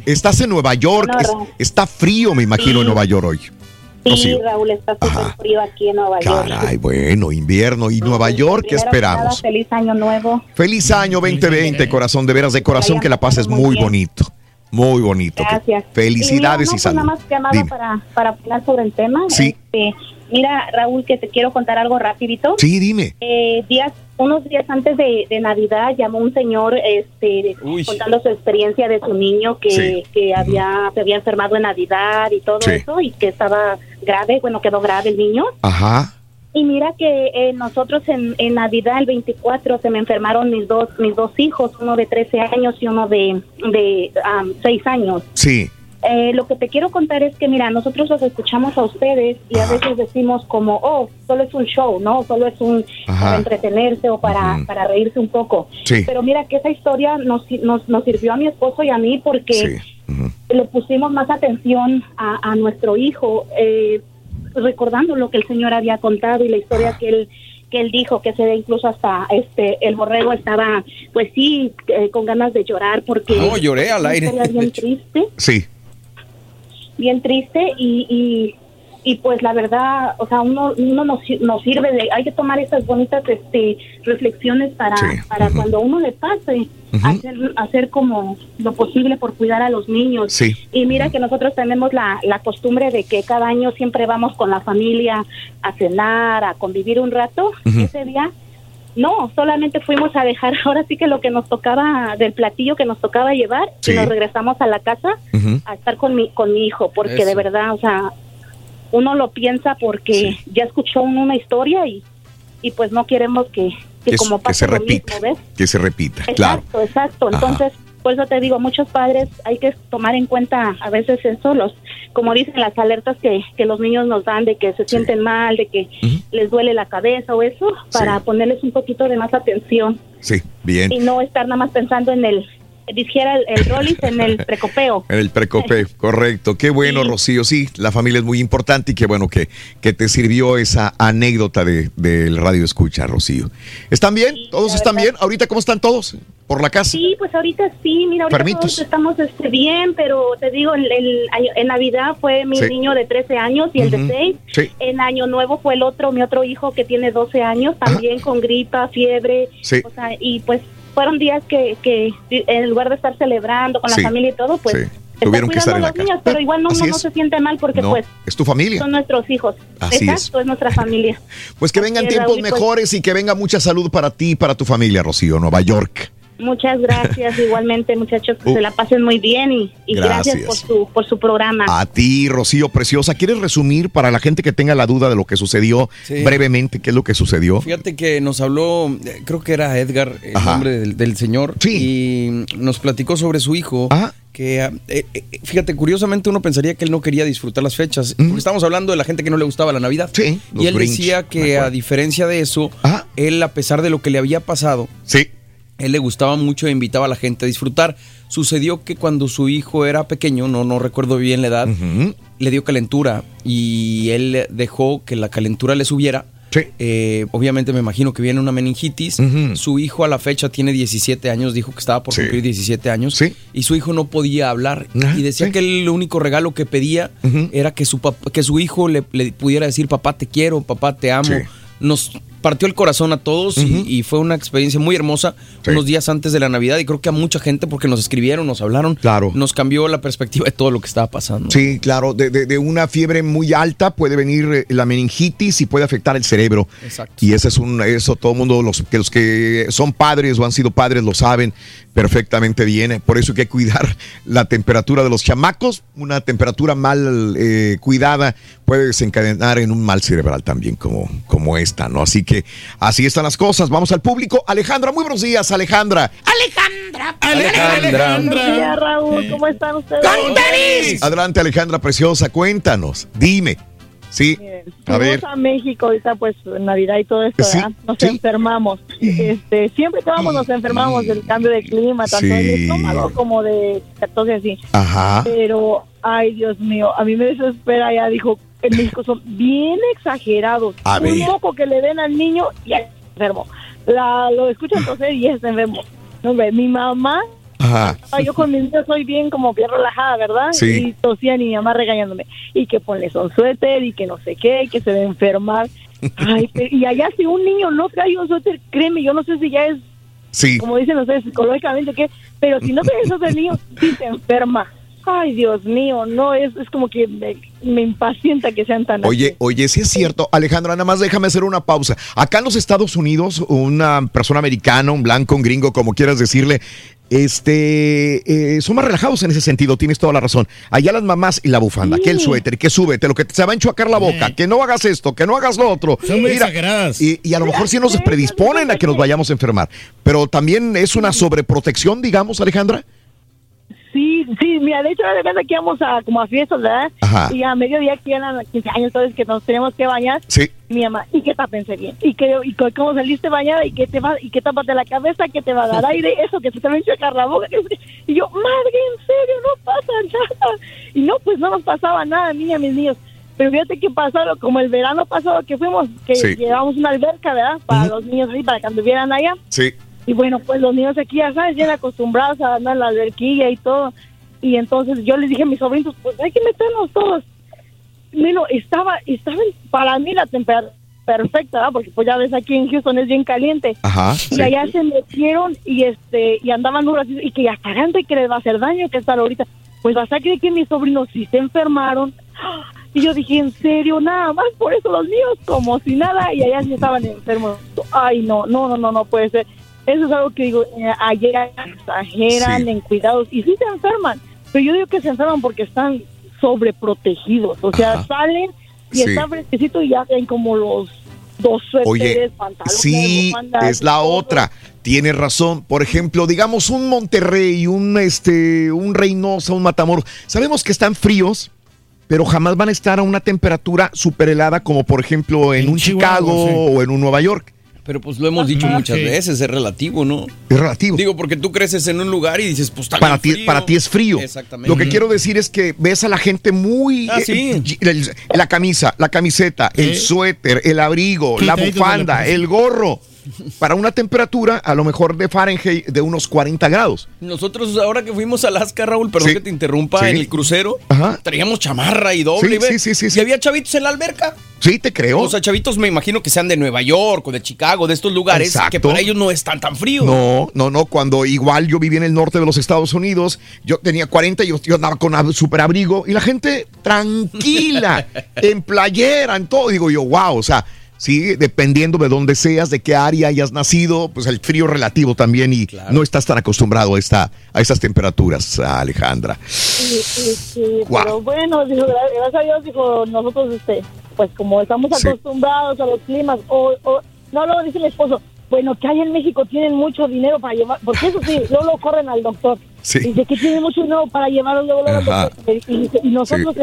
Speaker 1: Estás en Nueva York, es- está frío, me imagino,
Speaker 26: Sí.
Speaker 1: en Nueva York hoy.
Speaker 26: Sí,
Speaker 1: Rocío.
Speaker 26: Raúl, está súper frío aquí en Nueva York.
Speaker 1: Caray, bueno, invierno y Nueva York, ¿qué
Speaker 26: nada,
Speaker 1: esperamos?
Speaker 26: feliz año nuevo.
Speaker 1: Feliz año 2020, corazón, de veras, de corazón, que la pases muy bonito. Muy bonito.
Speaker 26: Gracias.
Speaker 1: Felicidades
Speaker 26: y, mira, no, pues
Speaker 1: salud.
Speaker 26: nada más
Speaker 1: Dime.
Speaker 26: para, para opinar sobre el tema.
Speaker 1: Sí.
Speaker 26: Este, mira, Raúl, que te quiero contar algo rapidito.
Speaker 1: Sí, dime.
Speaker 26: Eh, días, unos días antes de, de Navidad llamó un señor este,
Speaker 1: Uy.
Speaker 26: contando su experiencia de su niño que,
Speaker 1: Sí.
Speaker 26: que había, se había enfermado en Navidad y todo
Speaker 1: Sí.
Speaker 26: eso y que estaba grave, bueno, quedó grave el niño.
Speaker 1: Ajá.
Speaker 26: Y mira que eh, nosotros en, en Navidad, el 24, se me enfermaron mis dos mis dos hijos, uno de 13 años y uno de, de um, 6 años.
Speaker 1: Sí.
Speaker 26: Eh, lo que te quiero contar es que, mira, nosotros los escuchamos a ustedes y a veces decimos como, oh, solo es un show, ¿no? Solo es un para entretenerse o para, para reírse un poco.
Speaker 1: Sí.
Speaker 26: Pero mira que esa historia nos, nos, nos sirvió a mi esposo y a mí porque le pusimos más atención a, a nuestro hijo, eh, recordando lo que el Señor había contado y la historia que él que él dijo que se ve incluso hasta este el borrego estaba pues sí eh, con ganas de llorar porque
Speaker 18: No, lloré al aire,
Speaker 26: bien triste
Speaker 1: Sí.
Speaker 26: Bien triste y, y, y, pues la verdad, o sea, uno, uno nos, nos sirve de, hay que tomar esas bonitas este, reflexiones para, para cuando uno le pase, hacer, hacer como lo posible por cuidar a los niños.
Speaker 1: Sí.
Speaker 26: Y mira que nosotros tenemos la, la costumbre de que cada año siempre vamos con la familia a cenar, a convivir un rato. Ese día no, solamente fuimos a dejar ahora sí que lo que nos tocaba del platillo que nos tocaba llevar
Speaker 1: Sí.
Speaker 26: y nos regresamos a la casa a estar con mi con mi hijo porque
Speaker 1: Eso.
Speaker 26: de verdad, o sea, uno lo piensa porque ya escuchó uno una historia y y pues no queremos que, que como
Speaker 1: que
Speaker 26: pase
Speaker 1: se repita.
Speaker 26: mismo, ¿ves?
Speaker 1: Que se repita. Claro.
Speaker 26: Exacto, exacto.
Speaker 1: Ajá.
Speaker 26: Por eso te digo, muchos padres hay que tomar en cuenta a veces eso, los, como dicen las alertas que, que los niños nos dan de que se sienten mal, de que les duele la cabeza o eso, para ponerles un poquito de más atención.
Speaker 1: Sí, bien.
Speaker 26: y no estar nada más pensando en el, dijera el, el Rollis, en el precopeo.
Speaker 1: En el precope, correcto. Qué bueno, Rocío. Sí, la familia es muy importante y qué bueno que, que te sirvió esa anécdota de, del radio escucha, Rocío. ¿Están bien? ¿Todos están bien? ¿Ahorita cómo están todos? ¿Por la casa?
Speaker 26: Sí, pues ahorita sí, mira, ahorita todos estamos este, bien, pero te digo, el, el- en Navidad fue mi
Speaker 1: Sí.
Speaker 26: niño de 13 años y el
Speaker 1: Ujú.
Speaker 26: de 6.
Speaker 1: Sí.
Speaker 26: En Año Nuevo fue el otro, mi otro hijo que tiene 12 años, también con gripa, fiebre.
Speaker 1: Sí.
Speaker 26: O sea, y pues fueron días que, que en lugar de estar celebrando con
Speaker 1: Sí.
Speaker 26: la familia y todo, pues
Speaker 1: Sí. Tuvieron que estar en la casa.
Speaker 26: niños, pero igual no,
Speaker 1: Así
Speaker 26: no, no
Speaker 1: es.
Speaker 26: se siente mal porque
Speaker 1: No,
Speaker 26: pues
Speaker 1: es tu familia.
Speaker 26: son nuestros hijos.
Speaker 1: Así es.
Speaker 26: Exacto, es. nuestra familia.
Speaker 1: Pues que vengan
Speaker 26: Así es,
Speaker 1: tiempos
Speaker 26: Raúl, pues-
Speaker 1: mejores y que venga mucha salud para ti y para tu familia, Rocío, Nueva York.
Speaker 26: Muchas gracias, igualmente muchos que
Speaker 1: Uh.
Speaker 26: se la pasen muy bien y, y gracias,
Speaker 1: Gracias.
Speaker 26: por su por su programa.
Speaker 1: A ti, Rocío Preciosa. ¿Quieres resumir para la gente que tenga la duda de lo que sucedió
Speaker 18: Sí.
Speaker 1: brevemente qué es lo que sucedió?
Speaker 18: Fíjate que nos habló, eh, creo que era Edgar, el
Speaker 1: Ajá.
Speaker 18: nombre del, del señor, y nos platicó sobre su hijo. Que, ah, eh, eh, fíjate, curiosamente uno pensaría que él no quería disfrutar las fechas, porque estamos hablando de la gente que no le gustaba la Navidad.
Speaker 1: los
Speaker 18: y él
Speaker 1: Grinch,
Speaker 18: decía que a diferencia de eso, él a pesar de lo que le había pasado, él le gustaba mucho e invitaba a la gente a disfrutar. Sucedió que cuando su hijo era pequeño, no, no recuerdo bien la edad, le dio calentura y él dejó que la calentura le subiera. Eh, obviamente me imagino que viene una meningitis. Su hijo a la fecha tiene 17 años, dijo que estaba por
Speaker 1: Sí.
Speaker 18: cumplir 17 años. Y su hijo no podía hablar. y decía que el único regalo que pedía era que su, que su hijo le, le pudiera decir, papá te quiero, papá te amo. Nos partió el corazón a todos y, y fue una experiencia muy hermosa unos días antes de la Navidad y creo que a mucha gente porque nos escribieron, nos hablaron, nos cambió la perspectiva de todo lo que estaba pasando.
Speaker 1: Sí, claro, de, de- de una fiebre muy alta puede venir eh, la meningitis y puede afectar el cerebro.
Speaker 18: Exacto.
Speaker 1: Y ese es un, eso todo el mundo, los que, los que son padres o han sido padres lo saben perfectamente bien. Por eso hay que cuidar la temperatura de los chamacos. Una temperatura mal eh, cuidada puede desencadenar en un mal cerebral también como, como ¿no? Así que así están las cosas. Vamos al público. Alejandra, muy buenos días, Alejandra.
Speaker 61: Alejandra.
Speaker 1: Alejandra.
Speaker 62: Buenos días, Raúl. ¿Cómo están ustedes?
Speaker 1: Adelante, Alejandra Preciosa, cuéntanos, dime. Sí, a ver.
Speaker 62: A México ahorita, pues, Navidad y todo esto,
Speaker 1: Sí,
Speaker 62: ¿verdad? Nos enfermamos. Este, siempre que vamos nos enfermamos del cambio de clima, tanto
Speaker 1: Sí.
Speaker 62: del estómago como de entonces así.
Speaker 1: Ajá.
Speaker 62: Pero, ay, Dios mío, a mí me desespera, ya dijo, en México son bien exagerados.
Speaker 1: A
Speaker 62: Un moco que le den al niño, ya está enfermo. La, lo escuchan entonces y está enfermo. No, hombre, mi mamá
Speaker 1: Ajá.
Speaker 62: Yo con mis niños soy bien como bien relajada, ¿verdad?
Speaker 1: Sí.
Speaker 62: Y tosían y mi mamá regañándome. Y que ponles un suéter y que no sé qué, y que se debe enfermar. Ay, pero- y allá si un niño no trae un suéter, créeme, yo no sé si ya es
Speaker 1: Sí.
Speaker 62: como dicen ustedes psicológicamente, que, pero si no te eso de niño, sí te enferma. Ay, Dios mío, no, es, es como que me, me impacienta que sean tan
Speaker 1: Oye, oye, sí es cierto. Alejandra, nada más déjame hacer una pausa. Acá en los Estados Unidos, una persona americana, un blanco, un gringo, como quieras decirle, este, eh, son más relajados en ese sentido, tienes toda la razón. Allá las mamás y la bufanda, que el suéter, que súbete, lo que te, se va a enchuacar la boca, que no hagas esto, que no hagas lo otro.
Speaker 2: Son muy.
Speaker 1: Y, y a lo mejor sí nos predisponen a que nos vayamos a enfermar. Pero también es una sobreprotección, digamos, Alejandra.
Speaker 62: Sí, sí, mira, de hecho, de que íbamos a, como a fiestas, ¿verdad?
Speaker 1: Ajá.
Speaker 62: Y a mediodía que eran 15 años, entonces que nos teníamos que bañar.
Speaker 1: Sí.
Speaker 62: Mi mamá, ¿y qué tapense bien? ¿Y, qué, y cómo saliste bañada? ¿Y qué te va, y qué tápate la cabeza? ¿Qué te va a dar aire? Eso, que se te va a enchuecar la boca. Y yo, madre, en serio, no pasa nada. Y no, pues no nos pasaba nada, niña, mis niños. Pero fíjate que pasaron, como el verano pasado que fuimos, que
Speaker 1: Sí.
Speaker 62: llevamos una alberca, ¿verdad? Para los niños ahí, para que anduvieran allá.
Speaker 1: Sí.
Speaker 62: Y bueno, pues los niños aquí ya sabes, bien acostumbrados a andar en la alberquilla y todo. Y entonces yo les dije a mis sobrinos, pues hay que meternos todos. Bueno, estaba, estaba para mí la temperatura perfecta, ¿verdad? Porque pues ya ves aquí en Houston es bien caliente.
Speaker 1: Ajá.
Speaker 62: Y
Speaker 1: sí.
Speaker 62: allá se metieron y este y andaban ratito y que ya cagando y que les va a hacer daño que estar ahorita. Pues vas a creer que mis sobrinos sí se enfermaron. Y yo dije, en serio, nada más por eso los míos, como si nada, y allá sí estaban enfermos. Ay, no, no, no, no, no puede ser. Eso es algo que digo, eh, ayer exageran
Speaker 1: Sí.
Speaker 62: en cuidados y sí se enferman. Pero yo digo que se enferman porque están sobreprotegidos. O sea,
Speaker 1: Ajá.
Speaker 62: salen y
Speaker 1: Sí.
Speaker 62: están fresquecitos y ya ven como los dos suéteres,
Speaker 1: Oye,
Speaker 62: pantalones,
Speaker 1: sí,
Speaker 62: bufandas,
Speaker 1: es la otra. Tienes razón. Por ejemplo, digamos un Monterrey, un este, un Reynosa, un Matamoros. Sabemos que están fríos, pero jamás van a estar a una temperatura super helada como por ejemplo en,
Speaker 2: En
Speaker 1: un
Speaker 2: Chihuahua,
Speaker 1: Chicago
Speaker 2: sí.
Speaker 1: o en un Nueva York.
Speaker 18: Pero pues lo hemos dicho
Speaker 2: Ajá,
Speaker 18: muchas
Speaker 2: sí.
Speaker 18: veces, es relativo, ¿no?
Speaker 1: Es relativo.
Speaker 18: Digo, porque tú creces en un lugar y dices, pues está
Speaker 1: para
Speaker 18: bien
Speaker 1: ti,
Speaker 18: frío.
Speaker 1: para ti es frío.
Speaker 18: Exactamente.
Speaker 1: Lo que quiero decir es que ves a la gente muy
Speaker 18: Ah, sí.
Speaker 1: eh, el- la camisa, la camiseta, el
Speaker 2: Eh.
Speaker 1: suéter, el abrigo, la bufanda, el gorro. Para una temperatura a lo mejor de Fahrenheit de unos 40 grados.
Speaker 18: Nosotros ahora que fuimos a Alaska, Raúl, perdón
Speaker 1: Sí.
Speaker 18: que te interrumpa,
Speaker 1: Sí.
Speaker 18: en el crucero,
Speaker 1: Ajá.
Speaker 18: traíamos chamarra y doble,
Speaker 1: Sí, sí, sí,
Speaker 18: Y había chavitos en la alberca.
Speaker 1: Sí, te creo.
Speaker 18: O sea, chavitos me imagino que sean de Nueva York o de Chicago, de estos lugares,
Speaker 1: Exacto.
Speaker 18: que para ellos no es tan tan frío.
Speaker 1: No, no, no. Cuando igual yo vivía en el norte de los Estados Unidos, yo tenía 40 y yo, yo andaba con super abrigo y la gente tranquila, en playera, en todo. Digo yo, wow, o sea, sí, dependiendo de dónde seas, de qué área hayas nacido, pues el frío relativo también y no estás tan acostumbrado a, esta, a estas temperaturas, Alejandra.
Speaker 62: Sí, sí, sí, pero bueno, dijo, gra- gracias a Dios, dijo, nosotros, este, pues como estamos
Speaker 1: Sí.
Speaker 62: acostumbrados a los climas, o, o no, luego dice mi esposo, bueno, que hay en México tienen mucho dinero para llevar, porque eso sí, luego lo corren al doctor.
Speaker 1: Sí.
Speaker 62: Dice que tienen mucho dinero para llevarlo luego, luego al doctor. Y, nosotros
Speaker 1: Sí.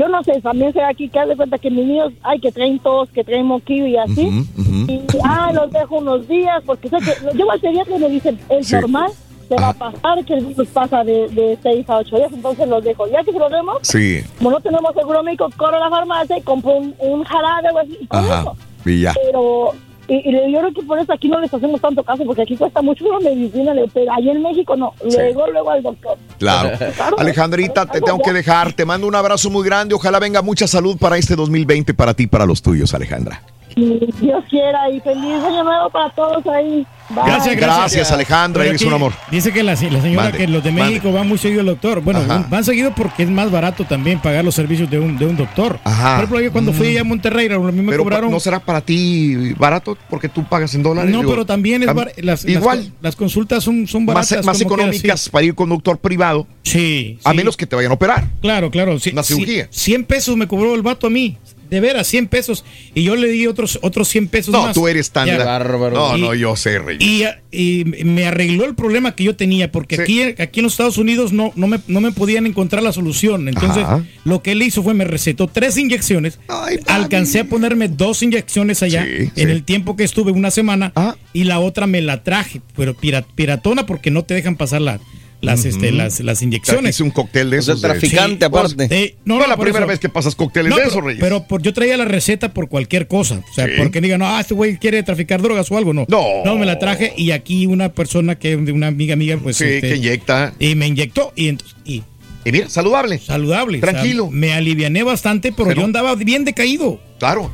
Speaker 62: Yo no sé, también será aquí que haz de cuenta que mis niños, ay, que traen tos, que traen moquillo y así, y ah, los dejo unos días, porque sé que, yo al pediatra me dicen, es
Speaker 1: Sí.
Speaker 62: normal, se va a pasar, que el virus pasa de, de 6 a 8 días, entonces los dejo. Ya que se los demos,
Speaker 1: Sí,
Speaker 62: como no tenemos seguro médico, corro a la farmacia y compro un, un jarabe o así,
Speaker 1: ajá, y ya.
Speaker 62: Pero, y, y yo creo que por eso aquí no les hacemos tanto caso, porque aquí cuesta mucho la medicina, pero allá en México no, luego, luego al doctor.
Speaker 1: Claro.
Speaker 62: Claro.
Speaker 1: Alejandrita, te tengo que dejar. Te mando un abrazo muy grande. Ojalá venga mucha salud para este 2020 para ti y para los tuyos, Alejandra.
Speaker 62: Dios quiera, y feliz año nuevo para todos ahí. Bye.
Speaker 2: Gracias, gracias.
Speaker 1: Gracias, Alejandra. Eres un amor.
Speaker 2: Dice que la, la señora
Speaker 1: Mande,
Speaker 2: que los de
Speaker 1: mande.
Speaker 2: México van muy seguido al doctor. Bueno,
Speaker 1: Ajá.
Speaker 2: van seguido porque es más barato también pagar los servicios de un, de un doctor.
Speaker 1: Ajá.
Speaker 2: Por ejemplo, yo cuando fui allá a Monterrey, a mí me
Speaker 1: Pero
Speaker 2: cobraron.
Speaker 1: ¿no será para ti barato porque tú pagas en dólares?
Speaker 2: No,
Speaker 1: Digo,
Speaker 2: pero también es bar- las,
Speaker 1: igual.
Speaker 2: Las, las consultas son, son baratas.
Speaker 1: más económicas
Speaker 2: sí.
Speaker 1: para ir con doctor privado,
Speaker 2: Sí.
Speaker 1: a
Speaker 2: sí.
Speaker 1: menos que te vayan a operar.
Speaker 2: Claro, claro. Sí,
Speaker 1: Una
Speaker 2: sí,
Speaker 1: cirugía.
Speaker 2: 100 pesos me cobró el vato a mí. De veras, 100 pesos. Y yo le di otros, otros 100 pesos
Speaker 1: No,
Speaker 2: más.
Speaker 1: tú eres tan...
Speaker 18: Bárbaro.
Speaker 1: No,
Speaker 2: Y-
Speaker 1: no, yo sé, Rey.
Speaker 2: Y, y me arregló el problema que yo tenía, porque
Speaker 1: Sí.
Speaker 2: aquí, aquí en los Estados Unidos no, no, me, no me podían encontrar la solución. Entonces,
Speaker 1: Ajá.
Speaker 2: lo que él hizo fue me recetó tres inyecciones.
Speaker 1: Ay.
Speaker 2: Alcancé a ponerme dos inyecciones allá
Speaker 1: Sí,
Speaker 2: en
Speaker 1: sí.
Speaker 2: el tiempo que estuve, una semana,
Speaker 1: Ah.
Speaker 2: y la otra me la traje, pero pira- piratona porque no te dejan pasar la- las, este, las, las
Speaker 1: O sea,
Speaker 2: inyecciones.
Speaker 1: hice un cóctel de
Speaker 18: O sea,
Speaker 1: esos. de-
Speaker 18: traficante aparte.
Speaker 2: Eh,
Speaker 1: No,
Speaker 2: no,
Speaker 1: es la primera
Speaker 2: eso-
Speaker 1: vez que pasas cócteles
Speaker 2: no,
Speaker 1: de
Speaker 2: pero,
Speaker 1: esos, Reyes.
Speaker 2: pero por- yo traía la receta por cualquier cosa. O sea,
Speaker 1: Sí.
Speaker 2: porque digan, no, ah, este güey quiere traficar drogas o algo. No.
Speaker 1: No.
Speaker 2: No, me la traje y aquí una persona que, de una amiga amiga, pues.
Speaker 1: sí,
Speaker 2: este,
Speaker 1: que inyecta.
Speaker 2: Y me inyectó y, ent- y
Speaker 1: Y mira, saludable.
Speaker 2: saludable. o sea,
Speaker 1: Tranquilo.
Speaker 2: me aliviané bastante, pero,
Speaker 1: Pero-
Speaker 2: yo andaba bien decaído.
Speaker 1: Claro.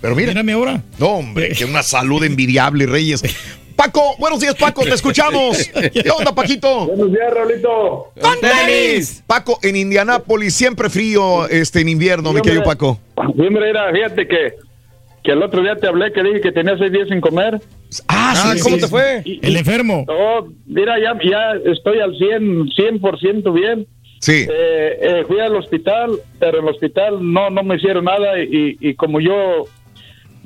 Speaker 1: Pero mira.
Speaker 2: Mírame ahora.
Speaker 1: No, hombre, que una salud envidiable, Reyes. Paco, buenos días, Paco, te escuchamos. ¿Qué onda, Paquito?
Speaker 63: Buenos días, Raulito.
Speaker 1: Con tenis. Paco, en Indianápolis siempre frío este en invierno, mi querido Paco.
Speaker 63: Siempre era, fíjate que, que el otro día te hablé que dije que tenía seis días sin comer.
Speaker 1: Ah, sí, ¿cómo te fue?
Speaker 2: El enfermo.
Speaker 63: Oh, mira, ya, ya estoy al 100, 100% bien.
Speaker 1: Sí.
Speaker 63: Eh, eh, fui al hospital, pero en el hospital no, no me hicieron nada y, y como yo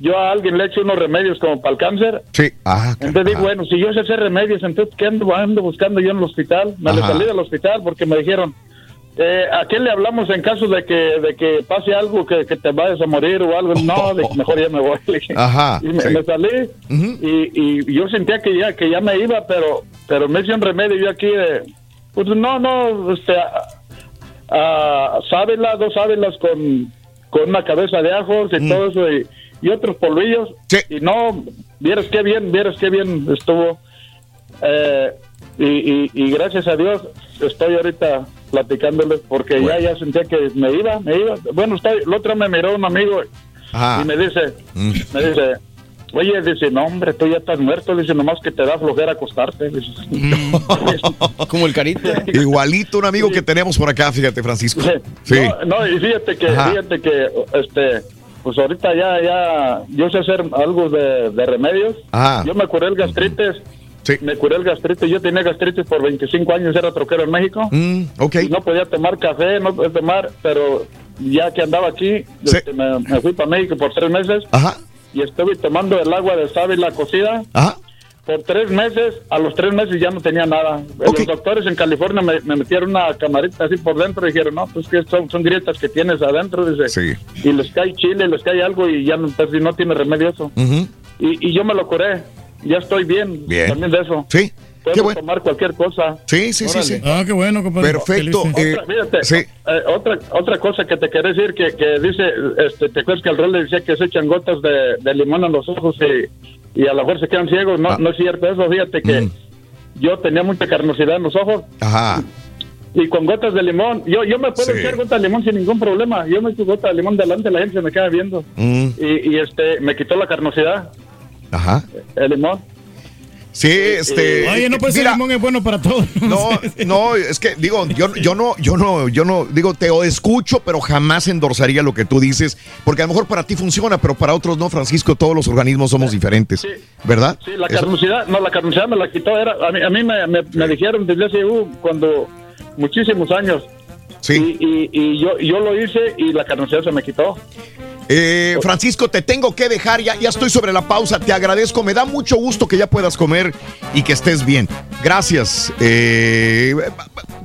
Speaker 63: yo a alguien le he hecho unos remedios como para el cáncer.
Speaker 1: Sí. Ah,
Speaker 63: entonces digo, bueno, si yo sé hacer remedios, entonces ¿qué ando, ando buscando yo en el hospital? Me le salí del hospital porque me dijeron, eh, ¿a quién le hablamos en caso de que, de que pase algo, que, que te vayas a morir o algo? No, mejor ya me voy.
Speaker 1: Ajá,
Speaker 63: Y me,
Speaker 1: sí.
Speaker 63: me salí y, y yo sentía que ya, que ya me iba, pero, pero me hice un remedio yo aquí de, pues no, no, este, ah, ah, sábelas, dos sábelas con, con una cabeza de ajos y todo eso y, y otros polvillos. Y no, vieras qué bien, vieras qué bien estuvo. Eh, y, y, y gracias a Dios estoy ahorita platicándoles porque ya ya sentía que me iba, me iba. Bueno, está, el otro me miró un amigo
Speaker 1: Ajá.
Speaker 63: y me dice, me dice, oye, dice, no hombre, tú ya estás muerto, dice, nomás que te da flojera acostarte. Dice,
Speaker 18: Como el carito.
Speaker 1: Igualito un amigo que tenemos por acá, fíjate, Francisco. Sí.
Speaker 63: No, no, y fíjate que,
Speaker 1: Ajá.
Speaker 63: fíjate que, este, pues ahorita ya, ya, yo sé hacer algo de, de remedios.
Speaker 1: Ajá.
Speaker 63: Yo me curé el gastritis. Me curé el gastritis. Yo tenía gastritis por 25 años, era troquero en México.
Speaker 1: Mm, ok.
Speaker 63: Y no podía tomar café, no podía tomar, pero ya que andaba aquí, este, me, me fui para México por tres meses.
Speaker 1: Ajá.
Speaker 63: Y estuve tomando el agua de sábila cocida.
Speaker 1: Ajá.
Speaker 63: Por tres meses, a los tres meses ya no tenía nada. Los doctores en California me, me metieron una camarita así por dentro y dijeron, no, pues que son, son grietas que tienes adentro, dice. Y les cae chile, les cae algo y ya no, pues, y no tiene remedio eso. y, y yo me lo curé, ya estoy bien,
Speaker 1: Bien.
Speaker 63: también de eso.
Speaker 1: Sí.
Speaker 63: Puedo tomar cualquier cosa.
Speaker 1: Sí, sí, sí,
Speaker 63: Órale.
Speaker 1: sí.
Speaker 2: Ah, qué bueno, compadre.
Speaker 1: Perfecto. Eh,
Speaker 63: Otra, fíjate,
Speaker 1: sí.
Speaker 63: eh, otra, otra cosa que te quería decir que, que dice, este, te acuerdas que al rol le decía que se echan gotas de, de limón en los ojos y, y a lo mejor se quedan ciegos.
Speaker 1: Ah.
Speaker 63: No, no es cierto eso, fíjate que
Speaker 1: Mm.
Speaker 63: yo tenía mucha carnosidad en los ojos
Speaker 1: Ajá.
Speaker 63: y con gotas de limón, yo, yo me puedo
Speaker 1: Sí.
Speaker 63: echar gotas de limón sin ningún problema. Yo me echo gotas de limón delante, la gente se me queda viendo.
Speaker 1: Mm,
Speaker 63: Y, y este, me quitó la carnosidad,
Speaker 1: Ajá.
Speaker 63: el limón.
Speaker 1: Sí, este.
Speaker 2: Oye, no puede ser
Speaker 1: mira,
Speaker 2: limón es bueno para todos.
Speaker 1: No, no, es que digo, yo, yo no, yo no, yo no, digo, te escucho, pero jamás endorsaría lo que tú dices, porque a lo mejor para ti funciona, pero para otros no, Francisco, todos los organismos somos diferentes, ¿verdad?
Speaker 63: Sí, la carnosidad, no, la carnosidad me la quitó, era, a mí, a mí me, me- me dijeron desde hace uh, cuando, muchísimos años.
Speaker 1: Sí.
Speaker 63: Y, y, y yo, yo lo hice y la carnosidad se me quitó.
Speaker 1: Eh, Francisco, te tengo que dejar, ya, ya estoy sobre la pausa, te agradezco, me da mucho gusto que ya puedas comer y que estés bien. Gracias. Eh,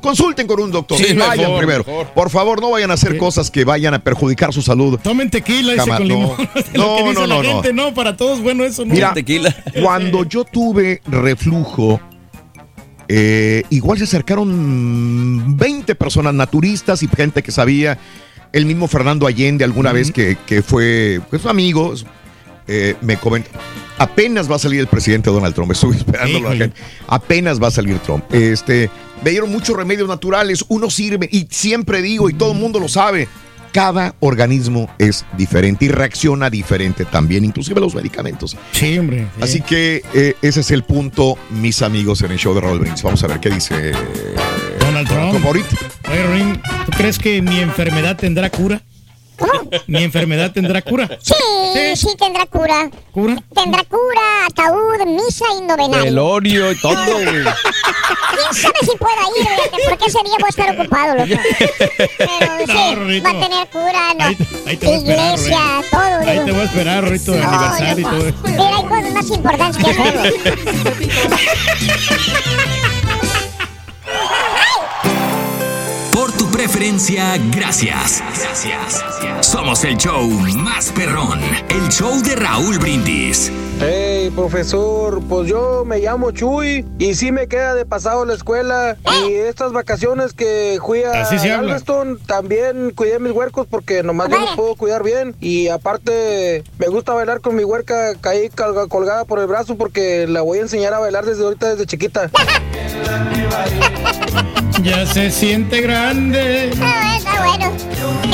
Speaker 1: consulten con un doctor,
Speaker 2: Sí,
Speaker 1: vayan
Speaker 2: mejor,
Speaker 1: primero.
Speaker 2: mejor.
Speaker 1: Por favor, no vayan a hacer cosas que vayan a perjudicar su salud.
Speaker 2: Tomen tequila, dice
Speaker 1: Jamás,
Speaker 2: con
Speaker 1: no.
Speaker 2: limón.
Speaker 1: No,
Speaker 2: Lo que dice
Speaker 1: no,
Speaker 2: la
Speaker 1: no, no.
Speaker 2: gente, no, para todos bueno eso, no.
Speaker 1: Mira, cuando yo tuve reflujo, eh, igual se acercaron 20 personas naturistas y gente que sabía. El mismo Fernando Allende alguna vez que, que fue pues, amigo, eh, me comentó. Apenas va a salir el presidente Donald Trump. Estuve
Speaker 2: Híjole.
Speaker 1: gente. Apenas va a salir Trump. Este, me dieron muchos remedios naturales. Uno sirve y siempre digo y todo el mundo lo sabe. Cada organismo es diferente y reacciona diferente también, inclusive los medicamentos.
Speaker 2: Sí, hombre. sí.
Speaker 1: Así que eh, ese es el punto, mis amigos, en el show de Raúl Brindis. Vamos a ver qué dice
Speaker 2: Donald Trump. Oye, Rin, ¿tú crees que mi enfermedad tendrá cura? ¿Mi enfermedad tendrá cura?
Speaker 60: Sí, sí, tendrá cura.
Speaker 2: ¿Cura?
Speaker 60: Tendrá cura, ataúd, misa y novenario.
Speaker 18: Velorio y todo, güey.
Speaker 60: ¿Quién sabe si pueda ir? fíjate, Porque ese día voy a estar ocupado, loco. Pero sí,
Speaker 2: No,
Speaker 60: va a tener cura, no.
Speaker 2: Ahí, ahí te voy a esperar,
Speaker 60: Iglesia, todo.
Speaker 2: Ahí
Speaker 60: digo.
Speaker 2: te voy a esperar, Rorrito, de
Speaker 60: No,
Speaker 2: aniversario y todo.
Speaker 60: Mira, hay cosas más importantes que hacerlo.
Speaker 7: Preferencia, gracias. Gracias. Somos el show más perrón, el show de Raúl Brindis.
Speaker 51: Hey, profesor, pues yo me llamo Chuy y sí me queda de pasado la escuela y estas vacaciones que fui a
Speaker 2: Así se habla.
Speaker 51: Galveston también cuidé mis huercos porque nomás yo los puedo cuidar bien y aparte me gusta bailar con mi huerca caí colga- colgada por el brazo porque la voy a enseñar a bailar desde ahorita desde chiquita.
Speaker 2: Ya se siente grande.
Speaker 60: Ah, está bueno.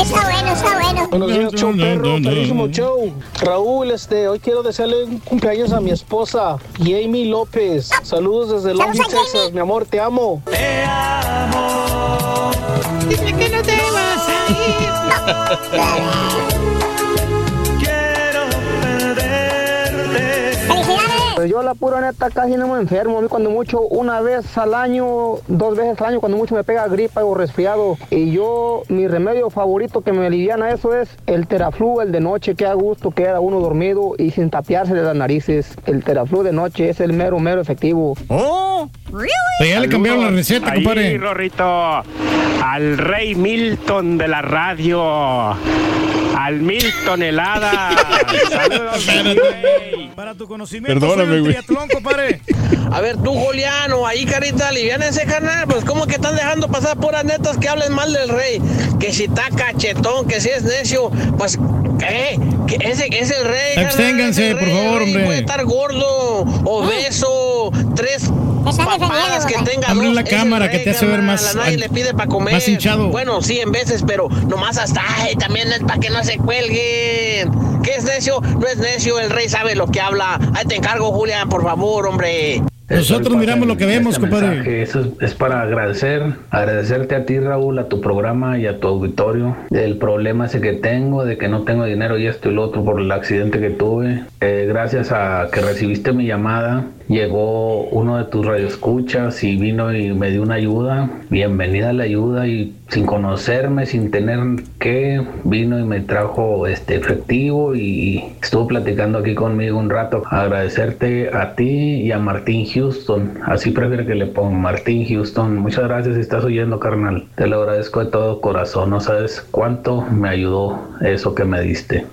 Speaker 60: Está bueno, está bueno.
Speaker 51: Buenos días, show perro, perrísimo show. Raúl, este, hoy quiero desearle un cumpleaños a mi esposa, Jamie López. Saludos desde Long Beach, Texas. Mi amor, te amo.
Speaker 61: Te amo. Dime que no te vas a ir.
Speaker 51: Pues yo la pura neta casi no me enfermo. A mí cuando mucho, una vez al año, dos veces al año, cuando mucho me pega gripa o resfriado. Y yo, mi remedio favorito que me aliviana eso es el teraflu, el de noche, que a gusto queda uno dormido y sin tapiarse de las narices. El teraflu de noche es el mero, mero efectivo.
Speaker 2: ¡Oh! Pues ya le cambiaron la receta,
Speaker 64: Ahí,
Speaker 2: compadre.
Speaker 64: Rorrito, al rey Milton de la radio, al Milton helada. Saludos.
Speaker 2: Para tu conocimiento,
Speaker 64: Perdóname, güey.
Speaker 65: A ver, tú, Juliano, ahí, carita, aliviana ese canal. Pues, ¿cómo que están dejando pasar puras netas que hablen mal del rey? Que si está cachetón, que si es necio. Pues, ¿qué? Que ese es el rey. carnal,
Speaker 2: Absténganse, por favor, hombre.
Speaker 65: Puede estar gordo, obeso, tres papadas que tenga
Speaker 2: Abre
Speaker 65: dos.
Speaker 2: la cámara que te hace ver más-
Speaker 65: A nadie le pide para comer.
Speaker 2: más hinchado.
Speaker 65: Bueno, sí, en veces, pero nomás hasta, ay, también es para que no se cuelguen. ¿Qué es necio? No es necio, el rey sabe lo que habla. Ahí te encargo, Julián, por favor, hombre.
Speaker 2: Nosotros miramos lo que vemos,
Speaker 58: Este
Speaker 2: compadre.
Speaker 58: mensaje, Eso es, es para agradecer, agradecerte a ti Raúl, a tu programa y a tu auditorio. El problema ese que tengo de que no tengo dinero y esto y lo otro por el accidente que tuve. Eh, gracias a que recibiste mi llamada, llegó uno de tus radioescuchas y vino y me dio una ayuda. Bienvenida a la ayuda y sin conocerme, sin tener que, vino y me trajo este efectivo y estuvo platicando aquí conmigo un rato. Agradecerte a ti y a Martín Houston. Así prefiero que le ponga Martín Houston. Muchas gracias si estás oyendo, carnal. Te lo agradezco de todo corazón. No sabes cuánto me ayudó eso que me diste.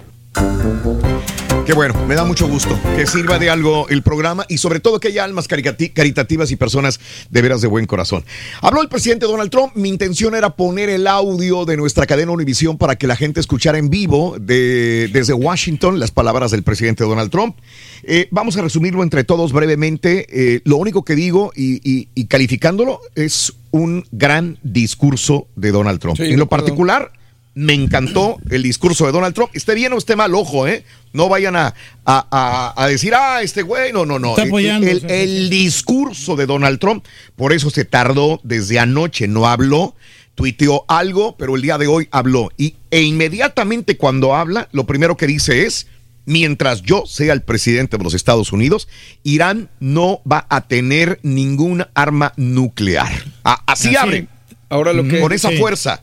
Speaker 1: Qué bueno, me da mucho gusto que sirva de algo el programa y sobre todo que haya almas caritativas y personas de veras de buen corazón. Habló el presidente Donald Trump, mi intención era poner el audio de nuestra cadena Univisión para que la gente escuchara en vivo de- desde Washington las palabras del presidente Donald Trump. Eh, vamos a resumirlo entre todos brevemente. Eh, lo único que digo y, y- y calificándolo es un gran discurso de Donald Trump.
Speaker 18: Sí,
Speaker 1: en lo particular, me encantó el discurso de Donald Trump. Esté bien o esté mal, ojo, ¿eh? No vayan a, a- a- a decir, ah, este güey, no, no, no.
Speaker 2: Está
Speaker 1: El-
Speaker 2: apoyando,
Speaker 1: el,
Speaker 2: sí,
Speaker 1: el discurso de Donald Trump, por eso se tardó desde anoche, no habló, tuiteó algo, pero el día de hoy habló. Y, e inmediatamente cuando habla, lo primero que dice es, mientras yo sea el presidente de los Estados Unidos, Irán no va a tener ningún arma nuclear. Ah, así,
Speaker 18: Así.
Speaker 1: abre.
Speaker 18: Ahora lo que
Speaker 1: Con esa
Speaker 18: sí.
Speaker 1: fuerza.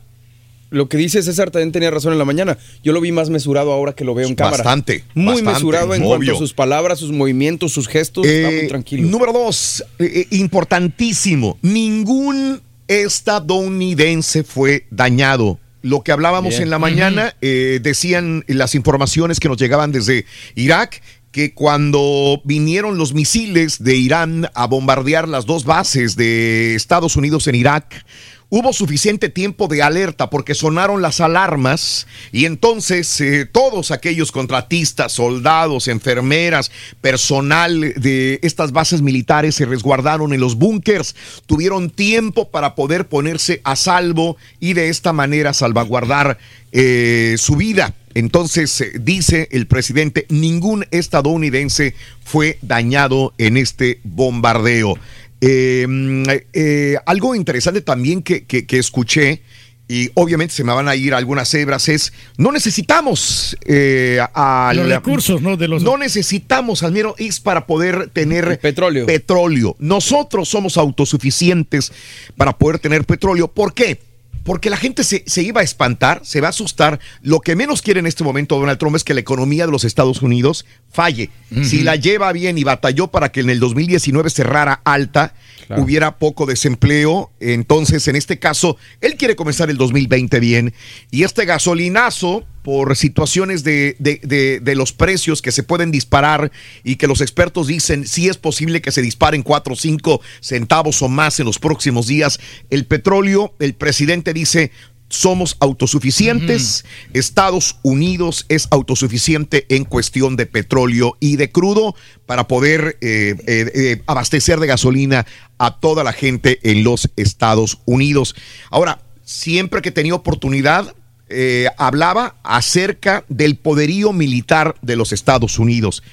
Speaker 18: Lo que dice César también tenía razón en la mañana. Yo lo vi más mesurado ahora que lo veo en cámara.
Speaker 1: Bastante,
Speaker 18: Muy
Speaker 1: bastante,
Speaker 18: mesurado en
Speaker 1: obvio.
Speaker 18: cuanto a sus palabras, sus movimientos, sus gestos. está
Speaker 1: Eh,
Speaker 18: muy tranquilo.
Speaker 1: Número dos, eh, eh, importantísimo, ningún estadounidense fue dañado. Lo que hablábamos
Speaker 18: Bien.
Speaker 1: en la mañana, eh, decían las informaciones que nos llegaban desde Irak, que cuando vinieron los misiles de Irán a bombardear las dos bases de Estados Unidos en Irak, hubo suficiente tiempo de alerta porque sonaron las alarmas y entonces eh, todos aquellos contratistas, soldados, enfermeras, personal de estas bases militares se resguardaron en los búnkers, tuvieron tiempo para poder ponerse a salvo y de esta manera salvaguardar eh, su vida. Entonces, eh, dice el presidente, ningún estadounidense fue dañado en este bombardeo. Eh, mm, eh, algo interesante también que, que- que escuché, y obviamente se me van a ir algunas cebras, es, no necesitamos eh, a
Speaker 2: Los
Speaker 1: la-
Speaker 2: recursos, ¿no? De los...
Speaker 1: no necesitamos al menos es para poder tener
Speaker 18: petróleo.
Speaker 1: petróleo. Nosotros somos autosuficientes para poder tener petróleo. ¿Por qué? Porque la gente se, se iba a espantar, se va a asustar. Lo que menos quiere en este momento Donald Trump es que la economía de los Estados Unidos falle. Si la lleva bien y batalló para que en el 2019 cerrara alta,
Speaker 18: Claro.
Speaker 1: hubiera poco desempleo. Entonces, en este caso, él quiere comenzar el 2020 bien. Y este gasolinazo, por situaciones de, de- de- de los precios que se pueden disparar y que los expertos dicen si es posible que se disparen 4 o 5 centavos o más en los próximos días, el petróleo, el presidente dice... Somos autosuficientes. Estados Unidos es autosuficiente en cuestión de petróleo y de crudo para poder eh, eh, eh, abastecer de gasolina a toda la gente en los Estados Unidos. Ahora, siempre que tenía oportunidad, eh, hablaba acerca del poderío militar de los Estados Unidos.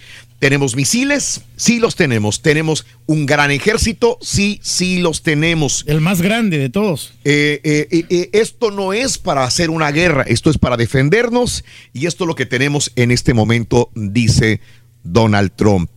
Speaker 1: ¿Tenemos misiles? Sí los tenemos. ¿Tenemos un gran ejército? Sí, sí los tenemos.
Speaker 2: El más grande de todos.
Speaker 1: Eh, eh, eh, esto no es para hacer una guerra, esto es para defendernos y esto es lo que tenemos en este momento, dice Donald Trump.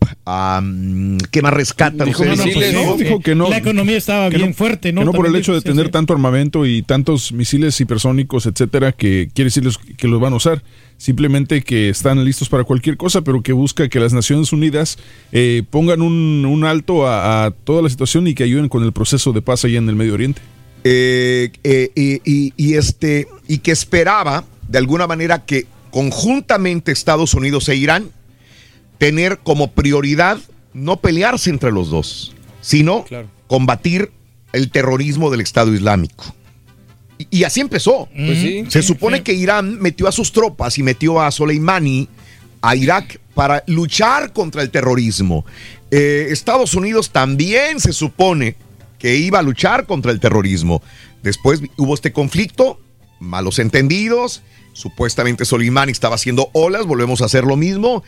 Speaker 1: ¿Qué más rescatan
Speaker 13: dijo, no, pues dijo que no.
Speaker 2: La economía estaba bien fuerte, ¿no?
Speaker 13: no por el hecho de tener tanto armamento y tantos misiles hipersónicos, etcétera, que quiere decir que los van a usar. Simplemente que están listos para cualquier cosa, pero que busca que las Naciones Unidas eh, pongan un, alto a, toda la situación y que ayuden con el proceso de paz allá en el Medio Oriente.
Speaker 1: Eh, eh, y, y, este, y que esperaba, de alguna manera, que conjuntamente Estados Unidos e Irán tener como prioridad no pelearse entre los dos, sino combatir el terrorismo del Estado Islámico. Y, así empezó. Pues Se supone que Irán metió a sus tropas y metió a Soleimani a Irak para luchar contra el terrorismo. Eh, Estados Unidos también se supone que iba a luchar contra el terrorismo. Después hubo este conflicto, malos entendidos, Supuestamente Soleimani estaba haciendo olas, volvemos a hacer lo mismo.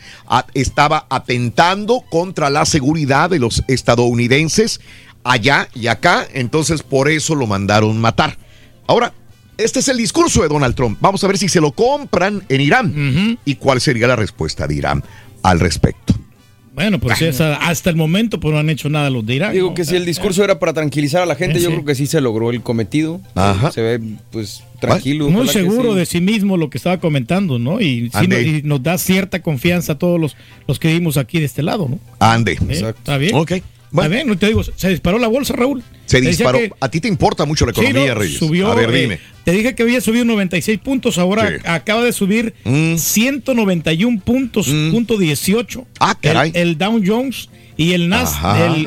Speaker 1: estaba atentando contra la seguridad de los estadounidenses allá y acá, entonces por eso lo mandaron matar. Ahora, este es el discurso de Donald Trump. Vamos a ver si se lo compran en Irán y cuál sería la respuesta de Irán al respecto.
Speaker 2: Bueno, pues hasta el momento pues no han hecho nada los de Irán.
Speaker 18: Digo que si el discurso era para tranquilizar a la gente, yo creo que sí se logró el cometido. Se ve pues tranquilo.
Speaker 2: Muy seguro de sí mismo lo que estaba comentando, ¿no? Y, nos da cierta confianza a todos los, los que vimos aquí de este lado, ¿no?
Speaker 1: Ande.
Speaker 2: Exacto. ¿Está bien?
Speaker 1: Ok.
Speaker 2: Bueno. Está no te digo, se disparó la bolsa, Raúl.
Speaker 1: Se disparó. a ti te importa mucho la economía, Reyes.
Speaker 2: Subió,
Speaker 1: a ver,
Speaker 2: eh,
Speaker 1: dime.
Speaker 2: te dije que había subido 96 puntos, ahora acaba de subir 191 mm. puntos, mm. punto 18.
Speaker 1: Ah, caray.
Speaker 2: El, Dow Jones y el,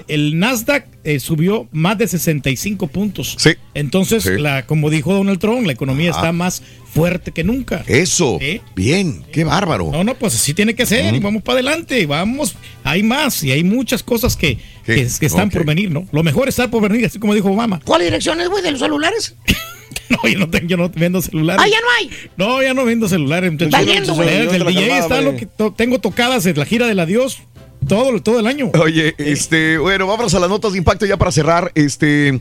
Speaker 2: el, Nasdaq eh, subió más de 65 puntos.
Speaker 1: Sí.
Speaker 2: Entonces, La, como dijo Donald Trump, la economía está más fuerte que nunca.
Speaker 1: Eso. Bien, qué bárbaro.
Speaker 2: No, no, pues así tiene que ser y vamos para adelante, vamos, hay más y hay muchas cosas que, que, están por venir, ¿no? Lo mejor está por venir, así como dijo Obama.
Speaker 61: ¿Cuál dirección es, güey, de los celulares?
Speaker 2: no, yo no, tengo, yo no vendo celulares.
Speaker 61: Ah, ya no hay.
Speaker 2: No, ya no vendo celulares.
Speaker 61: Está yendo, güey.
Speaker 2: El DJ está lo que tengo tocadas de la gira del adiós todo, todo el año.
Speaker 1: Oye, este, bueno, vamos a las notas de impacto ya para cerrar. Este,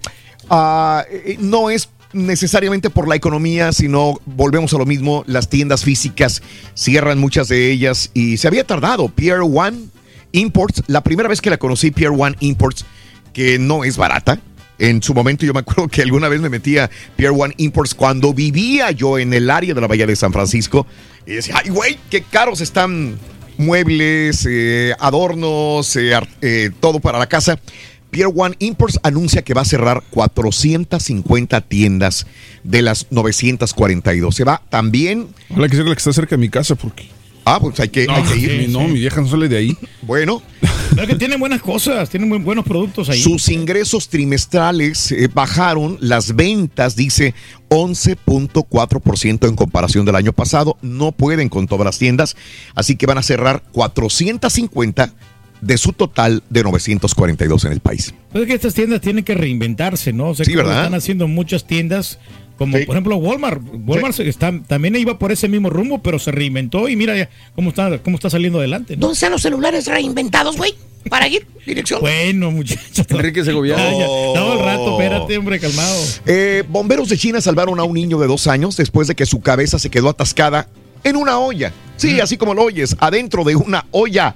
Speaker 1: uh, no es necesariamente por la economía, sino volvemos a lo mismo, las tiendas físicas cierran muchas de ellas y se había tardado. Pier One Imports, la primera vez que la conocí, Pier One Imports, que no es barata. En su momento yo me acuerdo que alguna vez me metía Pier One Imports cuando vivía yo en el área de la Bahía de San Francisco y decía, ay güey, qué caros están muebles, eh, adornos, eh, eh, todo para la casa. Pier One Imports anuncia que va a cerrar 450 tiendas de las 942. Se va también.
Speaker 13: Hola, que sea la que está cerca de mi casa, porque.
Speaker 1: Ah, pues hay que, ir.
Speaker 13: no, mi vieja no sale de ahí.
Speaker 1: Bueno.
Speaker 2: Pero que tiene buenas cosas, tiene muy buenos productos ahí.
Speaker 1: Sus ingresos trimestrales eh, bajaron, las ventas, dice, 11.4% en comparación del año pasado. No pueden con todas las tiendas, así que van a cerrar 450 de su total de 942 en el país.
Speaker 2: Pues es que estas tiendas tienen que reinventarse, ¿no? O sea,
Speaker 1: sí, ¿verdad?
Speaker 2: Están haciendo muchas tiendas, como por ejemplo Walmart. Walmart está, también iba por ese mismo rumbo, pero se reinventó y mira cómo está, cómo está saliendo adelante.
Speaker 61: ¿Dónde están los celulares reinventados, güey? Para ir, dirección.
Speaker 2: Bueno, muchachos.
Speaker 18: Enrique Segovia.
Speaker 2: No, el rato, espérate, hombre, calmado.
Speaker 1: Eh, bomberos de China salvaron a un niño de dos años después de que su cabeza se quedó atascada en una olla. Sí, así como lo oyes, adentro de una olla.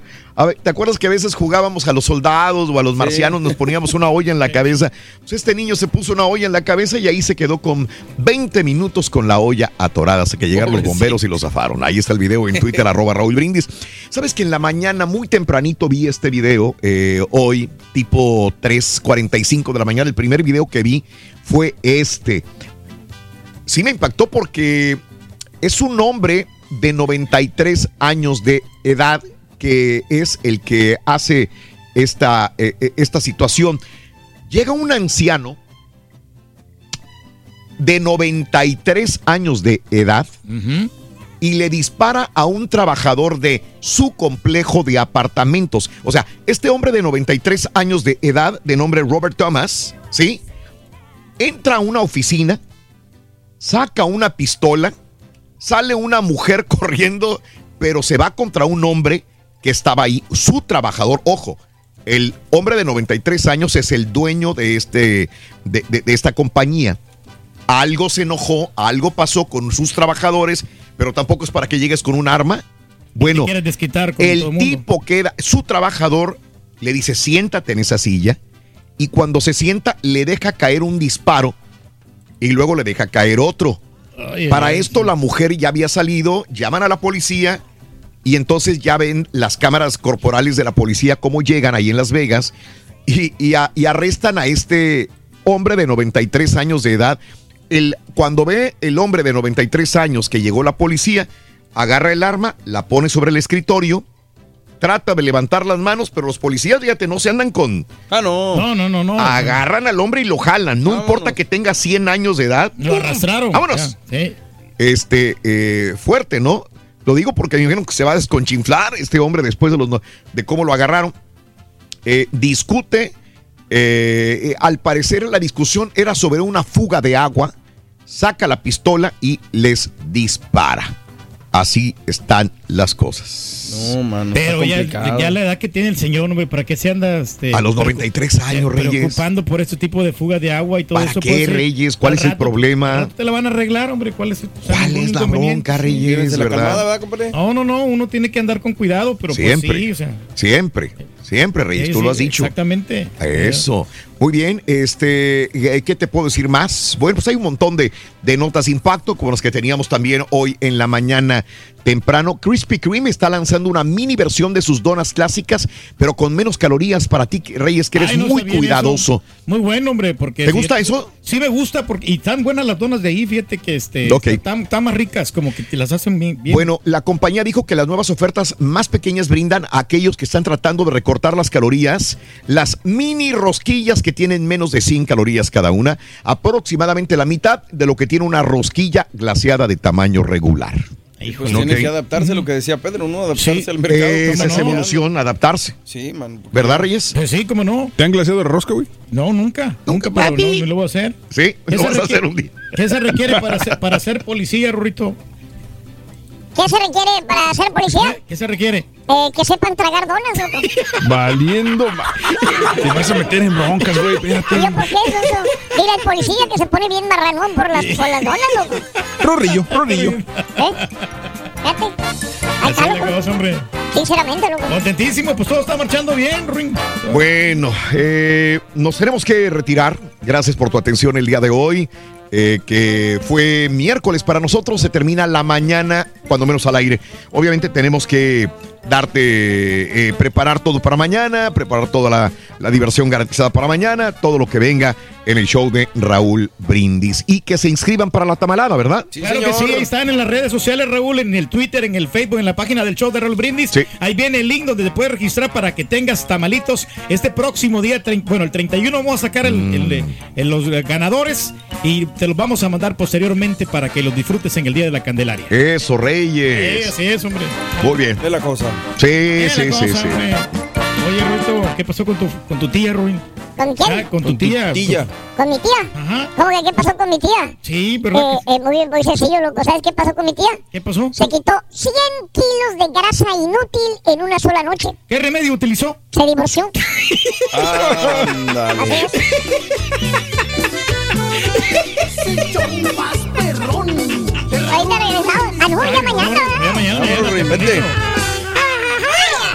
Speaker 1: ¿Te acuerdas que a veces jugábamos a los soldados o a los marcianos, nos poníamos una olla en la cabeza? Pues este niño se puso una olla en la cabeza y ahí se quedó con 20 minutos con la olla atorada hasta que llegaron los bomberos y lo zafaron. Ahí está el video en Twitter, arroba Raúl Brindis. Sabes que en la mañana, muy tempranito, vi este video, eh, hoy, tipo 3.45 de la mañana. El primer video que vi fue este. Sí me impactó porque es un hombre de 93 años de edad que es el que hace esta, eh, eh, esta situación. Llega un anciano de 93 años de edad y le dispara a un trabajador de su complejo de apartamentos. O sea, este hombre de 93 años de edad, de nombre Robert Thomas, ¿sí? Entra a una oficina saca una pistola, sale una mujer corriendo, pero se va contra un hombre que estaba ahí, su trabajador, ojo, el hombre de 93 años es el dueño de, este, de, de- de esta compañía. Algo se enojó, algo pasó con sus trabajadores, pero tampoco es para que llegues con un arma. Bueno,
Speaker 2: quieres desquitar con
Speaker 1: el
Speaker 2: todo el mundo.
Speaker 1: tipo que era su trabajador le dice siéntate en esa silla y cuando se sienta le deja caer un disparo y luego le deja caer otro.
Speaker 2: Ay,
Speaker 1: Para
Speaker 2: ay,
Speaker 1: esto la mujer ya había salido, llaman a la policía y entonces ya ven las cámaras corporales de la policía cómo llegan ahí en Las Vegas y, y a- y arrestan a este hombre de 93 años de edad. El, cuando ve el hombre de 93 años que llegó la policía, agarra el arma, la pone sobre el escritorio, trata de levantar las manos, pero los policías, fíjate, no se andan con...
Speaker 18: Ah, no.
Speaker 2: No, no, no, no.
Speaker 1: Agarran al hombre y lo jalan, no importa que tenga 100 años de edad.
Speaker 2: Lo arrastraron.
Speaker 1: Vámonos.
Speaker 2: Ya, sí.
Speaker 1: Este, eh, fuerte, ¿no? Lo digo porque me imagino que se va a desconchinflar este hombre después de, los, de cómo lo agarraron. Eh, discute. eh, eh, al parecer la discusión era sobre una fuga de agua. Saca la pistola y les dispara. Así están las cosas.
Speaker 18: No, mano.
Speaker 2: Pero ya, la edad que tiene el señor, hombre, ¿para qué se anda este,
Speaker 1: A los 93 años,
Speaker 2: pre-
Speaker 1: Reyes.
Speaker 2: preocupando por este tipo de fuga de agua y todo
Speaker 1: ¿Para
Speaker 2: eso?
Speaker 1: qué,
Speaker 2: pues.
Speaker 1: Reyes? ¿Cuál es el problema?
Speaker 2: Te la van a arreglar, hombre. ¿Cuál es, o sea,
Speaker 1: ¿Cuál es la bronca, Reyes, verdad?
Speaker 18: calmada, ¿verdad, compadre?
Speaker 2: No, no, no. Uno tiene que andar con cuidado, pero
Speaker 1: Siempre.
Speaker 2: pues sí, o sea.
Speaker 1: Siempre, siempre, Reyes,
Speaker 2: sí,
Speaker 1: tú lo has dicho.
Speaker 2: Exactamente.
Speaker 1: Eso. Muy bien, este, eh, ¿qué te puedo decir más? Bueno, pues hay un montón de, de notas impacto, como las que teníamos también hoy en la mañana temprano. Krispy Kreme está lanzando una mini versión de sus donas clásicas, pero con menos calorías para ti, Reyes, que eres
Speaker 2: Ay, no
Speaker 1: muy
Speaker 2: eso.
Speaker 1: cuidadoso.
Speaker 2: Muy bueno, hombre, porque...
Speaker 1: ¿Te gusta
Speaker 2: fíjate-
Speaker 1: eso?
Speaker 2: Sí me gusta, porque y están buenas las donas de ahí, fíjate que este,
Speaker 1: Ok.
Speaker 2: están, están más ricas, como que te las hacen bien. bien.
Speaker 1: Bueno, la compañía dijo que las nuevas ofertas más pequeñas brindan a aquellos que están tratando de recortar las calorías, las mini rosquillas que tienen menos de 100 calorías cada una, aproximadamente la mitad de lo que tiene una rosquilla glaseada de tamaño regular.
Speaker 18: Pues
Speaker 1: Ok.
Speaker 18: tiene que adaptarse a lo que decía Pedro, ¿no? Adaptarse al mercado.
Speaker 1: Esa
Speaker 18: ¿Cómo
Speaker 1: es
Speaker 18: no?
Speaker 1: evolución, adaptarse.
Speaker 18: Sí, man.
Speaker 1: ¿Verdad, Reyes?
Speaker 2: Pues sí, cómo no.
Speaker 13: ¿Te han glaseado de rosca, güey?
Speaker 2: No, nunca. Nunca, pero no, no lo voy a hacer.
Speaker 1: Sí,
Speaker 2: ¿Qué
Speaker 1: lo
Speaker 2: se
Speaker 1: vas a
Speaker 2: requiere-
Speaker 1: hacer un día.
Speaker 2: ¿Qué se requiere para ser, para ser policía, Rurito?
Speaker 60: ¿Qué se requiere para ser policía?
Speaker 2: ¿Qué se requiere?
Speaker 60: Eh, que sepan tragar donas, loco.
Speaker 13: Valiendo. ma- Te vas a meter en broncas, güey. Espérate.
Speaker 60: ¿Y yo por qué es eso? Mira el policía que se pone bien marranón por las, por las donas, loco.
Speaker 13: Rorrillo, rorrillo.
Speaker 60: ¿Eh? Fíjate. Ahí loco.
Speaker 2: hombre.
Speaker 60: Sinceramente, loco.
Speaker 2: Contentísimo, pues todo está marchando bien, Ruin.
Speaker 1: Bueno, eh, nos tenemos que retirar. Gracias por tu atención el día de hoy. Eh, que fue miércoles para nosotros, se termina la mañana, cuando menos al aire. Obviamente tenemos que darte, eh, preparar todo para mañana, preparar toda la, la diversión garantizada para mañana, todo lo que venga en el show de Raúl Brindis. Y que se inscriban para la tamalada, ¿verdad?
Speaker 2: claro que sí, ahí están en las redes sociales, Raúl, en el Twitter, en el Facebook, en la página del show de Raúl Brindis. Ahí viene el link donde te puedes registrar para que tengas tamalitos este próximo día. Bueno, el 31 vamos a sacar el-
Speaker 1: Mm.
Speaker 2: el- el- los ganadores y te los vamos a mandar posteriormente para que los disfrutes en el día de la Candelaria.
Speaker 1: Eso,
Speaker 2: Sí,
Speaker 1: Reyes.
Speaker 2: así es, hombre.
Speaker 1: Muy bien.
Speaker 18: Es la cosa.
Speaker 1: Sí, sí, sí,
Speaker 2: cosa,
Speaker 1: sí.
Speaker 2: hombre. Oye, Ruito, ¿qué pasó con tu, con tu tía, Ruin?
Speaker 60: ¿Con quién?
Speaker 2: Ah, con tu tía.
Speaker 60: ¿Con mi tía? ¿Cómo que qué pasó con mi tía?
Speaker 2: Sí, pero...
Speaker 60: Eh, eh, muy bien, muy sencillo, loco. ¿Sabes qué pasó con mi tía?
Speaker 2: ¿Qué pasó?
Speaker 60: Se quitó 100 kilos de grasa inútil en una sola noche.
Speaker 2: ¿Qué remedio utilizó?
Speaker 60: Se divorció.
Speaker 18: Ándale.
Speaker 60: Así es. Ahorita regresamos. Ah, no, ya mañana.
Speaker 2: Ya mañana,
Speaker 13: Vámonos,